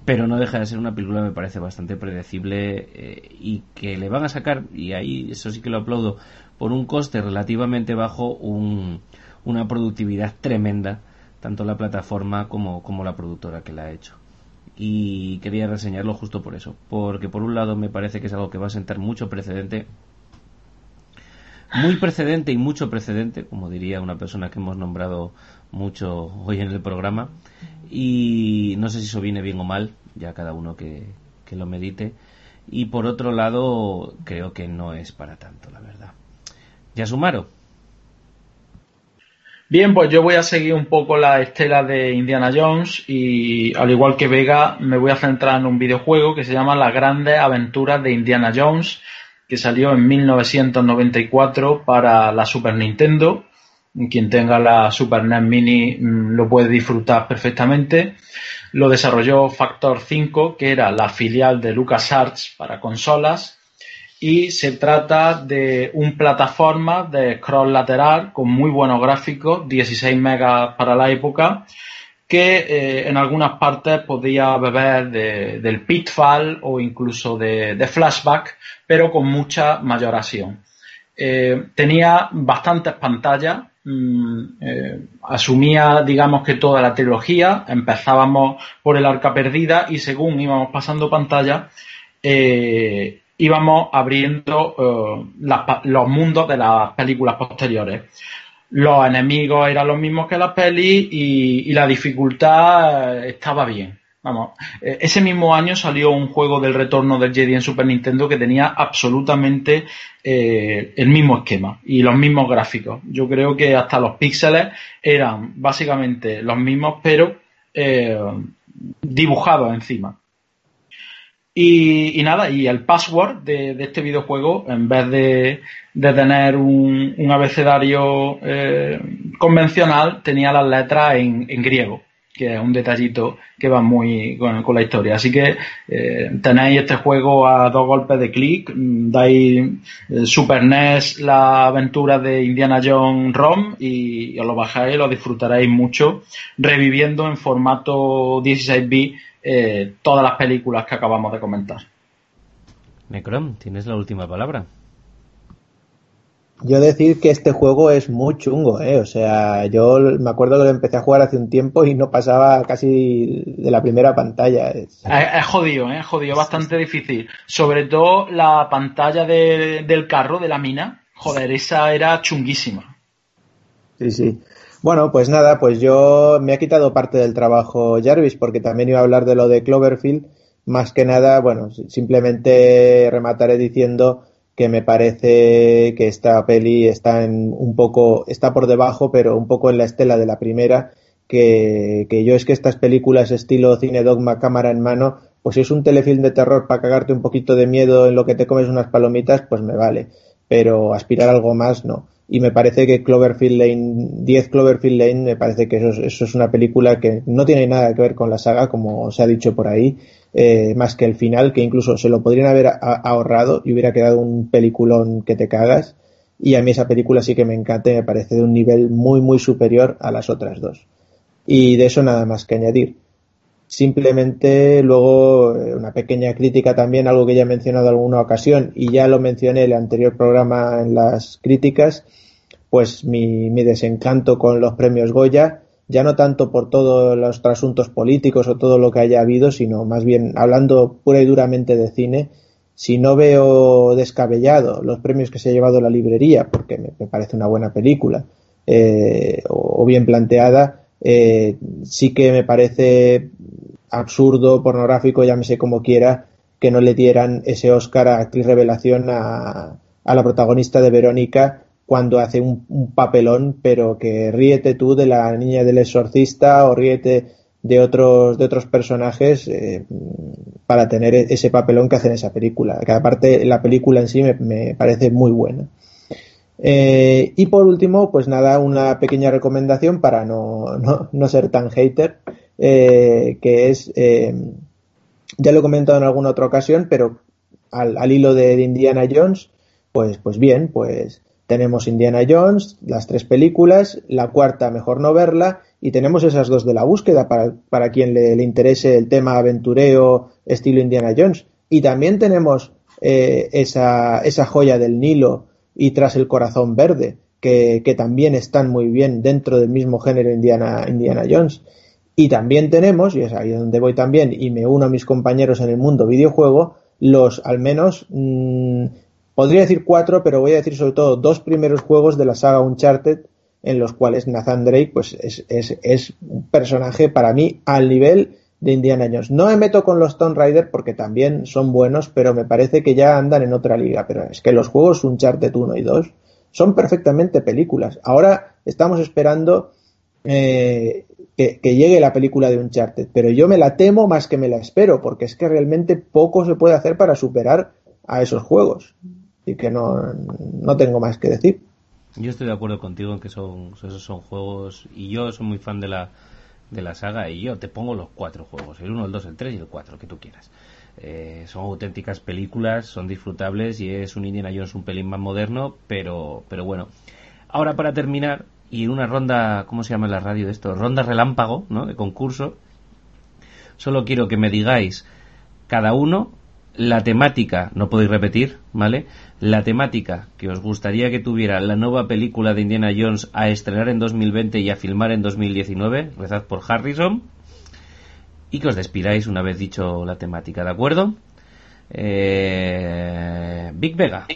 A: pero no deja de ser una película me parece bastante predecible eh, y que le van a sacar y ahí eso sí que lo aplaudo por un coste relativamente bajo un, una productividad tremenda tanto la plataforma como, como la productora que la ha hecho. Y quería reseñarlo justo por eso porque por un lado me parece que es algo que va a sentar mucho precedente muy precedente y mucho precedente como diría una persona que hemos nombrado mucho hoy en el programa y no sé si eso viene bien o mal, ya cada uno que, que lo medite. Y por otro lado, creo que no es para tanto, la verdad. Yasumaro.
D: Bien, pues yo voy a seguir un poco la estela de Indiana Jones y al igual que Vega me voy a centrar en un videojuego que se llama Las grandes aventuras de Indiana Jones, que salió en 1994 para la Super Nintendo. Quien tenga la Super NES Mini mm, lo puede disfrutar perfectamente. Lo desarrolló Factor 5, que era la filial de LucasArts para consolas y se trata de un plataforma de scroll lateral con muy buenos gráficos, 16 megas para la época, que eh, en algunas partes podía beber del pitfall o incluso de, flashback, pero con mucha mayor acción. Eh, tenía bastantes pantallas, mm, eh, asumía, digamos que toda la trilogía, empezábamos por el arca perdida y según íbamos pasando pantalla, íbamos abriendo eh, los mundos de las películas posteriores. Los enemigos eran los mismos que las pelis y, la dificultad eh, estaba bien. Vamos, eh, ese mismo año salió un juego del retorno del Jedi en Super Nintendo que tenía absolutamente el mismo esquema y los mismos gráficos. Yo creo que hasta los píxeles eran básicamente los mismos, pero dibujados encima. Y, nada, y el password de, este videojuego, en vez de, tener un, abecedario eh, convencional, tenía las letras en, griego, que es un detallito que va muy con, la historia. Así que eh, tenéis este juego a dos golpes de clic, dais eh, Super NES, la aventura de Indiana Jones ROM y, y os lo bajáis lo disfrutaréis mucho, reviviendo en formato 16 bits eh, todas las películas que acabamos de comentar.
A: Necrom, tienes la última palabra.
B: Yo decir que este juego es muy chungo, ¿eh? O sea, yo me acuerdo que lo empecé a jugar hace un tiempo y no pasaba casi de la primera pantalla.
D: Es, jodido, ¿eh? Es jodido, bastante difícil. Sobre todo la pantalla del carro, de la mina. Joder, esa era chunguísima.
B: Sí, sí. Bueno, pues nada, pues yo me ha quitado parte del trabajo Jarvis porque también iba a hablar de lo de Cloverfield. Más que nada, bueno, simplemente remataré diciendo que me parece que esta peli está en un poco, está por debajo, pero un poco en la estela de la primera, que, que yo es que estas películas estilo cine dogma cámara en mano, pues si es un telefilm de terror para cagarte un poquito de miedo en lo que te comes unas palomitas, pues me vale. Pero aspirar algo más, no y me parece que Cloverfield Lane, 10 Cloverfield Lane, me parece que eso, es una película que no tiene nada que ver con la saga, como se ha dicho por ahí, eh, más que el final, que incluso se lo podrían haber ahorrado y hubiera quedado un peliculón que te cagas. Y a mí esa película sí que me encanta y me parece de un nivel muy, muy superior a las otras dos. Y de eso nada más que añadir. Simplemente luego eh, una pequeña crítica también, algo que ya he mencionado en alguna ocasión y ya lo mencioné en el anterior programa en las críticas, pues mi, desencanto con los premios Goya, ya no tanto por todos los asuntos políticos o todo lo que haya habido, sino más bien hablando pura y duramente de cine, si no veo descabellado los premios que se ha llevado la librería, porque me, parece una buena película, eh, o, bien planteada, eh, sí que me parece absurdo, pornográfico, llámese como quiera, que no le dieran ese Oscar a actriz revelación a, la protagonista de Verónica cuando hace un, papelón, pero que ríete tú de la niña del exorcista o ríete de otros, de otros personajes eh, para tener ese papelón que hace en esa película. Aparte la película en sí me, parece muy buena. Eh, y por último, pues nada, una pequeña recomendación para no, no, no ser tan hater. Eh, que es, ya lo he comentado en alguna otra ocasión, pero al, hilo de, Indiana Jones, pues, pues bien, pues tenemos Indiana Jones, las tres películas, la cuarta mejor no verla, y tenemos esas dos de la búsqueda para, para quien le, interese el tema aventureo estilo Indiana Jones. Y también tenemos eh, esa, esa joya del Nilo y tras el corazón verde, que, que, también están muy bien dentro del mismo género Indiana, Indiana Jones. Y también tenemos, y es ahí donde voy también, y me uno a mis compañeros en el mundo videojuego, los al menos, mmm, podría decir cuatro, pero voy a decir sobre todo dos primeros juegos de la saga Uncharted, en los cuales Nathan Drake pues es, un personaje para mí al nivel de Indiana Jones. No me meto con los Tomb Raider porque también son buenos, pero me parece que ya andan en otra liga. Pero es que los juegos Uncharted 1 y 2 son perfectamente películas. Ahora estamos esperando eh, que, llegue la película de Uncharted, pero yo me la temo más que me la espero, porque es que realmente poco se puede hacer para superar a esos juegos. Y que no, no tengo más que decir.
A: Yo estoy de acuerdo contigo en que son, esos son juegos, y yo soy muy fan de la, de la saga, y yo te pongo los cuatro juegos, el 1, el 2, el 3 y el 4, que tú quieras. Eh, son auténticas películas, son disfrutables y es un Indiana Jones un pelín más moderno, pero, pero bueno. Ahora para terminar, y en una ronda, ¿cómo se llama la radio esto? Ronda relámpago, ¿no? De concurso. Solo quiero que me digáis cada uno la temática, no podéis repetir, ¿vale? La temática que os gustaría que tuviera la nueva película de Indiana Jones a estrenar en 2020 y a filmar en 2019, rezad por Harrison, y que os despidáis una vez dicho la temática, ¿de acuerdo? Eh, Big Vega.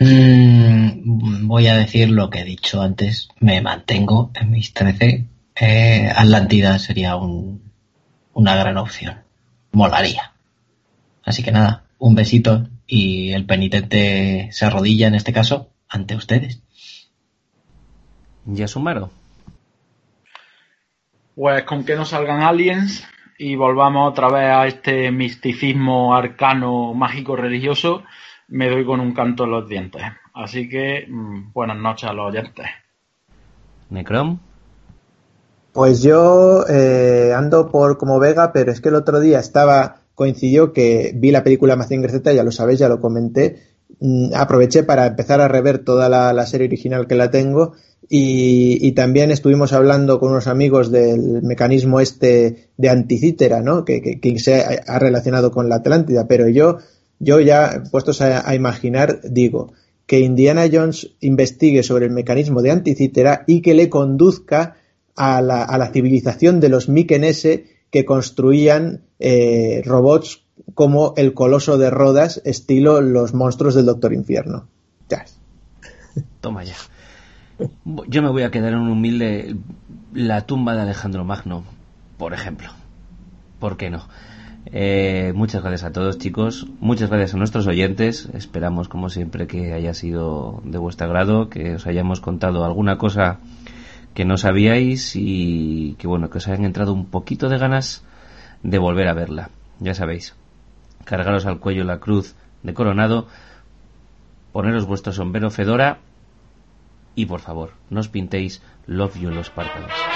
C: Mm, voy a decir lo que he dicho antes, me mantengo en mis 13. Eh, Atlantida sería un, una gran opción molaría. Así que nada, un besito y el penitente se arrodilla en este caso ante ustedes.
A: ¿Ya sumaron?
D: Pues con que no salgan aliens y volvamos otra vez a este misticismo arcano, mágico, religioso, me doy con un canto en los dientes. Así que mm, buenas noches a los oyentes.
A: Necrom.
B: Pues yo eh, ando por como Vega, pero es que el otro día estaba, coincidió que vi la película Mazinger Z, ya lo sabéis, ya lo comenté. Mm, aproveché para empezar a rever toda la, serie original que la tengo y, también estuvimos hablando con unos amigos del mecanismo este de anticítera, ¿no? Que, se ha, relacionado con la Atlántida, pero yo, yo ya, puestos a, imaginar, digo, que Indiana Jones investigue sobre el mecanismo de anticítera y que le conduzca a la, a la civilización de los Mikenese que construían eh, robots como el coloso de Rodas, estilo los monstruos del Doctor Infierno. Ya.
A: Toma ya. Yo me voy a quedar en un humilde la tumba de Alejandro Magno, por ejemplo. ¿Por qué no? Eh, muchas gracias a todos, chicos. Muchas gracias a nuestros oyentes. Esperamos, como siempre, que haya sido de vuestro agrado, que os hayamos contado alguna cosa que no sabíais y que bueno, que os hayan entrado un poquito de ganas de volver a verla. Ya sabéis, cargaros al cuello la cruz de coronado, poneros vuestro sombrero fedora y por favor, no os pintéis Love You los párpados.